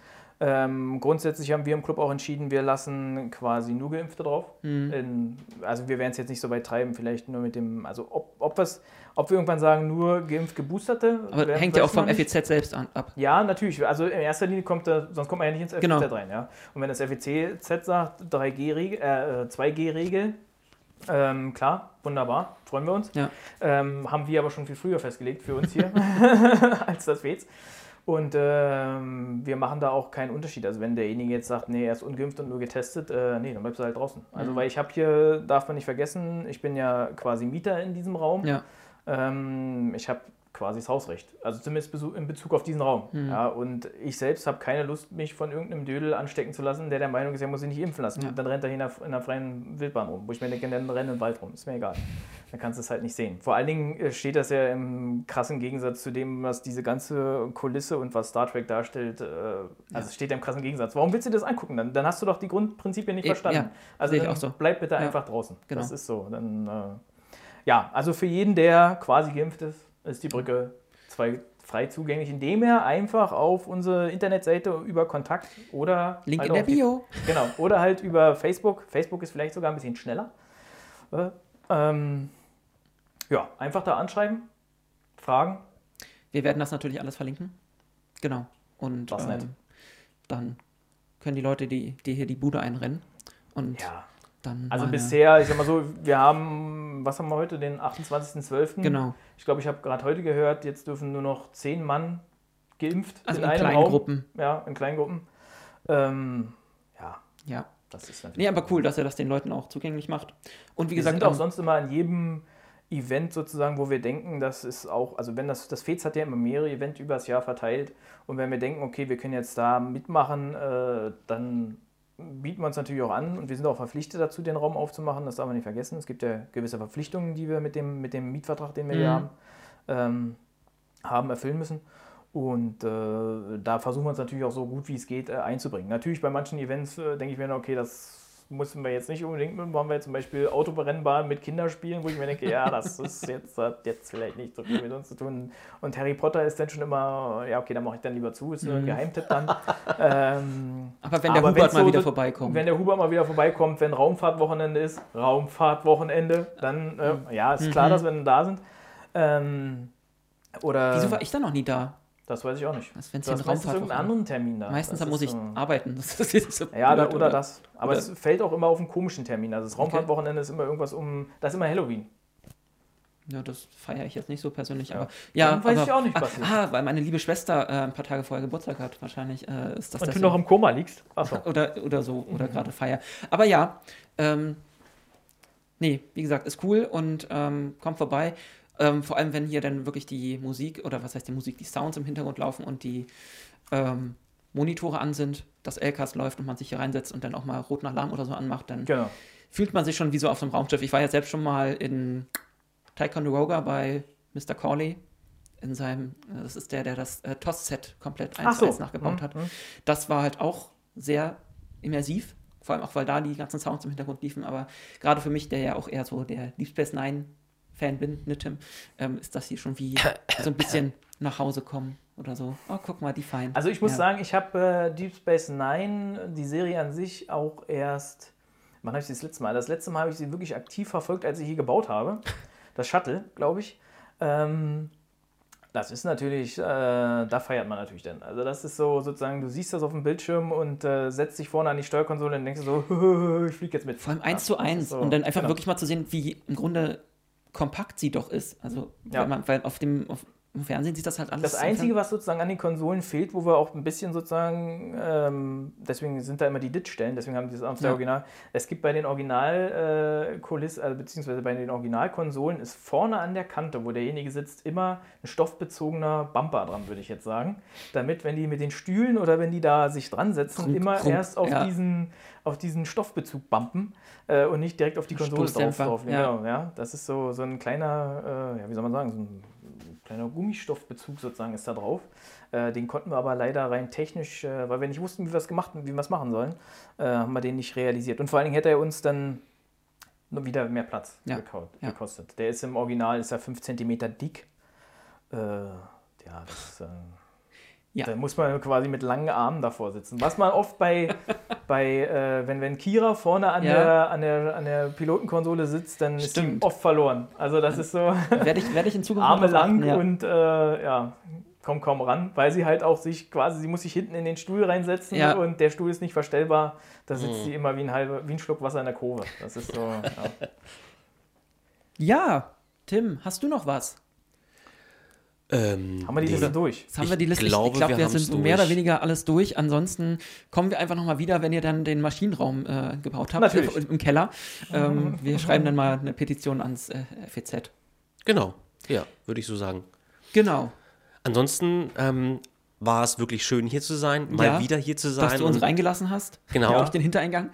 Ähm, grundsätzlich haben wir im Club auch entschieden, wir lassen quasi nur Geimpfte drauf. Mhm. In, also wir werden es jetzt nicht so weit treiben, vielleicht nur mit dem, also ob, ob, wir's- ob wir irgendwann sagen, nur geimpft, geboosterte. Aber hängt ja auch vom nicht. FEZ selbst an, ab. Ja, natürlich. Also in erster Linie kommt da, sonst kommt man ja nicht ins FEZ Genau. rein. Ja? Und wenn das FEZ sagt, 3G-Regel, äh, 2G-Regel, ähm, klar, wunderbar, freuen wir uns. Ja. Ähm, haben wir aber schon viel früher festgelegt für uns hier als das FEZ. Und ähm, wir machen da auch keinen Unterschied. Also wenn derjenige jetzt sagt, nee, er ist ungeimpft und nur getestet, äh, nee, dann bleibst du halt draußen. Mhm. Also weil ich habe hier, darf man nicht vergessen, ich bin ja quasi Mieter in diesem Raum. Ja. Ähm, ich habe quasi das Hausrecht. Also zumindest in Bezug auf diesen Raum. Hm. Ja, und ich selbst habe keine Lust, mich von irgendeinem Dödel anstecken zu lassen, der der Meinung ist, er muss sich nicht impfen lassen. Ja. Dann rennt er hier in der, in der freien Wildbahn rum. Wo ich mir denke, dann rennt im Wald rum. Ist mir egal. Dann kannst du es halt nicht sehen. Vor allen Dingen äh, steht das ja im krassen Gegensatz zu dem, was diese ganze Kulisse und was Star Trek darstellt. Äh, also es steht ja im krassen Gegensatz. Warum willst du das angucken? Dann, dann hast du doch die Grundprinzipien nicht Eh, verstanden. ja, also ich auch so. bleib bitte Ja. einfach draußen. Genau. Das ist so. Dann, äh, ja, also für jeden, der quasi geimpft ist, ist die Brücke zwei frei zugänglich, indem er einfach auf unsere Internetseite über Kontakt oder Link halt in der auch die- Bio. Genau, oder halt über Facebook. Facebook ist vielleicht sogar ein bisschen schneller. Äh, ähm, ja, einfach da anschreiben, fragen. Wir werden das natürlich alles verlinken. Genau. Und ähm, dann können die Leute, die, die hier die Bude einrennen. Und Ja. Dann. Also bisher, ich sag mal so, wir haben, was haben wir heute, den 28.12. Genau. Ich glaube, ich habe gerade heute gehört, jetzt dürfen nur noch zehn Mann geimpft Also in einem kleinen Raum. Gruppen. Ja, in kleinen Gruppen. Ähm, ja, Ja. das ist natürlich. Nee, aber cool, dass er das den Leuten auch zugänglich macht. Und wie wir gesagt, sind auch ähm, sonst immer an jedem Event sozusagen, wo wir denken, das ist auch, also wenn das, das FEZ hat ja immer mehrere Events übers Jahr verteilt und wenn wir denken, okay, wir können jetzt da mitmachen, äh, dann bieten wir uns natürlich auch an und wir sind auch verpflichtet dazu, den Raum aufzumachen, das darf man nicht vergessen. Es gibt ja gewisse Verpflichtungen, die wir mit dem, mit dem Mietvertrag, den wir hier haben, ähm, haben, erfüllen müssen. Und äh, da versuchen wir uns natürlich auch so gut wie es geht äh, einzubringen. Natürlich bei manchen Events äh, denke ich mir, okay, das müssen wir jetzt nicht unbedingt mit, wollen wir jetzt zum Beispiel Autobrennbahn mit Kinderspielen, wo ich mir denke, ja, das ist jetzt, hat jetzt vielleicht nicht so viel mit uns zu tun. Und Harry Potter ist dann schon immer, ja, okay, da mache ich dann lieber zu, ist nur ein Geheimtipp dann. ähm, Aber wenn der Hubert wenn's mal wieder vorbeikommt. Wenn der Hubert mal wieder vorbeikommt, wenn Raumfahrtwochenende ist, Raumfahrtwochenende, dann, äh, ja, ist klar, dass wir dann da sind. Ähm, oder, Wieso war ich da noch nie da? Das weiß ich auch nicht. Das, wenn's du hast meistens irgendeinen anderen Termin da. Meistens muss ich so- arbeiten. Das ist so Ja, oder, blöd, oder das. Aber oder- es fällt auch immer auf einen komischen Termin. Also das Raumfahrtwochenende ist immer irgendwas um. Das ist immer Halloween. Ja, das feiere ich jetzt nicht so persönlich, aber ja, Dann weiß aber, ich auch nicht, was ah, ah, weil meine liebe Schwester äh, ein paar Tage vorher Geburtstag hat, wahrscheinlich äh, ist das Und du deswegen. noch im Koma liegst. Achso. oder, oder so, oder Mhm. gerade feier. Aber ja, ähm, nee, wie gesagt, ist cool und ähm, kommt vorbei. Ähm, vor allem, wenn hier dann wirklich die Musik, oder was heißt die Musik, die Sounds im Hintergrund laufen und die ähm, Monitore an sind, das LKs läuft und man sich hier reinsetzt und dann auch mal Rot nach Alarm oder so anmacht, dann Genau. fühlt man sich schon wie so auf einem Raumschiff. Ich war ja selbst schon mal in Ticonderoga bei Mr. Corley in seinem, äh, das ist der, der das äh, TOS-Set komplett eins zu so. nachgebaut Mhm, hat. mhm. Das war halt auch sehr immersiv, vor allem auch, weil da die ganzen Sounds im Hintergrund liefen, aber gerade für mich, der ja auch eher so der Deep Space Nine Fan bin, ne Tim, ähm, ist das hier schon wie so ein bisschen nach Hause kommen oder so. Oh, guck mal, die fein. Also ich muss ja. sagen, ich habe äh, Deep Space Nine, die Serie an sich, auch erst. Wann habe ich sie das letzte Mal? Das letzte Mal habe ich sie wirklich aktiv verfolgt, als ich hier gebaut habe. Das Shuttle, glaube ich. Ähm, das ist natürlich, äh, da feiert man natürlich dann. Also das ist so sozusagen, du siehst das auf dem Bildschirm und äh, setzt dich vorne an die Steuerkonsole und denkst so, ich fliege jetzt mit. Vor allem eins Ja, zu eins so- und dann einfach genau. wirklich mal zu sehen, wie im Grunde kompakt sie doch ist. Also, Ja. weil, man, weil auf dem auf, im Fernsehen sieht das halt alles. Das Einzige, was sozusagen an den Konsolen fehlt, wo wir auch ein bisschen sozusagen, ähm, deswegen sind da immer die DIT-Stellen, deswegen haben die das auf der Ja. Original. Es gibt bei den Original-Kulissen, also beziehungsweise bei den Originalkonsolen, ist vorne an der Kante, wo derjenige sitzt, immer ein stoffbezogener Bumper dran, würde ich jetzt sagen. Damit, wenn die mit den Stühlen oder wenn die da sich dran setzen, Krunk, immer krunk, erst auf, ja. diesen, auf diesen Stoffbezug bumpen äh, und nicht direkt auf die Konsole drauf, drauflegen. ja. Genau, ja. Das ist so, so ein kleiner, äh, ja, wie soll man sagen, so ein kleiner Gummistoffbezug sozusagen ist da drauf. Äh, den konnten wir aber leider rein technisch, äh, weil wir nicht wussten, wie wir es gemacht wie wir es machen sollen, äh, haben wir den nicht realisiert. Und vor allen Dingen hätte er uns dann nur wieder mehr Platz Ja, gekostet. Der ist im Original ist er 5 cm dick. Äh, ja, das äh, Ja. da muss man quasi mit langen Armen davor sitzen. Was man oft bei, bei äh, wenn, wenn Kira vorne an, Ja. der, an, der, an der Pilotenkonsole sitzt, dann ist die Stimmt. oft verloren. Also das ist so. Werde ich, werde ich in Zukunft Arme achten, lang ja. und äh, ja, kommt kaum ran, weil sie halt auch sich quasi, sie muss sich hinten in den Stuhl reinsetzen Ja. und der Stuhl ist nicht verstellbar. Da sitzt sie immer wie ein, halber, wie ein Schluck Wasser in der Kurve. Das ist so. Ja. Ja, Tim, hast du noch was? Ähm, Haben wir die nee. Liste durch? Jetzt haben Ich wir die Liste. glaube, ich glaube, wir wir, sind mehr oder durch. weniger alles durch. Ansonsten kommen wir einfach nochmal wieder, wenn ihr dann den Maschinenraum äh, gebaut habt Natürlich. äh, im Keller. Ähm, wir schreiben dann mal eine Petition ans äh, FEZ. Genau, ja, würde ich so sagen. Genau. Ansonsten ähm, war es wirklich schön hier zu sein, mal Ja, wieder hier zu sein Dass du uns und, reingelassen hast. Genau. Durch den Hintereingang.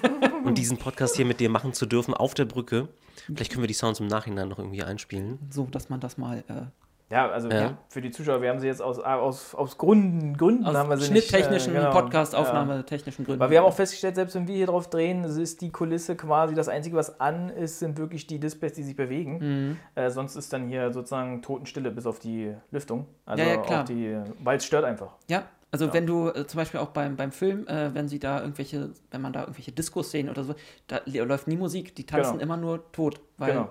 und diesen Podcast hier mit dir machen zu dürfen auf der Brücke. Vielleicht können wir die Sounds im Nachhinein noch irgendwie einspielen. So, dass man das mal äh, Ja, also Ja. Für die Zuschauer, wir haben sie jetzt aus, aus, aus Gründen, Gründen haben wir aus sie nicht. schnitttechnischen, äh, genau. Podcast-Aufnahme, technischen Gründen. Weil wir haben auch festgestellt, selbst wenn wir hier drauf drehen, es ist die Kulisse quasi das Einzige, was an ist, sind wirklich die Displays, die sich bewegen. Mhm. Äh, sonst ist dann hier sozusagen Totenstille bis auf die Lüftung. Also Ja, ja, klar. Weil es stört einfach. Ja, also wenn du äh, zum Beispiel auch beim, beim Film, äh, wenn sie da irgendwelche, wenn man da irgendwelche Diskos sehen oder so, da läuft nie Musik, die tanzen Genau. immer nur tot, weil Genau.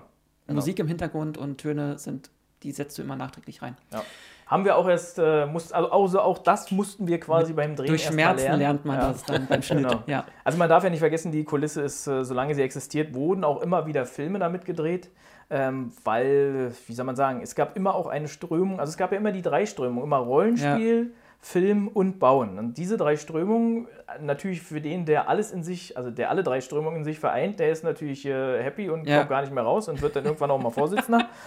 Musik im Hintergrund und Töne sind, die setzt du immer nachträglich rein. Ja. Haben wir auch erst, äh, muss, also, also auch das mussten wir quasi beim Drehen Durch Schmerzen lernen. lernt man ja. das dann beim Schnitt. Genau. Ja. Also man darf ja nicht vergessen, die Kulisse ist, äh, solange sie existiert, wurden auch immer wieder Filme damit gedreht. Ähm, weil, wie soll man sagen, es gab immer auch eine Strömung, also es gab ja immer die drei Strömungen, immer Rollenspiel, Film und Bauen. Und diese drei Strömungen, äh, natürlich für den, der alles in sich, also der alle drei Strömungen in sich vereint, der ist natürlich äh, happy und Ja. kommt gar nicht mehr raus und wird dann irgendwann auch mal Vorsitzender.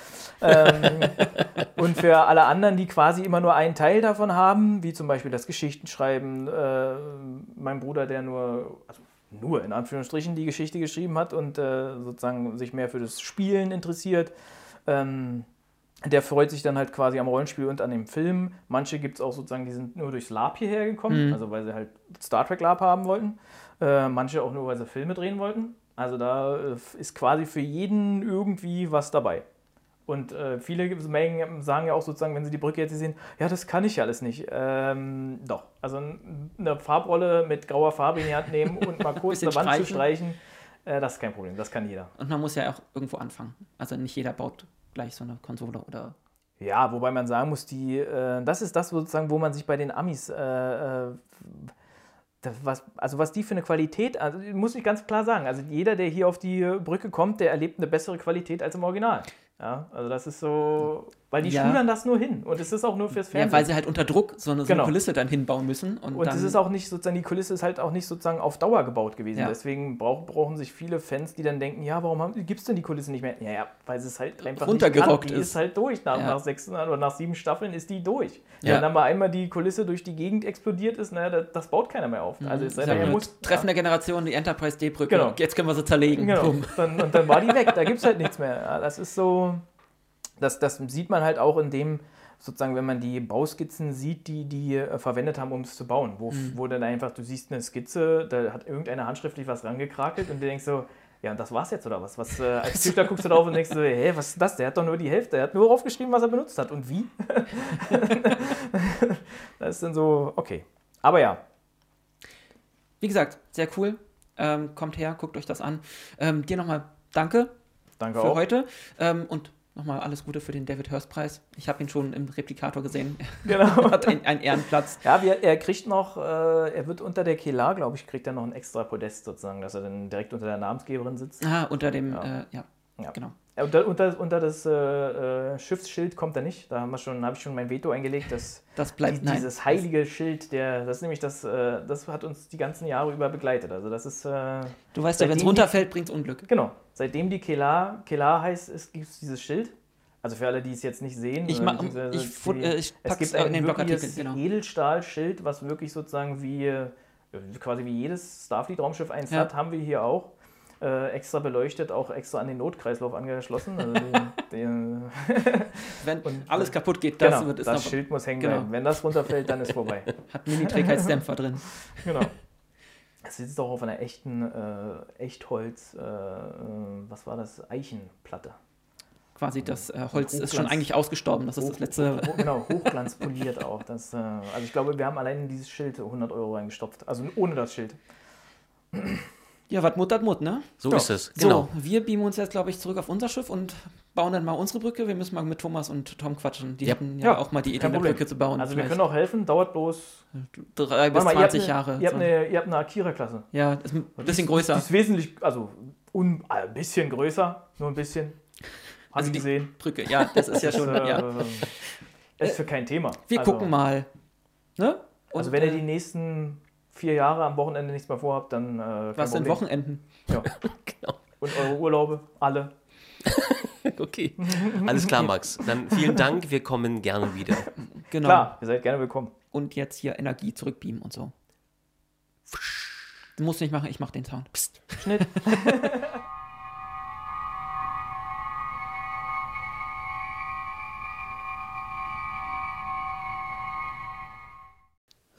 ähm, und für alle anderen, die quasi immer nur einen Teil davon haben, wie zum Beispiel das Geschichtenschreiben, äh, mein Bruder, der nur, also nur in Anführungsstrichen die Geschichte geschrieben hat und äh, sozusagen sich mehr für das Spielen interessiert, ähm, der freut sich dann halt quasi am Rollenspiel und an dem Film. Manche gibt es auch sozusagen, die sind nur durchs Lab hierher gekommen, also weil sie halt Star Trek Lab haben wollten. Äh, manche auch nur, weil sie Filme drehen wollten. Also da äh, ist quasi für jeden irgendwie was dabei. Und äh, viele Mengen sagen ja auch sozusagen, wenn sie die Brücke jetzt sehen, ja, das kann ich alles nicht. Ähm, doch. Also eine Farbrolle mit grauer Farbe in die Hand nehmen und mal kurz eine Wand zu streichen. streichen, äh, das ist kein Problem. Das kann jeder. Und man muss ja auch irgendwo anfangen. Also nicht jeder baut gleich so eine Konsole oder. Ja, wobei man sagen muss, die, äh, das ist das sozusagen, wo man sich bei den Amis, äh, äh, was, also was die für eine Qualität, also muss ich ganz klar sagen, also jeder, der hier auf die Brücke kommt, der erlebt eine bessere Qualität als im Original. Ja, also das ist so, weil die Ja. schulern das nur hin und es ist auch nur fürs Ja, Fernsehen. weil sie halt unter Druck so eine, so eine Genau. Kulisse dann hinbauen müssen. Und, Und es ist auch nicht sozusagen, die Kulisse ist halt auch nicht sozusagen auf Dauer gebaut gewesen. Ja. Deswegen brauch, brauchen sich viele Fans, die dann denken, ja, warum gibt es denn die Kulisse nicht mehr? Ja, ja, weil sie es halt einfach Runtergerockt nicht kann. Die ist. ist halt durch. Nach, Ja. nach sechs oder nach sieben Staffeln ist die durch. Ja. Wenn dann mal einmal die Kulisse durch die Gegend explodiert ist, naja, das, das baut keiner mehr auf. Also es sei Mhm. ist denn, ja muss. treffende Generation, die Enterprise D-Brücke. Genau. Jetzt können wir sie zerlegen. Genau. Dann, und dann war die weg. Da gibt es halt nichts mehr. Ja, das ist so. Das, das sieht man halt auch in dem, sozusagen, wenn man die Bauskizzen sieht, die die äh, verwendet haben, um es zu bauen. Wo, Mhm. wo dann einfach, du siehst eine Skizze, da hat irgendeiner handschriftlich was rangekrakelt und du denkst so, ja, und das war's jetzt oder was? was äh, als Züchter guckst du drauf und denkst so, hä, was ist das? Der hat doch nur die Hälfte. Er hat nur aufgeschrieben, was er benutzt hat. Und wie? das ist dann so, okay. Aber ja, Wie gesagt, sehr cool. Ähm, kommt her, guckt euch das an. Ähm, dir nochmal danke danke für auch. heute. Ähm, und nochmal alles Gute für den David Hurst-Preis. Ich habe ihn schon im Replikator gesehen. Genau. Er hat einen, einen Ehrenplatz. Ja, wir, er kriegt noch, äh, er wird unter der Kelar, glaube ich, kriegt er noch ein extra Podest sozusagen, dass er dann direkt unter der Namensgeberin sitzt. Ah, unter dem, Ja. äh, ja, Ja. genau. Äh, Unter, unter, unter das äh, äh, Schiffsschild kommt er nicht. Da haben wir schon, habe ich schon mein Veto eingelegt. Dass Das bleibt, die, dieses heilige Schild, der, das ist nämlich das, äh, das hat uns die ganzen Jahre über begleitet. Also das ist, äh, Du weißt ja, wenn es runterfällt, bringt es Unglück. genau, seitdem die Kelar, Kelar heißt, gibt es dieses Schild. Also für alle, die es jetzt nicht sehen. Ich äh, mach- beziehungsweise ich fu- die- äh, ich es gibt in ein Blogartikel, wirkliches genau. Edelstahlschild, was wirklich sozusagen wie, äh, quasi wie jedes Starfleet-Raumschiff eins Ja. hat, haben wir hier auch. Äh, extra beleuchtet, auch extra an den Notkreislauf angeschlossen. Also die, die, Wenn Und- alles kaputt geht, das genau, wird es das. Schild muss hängen genau. bleiben. Wenn das runterfällt, dann ist vorbei. Hat Mini-Trägheitsdämpfer drin. genau. Es sitzt auch auf einer echten äh, Echtholz, äh, äh, was war das? Eichenplatte. Quasi das äh, Holz ist schon eigentlich ausgestorben. Das ist das letzte. Genau, hochglanzpoliert auch. Das, äh, also ich glaube, wir haben allein in dieses Schild 100 Euro reingestopft. Also ohne das Schild. Ja, was Mut hat Mut, ne? So Ja. ist es. Genau. So, wir beamen uns jetzt, glaube ich, zurück auf unser Schiff und bauen dann mal unsere Brücke. Wir müssen mal mit Thomas und Tom quatschen. Die Ja. hatten ja, Ja, auch mal die Idee, eine. Brücke zu bauen. Also wir Vielleicht können auch helfen, dauert bloß drei bis mal, ihr habt 20 eine- Jahre. Ihr habt so. eine, ihr habt eine Akira-Klasse. ja, ist ein bisschen Die größer. ist wesentlich, also un, äh, ein bisschen größer, nur ein bisschen. Haben Also Sie die gesehen. Brücke, ja, das ist ja schon. Äh, ja. Ist für kein Thema. Wir also, gucken mal. Ne? Und, Also wenn ihr äh, die nächsten vier Jahre am Wochenende nichts mehr vorhabt, dann äh, Was sind. Wochenenden? Ja. Genau. Und eure Urlaube, alle. Okay. Alles klar, Max. Dann vielen Dank. Wir kommen gerne wieder. Genau. Klar, ihr seid gerne willkommen. Und jetzt hier Energie zurückbeamen und so. Du musst nicht machen, ich mach den Sound. Schnitt.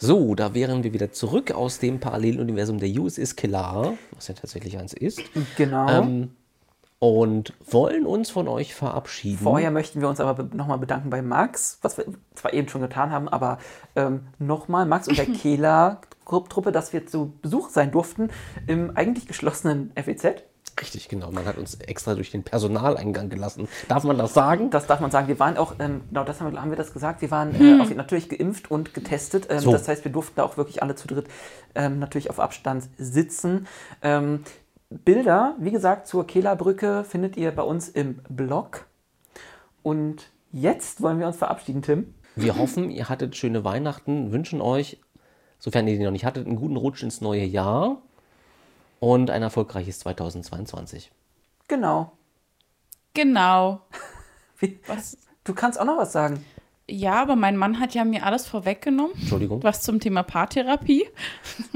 So, da wären wir wieder zurück aus dem Paralleluniversum der USS Kellar, was ja tatsächlich eins ist, Genau. ähm, und wollen uns von euch verabschieden. Vorher möchten wir uns aber nochmal bedanken bei Max, was wir zwar eben schon getan haben, aber ähm, nochmal Max und der Kehler-Truppe, dass wir zu Besuch sein durften im eigentlich geschlossenen FEZ. Richtig, genau. Man hat uns extra durch den Personaleingang gelassen. Darf man das sagen? Das darf man sagen. Wir waren auch, ähm, genau das haben wir, haben wir das gesagt, wir waren äh, auf, natürlich geimpft und getestet. Ähm, So. Das heißt, wir durften da auch wirklich alle zu dritt ähm, natürlich auf Abstand sitzen. Ähm, Bilder, wie gesagt, zur Kehlerbrücke findet ihr bei uns im Blog. Und jetzt wollen wir uns verabschieden, Tim. wir hoffen, ihr hattet schöne Weihnachten, wünschen euch, sofern ihr die noch nicht hattet, einen guten Rutsch ins neue Jahr und ein erfolgreiches 2022. Genau. Genau. Wie, Was? du kannst auch noch was sagen. Ja, aber mein Mann hat ja mir alles vorweggenommen. Entschuldigung. Was zum Thema Paartherapie.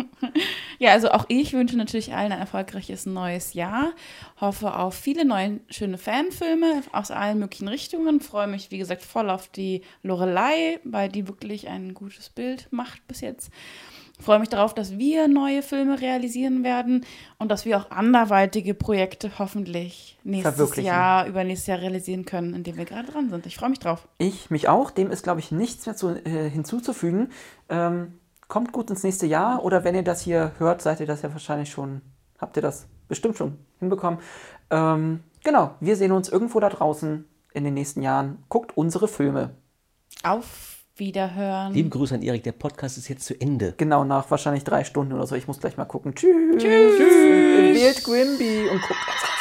ja, also auch ich wünsche natürlich allen ein erfolgreiches neues Jahr. Hoffe auf viele neue schöne Fanfilme aus allen möglichen Richtungen. Freue mich, wie gesagt, voll auf die Lorelei, weil die wirklich ein gutes Bild macht bis jetzt. Freue mich darauf, dass wir neue Filme realisieren werden und dass wir auch anderweitige Projekte hoffentlich nächstes. Jahr, übernächstes Jahr realisieren können, in dem wir gerade dran sind. Ich freue mich drauf. Ich mich auch. Dem ist, glaube ich, nichts mehr zu, äh, hinzuzufügen. Ähm, kommt gut ins nächste Jahr oder wenn ihr das hier hört, seid ihr das ja wahrscheinlich schon, habt ihr das bestimmt schon hinbekommen. Ähm, genau, wir sehen uns irgendwo da draußen in den nächsten Jahren. Guckt unsere Filme. Auf Wiederhören. Liebe Grüße an Erik, der Podcast ist jetzt zu Ende. Genau nach wahrscheinlich drei Stunden oder so. Ich muss gleich mal gucken. Tschüss. Tschüss. Wählt Grimby und guckt was.